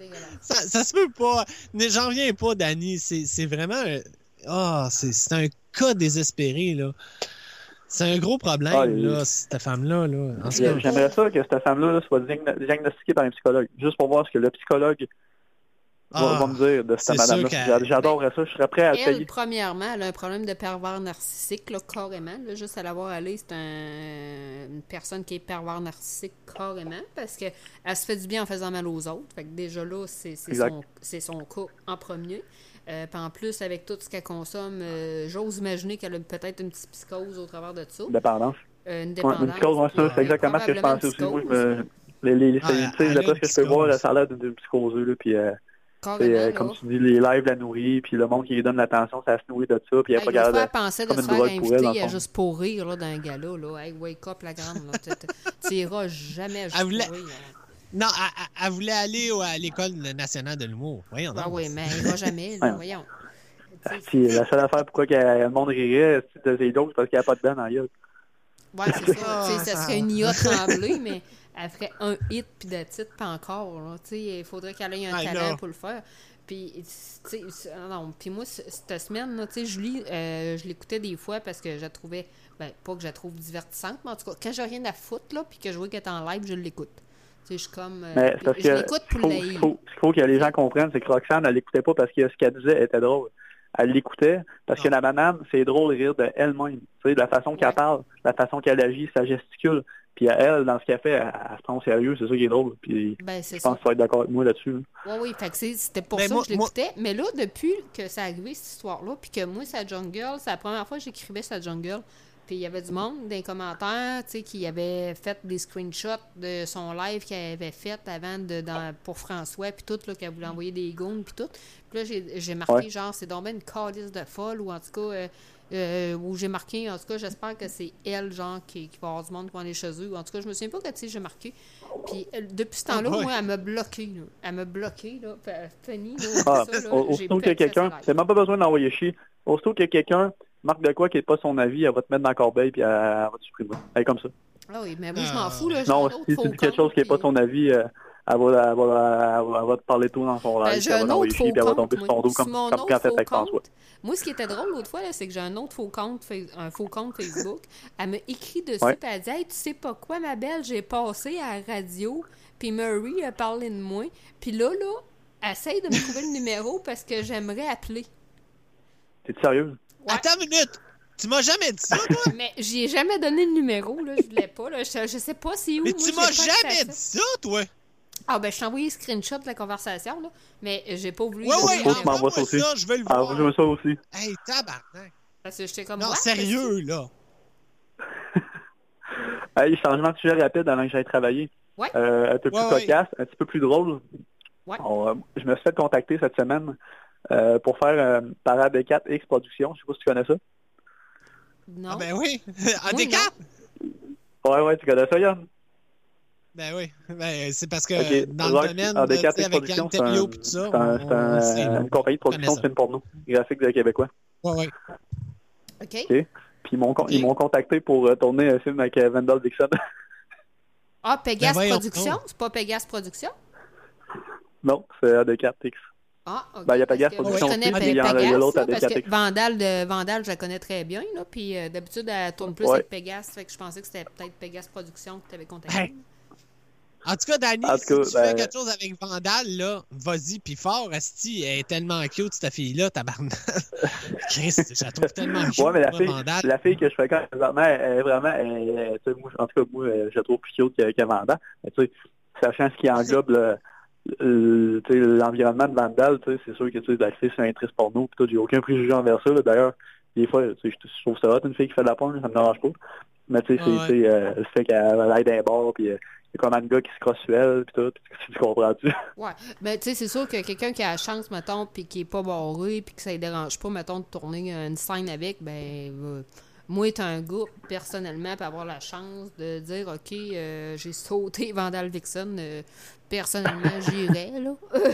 Speaker 2: Dégueulasse.
Speaker 3: Ça, ça se peut pas. J'en reviens pas, Danny. C'est c'est vraiment... un- Ah, c'est c'est un cas désespéré, là. C'est un gros problème,
Speaker 7: Ah,
Speaker 3: là, cette femme-là. Là.
Speaker 7: J'aimerais ça que cette femme-là là, soit diagn- diagnostiquée par un psychologue, juste pour voir ce que le psychologue
Speaker 3: Ah,
Speaker 7: va me dire de
Speaker 3: c'est
Speaker 7: cette madame-là. J'a- J'adorerais ça, je serais prêt à le
Speaker 2: Elle,
Speaker 7: payer.
Speaker 2: premièrement, elle a un problème de pervers narcissique, là, carrément. Là, juste à l'avoir allé, c'est un- une personne qui est pervers narcissique carrément, parce qu'elle se fait du bien en faisant mal aux autres. Fait que déjà là, c'est son, cas en premier. Euh, puis en plus, avec tout ce qu'elle consomme, euh, j'ose imaginer qu'elle a peut-être une petite psychose au travers de ça.
Speaker 7: Dépendance.
Speaker 2: Euh, une
Speaker 7: Ouais,
Speaker 2: dépendance.
Speaker 7: une psychose, ouais, ça, c'est exactement ce que je pensais aussi. Moi, je
Speaker 2: psychose,
Speaker 7: me... Les, les,
Speaker 3: Ah,
Speaker 7: tu sais, ce que je peux voir, là,
Speaker 3: psychose.
Speaker 7: ça a l'air d'une psychose, là, puis
Speaker 2: Carrément,
Speaker 7: c'est, euh, comme tu dis, les lives la nourrit, puis le monde qui lui donne l'attention, ça se nourrit de ça, puis elle
Speaker 2: Hey,
Speaker 7: pas capable de...
Speaker 2: pensait de
Speaker 7: comme
Speaker 2: se
Speaker 7: une
Speaker 2: faire
Speaker 7: pour elle, dans
Speaker 2: juste pour rire là, d'un gala. Là. Hey, wake up, la grande. Tu- iras jamais juste
Speaker 3: Elle voulait-
Speaker 2: pour rire.
Speaker 3: Non, elle, elle- elle voulait aller à l'école nationale de l'humour. Voyons
Speaker 2: Ah oui, mais elle ira jamais. là, voyons. Sais,
Speaker 7: Puis la seule affaire pourquoi le monde rirait c'est de ses c'est parce qu'il n'y a pas de dents dans la gueule.
Speaker 2: Ouais, c'est.
Speaker 3: Ah,
Speaker 2: ça
Speaker 3: ça-
Speaker 2: serait une IA tremblée, mais elle ferait un hit puis de titre, pas encore. là. Tu sais, il faudrait qu'elle ait un
Speaker 3: Ah,
Speaker 2: talent pour le faire. Puis, tu sais, c'est- non, puis moi, cette semaine, là, tu sais, Julie, euh, je l'écoutais des fois parce que je la trouvais, ben, pas que je la trouve divertissante, mais en tout cas, quand j'ai rien à foutre, là, puis que je vois qu'elle est en live, je l'écoute. Tu sais, je suis comme. euh,
Speaker 7: Mais parce
Speaker 2: je
Speaker 7: que
Speaker 2: l'écoute
Speaker 7: ce
Speaker 2: pour
Speaker 7: qu'il faut, qu'il faut- ce qu'il faut que les gens comprennent, c'est que Roxane, elle l'écoutait pas parce que ce qu'elle disait était drôle. Elle l'écoutait parce que la madame, c'est drôle de rire de elle-même. Tu sais, de la façon qu'elle parle, la façon qu'elle agit, sa gesticule. Puis elle, dans ce qu'elle fait, elle, elle se prend au sérieux, c'est ça qui est drôle. Puis
Speaker 2: Ben,
Speaker 7: je
Speaker 2: ça.
Speaker 7: pense que tu vas être d'accord avec moi là-dessus. là.
Speaker 2: Oui, oui, fait que c'est- c'était pour
Speaker 3: Ben,
Speaker 2: ça
Speaker 3: moi-
Speaker 2: que je l'écoutais. Mais là, depuis que ça arrivé, cette histoire-là, puis que moi, sa Jungle, c'est la première fois que j'écrivais sa Jungle. Puis il y avait du monde dans les commentaires, tu sais, qui avait fait des screenshots de son live qu'elle avait fait avant de, dans- pour François, puis tout, là, qu'elle voulait envoyer des goons, puis tout. Puis là, j'ai- marqué,
Speaker 7: Ouais.
Speaker 2: genre, c'est donc ben une calice de folle, ou en tout cas, euh, euh, où j'ai marqué, en tout cas, j'espère que c'est elle, genre, qui, qui va avoir du monde qui va aller chez eux. En tout cas, je me souviens pas quand, tu sais, j'ai marqué. Puis euh, depuis ce temps-là,
Speaker 3: Ah, ouais.
Speaker 2: moi, elle m'a bloqué, là. Elle m'a bloqué, là. Fait- Fanny, là,
Speaker 7: Ah,
Speaker 2: ça, là,
Speaker 7: aussitôt que quelqu'un, c'est même pas besoin d'envoyer chier. Aussitôt que quelqu'un marque de quoi qui n'est pas son avis, elle va te mettre dans la corbeille puis elle, elle va te supprimer. Elle est comme ça.
Speaker 2: Ah oui, mais moi, je
Speaker 3: Ah.
Speaker 2: m'en fous, là.
Speaker 7: Non, si dis quelque chose qui n'est pas ton avis, euh, elle, va, elle, va, elle, va, elle va te parler tout dans son
Speaker 2: Ben,
Speaker 7: live, puis
Speaker 2: j'ai
Speaker 7: elle va
Speaker 2: un autre faux
Speaker 7: puis elle va
Speaker 2: compte.
Speaker 7: tomber sur ton
Speaker 2: moi.
Speaker 7: dos comme,
Speaker 2: mon
Speaker 7: comme
Speaker 2: autre
Speaker 7: quand elle fait
Speaker 2: faux
Speaker 7: avec François.
Speaker 2: compte, Moi, ce qui était drôle l'autre fois, là, c'est que j'ai un autre faux compte, un faux compte Facebook. Elle m'a écrit dessus,
Speaker 7: Ouais.
Speaker 2: puis elle a dit Hey, tu sais pas quoi, ma belle, j'ai passé à la radio, puis Murray a parlé de moi. Puis là, là, essaye de me trouver le numéro parce que j'aimerais appeler.
Speaker 7: T'es sérieux?
Speaker 2: Ouais.
Speaker 3: Attends une minute. Tu m'as jamais dit ça, toi?
Speaker 2: Mais j'y ai jamais donné le numéro, là. Je voulais pas, là. Je, je sais pas c'est où.
Speaker 3: Mais
Speaker 2: moi,
Speaker 3: tu m'as jamais dit ça, toi?
Speaker 2: Ah, ben, je t'ai envoyé un screenshot de la conversation, là. Mais j'ai pas voulu.
Speaker 3: Ouais,
Speaker 7: tu m'envoies ça aussi.
Speaker 3: ça, je veux le
Speaker 7: Ah,
Speaker 3: voir.
Speaker 7: je veux ça aussi.
Speaker 3: Hey, tabarnak.
Speaker 2: Parce que j'étais comme.
Speaker 3: Non, sérieux, là.
Speaker 7: Hey, changement de sujet rapide avant que j'aille travailler.
Speaker 2: Ouais.
Speaker 7: Euh, un peu plus
Speaker 3: Ouais, ouais.
Speaker 7: cocasse, un petit peu plus drôle.
Speaker 2: Ouais.
Speaker 7: On, euh, je me suis fait contacter cette semaine euh, pour faire euh, Parade 4X Productions. Je sais pas si tu connais ça.
Speaker 2: Non.
Speaker 3: Ah, ben oui. En
Speaker 2: Oui,
Speaker 3: D4?
Speaker 7: Ouais, ouais, tu connais ça, Yann?
Speaker 3: Ben oui. Ben, c'est parce que
Speaker 7: Ok,
Speaker 3: dans
Speaker 7: Rock,
Speaker 3: le domaine,
Speaker 7: D4X
Speaker 3: avec
Speaker 7: Productions,
Speaker 3: Yann
Speaker 7: c'est un,
Speaker 3: tout ça,
Speaker 7: c'est un-
Speaker 3: on-
Speaker 7: c'est un-
Speaker 3: là.
Speaker 7: une compagnie de production de films porno, graphique de Québécois.
Speaker 3: Ouais, ouais.
Speaker 2: OK.
Speaker 7: Puis ils m'ont ils contacté pour euh, tourner un film avec euh, Vandal Dixon.
Speaker 2: Ah, Pegas
Speaker 3: Ben
Speaker 2: Production? C'est pas Pegas Production?
Speaker 7: non, c'est AD4X.
Speaker 2: Ah, OK.
Speaker 7: Ben, il y a Pegas Production
Speaker 2: Je connais Pe-
Speaker 7: puis il y en a- l'autre
Speaker 2: là,
Speaker 7: avec
Speaker 2: parce que
Speaker 7: Apex.
Speaker 2: Vandal, de, Vandal, je la connais très bien, là, puis euh, d'habitude, elle tourne plus
Speaker 7: Ouais.
Speaker 2: avec Pegas, fait que je pensais que c'était peut-être Pegas Production que tu avais contacté.
Speaker 3: Hey. En tout cas, Danny,
Speaker 7: tout
Speaker 3: si
Speaker 7: cas,
Speaker 3: tu
Speaker 7: ben-
Speaker 3: fais quelque chose avec Vandal, là, vas-y, puis fort, Asti, elle est tellement cute, cette fille-là, tabarnak. Chris, je la trouve tellement cute,
Speaker 7: Ouais, mais la
Speaker 3: moi,
Speaker 7: fille,
Speaker 3: Vandal.
Speaker 7: la fille que je fréquente présentement, elle est vraiment, elle- moi, en tout cas, moi, euh, je la trouve plus cute que, que Vandal. Mais tu sais, sachant ce qui englobe le, l'environnement de Vandal, tu sais, c'est sûr que tu sais, c'est un triste porno, pis j'ai aucun préjugé envers ça. D'ailleurs, des fois, tu sais, je trouve ça hot, une fille qui fait de la porn, ça me dérange pas. Mais tu sais, c'est, euh, le fait qu'elle aille d'un bord, puis a comme un gars qui se crosse sur elle, pis tout, pis tu comprends-tu?
Speaker 2: Ouais. Ben, tu sais, c'est sûr que quelqu'un qui a la chance, mettons, puis qui est pas barré, puis que ça ne dérange pas, mettons, de tourner une scène avec, ben, euh, moi, être un gars, personnellement, puis avoir la chance de dire, OK, euh, j'ai sauté Vandal Vixen, euh, personnellement, j'irais, là.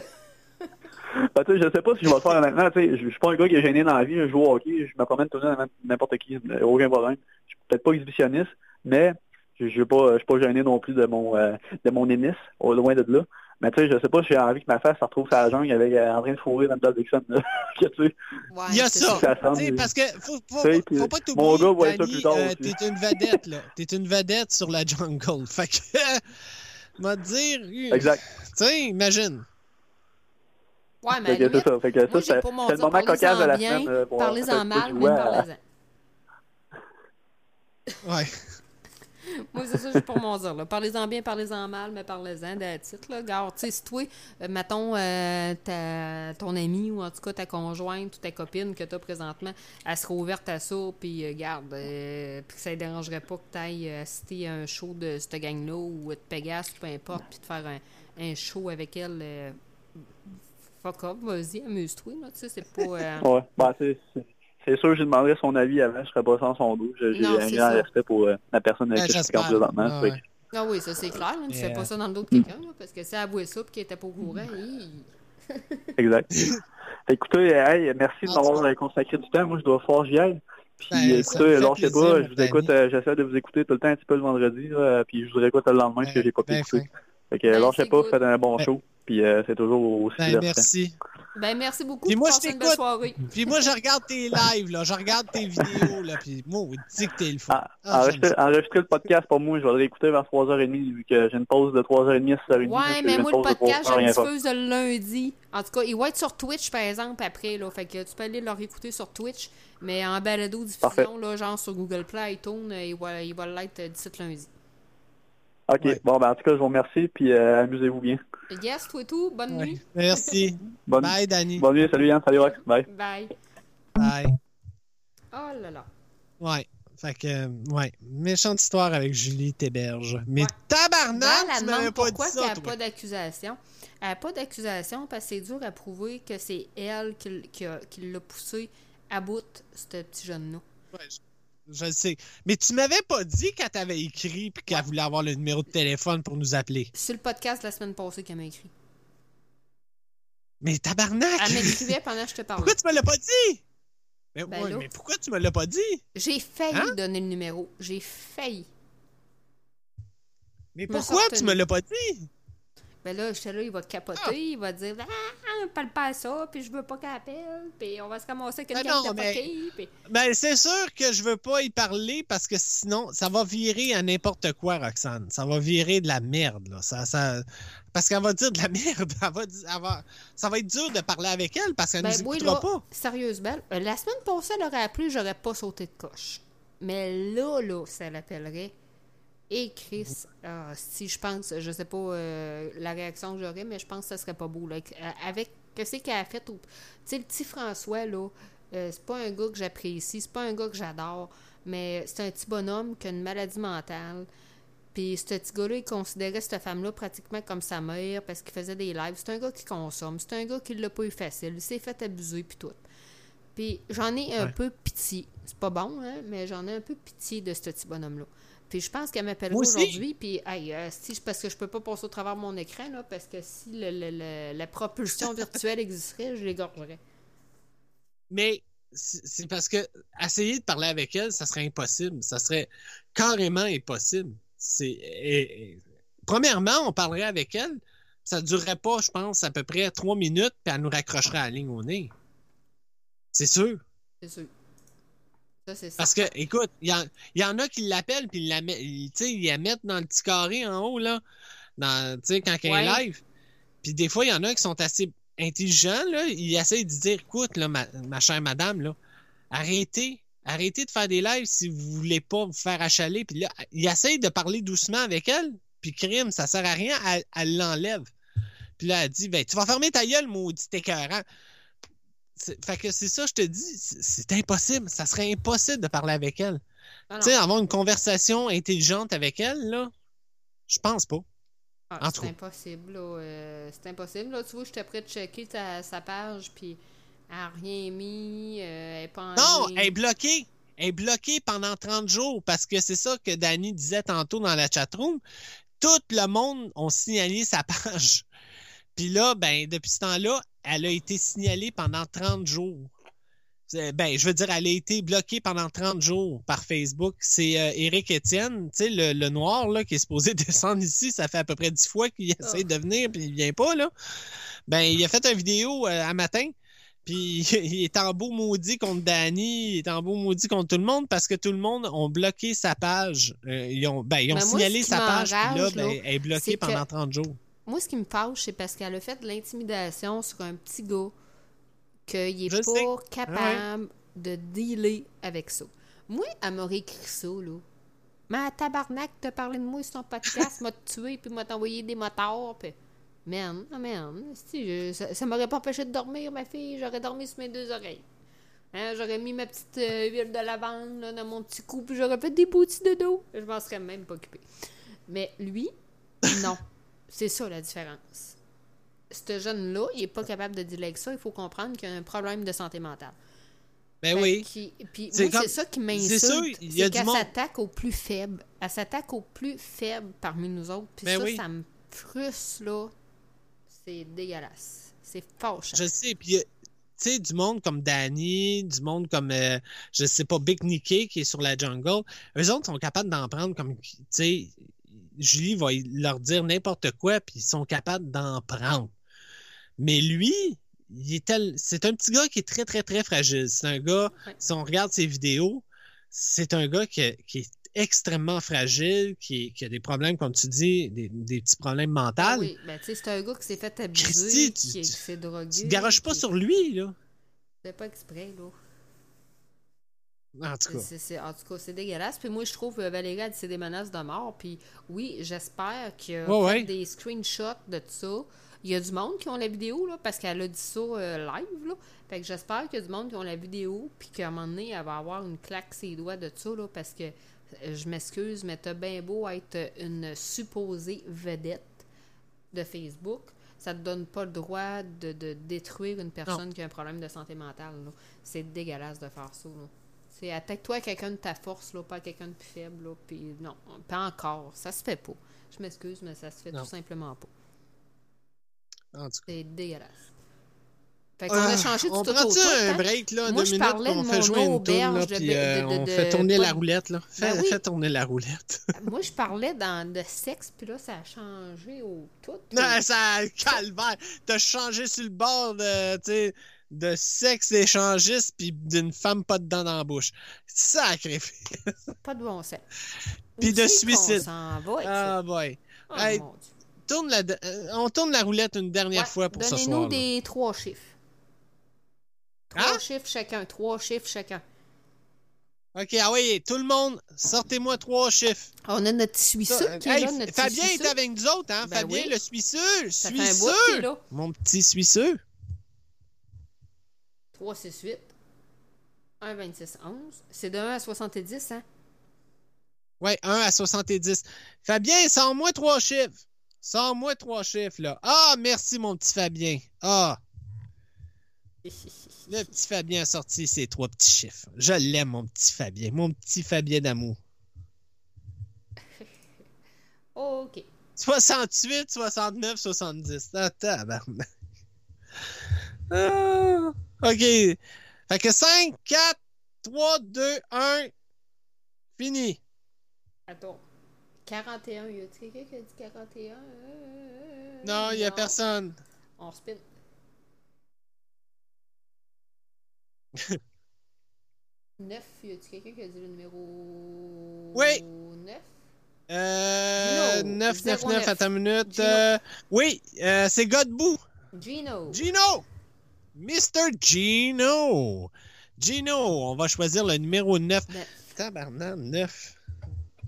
Speaker 7: Ben, tu sais, je sais pas si je vais le faire maintenant. Tu sais, je suis pas un gars qui est gêné dans la vie. Je joue au hockey, je me promène tout le temps n'importe qui, euh, aucun problème. Je suis peut-être pas exhibitionniste, mais je je vais pas, je suis pas gêné non plus de mon euh, de mon énis, au loin de là. Mais tu sais, je sais pas si j'ai envie que ma face se retrouve sur la jungle avec euh, en train de fourrer dans le Dixon. Là. Que, tu sais,
Speaker 2: Ouais,
Speaker 3: Il y a
Speaker 2: c'est
Speaker 3: ça.
Speaker 7: ça
Speaker 3: parce que faut, faut, faut, pas que
Speaker 7: mon gars voit ça
Speaker 3: Danny,
Speaker 7: plus tard
Speaker 3: euh, t'es une vedette, là. T'es une vedette sur la jungle. Fait que, m'a dire, euh,
Speaker 7: Exact.
Speaker 3: tu sais, imagine.
Speaker 2: Ouais, mais
Speaker 7: c'est ça. Fait que
Speaker 2: moi,
Speaker 7: ça, c'est
Speaker 2: pas mon
Speaker 7: c'est le moment cocasse de la
Speaker 2: bien,
Speaker 7: semaine. euh, pour-
Speaker 2: parlez-en mal, mais parlez-en.
Speaker 3: Ouais.
Speaker 2: Moi, c'est ça, j'ai pour mon dire. là. Parlez-en bien, parlez-en mal, mais parlez-en de titre. Là. Regarde, tu sais, si toi, euh, mettons, euh, ta, ton ami ou en tout cas ta conjointe ou ta copine que tu as présentement, elle serait ouverte à ça, puis euh, garde, euh, puis que ça ne dérangerait pas que tu ailles assister à un show de cette gang-là ou de Pegasus, peu importe, puis de faire un, un show avec elle. fuck off, vas-y, amuse-toi. Tu sais, c'est pas.
Speaker 7: Ouais, bah c'est c'est- c'est sûr, je demanderais son avis avant, je serais pas sans son dos. J'ai j'ai un
Speaker 2: c'est
Speaker 7: grand
Speaker 2: ça.
Speaker 7: respect pour euh, la personne avec
Speaker 3: Ben,
Speaker 7: qui je suis présentement.
Speaker 3: Ah, ouais.
Speaker 7: que-
Speaker 2: Ah oui, ça c'est clair. Là, tu fais pas
Speaker 3: euh,
Speaker 2: ça dans le dos de quelqu'un, parce que elle avouait ça et qu'elle était pas au courant, hi.
Speaker 7: Exact. Écoutez, hey, merci de m'avoir euh, consacré du temps. Moi, je dois fort j'y aille. Puis
Speaker 3: Ben, me
Speaker 7: écoutez, lâchez pas, je vous écoute, euh, j'essaie de vous écouter tout le temps un petit peu le vendredi, là, puis je vous écoute le lendemain parce que j'ai pas pu
Speaker 3: Ben,
Speaker 7: écouter. Fait que
Speaker 2: Ben,
Speaker 7: lâchez pas,
Speaker 2: good.
Speaker 7: faites un bon
Speaker 3: Ben-
Speaker 7: show, puis euh, c'est toujours aussi
Speaker 3: Ben, merci.
Speaker 2: Ben merci beaucoup.
Speaker 3: Puis moi, je t'écoute.
Speaker 2: soirée.
Speaker 3: Puis moi, je regarde tes lives, là. Je regarde tes vidéos, là. Puis moi, on dit que t'es le fou.
Speaker 7: Ah,
Speaker 3: Ah,
Speaker 7: enregistrer, enregistrer le podcast pour moi, je vais le réécouter vers 3h30 vu que j'ai une pause de 3h30 à 6h30.
Speaker 2: Ouais, mais moi, le podcast, je le diffuse le lundi. En tout cas, il va être sur Twitch, par exemple, après. Là, fait que tu peux aller le réécouter sur Twitch. Mais en balado
Speaker 7: Parfait.
Speaker 2: diffusion, là, genre sur Google Play, iTunes, euh, il va, il va l'être euh, d'ici lundi.
Speaker 7: Ok,
Speaker 3: Ouais.
Speaker 7: bon, ben en tout cas, je vous remercie, puis euh, amusez-vous bien.
Speaker 2: Yes, toi et tout. Bonne
Speaker 3: Ouais.
Speaker 2: nuit.
Speaker 3: Merci.
Speaker 7: Bonne,
Speaker 3: Bye, Danny.
Speaker 7: bonne nuit, salut Yann, salut Rox, bye.
Speaker 2: Bye.
Speaker 3: Bye.
Speaker 2: Oh là là.
Speaker 3: Ouais. Fait que, euh, ouais. Méchante histoire avec Julie Théberge. Mais
Speaker 2: Ouais.
Speaker 3: tabarnak, tu
Speaker 2: elle
Speaker 3: m'avais
Speaker 2: demande
Speaker 3: pas
Speaker 2: pourquoi
Speaker 3: dit
Speaker 2: qu'il n'y
Speaker 3: ça,
Speaker 2: a
Speaker 3: toi.
Speaker 2: pas d'accusation? Elle n'a pas d'accusation parce que c'est dur à prouver que c'est elle qui, l- qui a- qui l'a poussé à bout, ce petit jeune-là.
Speaker 3: Ouais, je, je le sais. Mais tu m'avais pas dit qu'elle t'avait écrit puis qu'elle voulait avoir le numéro de téléphone pour nous appeler.
Speaker 2: C'est le podcast de la semaine passée qu'elle m'a écrit.
Speaker 3: Mais tabarnak!
Speaker 2: Elle m'écrivait pendant que je te parlais.
Speaker 3: Pourquoi tu me l'as pas dit? Mais,
Speaker 2: Ben
Speaker 3: ouais, mais pourquoi tu me l'as pas dit?
Speaker 2: J'ai failli
Speaker 3: Hein?
Speaker 2: donner le numéro. J'ai failli.
Speaker 3: Mais pourquoi tu me l'as pas dit?
Speaker 2: Ben là, j'étais là, il va capoter,
Speaker 3: Ah.
Speaker 2: il va dire Ah, parle pas à ça, puis je veux pas qu'elle appelle, puis on va se ramasser avec
Speaker 3: Ben
Speaker 2: quelqu'un
Speaker 3: non,
Speaker 2: de
Speaker 3: mais-
Speaker 2: puis...
Speaker 3: Ben, c'est sûr que je veux pas y parler parce que sinon, ça va virer à n'importe quoi, Roxane. Ça va virer de la merde, là. Ça, ça... Parce qu'elle va dire de la merde. Elle va elle va- Ça va être dur de parler avec elle parce qu'elle
Speaker 2: Ben
Speaker 3: nous
Speaker 2: oui,
Speaker 3: écoutera
Speaker 2: là,
Speaker 3: pas.
Speaker 2: sérieuse belle, euh, la semaine passée, elle aurait appelé, j'aurais pas sauté de coche. Mais là, là, ça l'appellerait. Et Chris, ah, si je pense, je sais pas euh, la réaction que j'aurais, mais je pense que ça serait pas beau. Là. Avec- euh, Avec, qu'est-ce qu'elle a fait? Tu sais, le petit François, là, euh, c'est pas un gars que j'apprécie, c'est pas un gars que j'adore, mais c'est un petit bonhomme qui a une maladie mentale. Puis ce petit gars-là, il considérait cette femme-là pratiquement comme sa mère parce qu'il faisait des lives. C'est un gars qui consomme. C'est un gars qui l'a pas eu facile. Il s'est fait abuser puis tout. Puis j'en ai un
Speaker 3: Ouais.
Speaker 2: peu pitié. C'est pas bon, hein, mais j'en ai un peu pitié de ce petit bonhomme-là. Puis je pense qu'elle
Speaker 3: aussi.
Speaker 2: aujourd'hui. Puis, hey, euh, si, parce que je peux pas passer au travers de mon écran, là, parce que si le- le- le- la propulsion virtuelle existerait, je l'égorgerais.
Speaker 3: Mais c'est parce que essayer de parler avec elle, ça serait impossible. Ça serait carrément impossible. C'est et- et- premièrement, on parlerait avec elle, ça durerait pas, je pense, à peu près trois minutes, puis elle nous raccrocherait la ligne au nez. C'est sûr.
Speaker 2: C'est sûr. Ça, c'est ça.
Speaker 3: Parce que, écoute, il y, y en a qui l'appellent, puis ils la, ils, la mettent dans le petit carré en haut, là, dans, quand il y a un
Speaker 2: Ouais.
Speaker 3: live. Puis des fois, il y en a qui sont assez intelligents, là. Ils essayent de dire, écoute, là, ma, ma chère madame, là, arrêtez. Arrêtez de faire des lives si vous voulez pas vous faire achaler. Puis là, ils essayent de parler doucement avec elle. Puis crime, ça sert à rien, elle, elle l'enlève. Puis là, elle dit, ben, tu vas fermer ta gueule, maudit écœurant. C'est- Fait que c'est ça, je te dis, c'est impossible. Ça serait impossible de parler avec elle.
Speaker 2: Ah.
Speaker 3: Tu sais, avoir une conversation intelligente avec elle, là, je pense pas.
Speaker 2: Ah, c'est impossible, là. euh, c'est impossible. Là, tu vois, j'étais prêt de checker ta- sa page, puis elle n'a rien mis, euh, elle pas en
Speaker 3: Non,
Speaker 2: ligne.
Speaker 3: elle est bloquée. Elle est bloquée pendant 30 jours parce que c'est ça que Danny disait tantôt dans la chatroom. Tout le monde a signalé sa page. Puis là, ben, depuis ce temps-là, elle a été signalée pendant 30 jours. Ben, je veux dire, elle a été bloquée pendant 30 jours par Facebook. C'est euh, Éric Étienne, tu sais, le, le noir là, qui est supposé descendre ici. Ça fait à peu près 10 fois qu'il essaie de venir, puis il vient pas, là. Ben, il a fait une vidéo euh, à matin, puis il est en beau maudit contre Danny, il est en beau maudit contre tout le monde parce que tout le monde ont bloqué sa page. Euh, ils ont, ben, ils ont
Speaker 2: Ben,
Speaker 3: signalé sa page, puis là, ben, elle est bloquée
Speaker 2: que-
Speaker 3: pendant 30 jours.
Speaker 2: Moi, ce qui me fâche, c'est parce qu'elle a fait de l'intimidation sur un petit gars qu'il n'est pas
Speaker 3: sais.
Speaker 2: capable de dealer avec ça. Moi, elle m'aurait écrit ça, là. Mais à tabarnak, t'as parlé de moi sur ton podcast, m'a tué, puis m'a envoyé des motards, puis... Man, ah, man, je- ça, ça m'aurait pas empêché de dormir, ma fille. J'aurais dormi sur mes deux oreilles. Hein, j'aurais mis ma petite euh, huile de lavande là, dans mon petit cou, puis j'aurais fait des boutis de dos. Je m'en serais même pas occupée. Mais lui, non. C'est ça la différence. Ce jeune-là, il est pas capable de dealer avec ça. Il faut comprendre qu'il a un problème de santé mentale.
Speaker 3: Ben
Speaker 2: Fait
Speaker 3: oui.
Speaker 2: Puis
Speaker 3: C'est
Speaker 2: moi, c'est
Speaker 3: comme-
Speaker 2: ça qui m'insulte.
Speaker 3: il y a
Speaker 2: C'est
Speaker 3: du
Speaker 2: qu'elle s'attaque aux plus faibles. Elle s'attaque aux plus faibles parmi nous autres. Puis
Speaker 3: Ben
Speaker 2: ça,
Speaker 3: oui.
Speaker 2: ça me frustre, là. C'est dégueulasse. C'est fâchant.
Speaker 3: Je sais, puis euh, tu sais, du monde comme Danny, du monde comme, euh, je sais pas, Big Nicky qui est sur la jungle, eux autres sont capables d'en prendre comme, tu sais, Julie va leur dire n'importe quoi, puis ils sont capables d'en prendre. Mais lui, il est tel, c'est un petit gars qui est très, très, très fragile. C'est un gars,
Speaker 2: Ouais.
Speaker 3: si on regarde ses vidéos, c'est un gars qui, qui est extrêmement fragile, qui, qui a des problèmes, comme tu dis, des, des petits problèmes mentaux.
Speaker 2: Ah oui, ben, tu sais, c'est un gars qui s'est fait abuser,
Speaker 3: Christy, tu-
Speaker 2: qui, s'est drogué.
Speaker 3: Tu te garages pas sur lui, là.
Speaker 2: C'est pas exprès, là.
Speaker 3: En tout cas.
Speaker 2: C'est- c'est- en tout cas, c'est dégueulasse. Puis moi, je trouve que Valérie a dit c'est des menaces de mort. Puis oui, j'espère qu'il a fait
Speaker 3: ouais.
Speaker 2: des screenshots de tout ça. Il y a du monde qui ont la vidéo, là, parce qu'elle a dit ça euh, live, là. Fait que j'espère qu'il y a du monde qui ont la vidéo, puis qu'à un moment donné, elle va avoir une claque ses doigts de ça, là, parce que euh, je m'excuse, mais t'as bien beau être une supposée vedette de Facebook, ça te donne pas le droit de, de détruire une personne qui a un problème de santé mentale. C'est dégueulasse de faire ça. là. C'est attaque-toi à quelqu'un de ta force, là, pas à quelqu'un de plus faible. Là, puis non, pas encore. Ça se fait pas. Je m'excuse, mais ça se fait
Speaker 3: Non.
Speaker 2: tout simplement pas. C'est dégueulasse. Fait qu'on a
Speaker 3: Ah,
Speaker 2: changé du
Speaker 3: on
Speaker 2: tout
Speaker 3: prend
Speaker 2: tout.
Speaker 3: un break, là,
Speaker 2: Moi,
Speaker 3: deux minutes, on
Speaker 2: de
Speaker 3: fait jouer une tourne, là, puis euh, on fait tourner la roulette, là. Fais,
Speaker 2: Ben oui.
Speaker 3: fais tourner la roulette.
Speaker 2: Moi, je parlais dans, de sexe, puis là, ça a changé au tout.
Speaker 3: non, ça, calvaire. T'as changé sur le bord de, tu sais, de sexe échangiste puis d'une femme pas de dents dans la bouche. Sacré.
Speaker 2: Pas de bon sens.
Speaker 3: Puis de suicide.
Speaker 2: s'en va avec
Speaker 3: Ah,
Speaker 2: ça?
Speaker 3: boy.
Speaker 2: Oh,
Speaker 3: Hey,
Speaker 2: mon Dieu.
Speaker 3: Tourne la, euh, on tourne la roulette une dernière
Speaker 2: Ouais,
Speaker 3: fois pour ce soir.
Speaker 2: Donnez-nous des trois chiffres. Trois
Speaker 3: Hein?
Speaker 2: chiffres chacun. Trois chiffres chacun.
Speaker 3: OK, ah oui, tout le monde, sortez-moi trois chiffres.
Speaker 2: On a notre suisseux
Speaker 3: Ça,
Speaker 2: qui est
Speaker 3: hey,
Speaker 2: là, notre
Speaker 3: Fabien est avec nous autres, hein?
Speaker 2: Ben
Speaker 3: Fabien,
Speaker 2: oui.
Speaker 3: le suisseux. Suisseux. Mon petit suisseux.
Speaker 2: 3, 6, 8. 1, 26, 11. C'est de 1 à 70, hein?
Speaker 3: Ouais, 1 à 70. Fabien, sors-moi trois chiffres. Sors-moi trois chiffres, là. Ah, merci, mon petit Fabien. Ah, le petit Fabien a sorti ses trois petits chiffres. Je l'aime, mon petit Fabien. Mon petit Fabien d'amour.
Speaker 2: OK.
Speaker 3: 68, 69, 70. Ah, tabarnak. Ah, OK. Fait que 5, 4, 3, 2, 1. Fini.
Speaker 2: Attends. 41. Y a-t-il quelqu'un qui a dit 41? Euh,
Speaker 3: Non, il n'y a personne.
Speaker 2: On spin. Neuf, y a-t-il quelqu'un qui a dit le numéro
Speaker 3: Oui.
Speaker 2: 9?
Speaker 3: Euh,
Speaker 2: Gino,
Speaker 3: 9, 9, 9,
Speaker 2: 09.
Speaker 3: attends une minute. Euh, oui, euh, c'est Godbout.
Speaker 2: Gino.
Speaker 3: Gino! Mr. Gino! Gino, on va choisir le numéro 9.
Speaker 2: Neuf.
Speaker 3: Tabarnak, 9.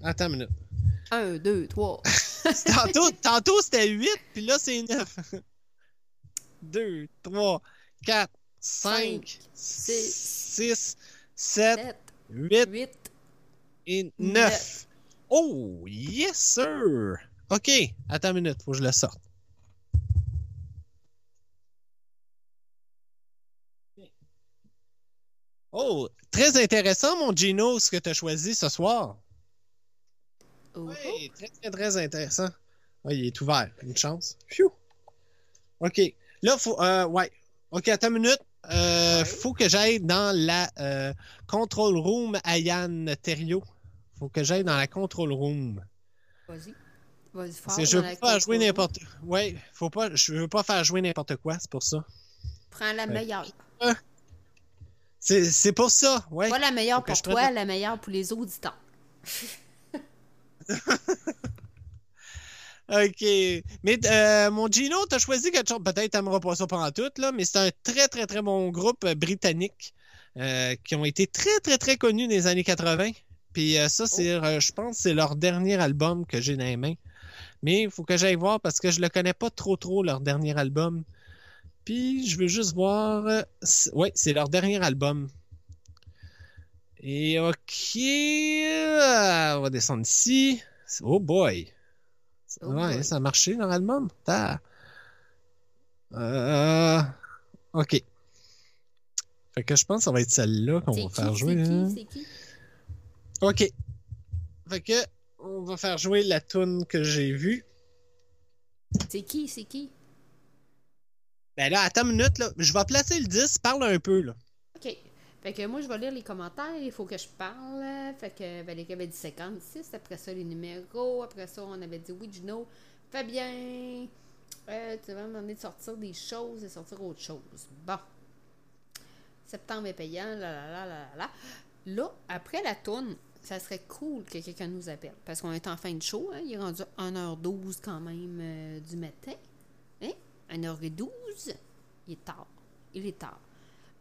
Speaker 3: Attends une minute.
Speaker 2: 1, 2, 3.
Speaker 3: Tantôt, tantôt c'était 8, puis là c'est 9. 2, 3, 4, 5,
Speaker 2: six,
Speaker 3: 6, 7,
Speaker 2: 7,
Speaker 3: 8
Speaker 2: 8.
Speaker 3: et 9.
Speaker 2: neuf.
Speaker 3: Oh, yes, sir! OK, attends une minute, faut que je le sorte. Oh, très intéressant, mon Gino, ce que tu as choisi ce soir.
Speaker 2: Oh,
Speaker 3: Oui, très, très, très intéressant. Ah, il est ouvert. Une chance. Phew. OK. Là, faut. Euh, ouais. OK, attends une minute. euh, faut que j'aille dans la euh, control room à Yann Thériault. Faut que j'aille dans la control room.
Speaker 2: Vas-y. Vas-y, fort.
Speaker 3: Je veux pas
Speaker 2: contrôle
Speaker 3: jouer n'importe. Ouais, faut pas. Je veux pas faire jouer n'importe quoi, c'est pour ça.
Speaker 2: Prends la meilleure.
Speaker 3: C'est pour ça, ouais.
Speaker 2: Pas la meilleure pour toi, la meilleure pour les auditeurs.
Speaker 3: OK. Mais euh, mon Gino, t'as choisi quelque chose. Peut-être t'aimeras pas ça pendant tout, là, mais c'est un très, très, très bon groupe euh, britannique euh, qui ont été très, très, très connus dans les années 80. Puis euh, ça, c'est, euh, je pense, que c'est leur dernier album que j'ai dans les mains. Mais il faut que j'aille voir parce que je le connais pas trop, trop, leur dernier album. Puis je veux juste voir. euh, c'est- ouais, c'est leur dernier album. Et OK. euh, on va descendre ici. Oh boy.
Speaker 2: Oh
Speaker 3: ouais,
Speaker 2: boy.
Speaker 3: ça a marché leur album? Euh, ok. Fait que je pense que ça va être celle-là qu'on va
Speaker 2: qui?
Speaker 3: faire jouer. Hein.
Speaker 2: qui? C'est qui?
Speaker 3: Ok. Fait que on va faire jouer la tune que j'ai vue.
Speaker 2: C'est qui? C'est qui?
Speaker 3: Ben là, attends une minute, là. Je vais placer le 10, parle un peu, là.
Speaker 2: OK. Fait que moi, je vais lire les commentaires. Il faut que je parle. Fait que Valérie avait dit 56. Après ça, les numéros. Après ça, on avait dit oui, Gino. Fabien. Euh, tu vas me demander de sortir des choses et sortir autre chose. Bon. Septembre est payant. Là, là, là, là, là. Là, après la tourne, ça serait cool que quelqu'un nous appelle. Parce qu'on est en fin de show. Hein? Il est rendu 1h12 quand même euh, du matin. Hein? 1h12. Il est tard. Il est tard.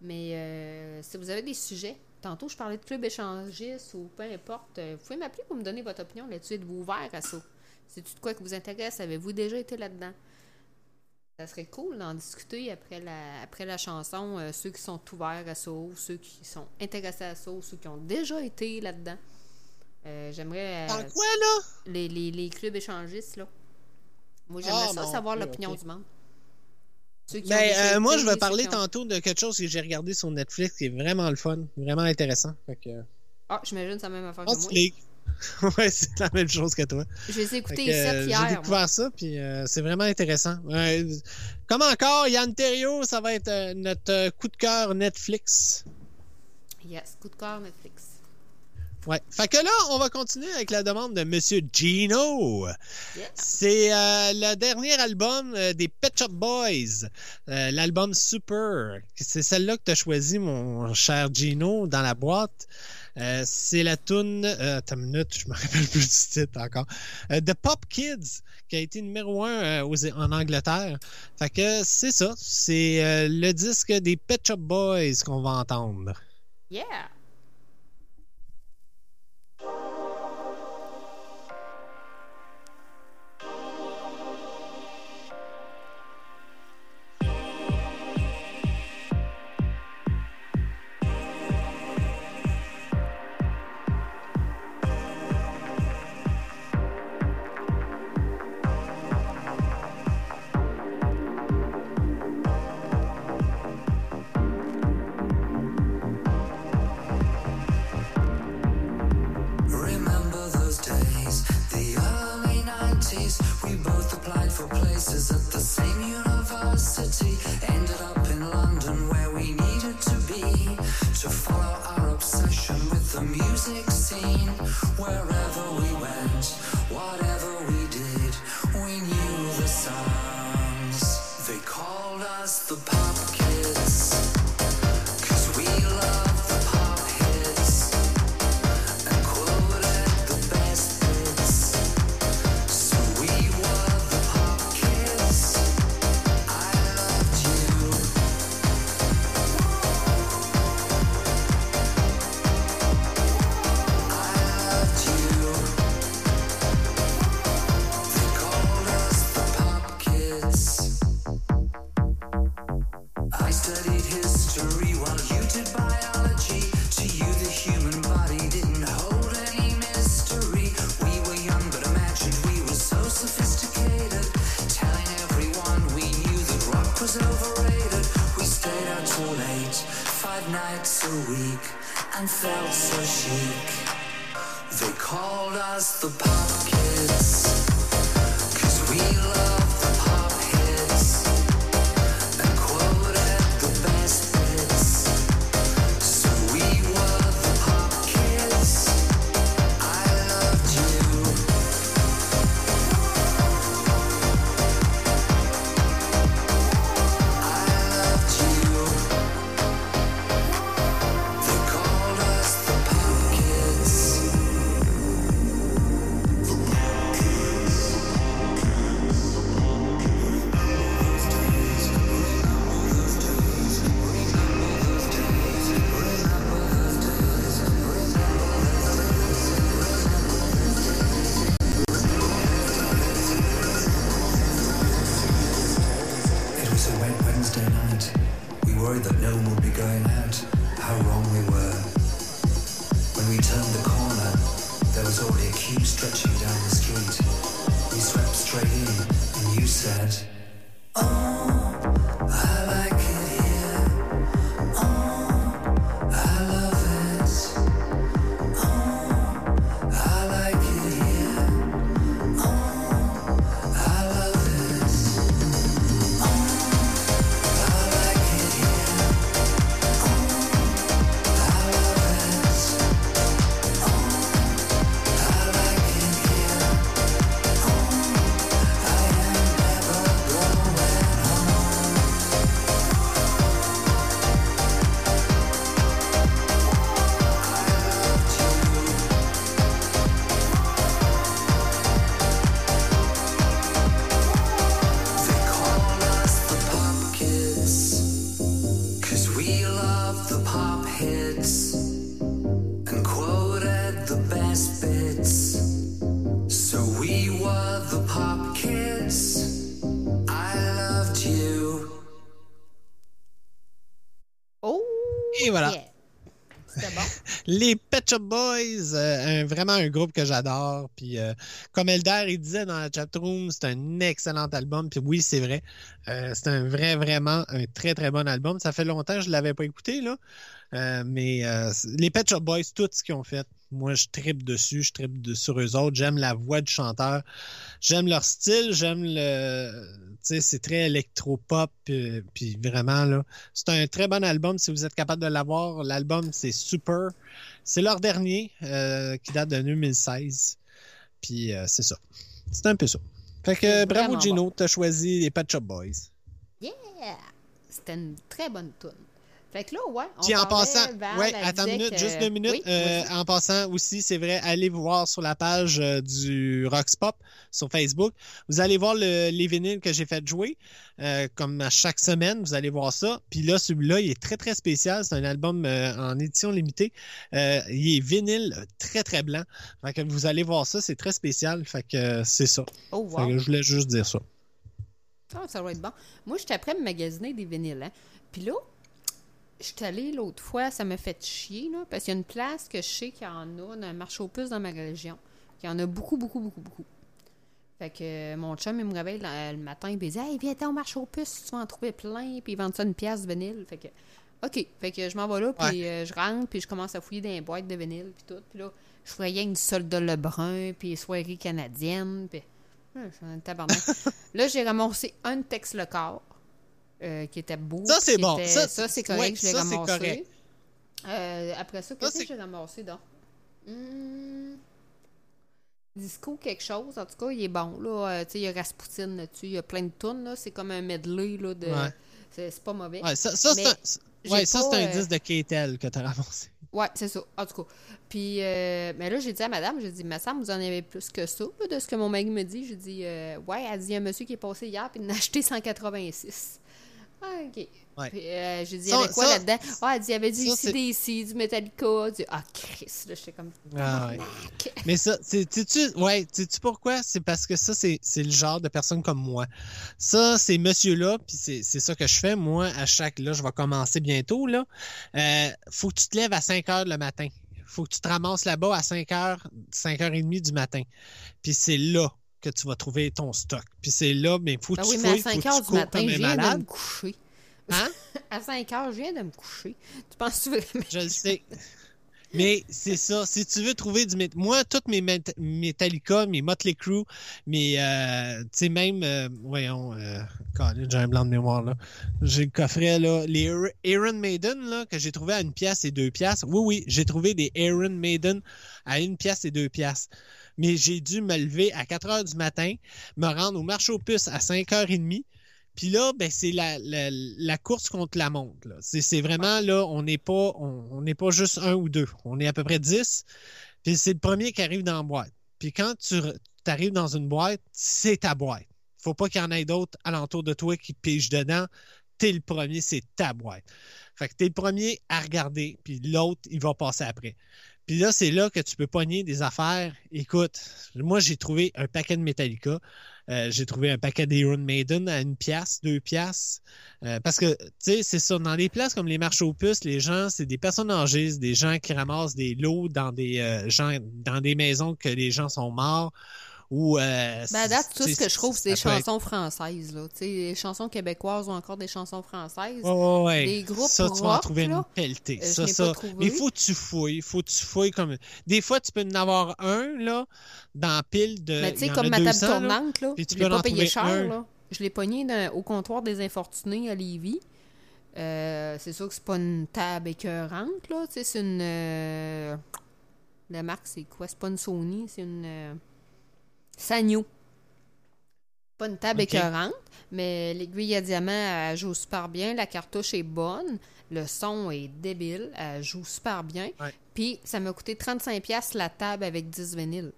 Speaker 2: Mais euh, si vous avez des sujets, tantôt je parlais de club échangiste ou peu importe, euh, vous pouvez m'appeler pour me donner votre opinion là-dessus. Êtes-vous ouvert à ça? C'est-tu de quoi qui vous intéresse? Avez-vous déjà été là-dedans? Ça serait cool d'en discuter après la, après la chanson, euh, ceux qui sont ouverts à ça, ou ceux qui sont intéressés à ça, ou ceux qui ont déjà été là-dedans. Euh, J'aimerais.
Speaker 3: là?
Speaker 2: les, les, les clubs échangistes, là. Moi, j'aimerais
Speaker 3: Ah,
Speaker 2: ça
Speaker 3: bon,
Speaker 2: savoir l'opinion du monde. Ceux qui ont
Speaker 3: Ben, euh, moi, je vais parler tantôt de quelque chose que j'ai regardé sur Netflix qui est vraiment le fun, vraiment intéressant. Fait que,
Speaker 2: Ah, j'imagine que c'est la même affaire que moi.
Speaker 3: League. ouais, c'est la même chose que toi.
Speaker 2: Je les ai écoutés
Speaker 3: euh,
Speaker 2: hier.
Speaker 3: J'ai
Speaker 2: moi.
Speaker 3: découvert ça, puis euh, c'est vraiment intéressant. Ouais, comme encore, Yann Terrio, ça va être euh, notre euh, coup de cœur Netflix.
Speaker 2: Yes, coup de cœur Netflix.
Speaker 3: Ouais. Fait que là, on va continuer avec la demande de Monsieur Gino.
Speaker 2: Yeah.
Speaker 3: C'est euh, le dernier album euh, des Pet Shop Boys, euh, l'album Super. C'est celle-là que tu as choisi, mon cher Gino, dans la boîte. C'est la tune, attends une minute, je me rappelle plus du titre encore. The Pop Kids, qui a été numéro un aux- en Angleterre. Fait que c'est ça, c'est le disque des Pet Shop Boys qu'on va entendre.
Speaker 2: Yeah!
Speaker 8: Bye. Both applied for places at the same university. Ended up in London where we needed to be to follow our obsession with the music scene. Wherever we went, whatever a week, and felt so chic. They called us the pop
Speaker 3: Les Pet Shop Boys, euh, vraiment un groupe que j'adore. Puis euh, comme Elder il disait dans la chatroom, c'est un excellent album. Puis oui, c'est vrai. Euh, c'est un vrai, vraiment un très, très bon album. Ça fait longtemps que je l'avais pas écouté, là. Mais les Pet Shop Boys, tout ce qu'ils ont fait, moi, je tripe dessus, je tripe sur eux autres. J'aime la voix du chanteur. J'aime leur style, j'aime le... C'est très électro-pop. Puis, puis vraiment, là, c'est un très bon album. Si vous êtes capable de l'avoir, l'album, c'est super. C'est leur dernier, euh, qui date de 2016. Puis euh, c'est ça. C'est un peu ça. Fait que bravo Gino,
Speaker 2: bon.
Speaker 3: t'as choisi les Pet Shop Boys.
Speaker 2: Yeah! C'était une très bonne tune. Fait que là, ouais. on
Speaker 3: Puis en passant, ouais, attends une minute,
Speaker 2: que-
Speaker 3: juste deux minutes.
Speaker 2: Oui,
Speaker 3: Euh, en passant aussi, c'est vrai, allez voir sur la page euh, du Rocks Pop sur Facebook. Vous allez voir le- les vinyles que j'ai fait jouer, euh, comme à chaque semaine, vous allez voir ça. Puis là, celui-là, il est très, très spécial. C'est un album en édition limitée. Il est vinyle très, très blanc. Fait que vous allez voir ça, c'est très spécial. Fait que c'est ça.
Speaker 2: Oh,
Speaker 3: Fait
Speaker 2: wow.
Speaker 3: que je voulais juste dire ça.
Speaker 2: Ah, ça va être bon. Moi, j'étais après me magasiner des vinyles. Hein. Puis là, j'étais allée l'autre fois, ça m'a fait chier, là, parce qu'il y a une place que je sais qu'il y en a dans un marché aux puces dans ma région. Il y en a beaucoup, beaucoup, beaucoup, beaucoup. Fait que euh, mon chum, il me réveille le, le matin, il dit Hey, viens t'en au marché aux puces, tu vas en trouver plein, puis ils vendent ça une pièce de vinyle. Fait que, OK. Fait que je m'en vais là, puis euh, je rentre, puis je commence à fouiller dans les boîtes de vinyle, puis tout. Puis là, je voyais une soldat Lebrun, puis soirée canadienne, puis. Hum, je suis un tabarnak. là, j'ai ramassé un texte le corps. Euh, qui était beau.
Speaker 3: Ça, c'est bon.
Speaker 2: était-
Speaker 3: Ça,
Speaker 2: Ça, c'est correct,
Speaker 3: ouais,
Speaker 2: je l'ai ramassé. Euh, après ça, qu'est-ce que j'ai ramassé donc? Hum, Disco quelque chose, en tout cas, il est bon. Là. Euh, tu sais, il y a Rasputin là-dessus, il y a plein de tunes. C'est comme un medley là, de.
Speaker 3: Ouais.
Speaker 2: C'est pas mauvais.
Speaker 3: Ouais, ça, c'est un, ouais, ça,
Speaker 2: pas,
Speaker 3: c'est un
Speaker 2: euh,
Speaker 3: disque de Kétel que t'as ramassé.
Speaker 2: Ouais, c'est ça. En tout cas. Puis, euh, mais là, j'ai dit à madame, j'ai dit, mais ça, vous en avez plus que ça, là, de ce que mon mari me dit. J'ai dit, euh, ouais, elle dit, il y a un monsieur qui est passé hier, puis il en a acheté 186. Ah, OK.
Speaker 3: Ouais.
Speaker 2: Puis, euh, j'ai dit, il y avait quoi là-dedans? Ah, elle dit, il y avait du CDC, du Metallica, du. Ah, Chris, là, j'étais comme.
Speaker 3: Ah, ouais. Mais ça, c'est- sais-tu, ouais, sais-tu pourquoi? C'est parce que ça, c'est c'est le genre de personne comme moi. Ça, c'est monsieur-là, puis c'est c'est ça que je fais. Moi, à chaque, là, je vais commencer bientôt, là. Euh, faut que tu te lèves à 5 heures le matin. Faut que tu te ramasses là-bas à 5 heures, 5 heures et demie du matin. Puis c'est là que tu vas trouver ton stock. Puis c'est là, mais faut que
Speaker 2: Ah
Speaker 3: tu
Speaker 2: oui, mais à
Speaker 3: fouilles,
Speaker 2: 5
Speaker 3: faut que
Speaker 2: heures
Speaker 3: tu
Speaker 2: du matin,
Speaker 3: comme
Speaker 2: je
Speaker 3: un
Speaker 2: viens de me coucher.
Speaker 3: Hein?
Speaker 2: à 5 heures, je viens de me coucher. Tu penses-tu vraiment?
Speaker 3: Je le sais. Mais c'est ça. Si tu veux trouver du. Moi, toutes mes Met- Metallica, mes Motley Crue, mes. euh, tu sais, même. euh, voyons. Euh, j'ai un blanc de mémoire, là. J'ai le coffret, là. Les Ir- Iron Maiden, là, que j'ai trouvé à une pièce et deux pièces. Oui, oui, j'ai trouvé des Iron Maiden à une pièce et deux pièces. Mais j'ai dû me lever à 4 heures du matin, me rendre au marché aux puces à 5 heures et demie. Puis là, ben, c'est la, la, la course contre la montre. C'est vraiment là, on n'est pas, on pas juste un ou deux. On est à peu près 10. Puis c'est le premier qui arrive dans la boîte. Puis quand tu arrives dans une boîte, c'est ta boîte. Faut pas qu'il y en ait d'autres alentour de toi qui pigent dedans. T'es le premier, c'est ta boîte. Fait que t'es le premier à regarder, puis l'autre, il va passer après. Puis là, c'est là que tu peux pogner des affaires. Écoute, moi, j'ai trouvé un paquet de Metallica. Euh, j'ai trouvé un paquet d'Iron Maiden à une pièce, deux pièces. Euh, parce que, tu sais, c'est ça. Dans des places comme les marchés aux puces, les gens, c'est des personnes âgées, c'est des gens qui ramassent des lots dans des euh, gens, dans des maisons que les gens sont morts. Ou, euh,
Speaker 2: Ben, à date, tout ce que je trouve, c'est des
Speaker 3: être-
Speaker 2: chansons françaises. Là. Tu sais, les chansons québécoises ou encore des chansons françaises.
Speaker 3: Ouais, ouais.
Speaker 2: Des groupes
Speaker 3: ça, tu vas en trouver une pelletée.
Speaker 2: euh,
Speaker 3: ça, ça. Mais il faut que tu fouilles. faut que tu fouilles comme. Des fois, tu peux en avoir un, là, dans pile de.
Speaker 2: Mais tu sais, comme ma table
Speaker 3: 200, là,
Speaker 2: tournante, là,
Speaker 3: tu
Speaker 2: je l'ai
Speaker 3: peux
Speaker 2: pas
Speaker 3: en
Speaker 2: payé cher.
Speaker 3: un.
Speaker 2: Là. Je l'ai pogné dans- au comptoir des Infortunés à Lévis. Euh, c'est sûr que c'est pas une table écœurante, là. Tu sais, c'est une... euh, La marque, c'est quoi? C'est pas une Sony, c'est une... euh, Sanyo. Pas une table écœurante, mais l'aiguille à diamant, elle joue super bien. La cartouche est bonne. Le son est débile. Elle joue super bien.
Speaker 3: Ouais.
Speaker 2: Puis, ça m'a coûté 35$ la table avec 10 vinyles.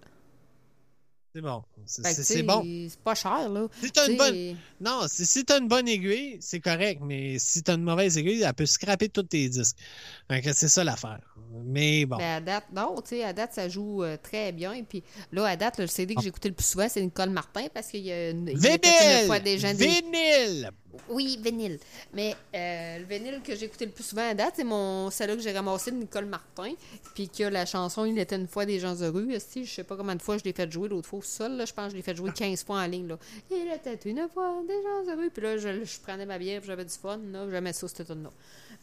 Speaker 3: C'est bon. C'est- bon.
Speaker 2: C'est pas cher, là.
Speaker 3: Si t'as une bonne. Non, si, si t'as une bonne aiguille, c'est correct, mais si t'as une mauvaise aiguille, elle peut scraper tous tes disques. C'est ça l'affaire. Mais bon.
Speaker 2: ben, à date, non, tu sais, à date, ça joue euh, très bien. Puis là, à date, le CD que j'ai écouté le plus souvent, c'est Nicole Martin parce qu'il y a une,
Speaker 3: Vinyle!
Speaker 2: des-
Speaker 3: Vinyle!
Speaker 2: Oui, vinyle. Mais euh, le vinyle que j'ai écouté le plus souvent à date, c'est mon celle-là que j'ai ramassé de Nicole Martin. Puis que la chanson Il était une fois des gens heureux. Si, je sais pas combien de fois je l'ai fait jouer l'autre fois au sol. Là, je pense que je l'ai fait jouer 15 fois en ligne. Là. Il était une fois des gens heureux. Puis là, je, prenais ma bière, j'avais du fun. Là, j'aimais ça, cette tune là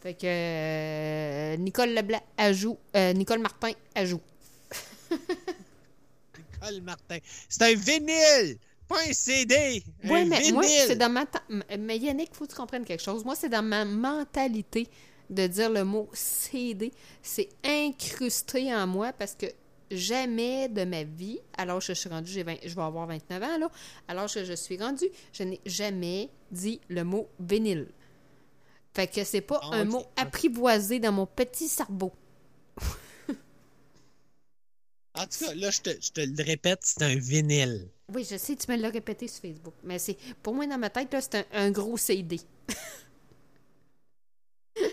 Speaker 2: Fait que euh, Nicole Leblanc ajoute. Euh, Nicole Martin ajoute.
Speaker 3: Nicole Martin. C'est un vinyle! Pas un CD!
Speaker 2: Oui, mais
Speaker 3: vinyle!
Speaker 2: moi, c'est dans ma. ta- Mais Yannick, faut que tu comprennes quelque chose. Moi, c'est dans ma mentalité de dire le mot CD. C'est incrusté en moi parce que jamais de ma vie, alors que je suis rendue, j'ai 20 je vais avoir 29 ans, là, alors que je suis rendue, je n'ai jamais dit le mot vinyle. Fait que c'est pas
Speaker 3: Ah,
Speaker 2: un mot apprivoisé dans mon petit cerveau.
Speaker 3: En tout cas, là, je te, je te le répète, c'est un vinyle.
Speaker 2: Oui, je sais, tu me l'as répété sur Facebook, mais c'est pour moi dans ma tête, là, c'est un, un gros CD. c'est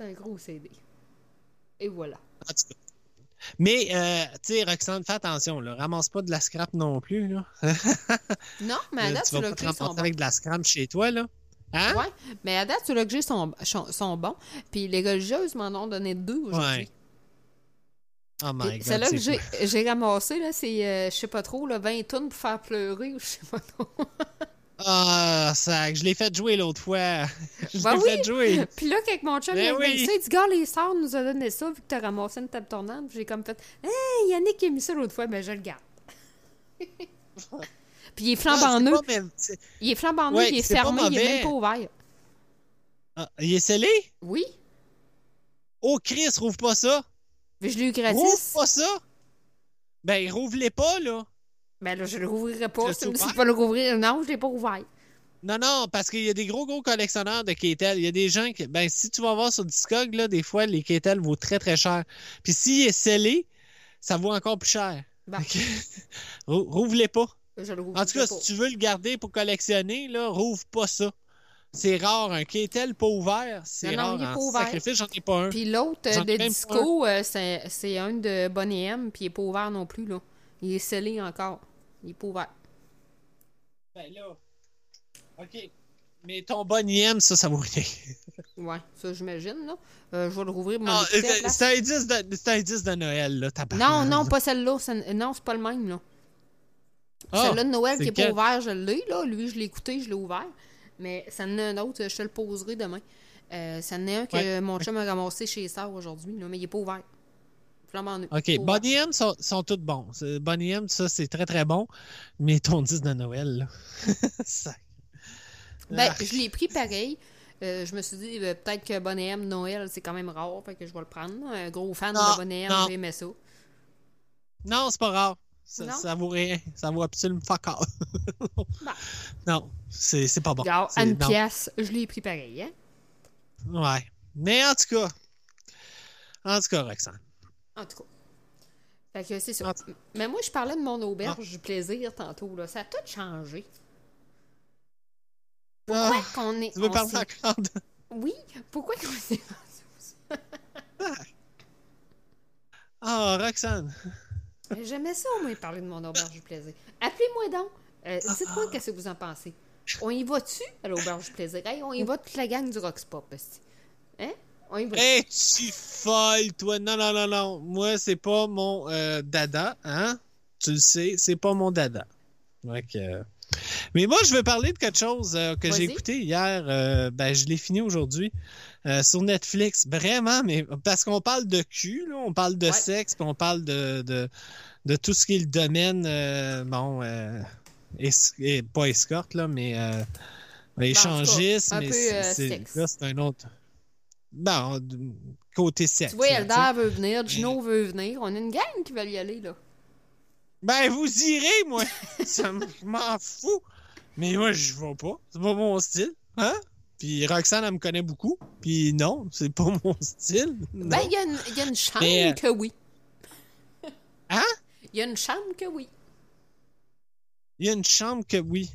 Speaker 2: un gros CD. Et voilà.
Speaker 3: Mais, euh, tu sais, Roxane, fais attention, là. Ramasse pas de la scrap non plus, là.
Speaker 2: Non, mais à date,
Speaker 3: tu
Speaker 2: sont
Speaker 3: ramasser
Speaker 2: bons.
Speaker 3: avec de la scrap chez toi, là. Hein?
Speaker 2: Ouais, mais à date, sur le jeu, sont, sont, sont bons. Puis les religieuses m'en ont donné deux aujourd'hui.
Speaker 3: Ouais. Oh my god.
Speaker 2: Celle-là que j'ai j'ai ramassé, là, c'est, euh, je sais pas trop, là, 20 tonnes pour faire pleurer ou je sais pas trop.
Speaker 3: Ah, ça, je l'ai fait jouer l'autre fois. je
Speaker 2: Ben
Speaker 3: l'ai
Speaker 2: oui.
Speaker 3: fait jouer.
Speaker 2: Puis là, quand mon chum
Speaker 3: Ben
Speaker 2: m'a
Speaker 3: oui.
Speaker 2: dit ça, il dit, gars, les sœurs nous ont donné ça, vu que t'as ramassé une table tournante. Puis j'ai comme fait, hey, Yannick qui a mis ça l'autre fois, ben je le garde. Puis il est flambant neuf.
Speaker 3: mais
Speaker 2: Il est flambant neuf, il est fermé, il est même pas ouvert.
Speaker 3: Ah, il est scellé?
Speaker 2: Oui,
Speaker 3: Oh, Chris, rouvre pas ça.
Speaker 2: Mais je l'ai eu
Speaker 3: Rouvre
Speaker 2: gratis.
Speaker 3: pas ça. Ben, rouvre-les pas, là.
Speaker 2: Ben là, je le rouvrirai pas. tu
Speaker 3: ouvert?
Speaker 2: pas le rouvrir, non, je l'ai pas ouvert.
Speaker 3: Non, non, parce qu'il y a des gros, gros collectionneurs de Ketel. Il y a des gens qui. Ben, si tu vas voir sur Discog, là, des fois, les Ketel vaut très, très cher. Puis s'il est scellé, ça vaut encore plus cher.
Speaker 2: Bon.
Speaker 3: Rou- Rouvre-les pas.
Speaker 2: Je le
Speaker 3: En tout cas,
Speaker 2: pas.
Speaker 3: si tu veux le garder pour collectionner, là, rouvre pas ça. C'est rare, un Ketel pas ouvert, c'est
Speaker 2: Non, non,
Speaker 3: rare.
Speaker 2: il est pas ouvert.
Speaker 3: sacrifice, j'en ai pas un.
Speaker 2: Puis l'autre euh, de disco, euh, c'est un de Bonnie M, puis il est pas ouvert non plus, là. Il est scellé encore. Il est pas ouvert.
Speaker 3: Ben là. OK. Mais ton Bonnie M, ça, ça vaut rien.
Speaker 2: Ouais, ça, j'imagine, là. Euh, je vais le rouvrir à la
Speaker 3: c'est un 10 de, c'est un 10 de Noël, là, tabarnak.
Speaker 2: Non, non, pas celle-là. Non, c'est pas le même, là.
Speaker 3: Ah,
Speaker 2: Celle-là de Noël qui est pas
Speaker 3: lequel?
Speaker 2: ouvert, je l'ai, là. Lui, je l'ai écouté, je l'ai ouvert. Mais ça en a un autre, je te le poserai demain. Euh, ça en a un que
Speaker 3: Ouais.
Speaker 2: mon chum a ramassé chez Sœur aujourd'hui, mais il est pas ouvert. Flambant.
Speaker 3: OK. Bonnie M sont, sont tous bons. C'est- Bonnie M, ça, c'est très, très bon. Mais ton 10 de Noël, là. ça...
Speaker 2: Ben,
Speaker 3: Ah.
Speaker 2: je l'ai pris pareil. Euh, je me suis dit, euh, peut-être que Bonnet M, Noël, c'est quand même rare, fait que je vais le prendre. Un gros fan
Speaker 3: Non,
Speaker 2: de Bonnet M,
Speaker 3: non.
Speaker 2: j'aimais ça.
Speaker 3: Non, c'est pas rare. Ça,
Speaker 2: Non?
Speaker 3: ça vaut rien. Ça vaut absolument fuck all.
Speaker 2: Bah.
Speaker 3: Non, c'est pas bon.
Speaker 2: À une
Speaker 3: non.
Speaker 2: pièce, je l'ai pris pareil, hein?
Speaker 3: Ouais. Mais en tout cas, en tout cas, Roxane.
Speaker 2: En tout cas. Fait que c'est ça. Mais moi, je parlais de mon auberge du plaisir tantôt, là. Ça a tout changé. Pourquoi
Speaker 3: Ah,
Speaker 2: qu'on est.
Speaker 3: tu veux
Speaker 2: on
Speaker 3: parler encore de...
Speaker 2: Oui, pourquoi qu'on s'est rendu
Speaker 3: toi, Roxane?
Speaker 2: J'aimais ça au moins parler de mon auberge du plaisir. Appelez-moi donc. Euh, Dites-moi
Speaker 3: Ah.
Speaker 2: qu'est-ce que vous en pensez. On y va-tu à l'auberge du plaisir? Hey, on y va toute la gang du Roxpop. Hein? On y va.
Speaker 3: Es-tu folle, toi? Non, non, non, non. Moi, c'est pas mon euh, dada, hein? Tu le sais, c'est pas mon dada. Donc, euh, Mais moi, je veux parler de quelque chose euh, que j'ai écouté hier. euh, ben, je l'ai fini aujourd'hui euh, sur Netflix. Vraiment, mais parce qu'on parle de cul, là, on parle de
Speaker 2: Ouais.
Speaker 3: sexe, puis on parle de, de, de tout ce qui est le domaine, bon, et- pas escorte, là, mais euh, échangiste,
Speaker 2: peu,
Speaker 3: c'est- là, c'est un autre. Bon, d- côté sexe.
Speaker 2: Tu vois. Eldar veut venir, Gino veut venir. On a une gang qui veut y aller, là.
Speaker 3: Ben, vous irez, moi. Ça m'en fous. Mais moi, je vais pas. C'est pas mon style. Hein? Puis Roxane, elle me connaît beaucoup. Puis non, c'est pas mon style. Non.
Speaker 2: Ben, il y, a une- il y a une chambre
Speaker 3: Mais, euh,
Speaker 2: que oui.
Speaker 3: Hein?
Speaker 2: Il y a une chambre que oui.
Speaker 3: Il y a une chambre que oui.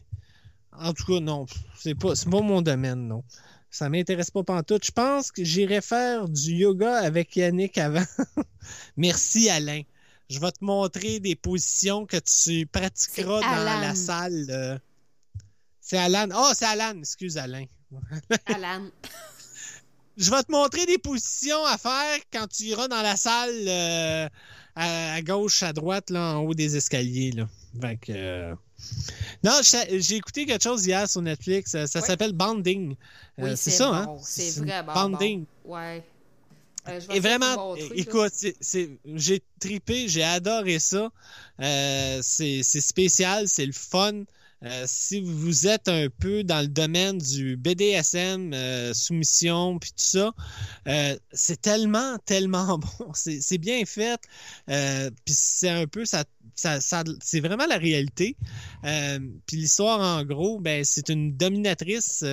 Speaker 3: En tout cas, non. C'est pas, c'est pas mon domaine, non. Ça m'intéresse pas pantoute. Je pense que j'irai faire du yoga avec Yannick avant. Merci, Alain. Je vais te montrer des positions que tu pratiqueras dans
Speaker 2: Alan.
Speaker 3: la salle. euh. C'est Alan. Oh, c'est Alan. Excuse, Alain.
Speaker 2: Alan.
Speaker 3: Je vais te montrer des positions à faire quand tu iras dans la salle euh, à, à gauche, à droite, là, en haut des escaliers. Là. Fait que, euh, Non, j'ai écouté quelque chose hier sur Netflix. Ça s'appelle Banding.
Speaker 2: Oui,
Speaker 3: c'est
Speaker 2: c'est
Speaker 3: ça,
Speaker 2: bon.
Speaker 3: hein?
Speaker 2: C'est vraiment
Speaker 3: Banding.
Speaker 2: bon. Ouais. Euh, je vais
Speaker 3: Et vraiment,
Speaker 2: montrer,
Speaker 3: écoute, c'est- c'est- j'ai tripé, j'ai adoré ça. Euh, c'est c'est spécial, c'est le fun. Euh, si vous êtes un peu dans le domaine du BDSM, euh, soumission, puis tout ça, euh, c'est tellement, tellement bon. C'est bien fait. Puis c'est un peu, ça, ça, c'est vraiment la réalité. Puis l'histoire, en gros, ben, c'est une dominatrice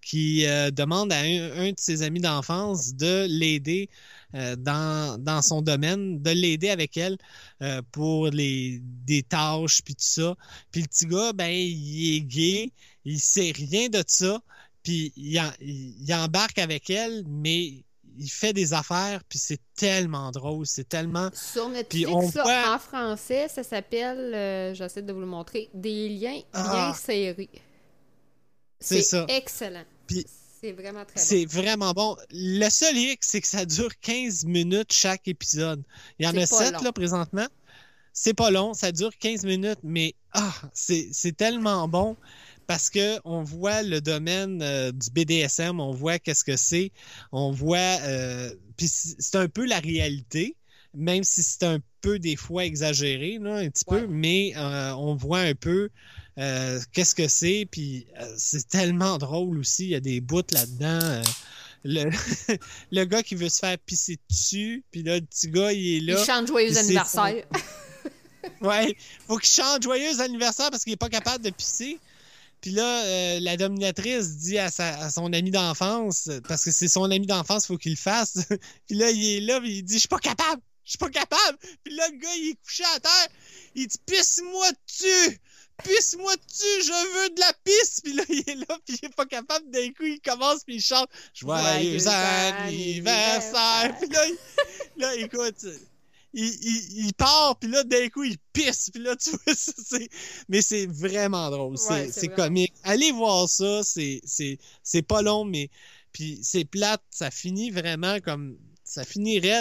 Speaker 3: qui demande à un de ses amis d'enfance de l'aider euh, dans, dans son domaine, de l'aider avec elle euh, pour les des tâches puis tout ça. Puis le petit gars, ben, il est gay, il sait rien de ça, puis il, en- il- embarque avec elle, mais il fait des affaires, puis c'est tellement drôle, c'est tellement...
Speaker 2: Sur Netflix,
Speaker 3: on voit-
Speaker 2: en français, ça s'appelle, euh, j'essaie de vous le montrer, des liens bien
Speaker 3: Ah.
Speaker 2: serrés.
Speaker 3: C'est
Speaker 2: C'est
Speaker 3: ça.
Speaker 2: excellent.
Speaker 3: Puis
Speaker 2: C'est vraiment très bon.
Speaker 3: C'est vraiment bon. Le seul hic, c'est que ça dure 15 minutes chaque épisode. Il y en a
Speaker 2: pas
Speaker 3: 7
Speaker 2: long.
Speaker 3: là présentement. C'est pas long, ça dure 15 minutes, mais ah, c'est tellement bon parce que on voit le domaine euh, du BDSM, on voit qu'est-ce que c'est, on voit euh, puis c'est c'est un peu la réalité, même si c'est un peu des fois exagéré là, un petit
Speaker 2: Ouais.
Speaker 3: peu, mais euh, on voit un peu euh, qu'est-ce que c'est, puis euh, c'est tellement drôle aussi, il y a des bouts là-dedans. euh, le, le gars qui veut se faire pisser dessus, puis là, le petit gars, il est là.
Speaker 2: Il chante joyeux anniversaire.
Speaker 3: Ouais, faut qu'il chante joyeux anniversaire parce qu'il est pas capable de pisser. Puis là, euh, la dominatrice dit à, sa, à son ami d'enfance, parce que c'est son ami d'enfance, faut qu'il le fasse. puis là, il est là, puis il dit, je suis pas capable, je suis pas capable. Puis là, le gars, il est couché à terre, il dit, pisse-moi dessus, pisse-moi dessus, je veux de la pisse. Puis là, il est là, puis il est pas capable. D'un coup, il commence, puis il chante, joyeux anniversaire. Puis là, il- là, écoute, il, il, il part, puis là, d'un coup, il pisse, puis là, tu vois, ça, c'est... Mais c'est vraiment drôle, c'est,
Speaker 2: Ouais, c'est
Speaker 3: c'est
Speaker 2: vraiment-
Speaker 3: comique. Allez voir ça, c'est, c'est, c'est pas long, mais... Puis c'est plate, ça finit vraiment comme... Ça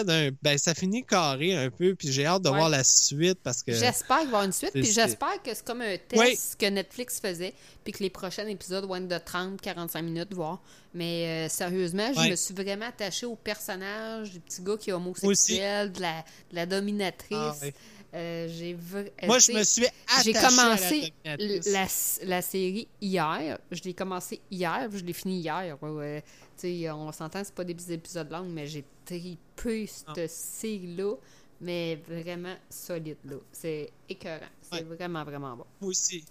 Speaker 3: un- ben ça finit carré un peu, puis j'ai hâte de
Speaker 2: Ouais.
Speaker 3: voir la suite, parce que...
Speaker 2: J'espère qu'il va y avoir une suite, puis j'espère que c'est comme un test
Speaker 3: Oui.
Speaker 2: que Netflix faisait, puis que les prochains épisodes vont être de 30-45 minutes, voir. Mais euh, sérieusement, je
Speaker 3: Ouais.
Speaker 2: me suis vraiment attachée au personnage du petit gars qui est homosexuel, de la, de la dominatrice.
Speaker 3: Ah, ouais.
Speaker 2: Euh, j'ai euh,
Speaker 3: Moi, je me suis attaché
Speaker 2: J'ai
Speaker 3: à la
Speaker 2: commencé la, la série hier. Je l'ai commencé hier, puis je l'ai fini hier. Ouais, ouais. On s'entend, c'est pas des épisodes longs, mais j'ai tripé
Speaker 3: Ah.
Speaker 2: cette série-là, mais vraiment solide, là. C'est écœurant. C'est
Speaker 3: Ouais.
Speaker 2: vraiment, vraiment bon.
Speaker 3: Moi aussi.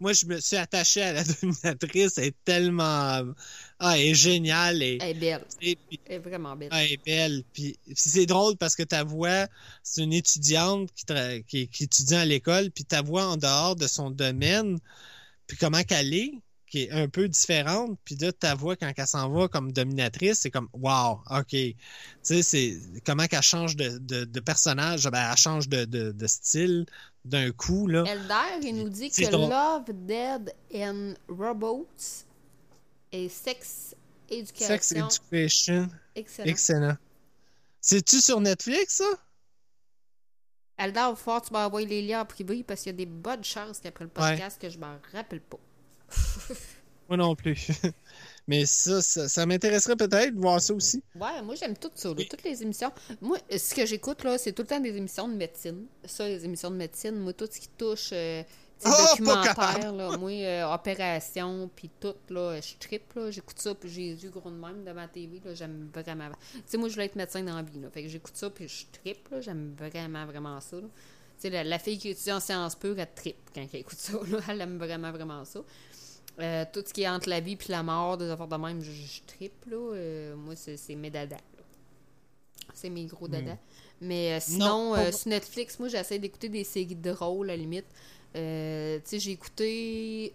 Speaker 3: Moi, je me suis attaché à la dominatrice, elle est tellement... Ah, elle est géniale, et...
Speaker 2: Elle est belle.
Speaker 3: et puis-
Speaker 2: Elle est vraiment belle.
Speaker 3: Ah, elle est belle. Puis, puis c'est drôle parce que ta voix, c'est une étudiante qui, tra- qui, qui étudie à l'école, puis ta voix en dehors de son domaine, puis comment qu'elle est, qui est un peu différente, puis là, ta voix, quand elle s'en va comme dominatrice, c'est comme, wow, OK. Tu sais, c'est comment qu'elle change de, de, de personnage, ben, elle change de, de, de style d'un coup, là.
Speaker 2: Elder, il nous dit que. Love, Dead and Robots et Sex Education.
Speaker 3: Sex Education.
Speaker 2: Excellent.
Speaker 3: Excellent. C'est-tu sur Netflix, ça?
Speaker 2: Eldar, que tu m'envoies les liens en privé parce qu'il y a des bonnes chances qu'après le podcast que je m'en rappelle pas.
Speaker 3: Moi non plus. Mais ça, ça, ça m'intéresserait peut-être de voir ça aussi.
Speaker 2: Ouais, moi j'aime tout ça, là, toutes les émissions. Moi, ce que j'écoute là, c'est tout le temps des émissions de médecine. Ça, les émissions de médecine, moi, tout ce qui touche euh,
Speaker 3: Ah,
Speaker 2: documentaire, là, moi, euh, opération, puis tout, là, je tripe, là, j'écoute ça, puis j'ai les yeux gros de même devant la TV, là, j'aime vraiment. Tu sais, moi, je voulais être médecin dans la vie, là, fait que j'écoute ça, puis je tripe, là, j'aime vraiment, vraiment ça, là. Tu sais, la, la fille qui étudie en sciences pures, elle tripe quand elle écoute ça, là, elle aime vraiment, vraiment ça. Euh, tout ce qui est entre la vie puis la mort, des affaires de même, je, je tripe, là. Euh, moi, c'est mes dadas. C'est mes gros dadas. Mais euh, sinon, sur Netflix, moi, j'essaie d'écouter des séries drôles, à la limite. Tu sais, j'ai écouté...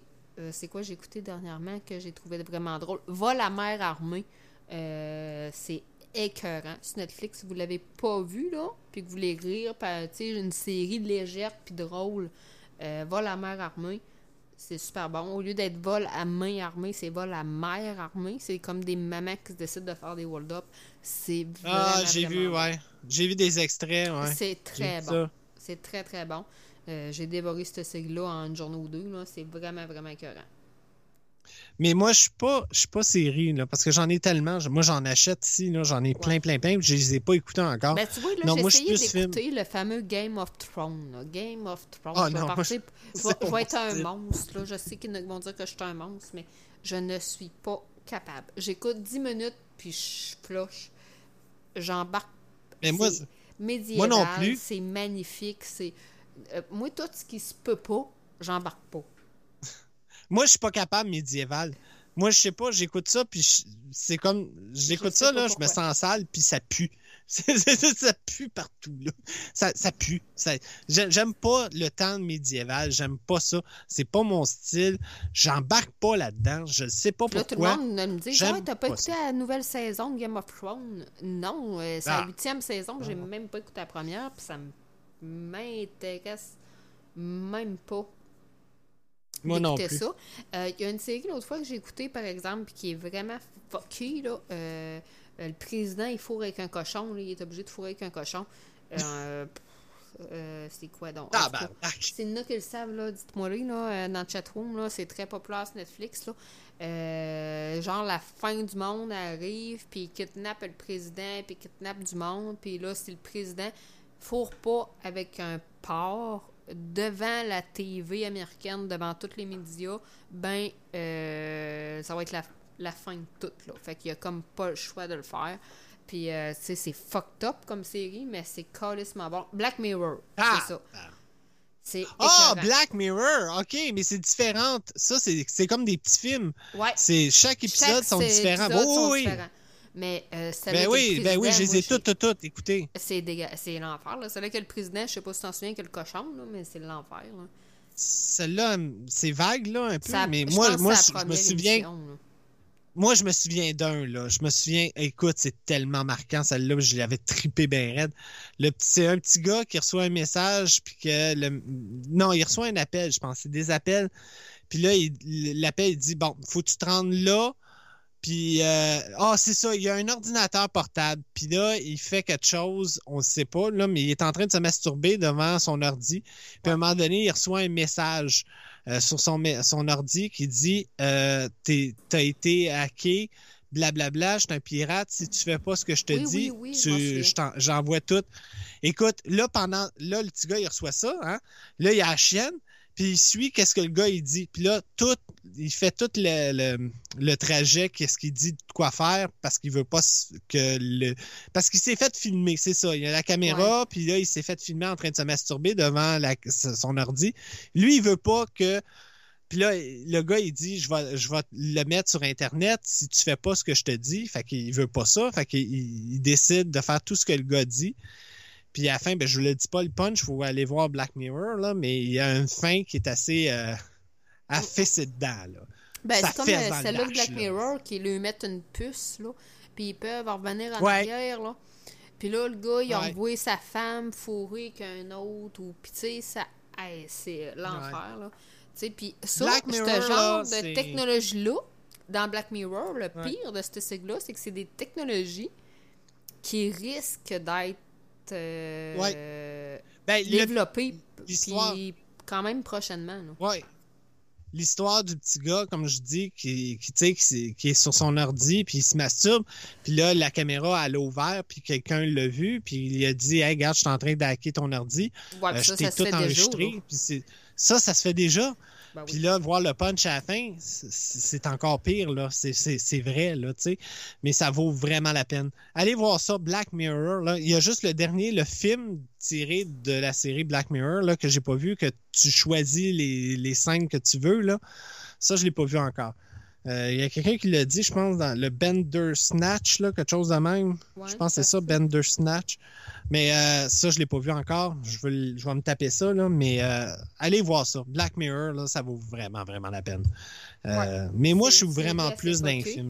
Speaker 2: c'est quoi j'ai écouté dernièrement que j'ai trouvé vraiment drôle? Va la mer armée. C'est écœurant. Sur Netflix, si vous l'avez pas vu, là, puis que vous voulez rire, tu sais, une série légère puis drôle, Va la mer armée. C'est super bon. Au lieu d'être vol à main armée, c'est vol à mer armée. C'est comme des mamans qui se décident de faire des hold-up. C'est vraiment,
Speaker 3: Ah, j'ai vu,
Speaker 2: bon.
Speaker 3: ouais. J'ai vu des extraits, ouais.
Speaker 2: C'est très bon. C'est très, très bon. Euh, j'ai dévoré cette série-là en une journée ou deux. C'est vraiment, vraiment écœurant.
Speaker 3: Mais moi, je suis pas, je suis pas série, là, parce que j'en ai tellement. Moi, j'en achète ici, là, j'en ai plein, plein, plein, je les ai pas écoutés encore.
Speaker 2: Ben, tu vois, là, j'ai essayé d'écouter le fameux Game of Thrones. là. Game of Thrones.
Speaker 3: Ah,
Speaker 2: je vais
Speaker 3: moi,
Speaker 2: partir-
Speaker 3: je-
Speaker 2: je vais-
Speaker 3: c'est
Speaker 2: je vais être un monstre. Là. Je sais qu'ils vont dire que je suis un monstre, mais je ne suis pas capable. J'écoute 10 minutes, puis je flush. J'embarque.
Speaker 3: Mais moi,
Speaker 2: médiéval,
Speaker 3: moi non plus.
Speaker 2: C'est magnifique. C'est euh, moi, tout ce qui se peut pas, j'embarque pas.
Speaker 3: Moi, je suis pas capable médiéval. Moi, je sais pas, j'écoute ça, puis je- c'est comme. J'écoute ça, là, je me
Speaker 2: pourquoi.
Speaker 3: sens sale, puis ça pue. Ça pue partout, là. Ça, ça pue. Ça- J'aime pas le temps médiéval, j'aime pas ça. C'est pas mon style. J'embarque pas là-dedans. Je sais pas
Speaker 2: Puis Là, tout le
Speaker 3: pourquoi.
Speaker 2: monde me dit
Speaker 3: J'aime
Speaker 2: Ah, t'as pas
Speaker 3: pas
Speaker 2: écouté
Speaker 3: ça.
Speaker 2: la nouvelle saison de Game of Thrones? Non, euh, c'est
Speaker 3: Ah.
Speaker 2: la huitième saison, j'ai même pas écouté la première, puis ça m'intéresse même pas.
Speaker 3: Moi non plus.
Speaker 2: ça. Euh, Il y a une série l'autre fois que j'ai écoutée, par exemple, puis qui est vraiment fuckée, là. Euh, euh, le président, il fourre avec un cochon, là, il est obligé de fourrer avec un cochon. Euh, euh, c'est quoi donc?
Speaker 3: Ah, ben,
Speaker 2: c'est une qui le savent, là, dites-moi là, dans le chatroom, là, c'est très populaire sur Netflix, là. Euh, genre, la fin du monde arrive, puis il kidnappe le président, puis il kidnappe du monde, puis là, si le président fourre pas avec un porc devant la TV américaine, devant tous les médias, ben, euh, ça va être la, la fin de tout, là. Fait qu'il y a comme pas le choix de le faire. Puis, euh, tu sais, c'est fucked up comme série, mais c'est calissement bon. Black Mirror,
Speaker 3: Ah!
Speaker 2: c'est ça. C'est
Speaker 3: Ah,
Speaker 2: écœurant.
Speaker 3: Black Mirror, ok, mais c'est différent. Ça, c'est comme des petits films.
Speaker 2: Ouais.
Speaker 3: C'est chaque épisode
Speaker 2: Chaque
Speaker 3: sont différents.
Speaker 2: épisode
Speaker 3: Oh,
Speaker 2: sont
Speaker 3: oui,
Speaker 2: différents. Mais euh,
Speaker 3: Ben oui, ben oui, je les ai toutes, toutes, toutes écoutées.
Speaker 2: C'est c'est l'enfer, là. Celle-là que le président, je sais pas si tu t'en souviens, que le cochon, là, mais c'est l'enfer, là.
Speaker 3: Celle-là, c'est vague, là, un peu,
Speaker 2: Ça-
Speaker 3: mais moi, moi, je me souviens.
Speaker 2: émission.
Speaker 3: Moi, je me souviens d'un, là. Je me souviens, écoute, c'est tellement marquant, celle-là, je l'avais trippé bien raide. Le c'est un petit gars qui reçoit un message, puis que le, non, il reçoit un appel, je pense, c'est des appels. Puis là, il- l'appel, il dit, bon, faut que tu te rendes là, puis, euh, ah, c'est ça, il y a un ordinateur portable. Puis là, il fait quelque chose, on ne sait pas, là, mais il est en train de se masturber devant son ordi. Puis à un moment donné, il reçoit un message euh, sur son, ordi qui dit euh, t'es- T'as été hacké, blablabla, je suis un pirate. Si tu fais pas ce que je te
Speaker 2: Oui,
Speaker 3: dis,
Speaker 2: oui, je
Speaker 3: j'envoie tout. Écoute, là, pendant. Là, le petit gars, il reçoit ça, hein? Là, il y a la chienne, puis il suit qu'est-ce que le gars, il dit. Puis là, tout. Il fait tout le, le, le trajet, qu'est-ce qu'il dit de quoi faire, parce qu'il veut pas que le. Parce qu'il s'est fait filmer, c'est ça. Il y a la caméra, puis là, il s'est fait filmer en train de se masturber devant la- son ordi. Lui, il veut pas que. Puis là, le gars, il dit Je vais, je vais le mettre sur Internet si tu fais pas ce que je te dis. Fait qu'il veut pas ça. Fait qu'il il décide de faire tout ce que le gars dit. Puis à la fin, ben, je ne le dis pas le punch, faut aller voir Black Mirror, là, mais il y a une fin qui est assez euh, affaissée dedans. Là.
Speaker 2: Ben, c'est comme celle-là de Black
Speaker 3: là.
Speaker 2: Mirror qui lui mettent une puce, là, puis ils peuvent revenir en
Speaker 3: Ouais.
Speaker 2: arrière, là. Puis là, le gars, il a
Speaker 3: Ouais.
Speaker 2: envoyé sa femme fourrée qu'un autre, ou... Puis tu sais, ça... hey, c'est l'enfer, là. Tu sais, puis ça, ce genre
Speaker 3: là,
Speaker 2: de technologie-là, dans Black Mirror, le
Speaker 3: Ouais.
Speaker 2: pire de cette sigle-là, c'est que c'est des technologies qui risquent d'être euh,
Speaker 3: Ben,
Speaker 2: développées,
Speaker 3: l'histoire-
Speaker 2: puis quand même prochainement.
Speaker 3: Ouais. L'histoire du petit gars, comme je dis, qui, qui, qui, qui est sur son ordi, puis il se masturbe, puis là, la caméra, elle a ouvert, puis quelqu'un l'a vu, puis il a dit « Hey, regarde, je suis en train d'hacker ton ordi.
Speaker 2: Ouais,
Speaker 3: Euh, je t'ai tout
Speaker 2: déjà,
Speaker 3: enregistré. ça, ça se fait déjà?
Speaker 2: Ben
Speaker 3: Puis là, voir le punch à la fin, c'est- encore pire, là. C'est- vrai, là, tu sais. Mais ça vaut vraiment la peine. Allez voir ça, Black Mirror, là. Il y a juste le dernier, le film tiré de la série Black Mirror, là, que j'ai pas vu, que tu choisis les, les scènes que tu veux, là. Ça, je l'ai pas vu encore. Euh, Il y a quelqu'un qui l'a dit, je pense, dans le Bender Snatch, là, quelque chose de même.
Speaker 2: Ouais,
Speaker 3: je pense que c'est
Speaker 2: ça
Speaker 3: ça, Bender Snatch. Mais euh, ça, je l'ai pas vu encore. Je vais, le- je vais me taper ça, là. Mais euh, allez voir ça. Black Mirror, là, ça vaut vraiment, vraiment la peine. Euh, Mais moi, je suis vraiment plus.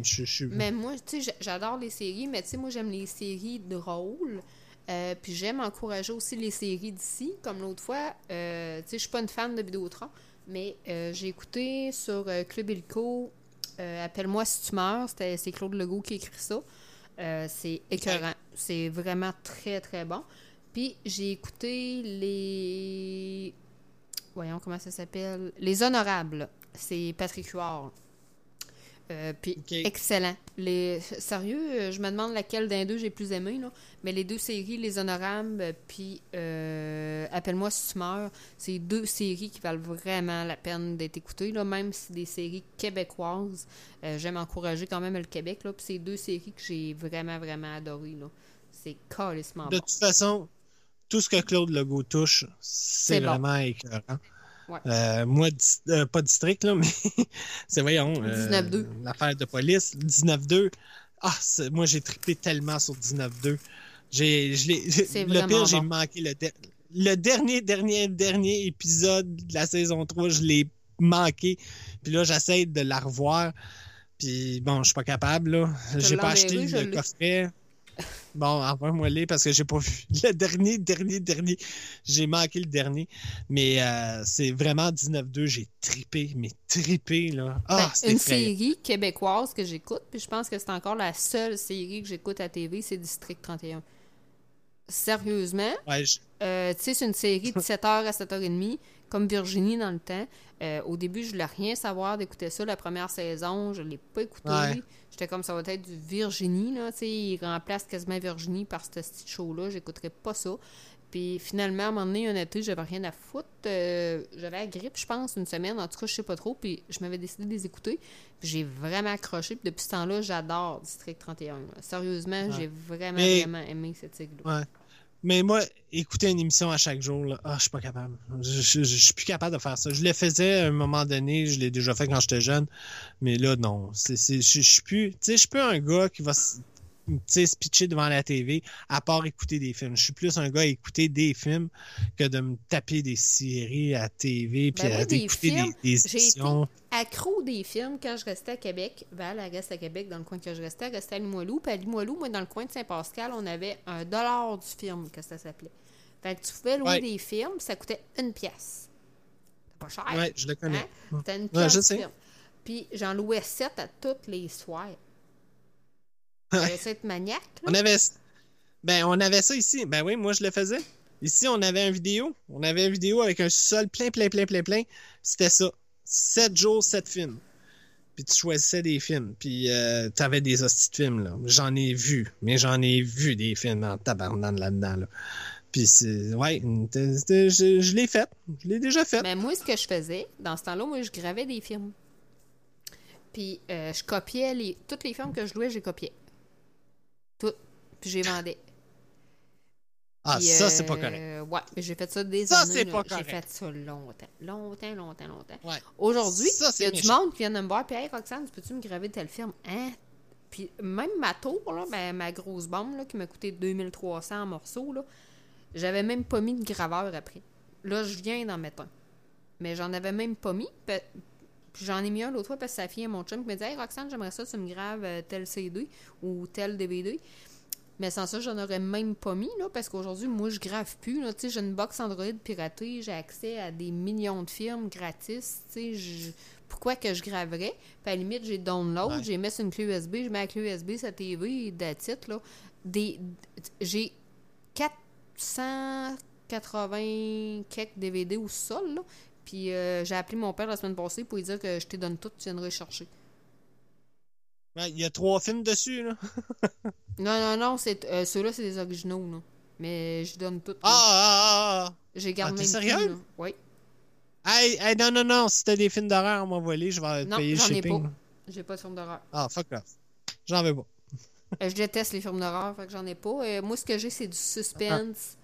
Speaker 3: Je, je suis-
Speaker 2: Mais moi, tu sais, j'a- j'adore les séries, mais tu sais, moi, j'aime les séries drôles. Euh, puis j'aime encourager aussi les séries d'ici. Comme l'autre fois, euh, tu sais, je suis pas une fan de Vidéotron, mais euh, j'ai écouté sur Club Illico euh, Appelle-moi si tu meurs. C'était- C'est Claude Legault qui écrit ça. Euh, c'est écœurant. C'est vraiment très, très bon. Puis j'ai écouté les. Voyons comment ça s'appelle? Les Honorables. C'est Patrick Huard. Euh, puis excellent. Les... Sérieux, euh, je me demande laquelle d'un deux j'ai plus aimé, là. Mais les deux séries, Les Honorables, puis euh, Appelle-moi si tu meurs, c'est deux séries qui valent vraiment la peine d'être écoutées, là, même si c'est des séries québécoises. Euh, J'aime encourager quand même le Québec, là. Puis c'est deux séries que j'ai vraiment, vraiment adorées, là. C'est calissement
Speaker 3: De
Speaker 2: bon.
Speaker 3: toute façon, tout ce que Claude Legault touche, c'est
Speaker 2: bon.
Speaker 3: vraiment écœurant.
Speaker 2: Ouais.
Speaker 3: Euh, moi, euh, pas district, là, mais c'est, voyons, euh,
Speaker 2: 19-2.
Speaker 3: l'affaire de police, 19-2. Ah, moi, j'ai trippé tellement sur 19-2. J'ai, je le pire, j'ai manqué le, der- le dernier, dernier, dernier épisode de la saison 3, je l'ai manqué. Puis là, j'essaie de la revoir. Puis bon, je suis pas capable, là. J'ai pas acheté le coffret. Bon, envoie-moi les parce que j'ai pas vu le dernier, dernier, dernier. J'ai manqué le dernier. Mais euh, c'est vraiment 19-2. J'ai tripé, mais tripé, là. Ah,
Speaker 2: Ben, une série québécoise que j'écoute, puis je pense que c'est encore la seule série que j'écoute à TV, c'est District 31. Sérieusement,
Speaker 3: Ouais, je-
Speaker 2: euh, tu sais, c'est une série de 7h à 7h30, comme Virginie dans le temps. Euh, au début, je voulais rien savoir d'écouter ça. La première saison, je l'ai pas écouté.
Speaker 3: Ouais.
Speaker 2: J'étais comme ça va être du Virginie, là. Tu sais, il remplace quasiment Virginie par ce petit show-là. J'écouterais pas ça. Puis finalement, à un moment donné, un été, j'avais rien à foutre. Euh, j'avais la grippe, je pense, une semaine. En tout cas, je sais pas trop. Puis je m'avais décidé de les écouter. Puis j'ai vraiment accroché. Puis depuis ce temps-là, j'adore District 31. là. Sérieusement, j'ai vraiment,
Speaker 3: Mais-
Speaker 2: vraiment aimé cette série-là.
Speaker 3: ouais. Mais moi, écouter une émission à chaque jour, là, ah, je suis pas capable. Je, suis plus capable de faire ça. Je le faisais à un moment donné, je l'ai déjà fait quand j'étais jeune, mais là, non. C'est, je, je suis plus. Tu sais, je suis plus un gars qui va se pitcher devant la TV à part écouter des films. Je suis plus un gars à écouter des films que de me taper des séries à TV puis
Speaker 2: Ben
Speaker 3: à
Speaker 2: oui, des
Speaker 3: écouter
Speaker 2: films.
Speaker 3: des, des
Speaker 2: J'ai été
Speaker 3: émissions.
Speaker 2: accro des films quand je restais à Québec. Val, elle reste à Québec, dans le coin que je restais. Elle restait à Limoilou. Puis à Limoilou, moi, dans le coin de Saint-Pascal, on avait un dollar du film, que ça s'appelait. Fait que tu pouvais louer
Speaker 3: Ouais.
Speaker 2: des films, ça coûtait une pièce. C'est pas cher.
Speaker 3: Ouais, je le connais.
Speaker 2: Hein? C'était une
Speaker 3: Ouais,
Speaker 2: pièce
Speaker 3: je sais.
Speaker 2: film. Puis j'en louais sept à tous les soirs.
Speaker 3: Ouais.
Speaker 2: Fallait ça être maniaque, là.
Speaker 3: On avait ben on avait ça ici. Ben oui, moi je le faisais. Ici, on avait une vidéo. On avait une vidéo avec un sol plein, plein, plein, plein, plein. C'était ça. Sept jours, sept films. Puis tu choisissais des films. Puis euh, t'avais des hosties de films, là. J'en ai vu. Mais j'en ai vu des films en tabarnane là-dedans, là. Puis c'est... Ouais, je, je l'ai fait. Je l'ai déjà fait.
Speaker 2: Mais moi, ce que je faisais, dans ce temps-là, moi, je gravais des films. Puis euh, je copiais les... Toutes les films que je louais, je les copiais. Toutes. Puis les vendais.
Speaker 3: Ah,
Speaker 2: Puis,
Speaker 3: ça, c'est pas
Speaker 2: euh,
Speaker 3: correct.
Speaker 2: Ouais, mais j'ai fait ça des
Speaker 3: Ça,
Speaker 2: années.
Speaker 3: c'est
Speaker 2: là.
Speaker 3: pas
Speaker 2: J'ai
Speaker 3: correct.
Speaker 2: fait ça longtemps. Longtemps, longtemps, longtemps.
Speaker 3: Ouais.
Speaker 2: Aujourd'hui,
Speaker 3: Ça,
Speaker 2: il
Speaker 3: c'est
Speaker 2: y a du monde qui vient de me voir. Puis, hey, Roxane, peux-tu me graver tel film? Hein? Puis, même ma tour, là, ben, ma grosse bombe, là, qui m'a coûté 2300 en morceaux, là, j'avais même pas mis de graveur après. Là, je viens d'en mettre un. Mais j'en avais même pas mis. Puis j'en ai mis un l'autre fois parce que sa fille et mon chum qui me dit Hey Roxane, j'aimerais ça, tu me graves euh, tel CD ou tel DVD. Mais sans ça, j'en aurais même pas mis, là, parce qu'aujourd'hui, moi, je grave plus. là. J'ai une box Android piratée, j'ai accès à des millions de films gratis. Je- pourquoi que je graverais? Puis à la limite, j'ai download,
Speaker 3: Ouais.
Speaker 2: j'ai mis sur une clé USB, je mets la clé USB, sa TV, it, là. Des, j'ai 480 quelques DVD au sol, là. Puis euh, j'ai appelé mon père la semaine passée pour lui dire que je te donne tout, tu viendrais chercher.
Speaker 3: Ouais, Il y a trois films dessus, là.
Speaker 2: Non, non, non, c'est, euh, ceux-là, c'est des originaux, là. Mais je donne tout. là.
Speaker 3: Ah, ah, ah,
Speaker 2: J'ai gardé
Speaker 3: ah, t'es sérieux?
Speaker 2: là. Oui.
Speaker 3: ah. Hey, hey, non, non, non. Si t'as des films d'horreur à m'envoyer, je vais
Speaker 2: Non,
Speaker 3: payer le
Speaker 2: j'en ai
Speaker 3: shipping.
Speaker 2: pas. J'ai pas de film d'horreur.
Speaker 3: Ah, fuck off. J'en veux pas.
Speaker 2: Euh, je déteste les films d'horreur, fait que j'en ai pas. Euh, moi, ce que j'ai, c'est du suspense.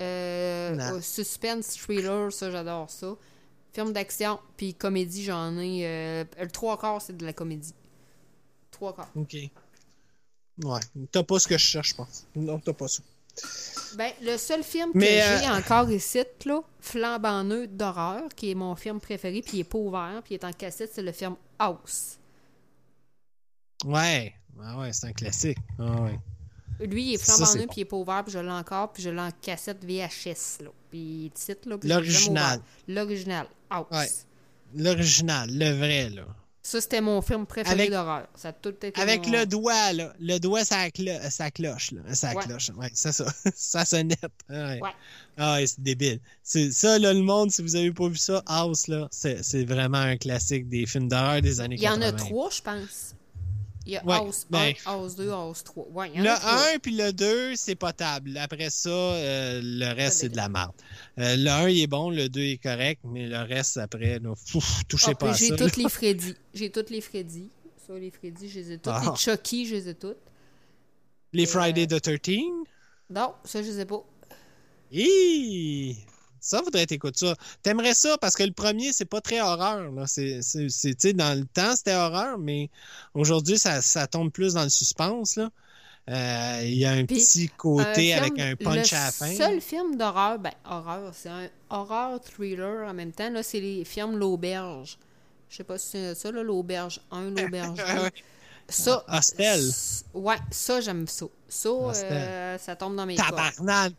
Speaker 2: Euh, suspense, thriller, ça, j'adore ça. Film d'action, puis comédie, j'en ai. euh, le trois quarts, c'est de la comédie. Trois quarts.
Speaker 3: Ok. Ouais. T'as pas ce que je cherche, je pense. Non, t'as pas ça.
Speaker 2: Ben, le seul film
Speaker 3: Mais,
Speaker 2: que j'ai
Speaker 3: euh,
Speaker 2: encore ici, là, flambant neutre d'horreur, qui est mon film préféré, puis il est pas ouvert, puis il est en cassette, c'est le film House.
Speaker 3: Ouais. Ah ouais, c'est un classique. Ah ouais.
Speaker 2: Lui, il est flambant
Speaker 3: bon.
Speaker 2: puis il est pas ouvert, puis je l'ai encore, puis je l'ai en cassette VHS, là. Puis titre, là,
Speaker 3: L'original.
Speaker 2: L'original, House.
Speaker 3: Ouais. L'original, le vrai, là.
Speaker 2: Ça, c'était mon film préféré
Speaker 3: Avec-
Speaker 2: d'horreur. Ça a tout été
Speaker 3: Avec
Speaker 2: mon-
Speaker 3: le doigt, là. Le doigt, ça, clo- ça cloche, là. Ça
Speaker 2: Ouais.
Speaker 3: cloche. Ouais, c'est ça. ça sonnette. Ouais.
Speaker 2: Ouais.
Speaker 3: Ah ouais, c'est débile. C'est, ça, là, le monde, si vous avez pas vu ça, House, là, c'est, vraiment un classique des films d'horreur des années
Speaker 2: Il y en
Speaker 3: 80.
Speaker 2: a trois, je pense. Il y a
Speaker 3: Ouais,
Speaker 2: House
Speaker 3: ben,
Speaker 2: 1, House 2, House 3. Ouais, il y en
Speaker 3: Le
Speaker 2: a trois.
Speaker 3: 1 puis le 2, c'est potable. Après ça, euh, le reste, c'est de la merde. Euh, le 1, il est bon, le 2 est correct, mais le reste, après, là, touchez
Speaker 2: Ah,
Speaker 3: pas à ça.
Speaker 2: J'ai toutes les Freddy. J'ai toutes les Freddy. Ça, les Freddy, je les ai toutes.
Speaker 3: Ah.
Speaker 2: Les Chucky, je les ai toutes.
Speaker 3: Les
Speaker 2: euh,
Speaker 3: Friday the 13.
Speaker 2: Non, ça, je les ai pas.
Speaker 3: Hi! Ça, faudrait t'écouter ça. T'aimerais ça parce que le premier, c'est pas très horreur. Là. C'est, c'est, dans le temps, c'était horreur, mais aujourd'hui, ça, ça tombe plus dans le suspense. Là. Euh, Il y a un
Speaker 2: Puis,
Speaker 3: petit côté
Speaker 2: Un
Speaker 3: avec
Speaker 2: film-
Speaker 3: un punch
Speaker 2: le
Speaker 3: à la fin.
Speaker 2: seul film d'horreur, ben, horreur, c'est un horreur thriller en même temps. Là, c'est les films L'Auberge. Je sais pas si c'est ça, là, L'Auberge 1, L'Auberge 2.
Speaker 3: Ouais.
Speaker 2: Ça.
Speaker 3: Hostel.
Speaker 2: s- Ouais, ça, j'aime ça. Ça,
Speaker 3: Hostel.
Speaker 2: euh, ça tombe dans mes cordes.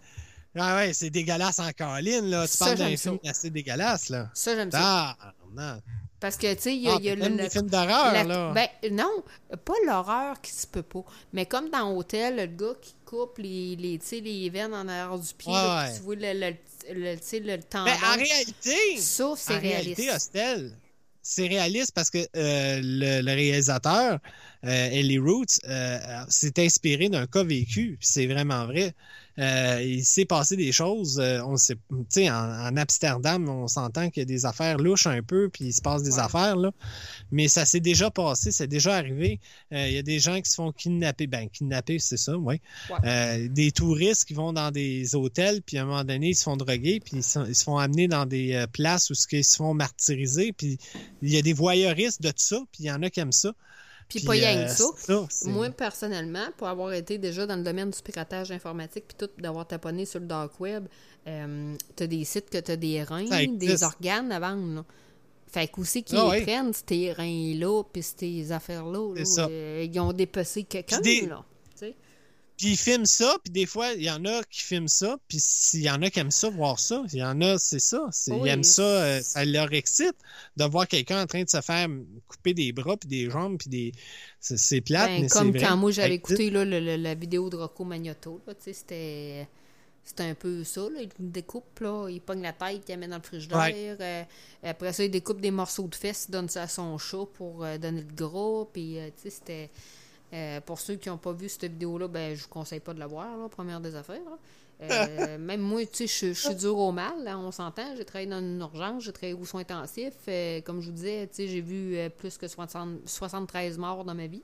Speaker 3: Ah ouais, c'est dégueulasse en colline, là. Tu
Speaker 2: Ça,
Speaker 3: parles d'un film assez dégueulasse, là.
Speaker 2: Ça, j'aime ça.
Speaker 3: Tabarnak!
Speaker 2: Parce que, tu sais, il y a,
Speaker 3: Ah,
Speaker 2: y a le,
Speaker 3: films d'horreur,
Speaker 2: la-
Speaker 3: là.
Speaker 2: Ben, non, pas l'horreur qui se peut pas. Mais comme dans Hôtel, le gars qui coupe les, les, les veines en arrière du pied, là,
Speaker 3: Ouais,
Speaker 2: puis tu vois le, le, le, le tendon.
Speaker 3: Ben, en réalité,
Speaker 2: ça, c'est
Speaker 3: en
Speaker 2: réaliste.
Speaker 3: réalité, Hostel, c'est réaliste parce que euh, le, le réalisateur, euh, Ellie Roots, euh, s'est inspiré d'un cas vécu. C'est vraiment vrai. Euh, il s'est passé des choses. euh, on sait, tu sais, en, en Amsterdam, on s'entend qu'il y a des affaires louches un peu, puis il se passe des
Speaker 2: Ouais.
Speaker 3: affaires là. Mais ça s'est déjà passé, c'est déjà arrivé. Euh, il y a des gens qui se font kidnapper. Ben, kidnapper, c'est ça, oui.
Speaker 2: Ouais.
Speaker 3: Euh, des touristes qui vont dans des hôtels, puis à un moment donné, ils se font droguer, puis ils, sont- ils se font amener dans des places où ce qu'ils se font martyriser, puis il y a des voyeuristes de tout ça, puis il y en a qui aiment ça.
Speaker 2: Puis pas rien
Speaker 3: euh,
Speaker 2: que ça. Moi, personnellement, pour avoir été déjà dans le domaine du piratage informatique, puis tout, d'avoir taponné sur le dark web, euh, t'as des sites que t'as des reins, des organes à vendre, là. Fait c'est qu'ils les
Speaker 3: oui.
Speaker 2: prennent, ces reins-là, puis ces affaires-là? là, euh, ils ont dépecé quelqu'un, là.
Speaker 3: Puis ils filment ça, puis des fois, il y en a qui filment ça, puis s'il y en a qui aiment ça, voir ça, il y en a, c'est ça.
Speaker 2: Oui.
Speaker 3: Ils aiment ça, euh, ça leur excite de voir quelqu'un en train de se faire couper des bras, puis des jambes, puis des... C'est plate,
Speaker 2: Ben,
Speaker 3: mais c'est
Speaker 2: comme quand moi j'avais écouté là, le- le- la vidéo de Rocco Magnoto, là, tu sais, c'était c'était un peu ça, là. il découpe, là, il pogne la tête, il la met dans le frigidaire, euh, après ça il découpe des morceaux de fesses, il donne ça à son chat pour euh, donner le gras, puis tu sais, c'était... euh, pour ceux qui n'ont pas vu cette vidéo-là, ben je vous conseille pas de la voir, là, première des affaires. Euh, même moi, tu sais, je- suis dur au mal, là, on s'entend. J'ai travaillé dans une urgence, j'ai travaillé aux soins intensifs. euh, comme je vous disais, tu sais, j'ai vu plus que 60 73 morts dans ma vie.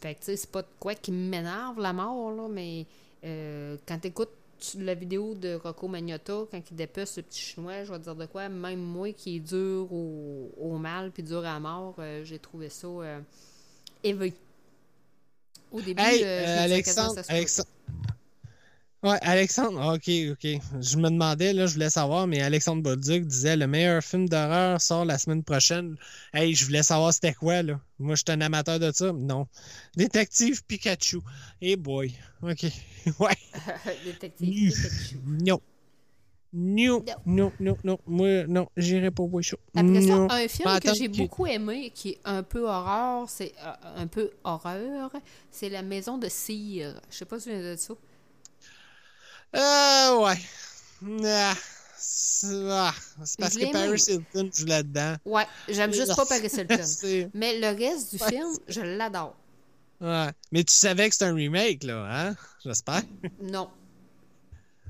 Speaker 2: Fait que, tu sais, c'est pas de quoi qui m'énerve, la mort, là, mais quand t'écoutes la vidéo de Rocco Magnotta, quand il dépece le petit chinois, je vais te dire de quoi, même moi qui est dur au, au mal puis dur à la mort, j'ai trouvé ça éveillé. Au début,
Speaker 3: Hey,
Speaker 2: euh,
Speaker 3: euh, Alexandre, Alexandre- Ouais, Alexandre, ah, ok, ok. Je me demandais, là, je voulais savoir, mais Alexandre Bolduc disait le meilleur film d'horreur sort la semaine prochaine. Hey, je voulais savoir c'était quoi, là. Moi, je suis un amateur de ça. Non. Détective Pikachu. Hey boy. Ok. Ouais.
Speaker 2: Détective Pikachu.
Speaker 3: Non. Non, non, non, non. Moi, non, j'irai pas voir ça.
Speaker 2: Après ça,
Speaker 3: Non.
Speaker 2: un film que j'ai
Speaker 3: que-
Speaker 2: beaucoup aimé, qui est un peu horreur, c'est euh, un peu horreur, c'est La Maison de Cire. Je sais pas si tu viens de ça.
Speaker 3: Euh, ouais. Ah, c'est ah, c'est parce que Paris. Hilton joue là-dedans.
Speaker 2: Ouais, j'aime juste pas Paris Hilton.
Speaker 3: C'est-
Speaker 2: Mais le reste du
Speaker 3: Ouais,
Speaker 2: film, je l'adore.
Speaker 3: Ouais. Mais tu savais que c'était un remake, là, hein? J'espère.
Speaker 2: Non.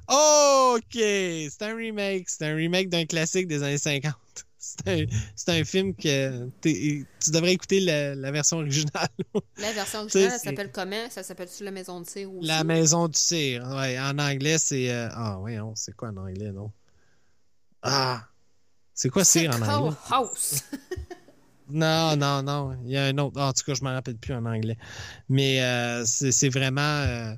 Speaker 3: OK! C'est un remake. C'est un remake d'un classique des années 50. C'est un, un film que tu devrais écouter la, la version originale.
Speaker 2: La version originale, elle s'appelle comment? Ça s'appelle-tu La Maison de Cire aussi?
Speaker 3: La maison du cire. Ouais, en anglais, c'est. euh, Ah, oui, c'est quoi en anglais, non? Ah! C'est quoi cire en anglais?
Speaker 2: House.
Speaker 3: Non, non, non. Il y a un autre. En tout cas, je ne me rappelle plus en anglais. Mais euh, c'est c'est vraiment. euh,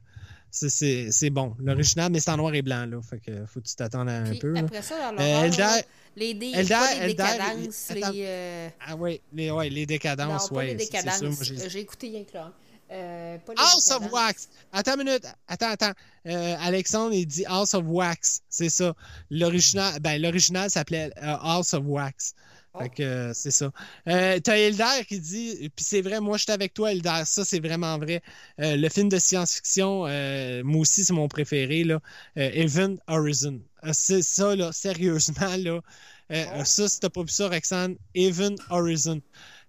Speaker 3: c'est- bon. L'original, mais c'est en noir et blanc, là. Fait que faut que tu t'attendes un
Speaker 2: Puis
Speaker 3: peu. là.
Speaker 2: après ça, dans
Speaker 3: Euh, Eldar-
Speaker 2: les, dé...
Speaker 3: Eldar-
Speaker 2: pas les
Speaker 3: Eldar,
Speaker 2: décadences, les... euh,
Speaker 3: Ah oui, les, ouais, les décadences,
Speaker 2: Non,
Speaker 3: ouais.
Speaker 2: les décadences.
Speaker 3: j'ai-
Speaker 2: écouté rien que là. Euh, pas les
Speaker 3: House of. Wax. Attends une minute. Attends, attends. Euh, Alexandre, il dit House of Wax. C'est ça. L'original, ben, l'original s'appelait euh, House of Wax. Fait que euh, c'est ça. Euh, T'as Elder qui dit, puis c'est vrai, moi je suis avec toi, Elder. Ça, c'est vraiment vrai. Euh, le film de science-fiction, euh, moi aussi, c'est mon préféré, là. Event Horizon. C'est ça, là, sérieusement, là. Euh, Ça, si t'as pas vu ça, Roxane, Event Horizon.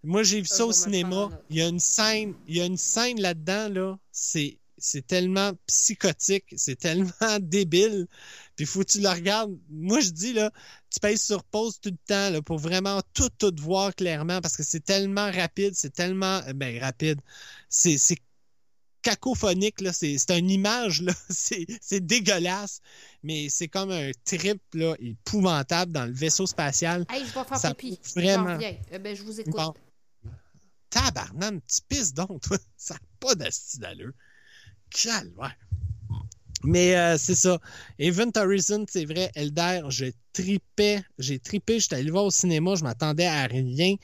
Speaker 3: Moi, j'ai vu
Speaker 2: Ça,
Speaker 3: au cinéma. Il y a une scène, il y a une scène là-dedans, là. C'est, c'est tellement psychotique, c'est tellement débile. Puis faut que tu le regardes. Moi, je dis, là, tu payes sur pause tout le temps, là, pour vraiment tout, tout voir clairement, parce que c'est tellement rapide, c'est tellement, euh, ben, rapide. C'est, cacophonique, là. C'est, une image, là. C'est, dégueulasse. Mais c'est comme un trip, là, épouvantable dans le vaisseau spatial.
Speaker 2: Hey, je vais faire
Speaker 3: Ça
Speaker 2: pipi.
Speaker 3: vraiment-
Speaker 2: reviens. Eh ben, je vous écoute.
Speaker 3: Bon. Tabarnane, tu pisses donc, toi. Ça n'a pas d'asti d'allure. Calvaire. Mais euh, c'est ça. Event Horizon, c'est vrai, Elder, je tripais, j'ai tripé, j'étais allé voir au cinéma, je m'attendais à rien.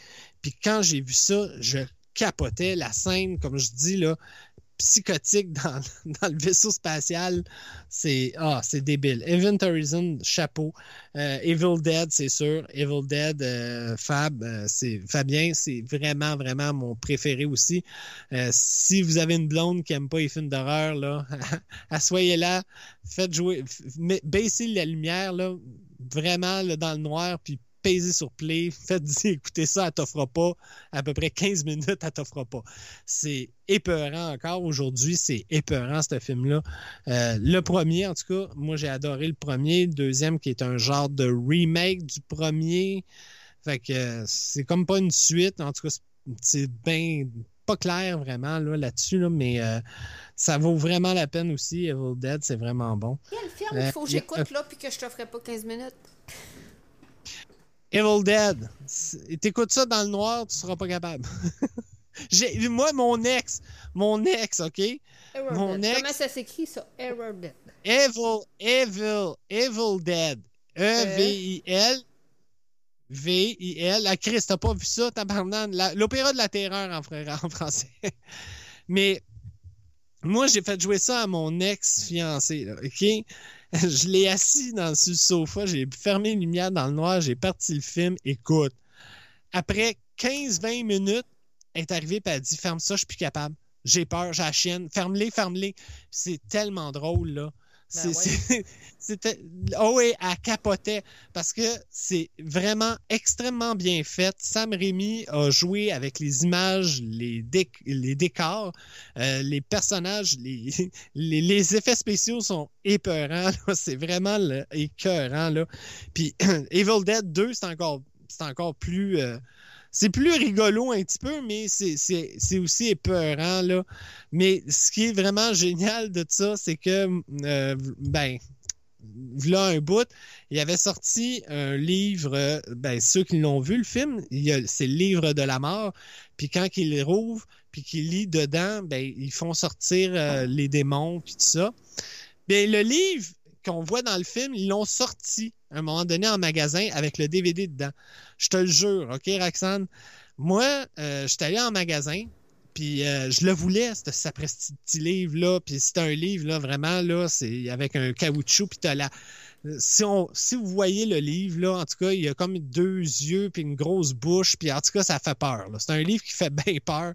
Speaker 3: Puis quand j'ai vu ça, je capotais la scène, comme je dis, là, psychotique dans, dans le vaisseau spatial. C'est ah, c'est débile. Event chapeau. Euh, Evil Dead, c'est sûr. Evil Dead, euh, Fab, euh, c'est Fabien, c'est vraiment, vraiment mon préféré aussi. Si vous avez une blonde qui aime pas les films d'horreur, là, assoyez-la, faites jouer, baissez la lumière, là, vraiment là, dans le noir, puis pesez sur play, faites écouter ça, elle t'offre pas à peu près 15 minutes, elle t'offre pas. C'est épeurant encore aujourd'hui, c'est épeurant ce film-là. Euh, le premier, en tout cas, moi j'ai adoré le premier. Le deuxième, qui est un genre de remake du premier. Fait que euh, c'est comme pas une suite. En tout cas, c'est- bien pas clair vraiment là, là-dessus, là, mais euh, ça vaut vraiment la peine aussi. Evil Dead, c'est vraiment bon.
Speaker 2: Quel film il faut que j'écoute là puis que je te ferai pas 15 minutes?
Speaker 3: Evil Dead. T'écoutes ça dans le noir, tu seras pas capable. Moi, mon ex, mon ex, OK?
Speaker 2: Error
Speaker 3: Mon
Speaker 2: Dead.
Speaker 3: ex-
Speaker 2: Comment ça s'écrit ça? Error Dead.
Speaker 3: Evil, Evil, Evil Dead. E-V-I-L. V-I-L. La Christ, t'as pas vu ça, tabarnane? La- L'opéra de la terreur en, en français. Mais moi, j'ai fait jouer ça à mon ex-fiancé, OK? Je l'ai assis dans le sofa, j'ai fermé les lumières dans le noir, j'ai parti le film. Écoute, après 15-20 minutes, elle est arrivée et elle dit Ferme ça, je suis plus capable. J'ai peur, j'ai la chienne. Ferme-les, ferme-les. C'est tellement drôle, là. C'est,
Speaker 2: Ben
Speaker 3: c'était. Oh, oui, elle capotait. Parce que c'est vraiment extrêmement bien fait. Sam Raimi a joué avec les images, les, déc- les décors, euh, les personnages, les, les, les effets spéciaux sont épeurants. là. C'est vraiment là, écœurant. Là. Puis Evil Dead 2, c'est encore, c'est encore plus. euh, c'est plus rigolo un petit peu, mais c'est, aussi épeurant, là. Mais ce qui est vraiment génial de ça, c'est que, euh, ben, là un bout, il avait sorti un livre, ben, ceux qui l'ont vu, le film, c'est le livre de la mort. Puis quand il le rouvre, puis qu'il lit dedans, ben, ils font sortir euh, les démons, puis tout ça. Bien, le livre qu'on voit dans le film, ils l'ont sorti à un moment donné en magasin avec le DVD dedans. Je te le jure, OK, Roxane? Moi, euh, j'étais allé en magasin, puis euh, je le voulais, ce sapristi petit livre-là. Puis c'est un livre, là, vraiment, là, c'est avec un caoutchouc, puis t'as la... Si, on, si vous voyez le livre, là, en tout cas, il y a comme deux yeux, puis une grosse bouche, puis en tout cas, ça fait peur. C'est un livre qui fait bien peur.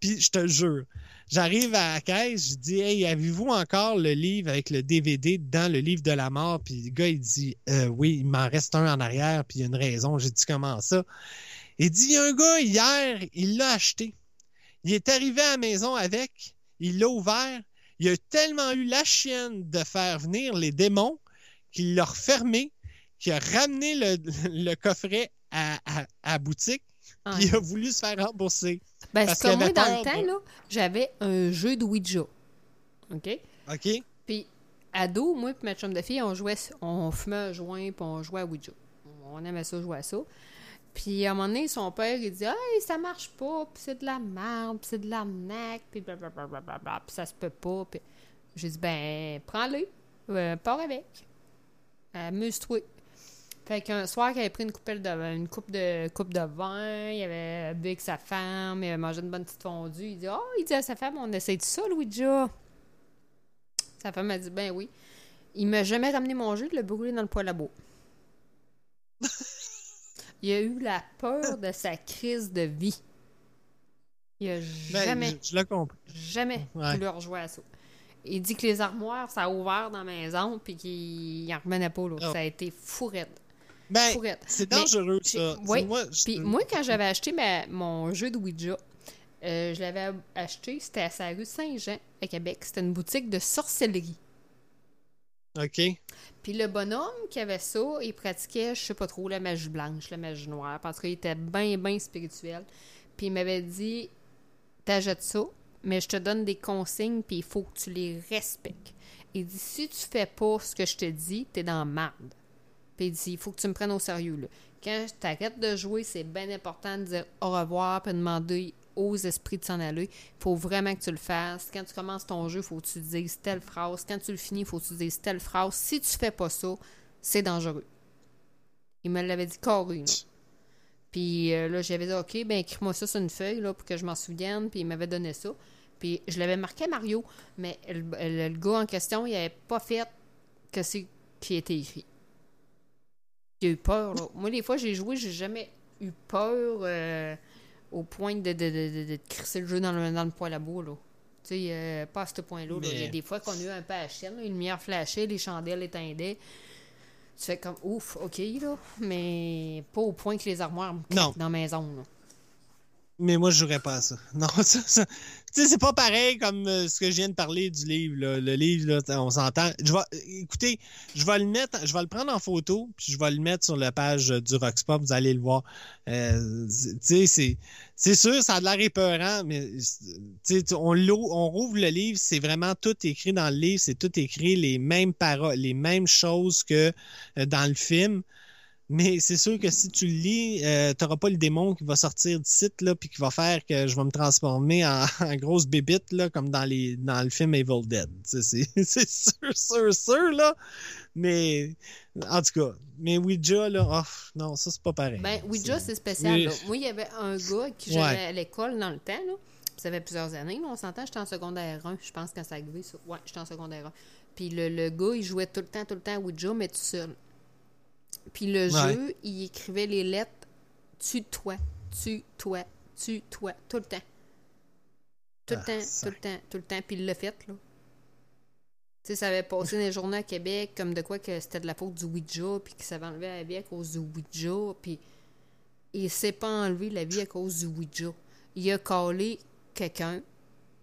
Speaker 3: Puis je te le jure, j'arrive à la caisse, je dis Hey, avez-vous encore le livre avec le DVD dans le livre de la mort? Puis le gars, il dit Euh, Oui, il m'en reste un en arrière, puis il y a une raison. J'ai dit Comment ça? Il dit Il y a un gars, hier, il l'a acheté. Il est arrivé à la maison avec, il l'a ouvert. Il a tellement eu la chienne de faire venir les démons qu'il l'a refermé, qu'il a ramené le, le coffret à, à, boutique,
Speaker 2: Ah,
Speaker 3: puis il a voulu se faire rembourser.
Speaker 2: Ben,
Speaker 3: Parce qu'il
Speaker 2: moi, dans le temps, là, j'avais un jeu de Ouija. OK?
Speaker 3: OK?
Speaker 2: Puis, ado, moi et ma chum de fille, on jouait, on fumait un joint puis on jouait à Ouija. On aimait ça, jouer à ça. Puis, à un moment donné, son père, il dit Hey, ça marche pas, puis c'est de la merde, puis c'est de l'arnaque, puis blablabla, puis ça se peut pas. Puis, j'ai dit Ben, prends-le, euh, pars avec. Amuse-toi. Fait qu'un soir, il avait pris une, coupelle de, une coupe de coupe de vin, il avait bu avec sa femme, il avait mangé une bonne petite fondue. Il dit Oh, il dit à sa femme, on essaie de ça, le Ouija. Sa femme a dit Ben oui. Il m'a jamais ramené mon jeu, il l'a brûlé dans le poêle à bois. il a eu la peur de sa crise de vie. Il a
Speaker 3: Ben,
Speaker 2: jamais,
Speaker 3: je, je compris.
Speaker 2: jamais
Speaker 3: Ouais.
Speaker 2: voulu rejouer à ça. Il dit que les armoires, ça a ouvert dans la maison, puis qu'il n'en revenait pas. Là.
Speaker 3: Oh.
Speaker 2: Ça a été fourette.
Speaker 3: Ben, c'est dangereux, ça.
Speaker 2: oui,
Speaker 3: Moi, je-
Speaker 2: Puis moi, quand j'avais acheté ma- mon jeu de Ouija, euh, je l'avais acheté, c'était à sa rue Saint-Jean, à Québec. C'était une boutique de sorcellerie.
Speaker 3: OK.
Speaker 2: Puis le bonhomme qui avait ça, il pratiquait, je sais pas trop, la magie blanche, la magie noire, parce qu'il était bien, bien spirituel. Puis il m'avait dit, t'achètes ça, mais je te donne des consignes, puis il faut que tu les respectes. Il dit, si tu fais pas ce que je te dis, t'es dans la merde. Il dit, il faut que tu me prennes au sérieux, là. Quand t'arrêtes de jouer, c'est bien important de dire au revoir, puis de demander aux esprits de s'en aller. Il faut vraiment que tu le fasses. Quand tu commences ton jeu, il faut que tu dises telle phrase. Quand tu le finis, il faut que tu dises telle phrase. Si tu fais pas ça, c'est dangereux. Il me l'avait dit carré. Puis euh, là, j'avais dit, OK, ben écris-moi ça sur une feuille, là, pour que je m'en souvienne. Puis il m'avait donné ça. Puis je l'avais marqué à Mario, mais le, gars en question, il avait pas fait que c'est qui était écrit. A eu peur, là. Moi, les fois j'ai joué, j'ai jamais eu peur euh, au point de, de, de, de, de crisser le jeu dans le, dans le poêle à bois, là. Tu sais, euh, pas à ce point-là.
Speaker 3: Mais-
Speaker 2: Il y a des fois qu'on a eu un peu à là, une lumière flashait, les chandelles éteindaient. Tu fais comme ouf, ok, là. Mais pas au point que les armoires me dans la maison, là.
Speaker 3: Mais moi, je jouerais pas à ça. Non, ça, c'est pas pareil comme euh, ce que je viens de parler du livre. Le livre, on s'entend. Je vais, écoutez, je vais le mettre, je vais le prendre en photo, puis je vais le mettre sur la page euh, du Roxpop. Vous allez le voir. Euh, tu sais, c'est, sûr, ça a l'air épeurant, mais on, on rouvre le livre, c'est vraiment tout écrit dans le livre, c'est tout écrit les mêmes paroles, les mêmes choses que euh, dans le film. Mais c'est sûr que si tu le lis, euh, tu n'auras pas le démon qui va sortir du site là, puis qui va faire que je vais me transformer en, en grosse bébite là, comme dans les dans le film Evil Dead. C'est sûr, sûr, sûr là. Mais en tout cas, mais Ouija là, oh, non, ça c'est pas pareil.
Speaker 2: Ben, Ouija,
Speaker 3: C'est-
Speaker 2: spécial. Là. Moi, il y avait un gars qui
Speaker 3: Ouais.
Speaker 2: j'allais à l'école dans le temps, là. Ça fait plusieurs années, là, on s'entend, j'étais en secondaire 1, je pense, quand ça arrivé. Ça. Ouais, j'étais en secondaire 1. Puis le, le gars, il jouait tout le temps, tout le temps à Ouija, mais tout seul. Puis le
Speaker 3: Ouais.
Speaker 2: jeu, il écrivait les lettres tue-toi, tue-toi, tue-toi, tout le temps. Tout le
Speaker 3: Ah,
Speaker 2: temps,
Speaker 3: ça.
Speaker 2: tout le temps, tout le temps. Puis il l'a fait, là. Tu sais, ça avait passé dans les journaux à Québec comme de quoi que c'était de la faute du Ouija, puis qu'il s'avait enlevé la vie à cause du Ouija, puis il s'est pas enlevé la vie à cause du Ouija. Il a collé quelqu'un,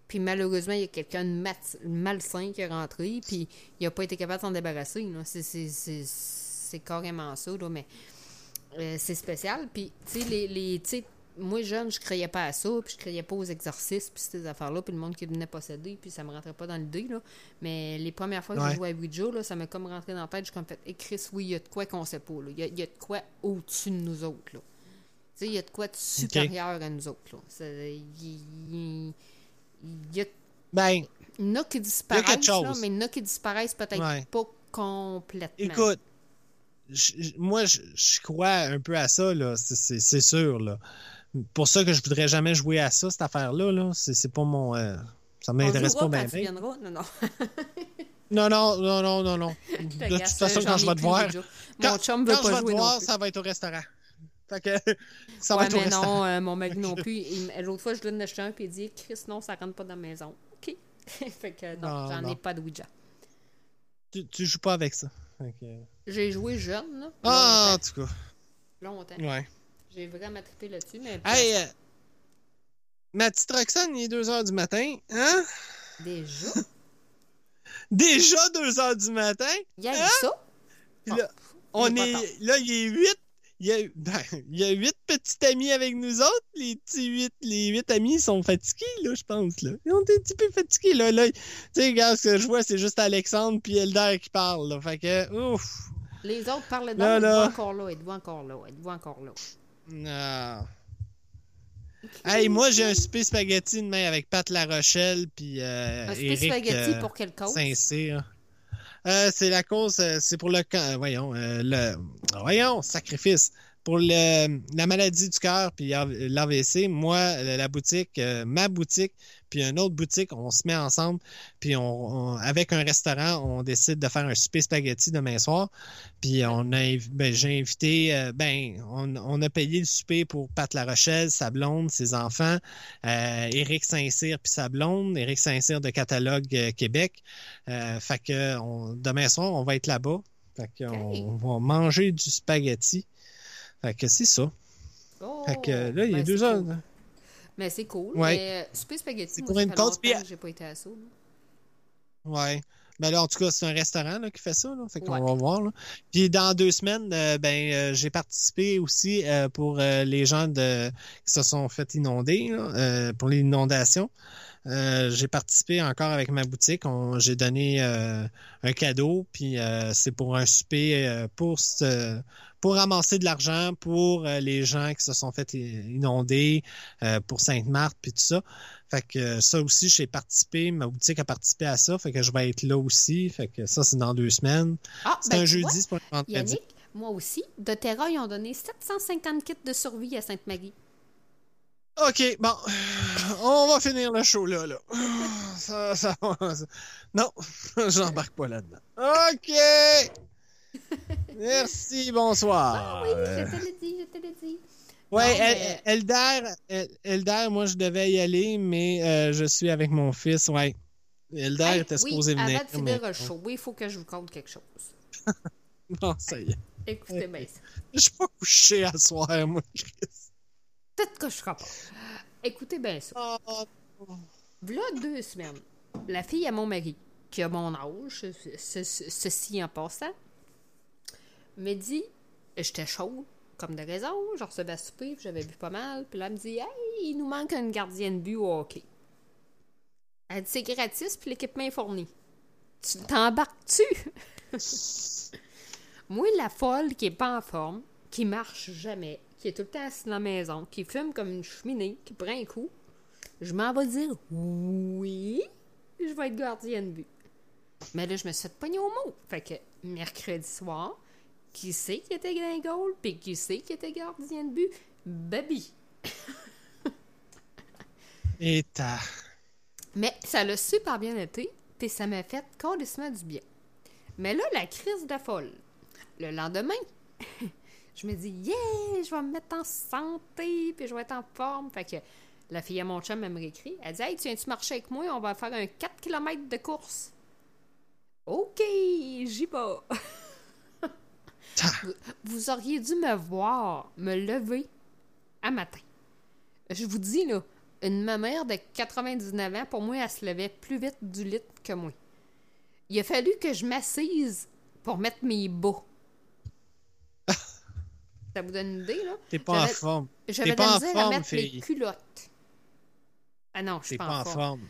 Speaker 2: puis malheureusement, il y a quelqu'un de malsain qui est rentré, puis il a pas été capable de s'en débarrasser. là. C'est- c'est- carrément ça, là, mais euh, c'est spécial. Puis, tu sais, les, les, moi, jeune, je croyais pas à ça, puis je croyais pas aux exorcismes, puis ces affaires-là, puis le monde qui devenait possédé, puis ça me rentrait pas dans l'idée, là. Mais les premières fois que
Speaker 3: Ouais.
Speaker 2: j'ai joué à Ouija, là, ça m'a comme rentré dans la tête, j'ai comme fait, hey, Chris, oui, il y a de quoi qu'on sait pas, là. Il y a, il y a de quoi au-dessus de nous autres, là. Tu sais, il y a de quoi de supérieur à nous autres, là. Il y a
Speaker 3: Ben,
Speaker 2: Il y en a qui disparaissent, là, mais il y en a qui disparaissent peut-être
Speaker 3: Ouais.
Speaker 2: pas complètement.
Speaker 3: Écoute, je- moi, je, je crois un peu à ça, là. C'est- sûr, là. Pour ça que je voudrais jamais jouer à ça, cette affaire-là, là. C'est c'est pas mon. euh, ça m'intéresse pas bien.
Speaker 2: Non, non.
Speaker 3: Non, non, non, non, non, non. De toute façon, quand je
Speaker 2: ai
Speaker 3: vais te voir. Quand,
Speaker 2: Mon chum veut
Speaker 3: quand je vais te voir, ça va être au restaurant. Fait que ça va être au
Speaker 2: mais
Speaker 3: restaurant.
Speaker 2: non, euh, mon mari non plus. L'autre fois, je lui ai acheté un, puis il dit Chris, non, ça rentre pas dans la maison. OK. fait que non,
Speaker 3: Non,
Speaker 2: j'en
Speaker 3: non.
Speaker 2: ai pas de Ouija.
Speaker 3: Tu, tu joues pas avec ça.
Speaker 2: J'ai joué jeune, là.
Speaker 3: Ah, en tout cas.
Speaker 2: longtemps.
Speaker 3: Ouais.
Speaker 2: J'ai vraiment trippé là-dessus, mais
Speaker 3: Hey, euh, ma petite Roxane, il est 2 h du matin. Hein?
Speaker 2: déjà,
Speaker 3: Déjà 2 h du matin?
Speaker 2: il y a
Speaker 3: Hein?
Speaker 2: ça?
Speaker 3: Puis là, on
Speaker 2: il est
Speaker 3: là, il est 8. Il y, a, ben, il y a huit petits amis avec nous autres. Les petits huit, les huit amis sont fatigués, là, je pense. Là. Ils ont été un petit peu fatigués. Là, là. Tu sais, regarde, ce que je vois, c'est juste Alexandre puis Elder qui parlent. Là. Fait que, ouf.
Speaker 2: Les autres parlent donc,
Speaker 3: Là,
Speaker 2: encore là, êtes-vous encore là, êtes-vous encore là?
Speaker 3: Non. Hey, moi, j'ai un souper spaghetti demain avec Pat La Rochelle puis euh,
Speaker 2: Un souper
Speaker 3: Eric
Speaker 2: spaghetti
Speaker 3: euh,
Speaker 2: pour quelle cause?
Speaker 3: Saint-Cyr. Euh, c'est la cause, c'est pour le, voyons, le, voyons, sacrifice. Pour le, la maladie du cœur puis l'AVC, moi, la boutique, ma boutique, puis une autre boutique, on se met ensemble, puis on, on- avec un restaurant, on décide de faire un souper spaghetti demain soir. Puis on a, ben, j'ai invité, euh, ben, on, on a payé le souper pour Pat La Rochelle, sa blonde, ses enfants, euh, Éric Saint-Cyr puis sa blonde, Éric Saint-Cyr de Catalogue euh, Québec. Fait que on- demain soir, on va être là-bas. Fait que on, va manger du spaghetti. Fait que c'est ça.
Speaker 2: Oh,
Speaker 3: Fait que là, il y a
Speaker 2: ben,
Speaker 3: deux
Speaker 2: c'est
Speaker 3: heures.
Speaker 2: Mais c'est cool.
Speaker 3: Ouais.
Speaker 2: Mais euh, souper spaghetti,
Speaker 3: C'est pour une puis-
Speaker 2: j'ai pas été à ça.
Speaker 3: Ouais. Ben là, en tout cas, c'est un restaurant là, qui fait ça. Là. Fait qu'on
Speaker 2: Ouais.
Speaker 3: va voir. Là. Puis dans deux semaines, euh, ben euh, j'ai participé aussi euh, pour les gens de qui se sont fait inonder, là, pour l'inondation. Euh, j'ai participé encore avec ma boutique. J'ai donné euh, un cadeau, puis euh, c'est pour un souper pour ce- pour ramasser de l'argent pour les gens qui se sont fait inonder, pour Sainte-Marthe, puis tout ça. Fait que ça aussi, j'ai participé, ma boutique a participé à ça, fait que je vais être là aussi. Fait que ça, c'est dans deux semaines.
Speaker 2: Ah,
Speaker 3: C'est
Speaker 2: ben,
Speaker 3: un jeudi,
Speaker 2: vois,
Speaker 3: c'est pas un vendredi.
Speaker 2: Yannick, moi aussi, de Terra, ils ont donné 750 kits de survie à Sainte-Marie.
Speaker 3: OK, bon. On va finir le show là, là. Ça, ça, ça- Non, j'embarque pas là-dedans. OK! Merci, bonsoir.
Speaker 2: Ah oui, je te l'ai dit, je te l'ai dit.
Speaker 3: Ouais,
Speaker 2: Non, mais-
Speaker 3: El- Elder, El- Elder, moi, je devais y aller, mais euh, je suis avec mon fils, ouais. Elder
Speaker 2: Hey,
Speaker 3: était
Speaker 2: oui,
Speaker 3: supposé venir.
Speaker 2: Avant de
Speaker 3: mais-
Speaker 2: finir le show, oui, il faut que je vous compte quelque chose.
Speaker 3: Non, ça y est.
Speaker 2: Écoutez ça.
Speaker 3: Je suis pas couché à soir, moi, Chris.
Speaker 2: Peut-être que je serai pas. Écoutez bien ça.
Speaker 3: Oh,
Speaker 2: V'là deux semaines, la fille à mon mari, qui a mon âge, ce- ce- ceci en passant, me dit, j'étais chaude, comme de raison, je recevais à souper, j'avais bu pas mal, puis là, elle me dit, hey, il nous manque une gardienne but au hockey. Elle dit, c'est gratis, puis l'équipement est fourni. Tu t'embarques-tu? Moi, la folle qui est pas en forme, qui marche jamais, qui est tout le temps assise dans la maison, qui fume comme une cheminée, qui prend un coup, je m'en vais dire oui, je vais être gardienne but. Mais là, je me suis fait pogner au mot. Fait que mercredi soir, qui sait qui était dans le goal, puis qui sait qui était gardien de but? Baby.
Speaker 3: Et ta.
Speaker 2: Mais ça l'a super bien été, puis ça m'a fait carrément du bien. Mais là, la crise de folle. Le lendemain, je me dis, yeah, je vais me mettre en santé, puis je vais être en forme. Fait que la fille à mon chum, elle me réécrit. Elle dit, hey, tu viens-tu marcher avec moi? On va faire un 4 km de course. OK, j'y vais. Vous auriez dû me voir me lever à matin. Je vous dis, là, une mamère de 99 ans, pour moi, elle se levait plus vite du lit que moi. Il a fallu que je m'assise pour mettre mes bas. Ça vous donne une idée, là?
Speaker 3: T'es pas en forme.
Speaker 2: J'avais
Speaker 3: T'es
Speaker 2: de la
Speaker 3: pas en
Speaker 2: misère à
Speaker 3: forme,
Speaker 2: mettre
Speaker 3: fille.
Speaker 2: mes culottes. Ah non, je suis
Speaker 3: T'es
Speaker 2: pas, en forme.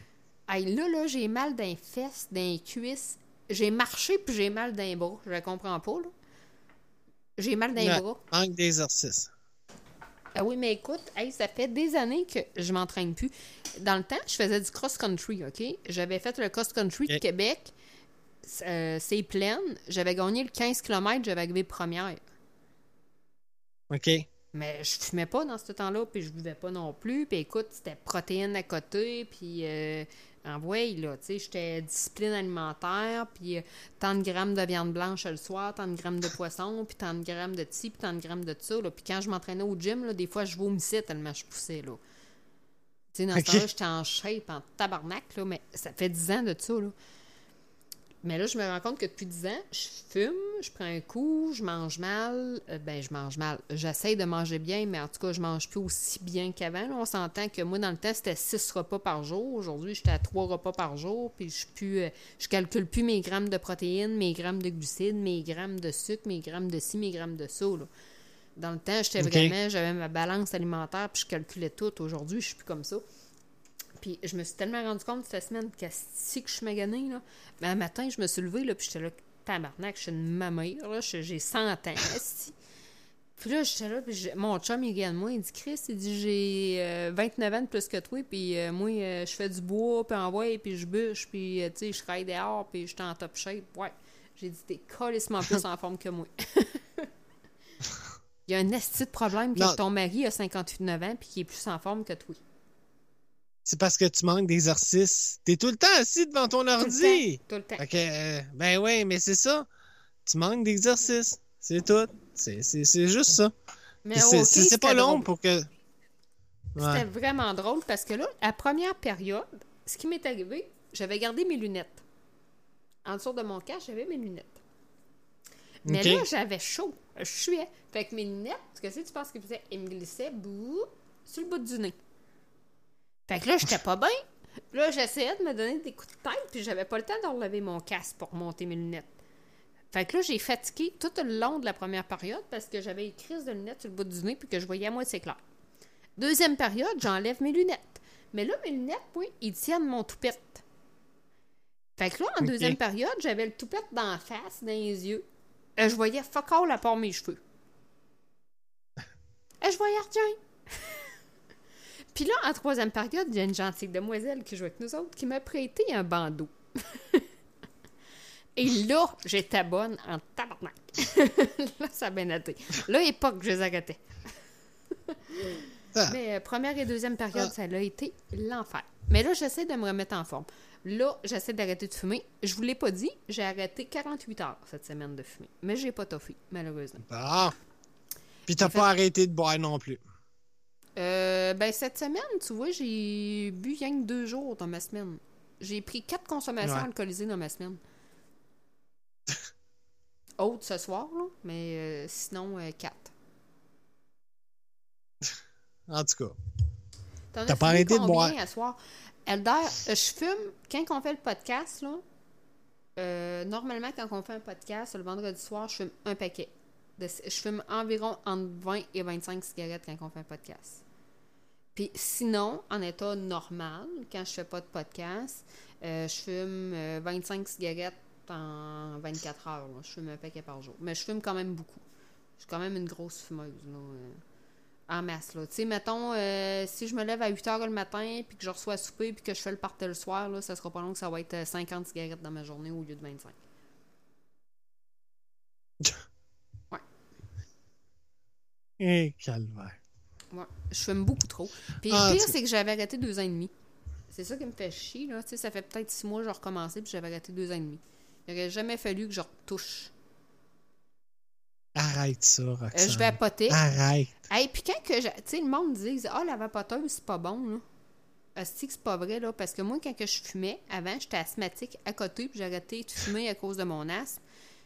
Speaker 2: Hey, là, là, j'ai mal fesses, dans les cuisses. J'ai marché puis j'ai mal les bras. Je comprends pas, là. J'ai mal
Speaker 3: Ouais.
Speaker 2: bras.
Speaker 3: Manque d'exercice.
Speaker 2: Ah oui, mais écoute, hey, ça fait des années que je m'entraîne plus. Dans le temps, je faisais du cross-country, OK? J'avais fait le cross-country de. Québec. Euh, c'est pleine. J'avais gagné le 15 km, j'avais arrivé première.
Speaker 3: OK.
Speaker 2: Mais je fumais pas dans ce temps-là, puis je buvais pas non plus. Puis écoute, c'était protéines à côté, puis euh, en voie, là, tu sais, j'étais discipline alimentaire, puis euh, tant de grammes de viande blanche le soir, tant de grammes de poisson, puis tant de grammes de ci, puis tant de grammes de ça, là. Puis quand je m'entraînais au gym, là, des fois, je vomissais tellement je poussais, là. Tu sais, dans ce temps-là, j'étais en shape, en tabarnak, là, mais ça fait 10 ans de ça, là. Mais là, je me rends compte que depuis 10 ans, je fume, je prends un coup, je mange mal. Euh, ben, je mange mal. J'essaie de manger bien, mais en tout cas, je mange plus aussi bien qu'avant. On s'entend que moi, dans le temps, c'était 6 repas par jour. Aujourd'hui, j'étais à 3 repas par jour. Puis je, plus, euh, je calcule plus mes grammes de protéines, mes grammes de glucides, mes grammes de sucre, mes grammes de ci, mes grammes de ça. là. Dans le temps, j'étais vraiment, j'avais ma balance alimentaire, puis je calculais tout. Aujourd'hui, je suis plus comme ça. Puis je me suis tellement rendu compte cette semaine qu'asti que je suis maganée, là. Mais un matin, je me suis levée, là, puis j'étais là, tabarnak, je suis une mamère, là, j'ai 100 ans. Puis là, j'étais là, puis mon chum, il regarde moi, il dit, Chris, il dit, j'ai euh, 29 ans de plus que toi, puis euh, moi, euh, je fais du bois, puis en voie, puis je bûche, puis, euh, tu sais, je travaille dehors, puis je suis en top shape. Ouais. J'ai dit, t'es colissement plus en forme que moi. Il y a un esti de problème que ton mari a 58 ans, puis qu'il est plus en forme que toi.
Speaker 3: C'est parce que tu manques d'exercice. T'es tout le temps assis devant ton
Speaker 2: Tout le
Speaker 3: ordi.
Speaker 2: temps. Tout le temps.
Speaker 3: Que, euh, ben oui, mais c'est ça. Tu manques d'exercice. C'est tout. C'est juste ça.
Speaker 2: Mais
Speaker 3: Puis c'est pas long
Speaker 2: drôle.
Speaker 3: pour que.
Speaker 2: C'était vraiment drôle parce que là, la première période, ce qui m'est arrivé, j'avais gardé mes lunettes. En dessous de mon casque, j'avais mes lunettes. Mais là, j'avais chaud. Je suais. Fait que mes lunettes, ce que c'est, tu penses qu'ils faisaient? Ils me glissaient bouh, sur le bout du nez. Fait que là, j'étais pas bien. Là, j'essayais de me donner des coups de tête, puis j'avais pas le temps de relever mon casque pour monter mes lunettes. Fait que là, j'ai fatigué tout le long de la première période parce que j'avais une crise de lunettes sur le bout du nez puis que je voyais à moitié clair. Deuxième période, j'enlève mes lunettes. Mais là, mes lunettes, oui, ils tiennent mon toupette. Fait que là, en deuxième période, j'avais le toupette dans la face, dans les yeux. Euh, je voyais fuck all à part mes cheveux. Euh, je voyais rien. Puis là, en troisième période, il y a une gentille demoiselle qui joue avec nous autres qui m'a prêté un bandeau. Et là, j'étais bonne en tabarnak. là, ça a bien été. Là, époque, je les arrêtais.
Speaker 3: Ah.
Speaker 2: Mais euh, première et deuxième période,
Speaker 3: Ah.
Speaker 2: ça a été l'enfer. Mais là, j'essaie de me remettre en forme. Là, j'essaie d'arrêter de fumer. Je vous l'ai pas dit, j'ai arrêté 48 heures cette semaine de fumer. Mais j'ai pas toffé, malheureusement.
Speaker 3: Ah. Puis t'as
Speaker 2: fait-
Speaker 3: pas arrêté de boire non plus.
Speaker 2: Euh, ben, cette semaine, tu vois, j'ai bu rien que deux jours dans ma semaine. J'ai pris quatre consommations
Speaker 3: Ouais.
Speaker 2: alcoolisées dans ma semaine. Autre ce soir, là, mais euh, sinon, euh, quatre.
Speaker 3: En tout cas. T'as pas arrêté de boire?
Speaker 2: à soir? Elder, euh, je fume, quand on fait le podcast, là, normalement, quand on fait un podcast, le vendredi soir, je fume un paquet. De- je fume environ entre 20 et 25 cigarettes quand on fait un podcast. Puis sinon, en état normal, quand je fais pas de podcast, euh, je fume euh, 25 cigarettes en 24 heures. là. Je fume un paquet par jour. Mais je fume quand même beaucoup. Je suis quand même une grosse fumeuse. Là, euh, en masse. Tu sais, mettons, euh, si je me lève à 8 heures le matin, puis que je reçois à souper, puis que je fais le party le soir, là, ça sera pas long que ça va être euh, 50 cigarettes dans ma journée au lieu de 25.
Speaker 3: Eh, calvaire.
Speaker 2: Ouais. Je fume beaucoup trop. Puis
Speaker 3: Ah,
Speaker 2: le pire,
Speaker 3: tu-
Speaker 2: c'est que j'avais arrêté deux ans et demi. C'est ça qui me fait chier, là. Tu sais, ça fait peut-être six mois que j'ai recommencé, puis j'avais arrêté deux ans et demi. Il aurait jamais fallu que je retouche.
Speaker 3: Arrête ça, Roxane.
Speaker 2: Euh, je vais poter.
Speaker 3: Arrête.
Speaker 2: Hey, puis quand que. Tu sais, le monde dit Ah, la vapoteuse, c'est pas bon, là. Asti que c'est pas vrai, là. Parce que moi, quand que je fumais, avant, j'étais asthmatique à côté, puis j'ai arrêté de fumer à cause de mon asthme.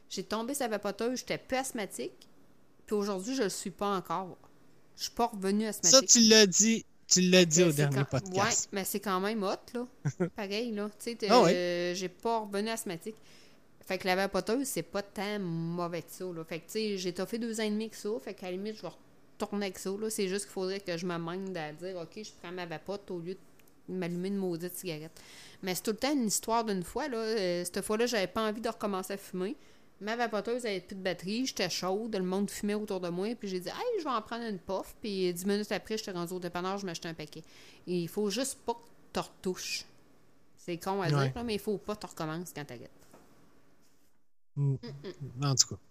Speaker 2: J'ai tombé la vapoteuse, j'étais peu asthmatique. Puis aujourd'hui, je le suis pas encore. Je suis pas revenue asthmatique.
Speaker 3: Ça, tu l'as dit. Tu l'as dit au dernier
Speaker 2: quand-
Speaker 3: podcast.
Speaker 2: Ouais, mais c'est quand même hot, là. Pareil, là. Tu sais,
Speaker 3: Ah
Speaker 2: euh, j'ai pas revenu asthmatique. Fait que la vapoteuse, c'est pas tant mauvais que ça, là. Fait que, tu sais, j'ai toffé deux ans et demi que ça. Fait qu'à la limite, je vais retourner avec ça, là. C'est juste qu'il faudrait que je me mène à dire, OK, je prends ma vapote au lieu de m'allumer une maudite cigarette. Mais c'est tout le temps une histoire d'une fois, là. Euh, cette fois-là, j'avais pas envie de recommencer à fumer. Ma vapoteuse avait plus de batterie, j'étais chaude, le monde fumait autour de moi, puis j'ai dit, hey, je vais en prendre une puff, puis dix minutes après, j'étais rendu au dépanneur, je m'achetais un paquet. Et il faut juste pas que tu retouches. C'est con à dire,
Speaker 3: Ouais.
Speaker 2: là, mais il faut pas que tu recommences quand t'arrêtes.
Speaker 3: Mm. En tout cas.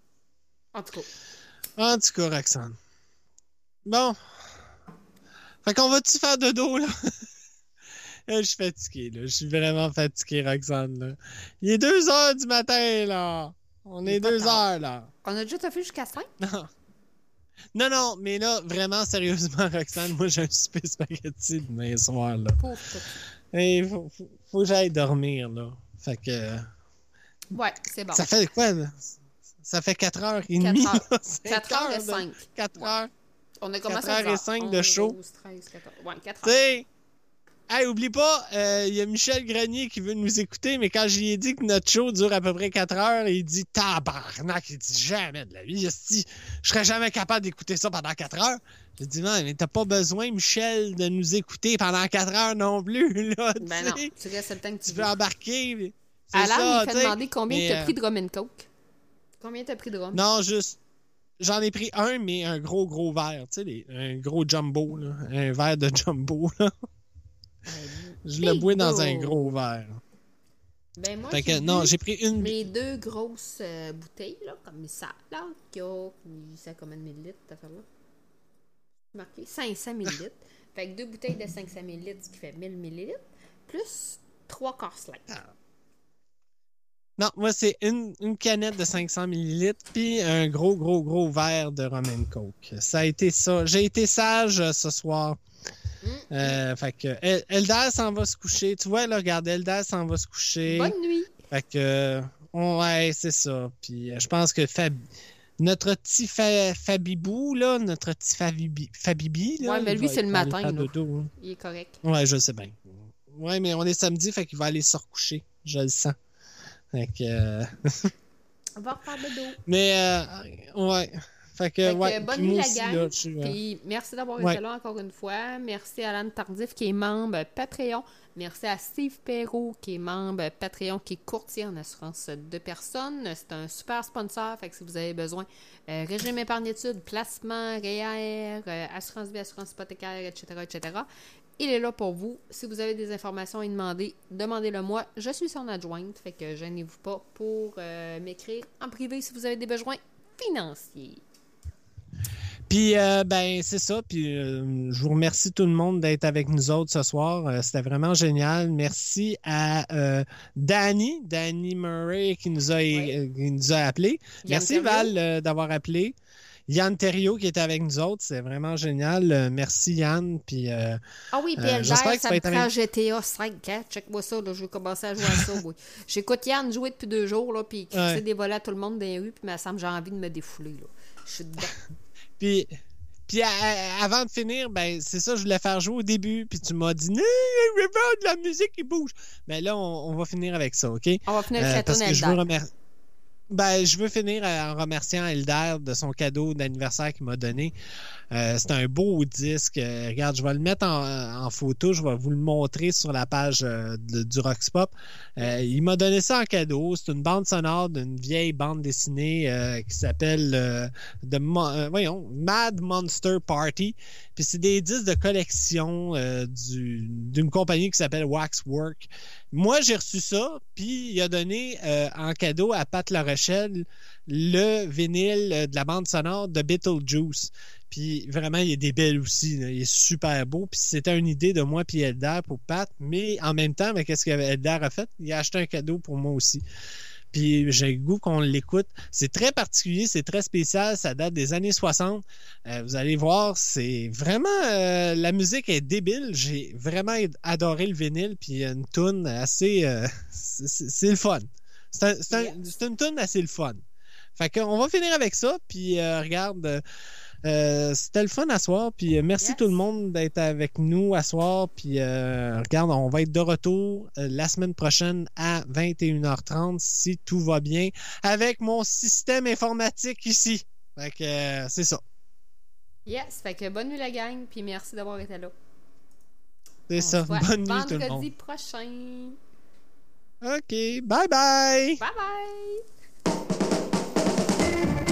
Speaker 2: En tout cas,
Speaker 3: En tout cas, Roxane. Bon. Fait qu'on va-tu faire dodo, là? Là, Je suis fatigué, là. Je suis vraiment fatigué, Roxane, là. Il est 2 heures du matin, là. On est
Speaker 2: est pas
Speaker 3: 2
Speaker 2: tard.
Speaker 3: heures, là.
Speaker 2: on a déjà fait jusqu'à 5.
Speaker 3: Non. Non, non, mais là, vraiment, sérieusement, Roxane, moi, j'ai un super spaghetti demain soir, là.
Speaker 2: Pauvre.
Speaker 3: Et faut, faut, faut que j'aille dormir, là. Fait que...
Speaker 2: Ouais, c'est bon.
Speaker 3: Ça fait quoi, là? Ça fait 4h30,
Speaker 2: 4 heures.
Speaker 3: là. 5
Speaker 2: 4 heures et 5.
Speaker 3: 4 heures.
Speaker 2: On a commencé
Speaker 3: 4
Speaker 2: à
Speaker 3: heures et 5 de show.
Speaker 2: 12, 13, 14. Ouais, 4
Speaker 3: Tu
Speaker 2: heures.
Speaker 3: sais, hey, oublie pas, euh, il y a Michel Grenier qui veut nous écouter, mais quand j'y ai dit que notre show dure à peu près 4 heures, il dit tabarnak, il dit jamais de la vie, je serais jamais capable d'écouter ça pendant 4 heures. J'ai dit non, mais t'as pas besoin, Michel, de nous écouter pendant 4 heures non plus, là, tu
Speaker 2: Ben non, tu restes le temps que tu
Speaker 3: Tu
Speaker 2: veux.
Speaker 3: veux embarquer, ça,
Speaker 2: il
Speaker 3: sais.
Speaker 2: demander combien t'as
Speaker 3: euh,
Speaker 2: pris de rum and coke? Combien t'as pris de rhum?
Speaker 3: Non, juste. J'en ai pris un, mais un gros, gros verre. Tu sais, les- un gros jumbo, là. Un verre de jumbo, là. Je le bois dans un gros verre.
Speaker 2: Ben moi,
Speaker 3: que, non, j'ai pris une.
Speaker 2: mes deux grosses euh, bouteilles, là, comme ça, là, qui a, ça combien de millilitres, cette affaire-là? Marqué 500 millilitres. fait que deux bouteilles de 500 millilitres, ce qui fait 1000 millilitres, plus trois quarts.
Speaker 3: Ah. Non, moi, c'est une, une canette de 500 ml, puis un gros, gros, gros verre de rum and coke. Ça a été ça. J'ai été sage euh, ce soir.
Speaker 2: Mm.
Speaker 3: Euh, fait que El- Eldar s'en va se coucher. Tu vois, là, regarde, Eldar s'en va se coucher.
Speaker 2: Bonne nuit!
Speaker 3: Fait que, ouais, c'est ça. Puis euh, je pense que Fab... notre petit Fa- Fabibou, là, notre petit Fabibi, Fabibi là,
Speaker 2: Ouais, mais
Speaker 3: il
Speaker 2: lui, c'est le matin,
Speaker 3: dodo, hein.
Speaker 2: Il est correct.
Speaker 3: Ouais, je sais bien. Ouais, mais on est samedi, fait qu'il va aller se recoucher. Je le sens. Fait que, euh,
Speaker 2: On va refaire de dos.
Speaker 3: mais, euh, ouais. Fait que,
Speaker 2: Fait que,
Speaker 3: ouais.
Speaker 2: bonne nuit, la
Speaker 3: aussi,
Speaker 2: gang.
Speaker 3: là, euh,
Speaker 2: Puis merci d'avoir
Speaker 3: Ouais.
Speaker 2: été là encore une fois. Merci à Alan Tardif qui est membre Patreon. Merci à Steve Perrault qui est membre Patreon, qui est courtier en assurance de personnes. C'est un super sponsor. Fait que si vous avez besoin, euh, régime épargne études, placement, REER, euh, assurance vie, assurance hypothécaire, etc., etc., il est là pour vous. Si vous avez des informations à demander, demandez-le moi. Je suis son adjointe, fait que gênez-vous pas pour euh, m'écrire en privé si vous avez des besoins financiers.
Speaker 3: Puis, euh, ben, c'est ça. Puis, euh, je vous remercie tout le monde d'être avec nous autres ce soir. Euh, C'était vraiment génial. Merci à Danny, Danny Murray, qui nous a,
Speaker 2: Ouais.
Speaker 3: qui nous a appelé.
Speaker 2: Yann
Speaker 3: Merci. Val, d'avoir appelé. Yann Thériault qui était avec nous autres. C'est vraiment génial. Euh, merci, Yann. Puis, euh,
Speaker 2: Ah oui, puis
Speaker 3: Euh, j'espère que
Speaker 2: ça
Speaker 3: ça va
Speaker 2: me
Speaker 3: être
Speaker 2: prend
Speaker 3: avec-
Speaker 2: GTA 5, hein? Check-moi ça, là, je vais commencer à jouer à ça, oui. J'écoute Yann jouer depuis deux jours, là, puis il crissait
Speaker 3: Ouais.
Speaker 2: des volets à tout le monde dans les rues, puis il me j'ai envie de me défouler, là. Je suis dedans.
Speaker 3: Puis, avant de finir, ben c'est ça, je voulais faire jouer au début, puis tu m'as dit, non, je veux de la musique qui bouge. Ben là, on, on va finir avec ça, OK?
Speaker 2: On va finir
Speaker 3: Euh,
Speaker 2: avec la
Speaker 3: parce
Speaker 2: tourne
Speaker 3: que je veux
Speaker 2: Eldar.
Speaker 3: Ben, je veux finir en remerciant Elder de son cadeau d'anniversaire qu'il m'a donné. Euh, c'est un beau disque. Euh, regarde, je vais le mettre en, en photo. Je vais vous le montrer sur la page euh, du Rox Pop. Euh, il m'a donné ça en cadeau. C'est une bande sonore d'une vieille bande dessinée euh, qui s'appelle voyons, Mad Monster Party. Puis c'est des disques de collection du- d'une compagnie qui s'appelle Waxwork. Moi, j'ai reçu ça, puis il a donné euh, en cadeau à Pat La Rochelle le vinyle euh, de la bande sonore de Beetlejuice. Puis vraiment, il est débile aussi. là. Il est super beau. Puis c'était une idée de moi puis Eldar pour Pat. Mais en même temps, mais qu'est-ce qu'Eldar a fait? Il a acheté un cadeau pour moi aussi. Puis j'ai le goût qu'on l'écoute. C'est très particulier, c'est très spécial. Ça date des années 60. Euh, vous allez voir, c'est vraiment... euh, la musique est débile. J'ai vraiment adoré le vinyle. Puis il y a une tune assez... euh, c'est le fun. C'est un- c'est un- c'est une tune assez le fun. Fait qu'on va finir avec ça. Puis euh, regarde... euh, c'était le fun à soir, puis euh, merci
Speaker 2: Yes.
Speaker 3: tout le monde d'être avec nous à soir, puis euh, regarde, on va être de retour la semaine prochaine à 21h30 si tout va bien avec mon système informatique ici. Fait que c'est ça.
Speaker 2: Yes, fait que bonne nuit la gang, puis merci d'avoir été là.
Speaker 3: C'est ça. Bonne nuit tout le
Speaker 2: vendredi
Speaker 3: monde.
Speaker 2: prochain.
Speaker 3: OK, bye bye.
Speaker 2: Bye bye!